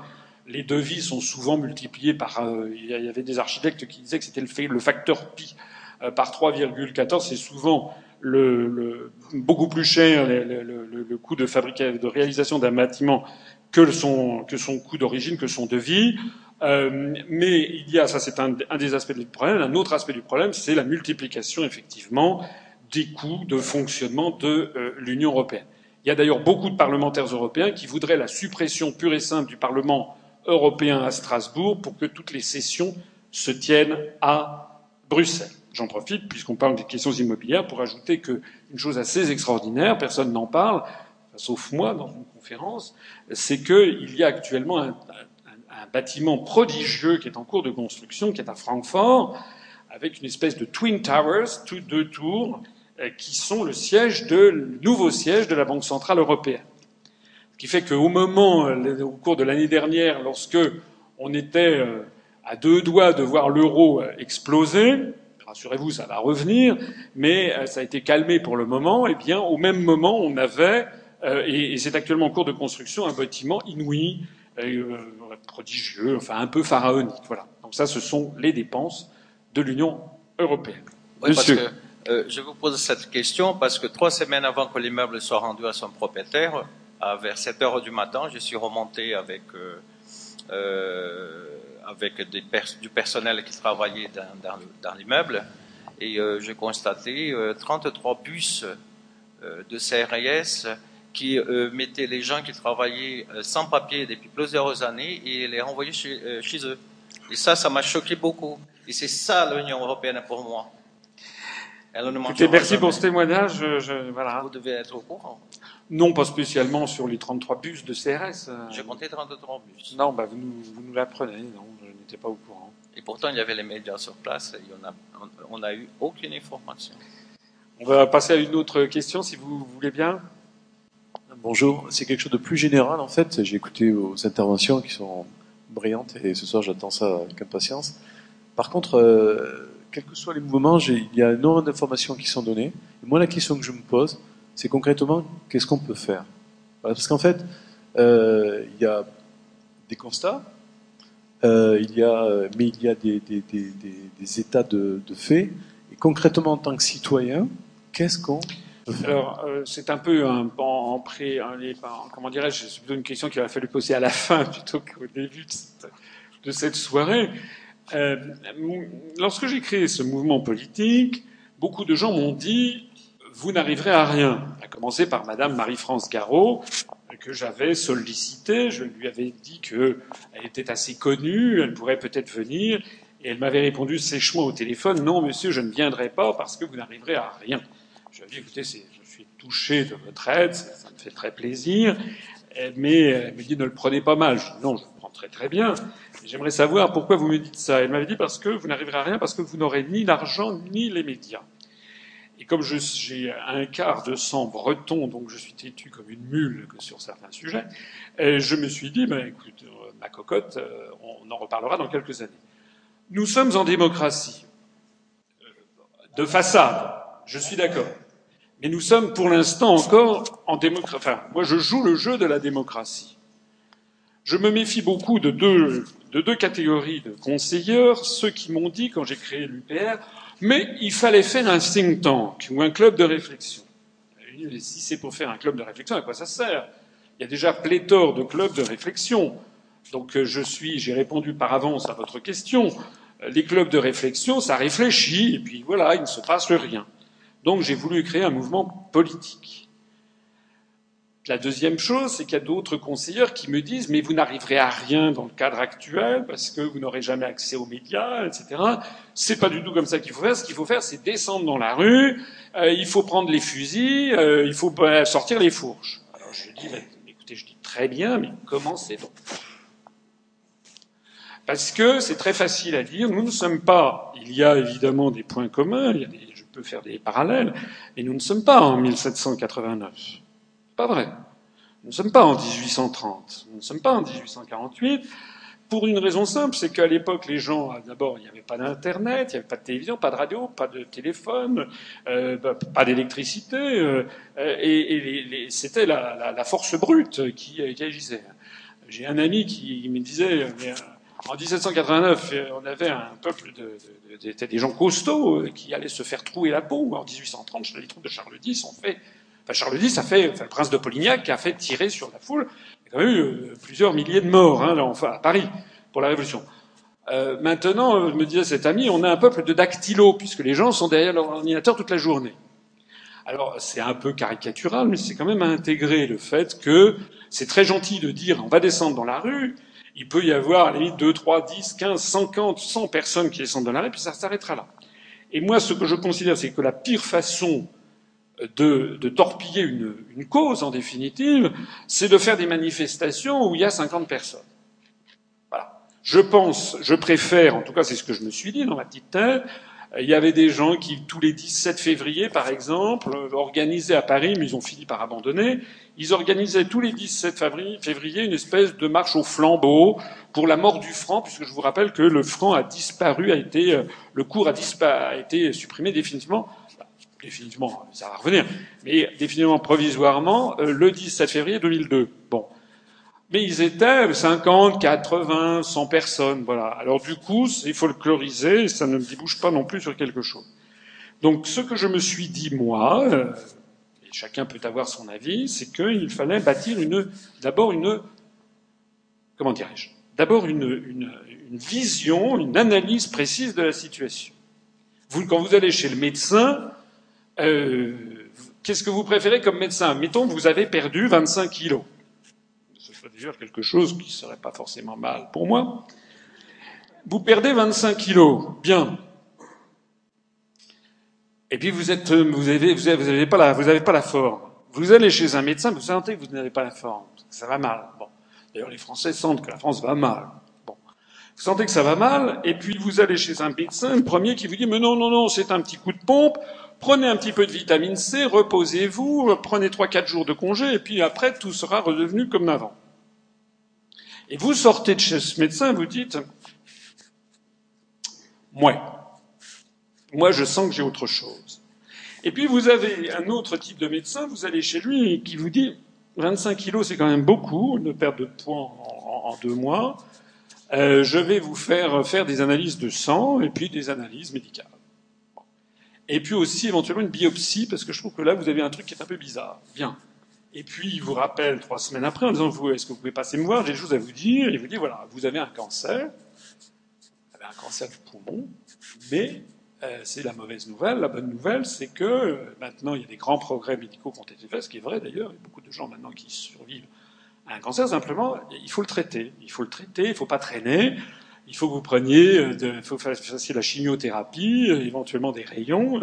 les devis sont souvent multipliés par. Euh, il y avait des architectes qui disaient que c'était le, le, facteur pi euh, par 3,14. C'est souvent le, le, beaucoup plus cher le, coût de, fabrication, de réalisation d'un bâtiment que son, que son coût d'origine, que son devis. Euh, mais il y a, ça c'est un, des aspects du problème, un autre aspect du problème, c'est la multiplication effectivement des coûts de fonctionnement de euh, l'Union européenne. Il y a d'ailleurs beaucoup de parlementaires européens qui voudraient la suppression pure et simple du Parlement européen à Strasbourg pour que toutes les sessions se tiennent à Bruxelles. J'en profite, puisqu'on parle des questions immobilières, pour ajouter qu'une chose assez extraordinaire, personne n'en parle, sauf moi dans une conférence, c'est qu'il y a actuellement un, bâtiment prodigieux qui est en cours de construction, qui est à Francfort, avec une espèce de Twin Towers, deux tours, euh, qui sont le siège de, le nouveau siège de la Banque Centrale Européenne. Ce qui fait qu'au moment, euh, au cours de l'année dernière, lorsque on était euh, à deux doigts de voir l'euro exploser, rassurez-vous, ça va revenir, mais ça a été calmé pour le moment, et eh bien, au même moment, on avait, et c'est actuellement en cours de construction, un bâtiment inouï, euh, prodigieux, enfin un peu pharaonique. Voilà. Donc ça, ce sont les dépenses de l'Union européenne. euh, je vous pose cette question parce que trois semaines avant que l'immeuble soit rendu à son propriétaire, vers 7 heures du matin, je suis remonté avec avec des du personnel qui travaillait dans, dans, dans l'immeuble et euh, j'ai constaté 33 bus de CRS qui mettaient les gens qui travaillaient sans papier depuis plusieurs années et les renvoyaient chez, chez eux. Et ça, ça m'a choqué beaucoup. Et c'est ça l'Union européenne pour moi. Écoutez, merci pour ce témoignage. Je, voilà. Vous devez être au courant. Non, pas spécialement sur les 33 bus de CRS. J'ai compté 33 bus. Non, bah vous nous, vous nous l'apprenez. Non, je n'étais pas au courant. Et pourtant, il y avait les médias sur place et on n'a eu aucune information. On va passer à une autre question, si vous voulez bien. Bonjour, c'est quelque chose de plus général en fait. J'ai écouté vos interventions qui sont brillantes et ce soir j'attends ça avec impatience. Par contre, euh, quels que soient les mouvements, il y a énormément d'informations qui sont données. Et moi, la question que je me pose, c'est concrètement, qu'est-ce qu'on peut faire? Parce qu'en fait, euh, il y a des constats, euh, il y a, mais il y a des, états de, fait. Et concrètement, en tant que citoyen, qu'est-ce qu'on Alors, euh, c'est un peu un, en, en pré, un, comment dirais-je, c'est plutôt une question qu'il va fallu poser à la fin plutôt qu'au début de cette, soirée. Lorsque j'ai créé ce mouvement politique, beaucoup de gens m'ont dit vous n'arriverez à rien. À commencer par Madame Marie-France Garot, que j'avais sollicité. Je lui avais dit qu'elle était assez connue, elle pourrait peut-être venir. Et elle m'avait répondu sèchement au téléphone non, monsieur, je ne viendrai pas parce que vous n'arriverez à rien. Je lui ai dit écoutez, je suis touché de votre aide, ça, me fait très plaisir. Mais elle me dit ne le prenez pas mal. Je dis non, je le prends très très bien. J'aimerais savoir pourquoi vous me dites ça. Elle m'avait dit parce que vous n'arriverez à rien, parce que vous n'aurez ni l'argent ni les médias. Et comme j'ai un quart de sang breton, donc je suis têtu comme une mule sur certains sujets, je me suis dit, ben, écoute, euh, ma cocotte, euh, on en reparlera dans quelques années. Nous sommes en démocratie. Euh, de façade, je suis d'accord. Mais nous sommes pour l'instant encore en démocratie. Enfin, moi je joue le jeu de la démocratie. Je me méfie beaucoup de deux de deux catégories de conseillers, ceux qui m'ont dit, quand j'ai créé l'UPR, mais il fallait faire un think tank ou un club de réflexion. si c'est pour faire un club de réflexion, à quoi ça sert? Il y a déjà pléthore de clubs de réflexion. Donc euh, je suis, j'ai répondu par avance à votre question. Les clubs de réflexion, ça réfléchit, et puis voilà, il ne se passe rien. Donc j'ai voulu créer un mouvement politique. La deuxième chose, c'est qu'il y a d'autres conseillers qui me disent mais vous n'arriverez à rien dans le cadre actuel parce que vous n'aurez jamais accès aux médias, etc. C'est pas du tout comme ça qu'il faut faire. Ce qu'il faut faire, c'est descendre dans la rue. Euh, il faut prendre les fusils. Euh, il faut sortir les fourches. Alors je dis bah, écoutez, je dis très bien, mais commencez donc. Parce que c'est très facile à dire. Nous ne sommes pas. Il y a évidemment des points communs. Il y a des, je peux faire des parallèles, mais nous ne sommes pas en 1789. Pas vrai. Nous ne sommes pas en 1830, nous ne sommes pas en 1848, pour une raison simple, c'est qu'à l'époque, les gens, d'abord, il n'y avait pas d'Internet, il n'y avait pas de télévision, pas de radio, pas de téléphone, euh, bah, pas d'électricité, euh, et, c'était la, force brute qui, agissait. J'ai un ami qui me disait, en 1789, on avait un peuple de, de, des gens costauds qui allaient se faire trouer la peau. En 1830, les troupes de Charles X ont fait Charles X a fait, enfin, le prince de Polignac a fait tirer sur la foule. Il y a eu euh, plusieurs milliers de morts, hein, enfin, à Paris, pour la Révolution. Euh, maintenant, me disait cet ami, on a un peuple de dactylos, puisque les gens sont derrière leur ordinateur toute la journée. Alors, c'est un peu caricatural, mais c'est quand même à intégrer le fait que c'est très gentil de dire on va descendre dans la rue, il peut y avoir, à la limite, 2, 3, 10, 15, 50, 100 personnes qui descendent dans la rue, puis ça s'arrêtera là. Et moi, ce que je considère, c'est que la pire façon de, torpiller une, cause, en définitive, c'est de faire des manifestations où il y a 50 personnes. Voilà. Je pense, je préfère, en tout cas c'est ce que je me suis dit dans ma petite tête, il y avait des gens qui, tous les 17 février, par exemple, organisaient à Paris, mais ils ont fini par abandonner, ils organisaient tous les 17 février une espèce de marche au flambeau pour la mort du franc, puisque je vous rappelle que le franc a disparu, a été, le cours a, a été supprimé définitivement définitivement, ça va revenir, mais définitivement provisoirement, euh, le 17 février 2002. Bon. Mais ils étaient 50, 80, 100 personnes, voilà. Alors du coup, il faut le chloriser, ça ne me débouche pas non plus sur quelque chose. Donc ce que je me suis dit, moi, euh, chacun peut avoir son avis, c'est qu'il fallait bâtir d'abord une, comment dirais-je, d'abord une, vision, une analyse précise de la situation. Quand vous allez chez le médecin, euh, qu'est-ce que vous préférez comme médecin? Mettons, vous avez perdu 25 kilos. Ce serait déjà quelque chose qui serait pas forcément mal pour moi. Vous perdez 25 kilos, bien. Et puis vous êtes, vous avez, vous avez, vous avez pas la, vous avez pas la forme. Vous allez chez un médecin, vous sentez que vous n'avez pas la forme. Ça va mal. Bon. D'ailleurs, les Français sentent que la France va mal. Bon. Vous sentez que ça va mal, et puis vous allez chez un médecin, le premier qui vous dit, mais non, non, non, c'est un petit coup de pompe, prenez un petit peu de vitamine C, reposez-vous, prenez trois, quatre jours de congé, et puis après, tout sera redevenu comme avant. Et vous sortez de chez ce médecin, vous dites, moi, moi, je sens que j'ai autre chose. Et puis vous avez un autre type de médecin, vous allez chez lui qui vous dit 25 kilos, c'est quand même beaucoup, une perte de poids en, deux mois. Euh, je vais vous faire faire des analyses de sang et puis des analyses médicales. Et puis aussi éventuellement une biopsie, parce que je trouve que là, vous avez un truc qui est un peu bizarre. Bien. Et puis, il vous rappelle trois semaines après en disant, vous, est-ce que vous pouvez passer me voir? J'ai des choses à vous dire. Il vous dit, voilà, vous avez un cancer. Vous avez un cancer du poumon, mais euh, c'est la mauvaise nouvelle. La bonne nouvelle, c'est que euh, maintenant, il y a des grands progrès médicaux qui ont été faits, ce qui est vrai d'ailleurs. Il y a beaucoup de gens maintenant qui survivent à un cancer. Simplement, il faut le traiter. Il faut le traiter, il ne faut pas traîner. Il faut que vous preniez, euh, il faut que vous la chimiothérapie, éventuellement des rayons,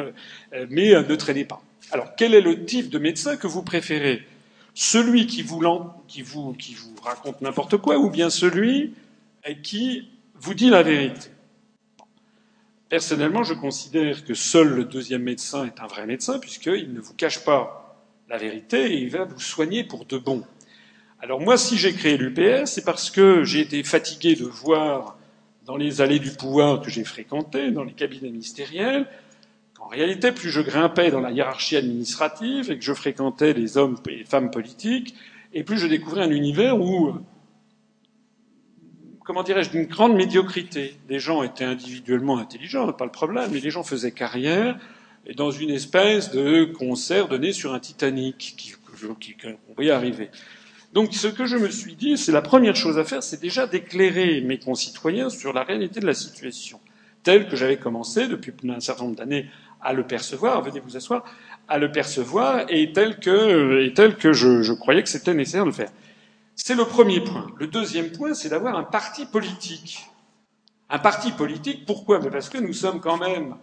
mais ne traînez pas. Alors, quel est le type de médecin que vous préférez? Celui qui vous, qui vous, qui vous raconte n'importe quoi ou bien celui qui vous dit la vérité? Personnellement, je considère que seul le deuxième médecin est un vrai médecin, puisqu'il ne vous cache pas la vérité et il va vous soigner pour de bon. Alors moi, si j'ai créé l'UPS, c'est parce que j'ai été fatigué de voir dans les allées du pouvoir que j'ai fréquentées, dans les cabinets ministériels, qu'en réalité, plus je grimpais dans la hiérarchie administrative et que je fréquentais les hommes et les femmes politiques, et plus je découvrais un univers où comment dirais-je, d'une grande médiocrité. Les gens étaient individuellement intelligents, pas le problème, mais les gens faisaient carrière dans une espèce de concert donné sur un Titanic qui, voyait arriver. Donc ce que je me suis dit, c'est la première chose à faire, c'est déjà d'éclairer mes concitoyens sur la réalité de la situation, telle que j'avais commencé depuis un certain nombre d'années à le percevoir, venez vous asseoir, à le percevoir, et tel que, et tel que je, je croyais que c'était nécessaire de le faire. C'est le premier point. Le deuxième point, c'est d'avoir un parti politique. Un parti politique, pourquoi? Parce que nous sommes quand même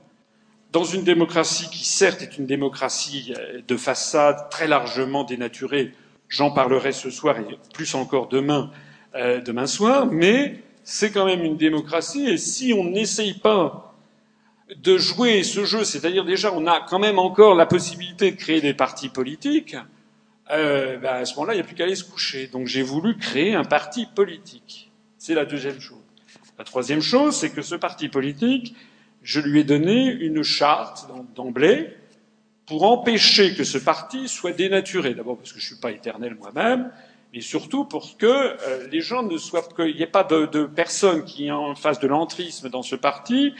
dans une démocratie qui, certes, est une démocratie de façade très largement dénaturée. J'en parlerai ce soir et plus encore demain, euh, demain soir, mais c'est quand même une démocratie et si on n'essaye pas de jouer ce jeu, c'est-à-dire déjà on a quand même encore la possibilité de créer des partis politiques, euh, ben, à ce moment-là, il n'y a plus qu'à aller se coucher. Donc j'ai voulu créer un parti politique. C'est la deuxième chose. La troisième chose, c'est que ce parti politique, je lui ai donné une charte d'emblée pour empêcher que ce parti soit dénaturé. D'abord parce que je ne suis pas éternel moi-même, mais surtout pour que euh, les gens ne soient, qu'il n'y ait pas de, de personnes qui en face de l'entrisme dans ce parti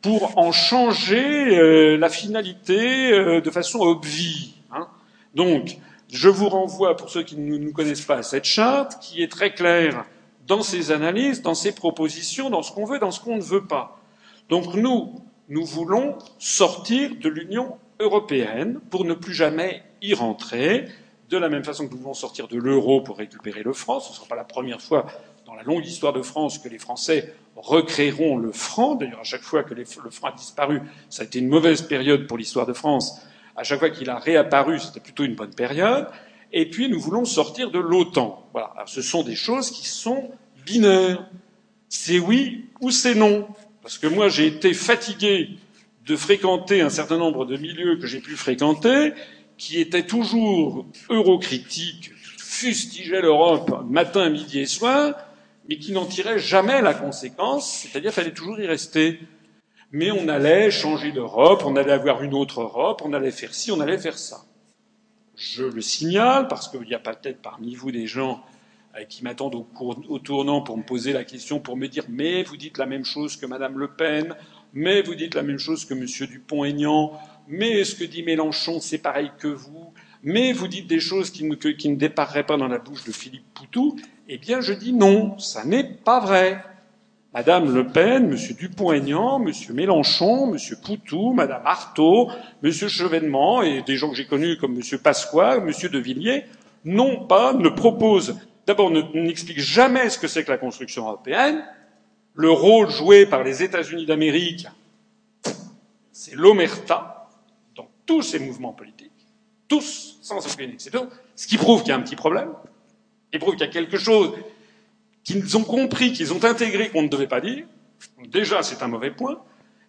pour en changer euh, la finalité euh, de façon obvie. Hein. Donc, je vous renvoie, pour ceux qui ne nous connaissent pas, à cette charte qui est très claire dans ses analyses, dans ses propositions, dans ce qu'on veut, dans ce qu'on ne veut pas. Donc nous, nous voulons sortir de l'Union européenne pour ne plus jamais y rentrer, de la même façon que nous voulons sortir de l'euro pour récupérer le franc. Ce ne sera pas la première fois dans la longue histoire de France que les Français recréeront le franc. D'ailleurs, à chaque fois que le franc a disparu, ça a été une mauvaise période pour l'histoire de France à chaque fois qu'il a réapparu, c'était plutôt une bonne période. Et puis, nous voulons sortir de l'OTAN. Voilà. Ce sont des choses qui sont binaires. C'est oui ou c'est non. Parce que moi, j'ai été fatigué de fréquenter un certain nombre de milieux que j'ai pu fréquenter, qui étaient toujours eurocritiques, fustigeaient l'Europe matin, midi et soir, mais qui n'en tiraient jamais la conséquence, c'est-à-dire qu'il fallait toujours y rester mais on allait changer d'Europe, on allait avoir une autre Europe, on allait faire ci, on allait faire ça. Je le signale parce qu'il y a peut-être parmi vous des gens euh, qui m'attendent au, tournant pour me poser la question, pour me dire mais vous dites la même chose que Madame Le Pen, mais vous dites la même chose que Monsieur Dupont-Aignan, mais ce que dit Mélenchon c'est pareil que vous, mais vous dites des choses qui ne, dépareraient pas dans la bouche de Philippe Poutou, eh bien je dis non, ça n'est pas vrai. Madame Le Pen, Monsieur Dupont-Aignan, Monsieur Mélenchon, Monsieur Poutou, Madame Artaud, Monsieur Chevènement et des gens que j'ai connus comme Monsieur Pasqua, Monsieur De Villiers n'ont pas, ne proposent, d'abord n'expliquent jamais ce que c'est que la construction européenne, le rôle joué par les États-Unis d'Amérique, c'est l'omerta dans tous ces mouvements politiques, tous, sans aucune exception, ce qui prouve qu'il y a un petit problème, qui prouve qu'il y a quelque chose qu'ils ont compris, qu'ils ont intégré qu'on ne devait pas dire. Déjà, c'est un mauvais point.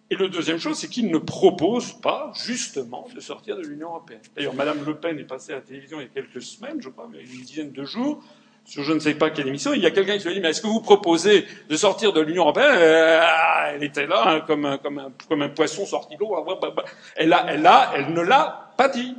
Et le deuxième chose, c'est qu'ils ne proposent pas, justement, de sortir de l'Union européenne. D'ailleurs, Madame Le Pen est passée à la télévision il y a quelques semaines, je crois, mais une dizaine de jours, je ne sais pas quelle émission, il y a quelqu'un qui lui a dit, mais est-ce que vous proposez de sortir de l'Union européenne? Euh, Elle était là, hein, comme, un, comme, un, comme un poisson sorti d'eau. Elle, a, elle, a, elle ne l'a pas dit.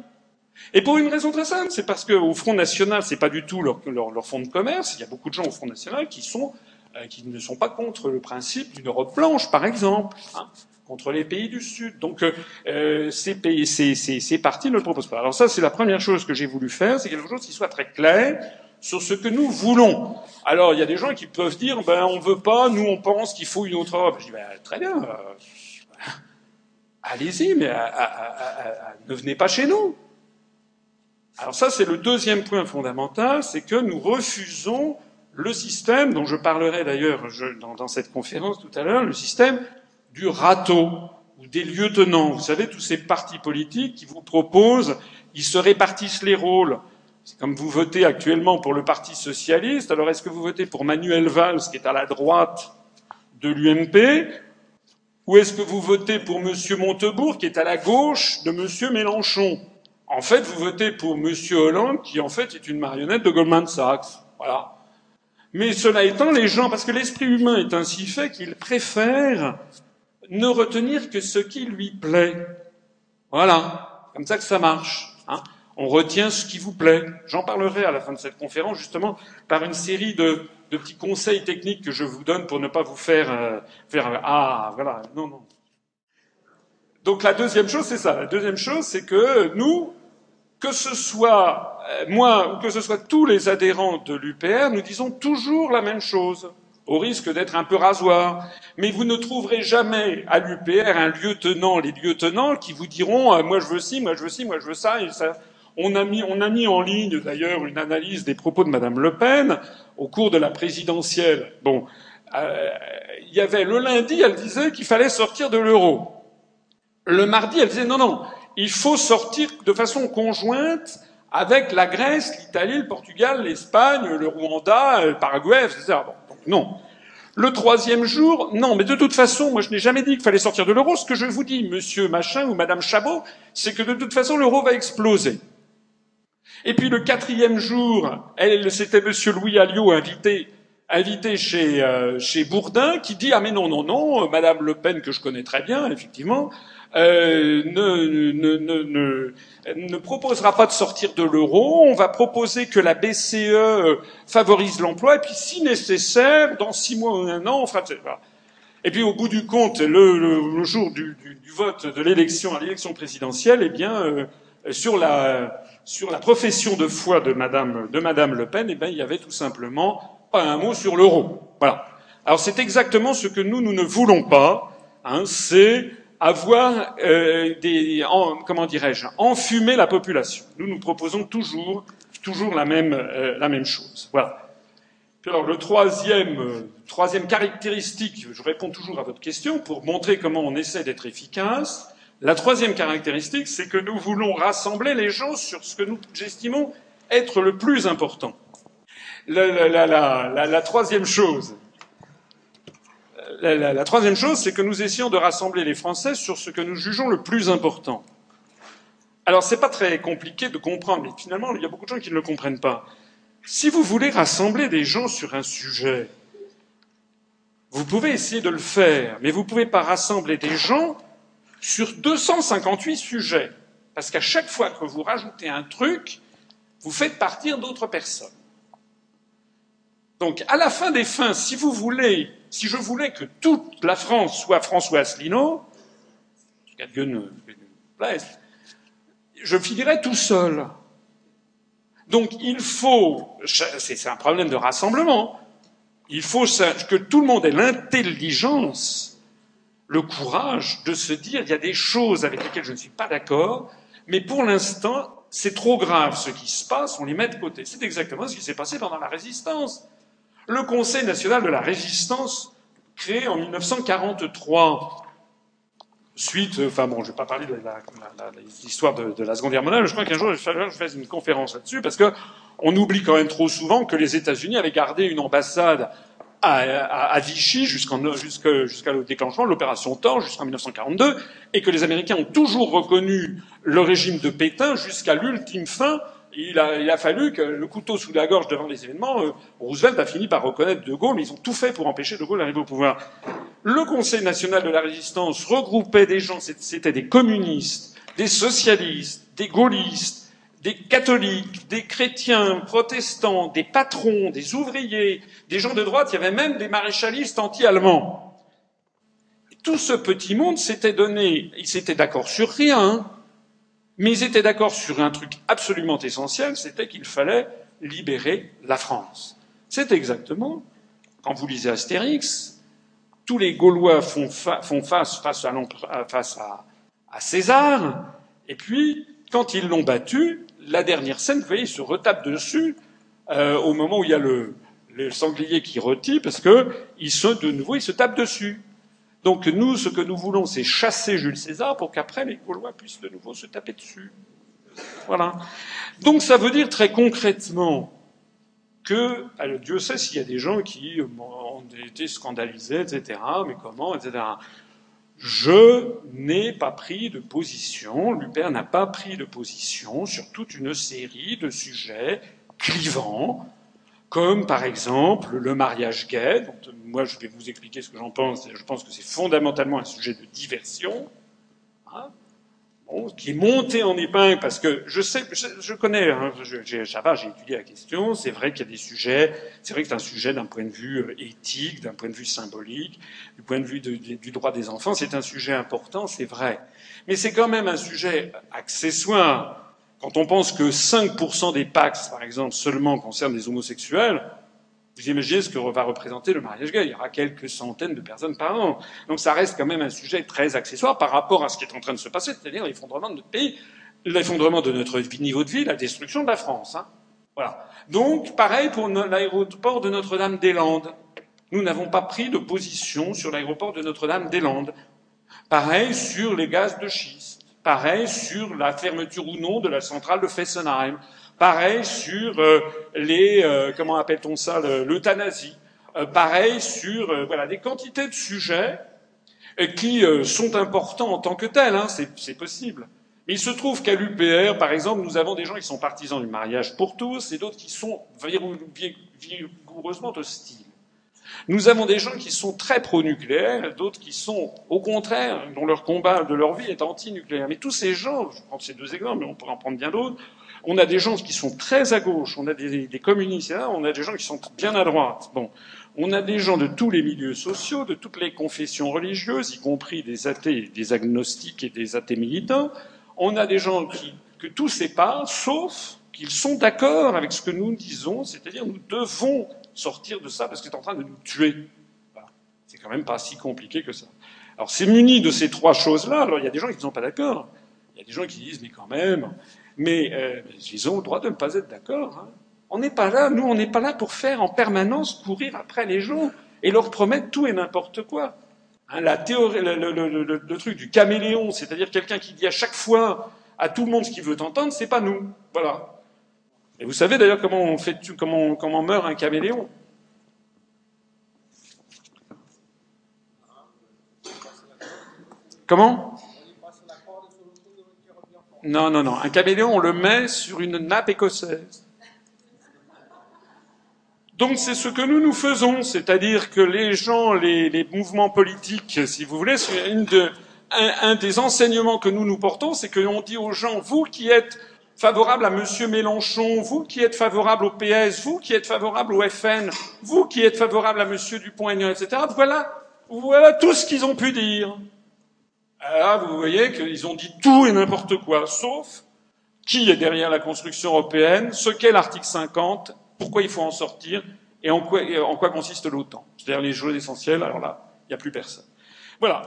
Et pour une raison très simple, c'est parce qu'au Front National, c'est pas du tout leur, leur, leur, fonds de commerce. Il y a beaucoup de gens au Front National qui sont euh, qui ne sont pas contre le principe d'une Europe blanche, par exemple, hein, contre les pays du Sud. Donc euh, ces, pays, ces, ces, ces partis ne le proposent pas. Alors ça, c'est la première chose que j'ai voulu faire, c'est quelque chose qui soit très clair sur ce que nous voulons. Alors il y a des gens qui peuvent dire, ben on veut pas, nous on pense qu'il faut une autre Europe. Je dis, ben, très bien. Euh, allez-y, mais ne venez pas chez nous. Alors ça, c'est le deuxième point fondamental, c'est que nous refusons le système, dont je parlerai d'ailleurs dans, dans, cette conférence tout à l'heure, le système du râteau ou des lieutenants. Vous savez, tous ces partis politiques qui vous proposent, ils se répartissent les rôles. C'est comme vous votez actuellement pour le Parti socialiste, alors est-ce que vous votez pour Manuel Valls, qui est à la droite de l'UMP, ou est-ce que vous votez pour M. Montebourg, qui est à la gauche de M. Mélenchon? En fait, vous votez pour M. Hollande, qui en fait est une marionnette de Goldman Sachs. Voilà. Mais cela étant, les gens, parce que l'esprit humain est ainsi fait qu'il préfère ne retenir que ce qui lui plaît. Voilà. Comme ça que ça marche. On retient ce qui vous plaît. J'en parlerai à la fin de cette conférence, justement, par une série de, petits conseils techniques que je vous donne pour ne pas vous faire, euh, faire ah, voilà, non, non. Donc la deuxième chose, c'est ça. La deuxième chose, c'est que nous, que ce soit euh, moi ou que ce soit tous les adhérents de l'UPR, nous disons toujours la même chose, au risque d'être un peu rasoir. Mais vous ne trouverez jamais à l'UPR un lieutenant, les lieutenants qui vous diront euh, moi je veux ci, moi je veux ci, moi je veux ça. Et ça. On, a mis, en ligne d'ailleurs une analyse des propos de Madame Le Pen au cours de la présidentielle. Bon, euh, il y avait le lundi, elle disait qu'il fallait sortir de l'euro. Le mardi, elle disait non, non, il faut sortir de façon conjointe avec la Grèce, l'Italie, le Portugal, l'Espagne, le Rwanda, le Paraguay, etc. Bon, donc non. Le troisième jour, non, mais de toute façon, moi je n'ai jamais dit qu'il fallait sortir de l'euro. Ce que je vous dis, monsieur Machin ou madame Chabot, c'est que de toute façon l'euro va exploser. Et puis le quatrième jour, c'était monsieur Louis Alliot invité, invité chez, euh, chez Bourdin, qui dit ah mais non non non, madame Le Pen que je connais très bien effectivement, euh, ne, ne, ne, ne, proposera pas de sortir de l'euro. On va proposer que la BCE euh, favorise l'emploi. Et puis, si nécessaire, dans six mois ou un an, on fera. Et puis, au bout du compte, le, le, jour du, du, du, vote de l'élection à l'élection présidentielle, eh bien, euh, sur la sur la profession de foi de Madame de Madame Le Pen, eh bien, il y avait tout simplement pas un mot sur l'euro. Voilà. Alors, c'est exactement ce que nous nous ne voulons pas. Hein, c'est avoir euh, des, comment dirais-je, enfumer la population. Nous nous proposons toujours, toujours la même, euh, la même chose. Voilà. Puis alors le troisième, euh, troisième caractéristique, je réponds toujours à votre question pour montrer comment on essaie d'être efficace. La troisième caractéristique, c'est que nous voulons rassembler les gens sur ce que nous estimons être le plus important. La, troisième chose, la, la, troisième chose, c'est que nous essayons de rassembler les Français sur ce que nous jugeons le plus important. Alors, c'est pas très compliqué de comprendre, mais finalement, il y a beaucoup de gens qui ne le comprennent pas. Si vous voulez rassembler des gens sur un sujet, vous pouvez essayer de le faire, mais vous ne pouvez pas rassembler des gens sur 258 sujets. Parce qu'à chaque fois que vous rajoutez un truc, vous faites partir d'autres personnes. Donc, à la fin des fins, si vous voulez si je voulais que toute la France soit François Asselineau, je finirais tout seul. Donc il faut, c'est un problème de rassemblement, il faut que tout le monde ait l'intelligence, le courage de se dire il y a des choses avec lesquelles je ne suis pas d'accord, mais pour l'instant, c'est trop grave ce qui se passe, on les met de côté. C'est exactement ce qui s'est passé pendant la résistance. Le Conseil national de la résistance, créé en 1943, suite, enfin bon, je ne vais pas parler de l'histoire de, la Seconde Guerre mondiale, je crois qu'un jour, je fasse une conférence là-dessus, parce que on oublie quand même trop souvent que les États-Unis avaient gardé une ambassade à, Vichy jusqu'à le déclenchement de l'opération Thor jusqu'en 1942, et que les Américains ont toujours reconnu le régime de Pétain jusqu'à l'ultime fin. Il a, il a, fallu que le couteau sous la gorge devant les événements, euh, Roosevelt a fini par reconnaître De Gaulle, mais ils ont tout fait pour empêcher De Gaulle d'arriver au pouvoir. Le Conseil national de la résistance regroupait des gens, c'était des communistes, des socialistes, des gaullistes, des catholiques, des chrétiens, protestants, des patrons, des ouvriers, des gens de droite, il y avait même des maréchalistes anti-allemands. Tout ce petit monde s'était donné, ils s'étaient d'accord sur rien, mais ils étaient d'accord sur un truc absolument essentiel, c'était qu'il fallait libérer la France. C'est exactement, quand vous lisez Astérix, tous les Gaulois font, face, face, à, à, César, et puis, quand ils l'ont battu, la dernière scène, vous voyez, ils se retapent dessus euh, au moment où il y a le, sanglier qui rôtit, parce que ils se, de nouveau, ils se tapent dessus. Donc nous, ce que nous voulons, c'est chasser Jules César pour qu'après les Gaulois puissent de nouveau se taper dessus. Voilà. Donc ça veut dire très concrètement que Dieu sait s'il y a des gens qui ont été scandalisés, etc. Mais comment, etc. Je n'ai pas pris de position, Lupin n'a pas pris de position sur toute une série de sujets clivants comme par exemple le mariage gay, moi je vais vous expliquer ce que j'en pense, je pense que c'est fondamentalement un sujet de diversion, hein, qui est monté en épingle parce que je sais, je, connais, hein, j'ai étudié la question, c'est vrai qu'il y a des sujets, c'est vrai que c'est un sujet d'un point de vue euh, éthique, d'un point de vue symbolique, du point de vue du droit des enfants, c'est un sujet important, c'est vrai. Mais c'est quand même un sujet accessoire quand on pense que 5% des Pax, par exemple, seulement concernent les homosexuels, vous imaginez ce que va représenter le mariage gay. Il y aura quelques centaines de personnes par an. Donc ça reste quand même un sujet très accessoire par rapport à ce qui est en train de se passer, c'est-à-dire l'effondrement de notre pays, l'effondrement de notre niveau de vie, la destruction de la France. Hein. Voilà. Donc, pareil pour l'aéroport de Notre-Dame-des-Landes. Nous n'avons pas pris de position sur l'aéroport de Notre-Dame-des-Landes. Pareil sur les gaz de schiste. Pareil sur la fermeture ou non de la centrale de Fessenheim. Pareil sur euh, les, euh, comment appelle-t-on ça, l'euthanasie. Euh, pareil sur, voilà, des quantités de sujets qui sont importants en tant que tels, hein, c'est possible. Mais il se trouve qu'à l'UPR, par exemple, nous avons des gens qui sont partisans du mariage pour tous et d'autres qui sont vigoureusement hostiles. Nous avons des gens qui sont très pro-nucléaires, d'autres qui sont, au contraire, dont leur combat de leur vie est anti-nucléaire. Mais tous ces gens, je prends ces deux exemples, mais on pourrait en prendre bien d'autres, on a des gens qui sont très à gauche, on a des, communistes, on a des gens qui sont bien à droite. Bon, on a des gens de tous les milieux sociaux, de toutes les confessions religieuses, y compris des athées, des agnostiques et des athées militants. On a des gens qui, que tout sépare, sauf qu'ils sont d'accord avec ce que nous disons, c'est-à-dire nous devons sortir de ça parce que c'est en train de nous tuer. C'est quand même pas si compliqué que ça. Alors c'est muni de ces trois choses-là. Alors il y a des gens qui ne sont pas d'accord. Il y a des gens qui disent mais quand même, mais ils ont le droit de ne pas être d'accord. Hein. On n'est pas là, nous, on n'est pas là pour faire en permanence courir après les gens et leur promettre tout et n'importe quoi. Hein, la théorie, le, le, truc du caméléon, c'est-à-dire quelqu'un qui dit à chaque fois à tout le monde ce qu'il veut entendre, c'est pas nous. Voilà. Et vous savez d'ailleurs comment, on fait, comment, comment meurt un caméléon Comment? Non, non, non. Un caméléon, on le met sur une nappe écossaise. Donc c'est ce que nous nous faisons, c'est-à-dire que les gens, les, les, mouvements politiques, si vous voulez, une de, un, des enseignements que nous nous portons, c'est qu'on dit aux gens, vous qui êtes favorable à Monsieur Mélenchon, vous qui êtes favorable au PS, vous qui êtes favorable au FN, vous qui êtes favorable à Monsieur Dupont-Aignan, etc. Voilà, voilà tout ce qu'ils ont pu dire. Alors, vous voyez qu'ils ont dit tout et n'importe quoi, sauf qui est derrière la construction européenne, ce qu'est l'article 50, pourquoi il faut en sortir et en quoi, en quoi consiste l'OTAN. C'est-à-dire les choses essentielles, alors là, il n'y a plus personne. Voilà.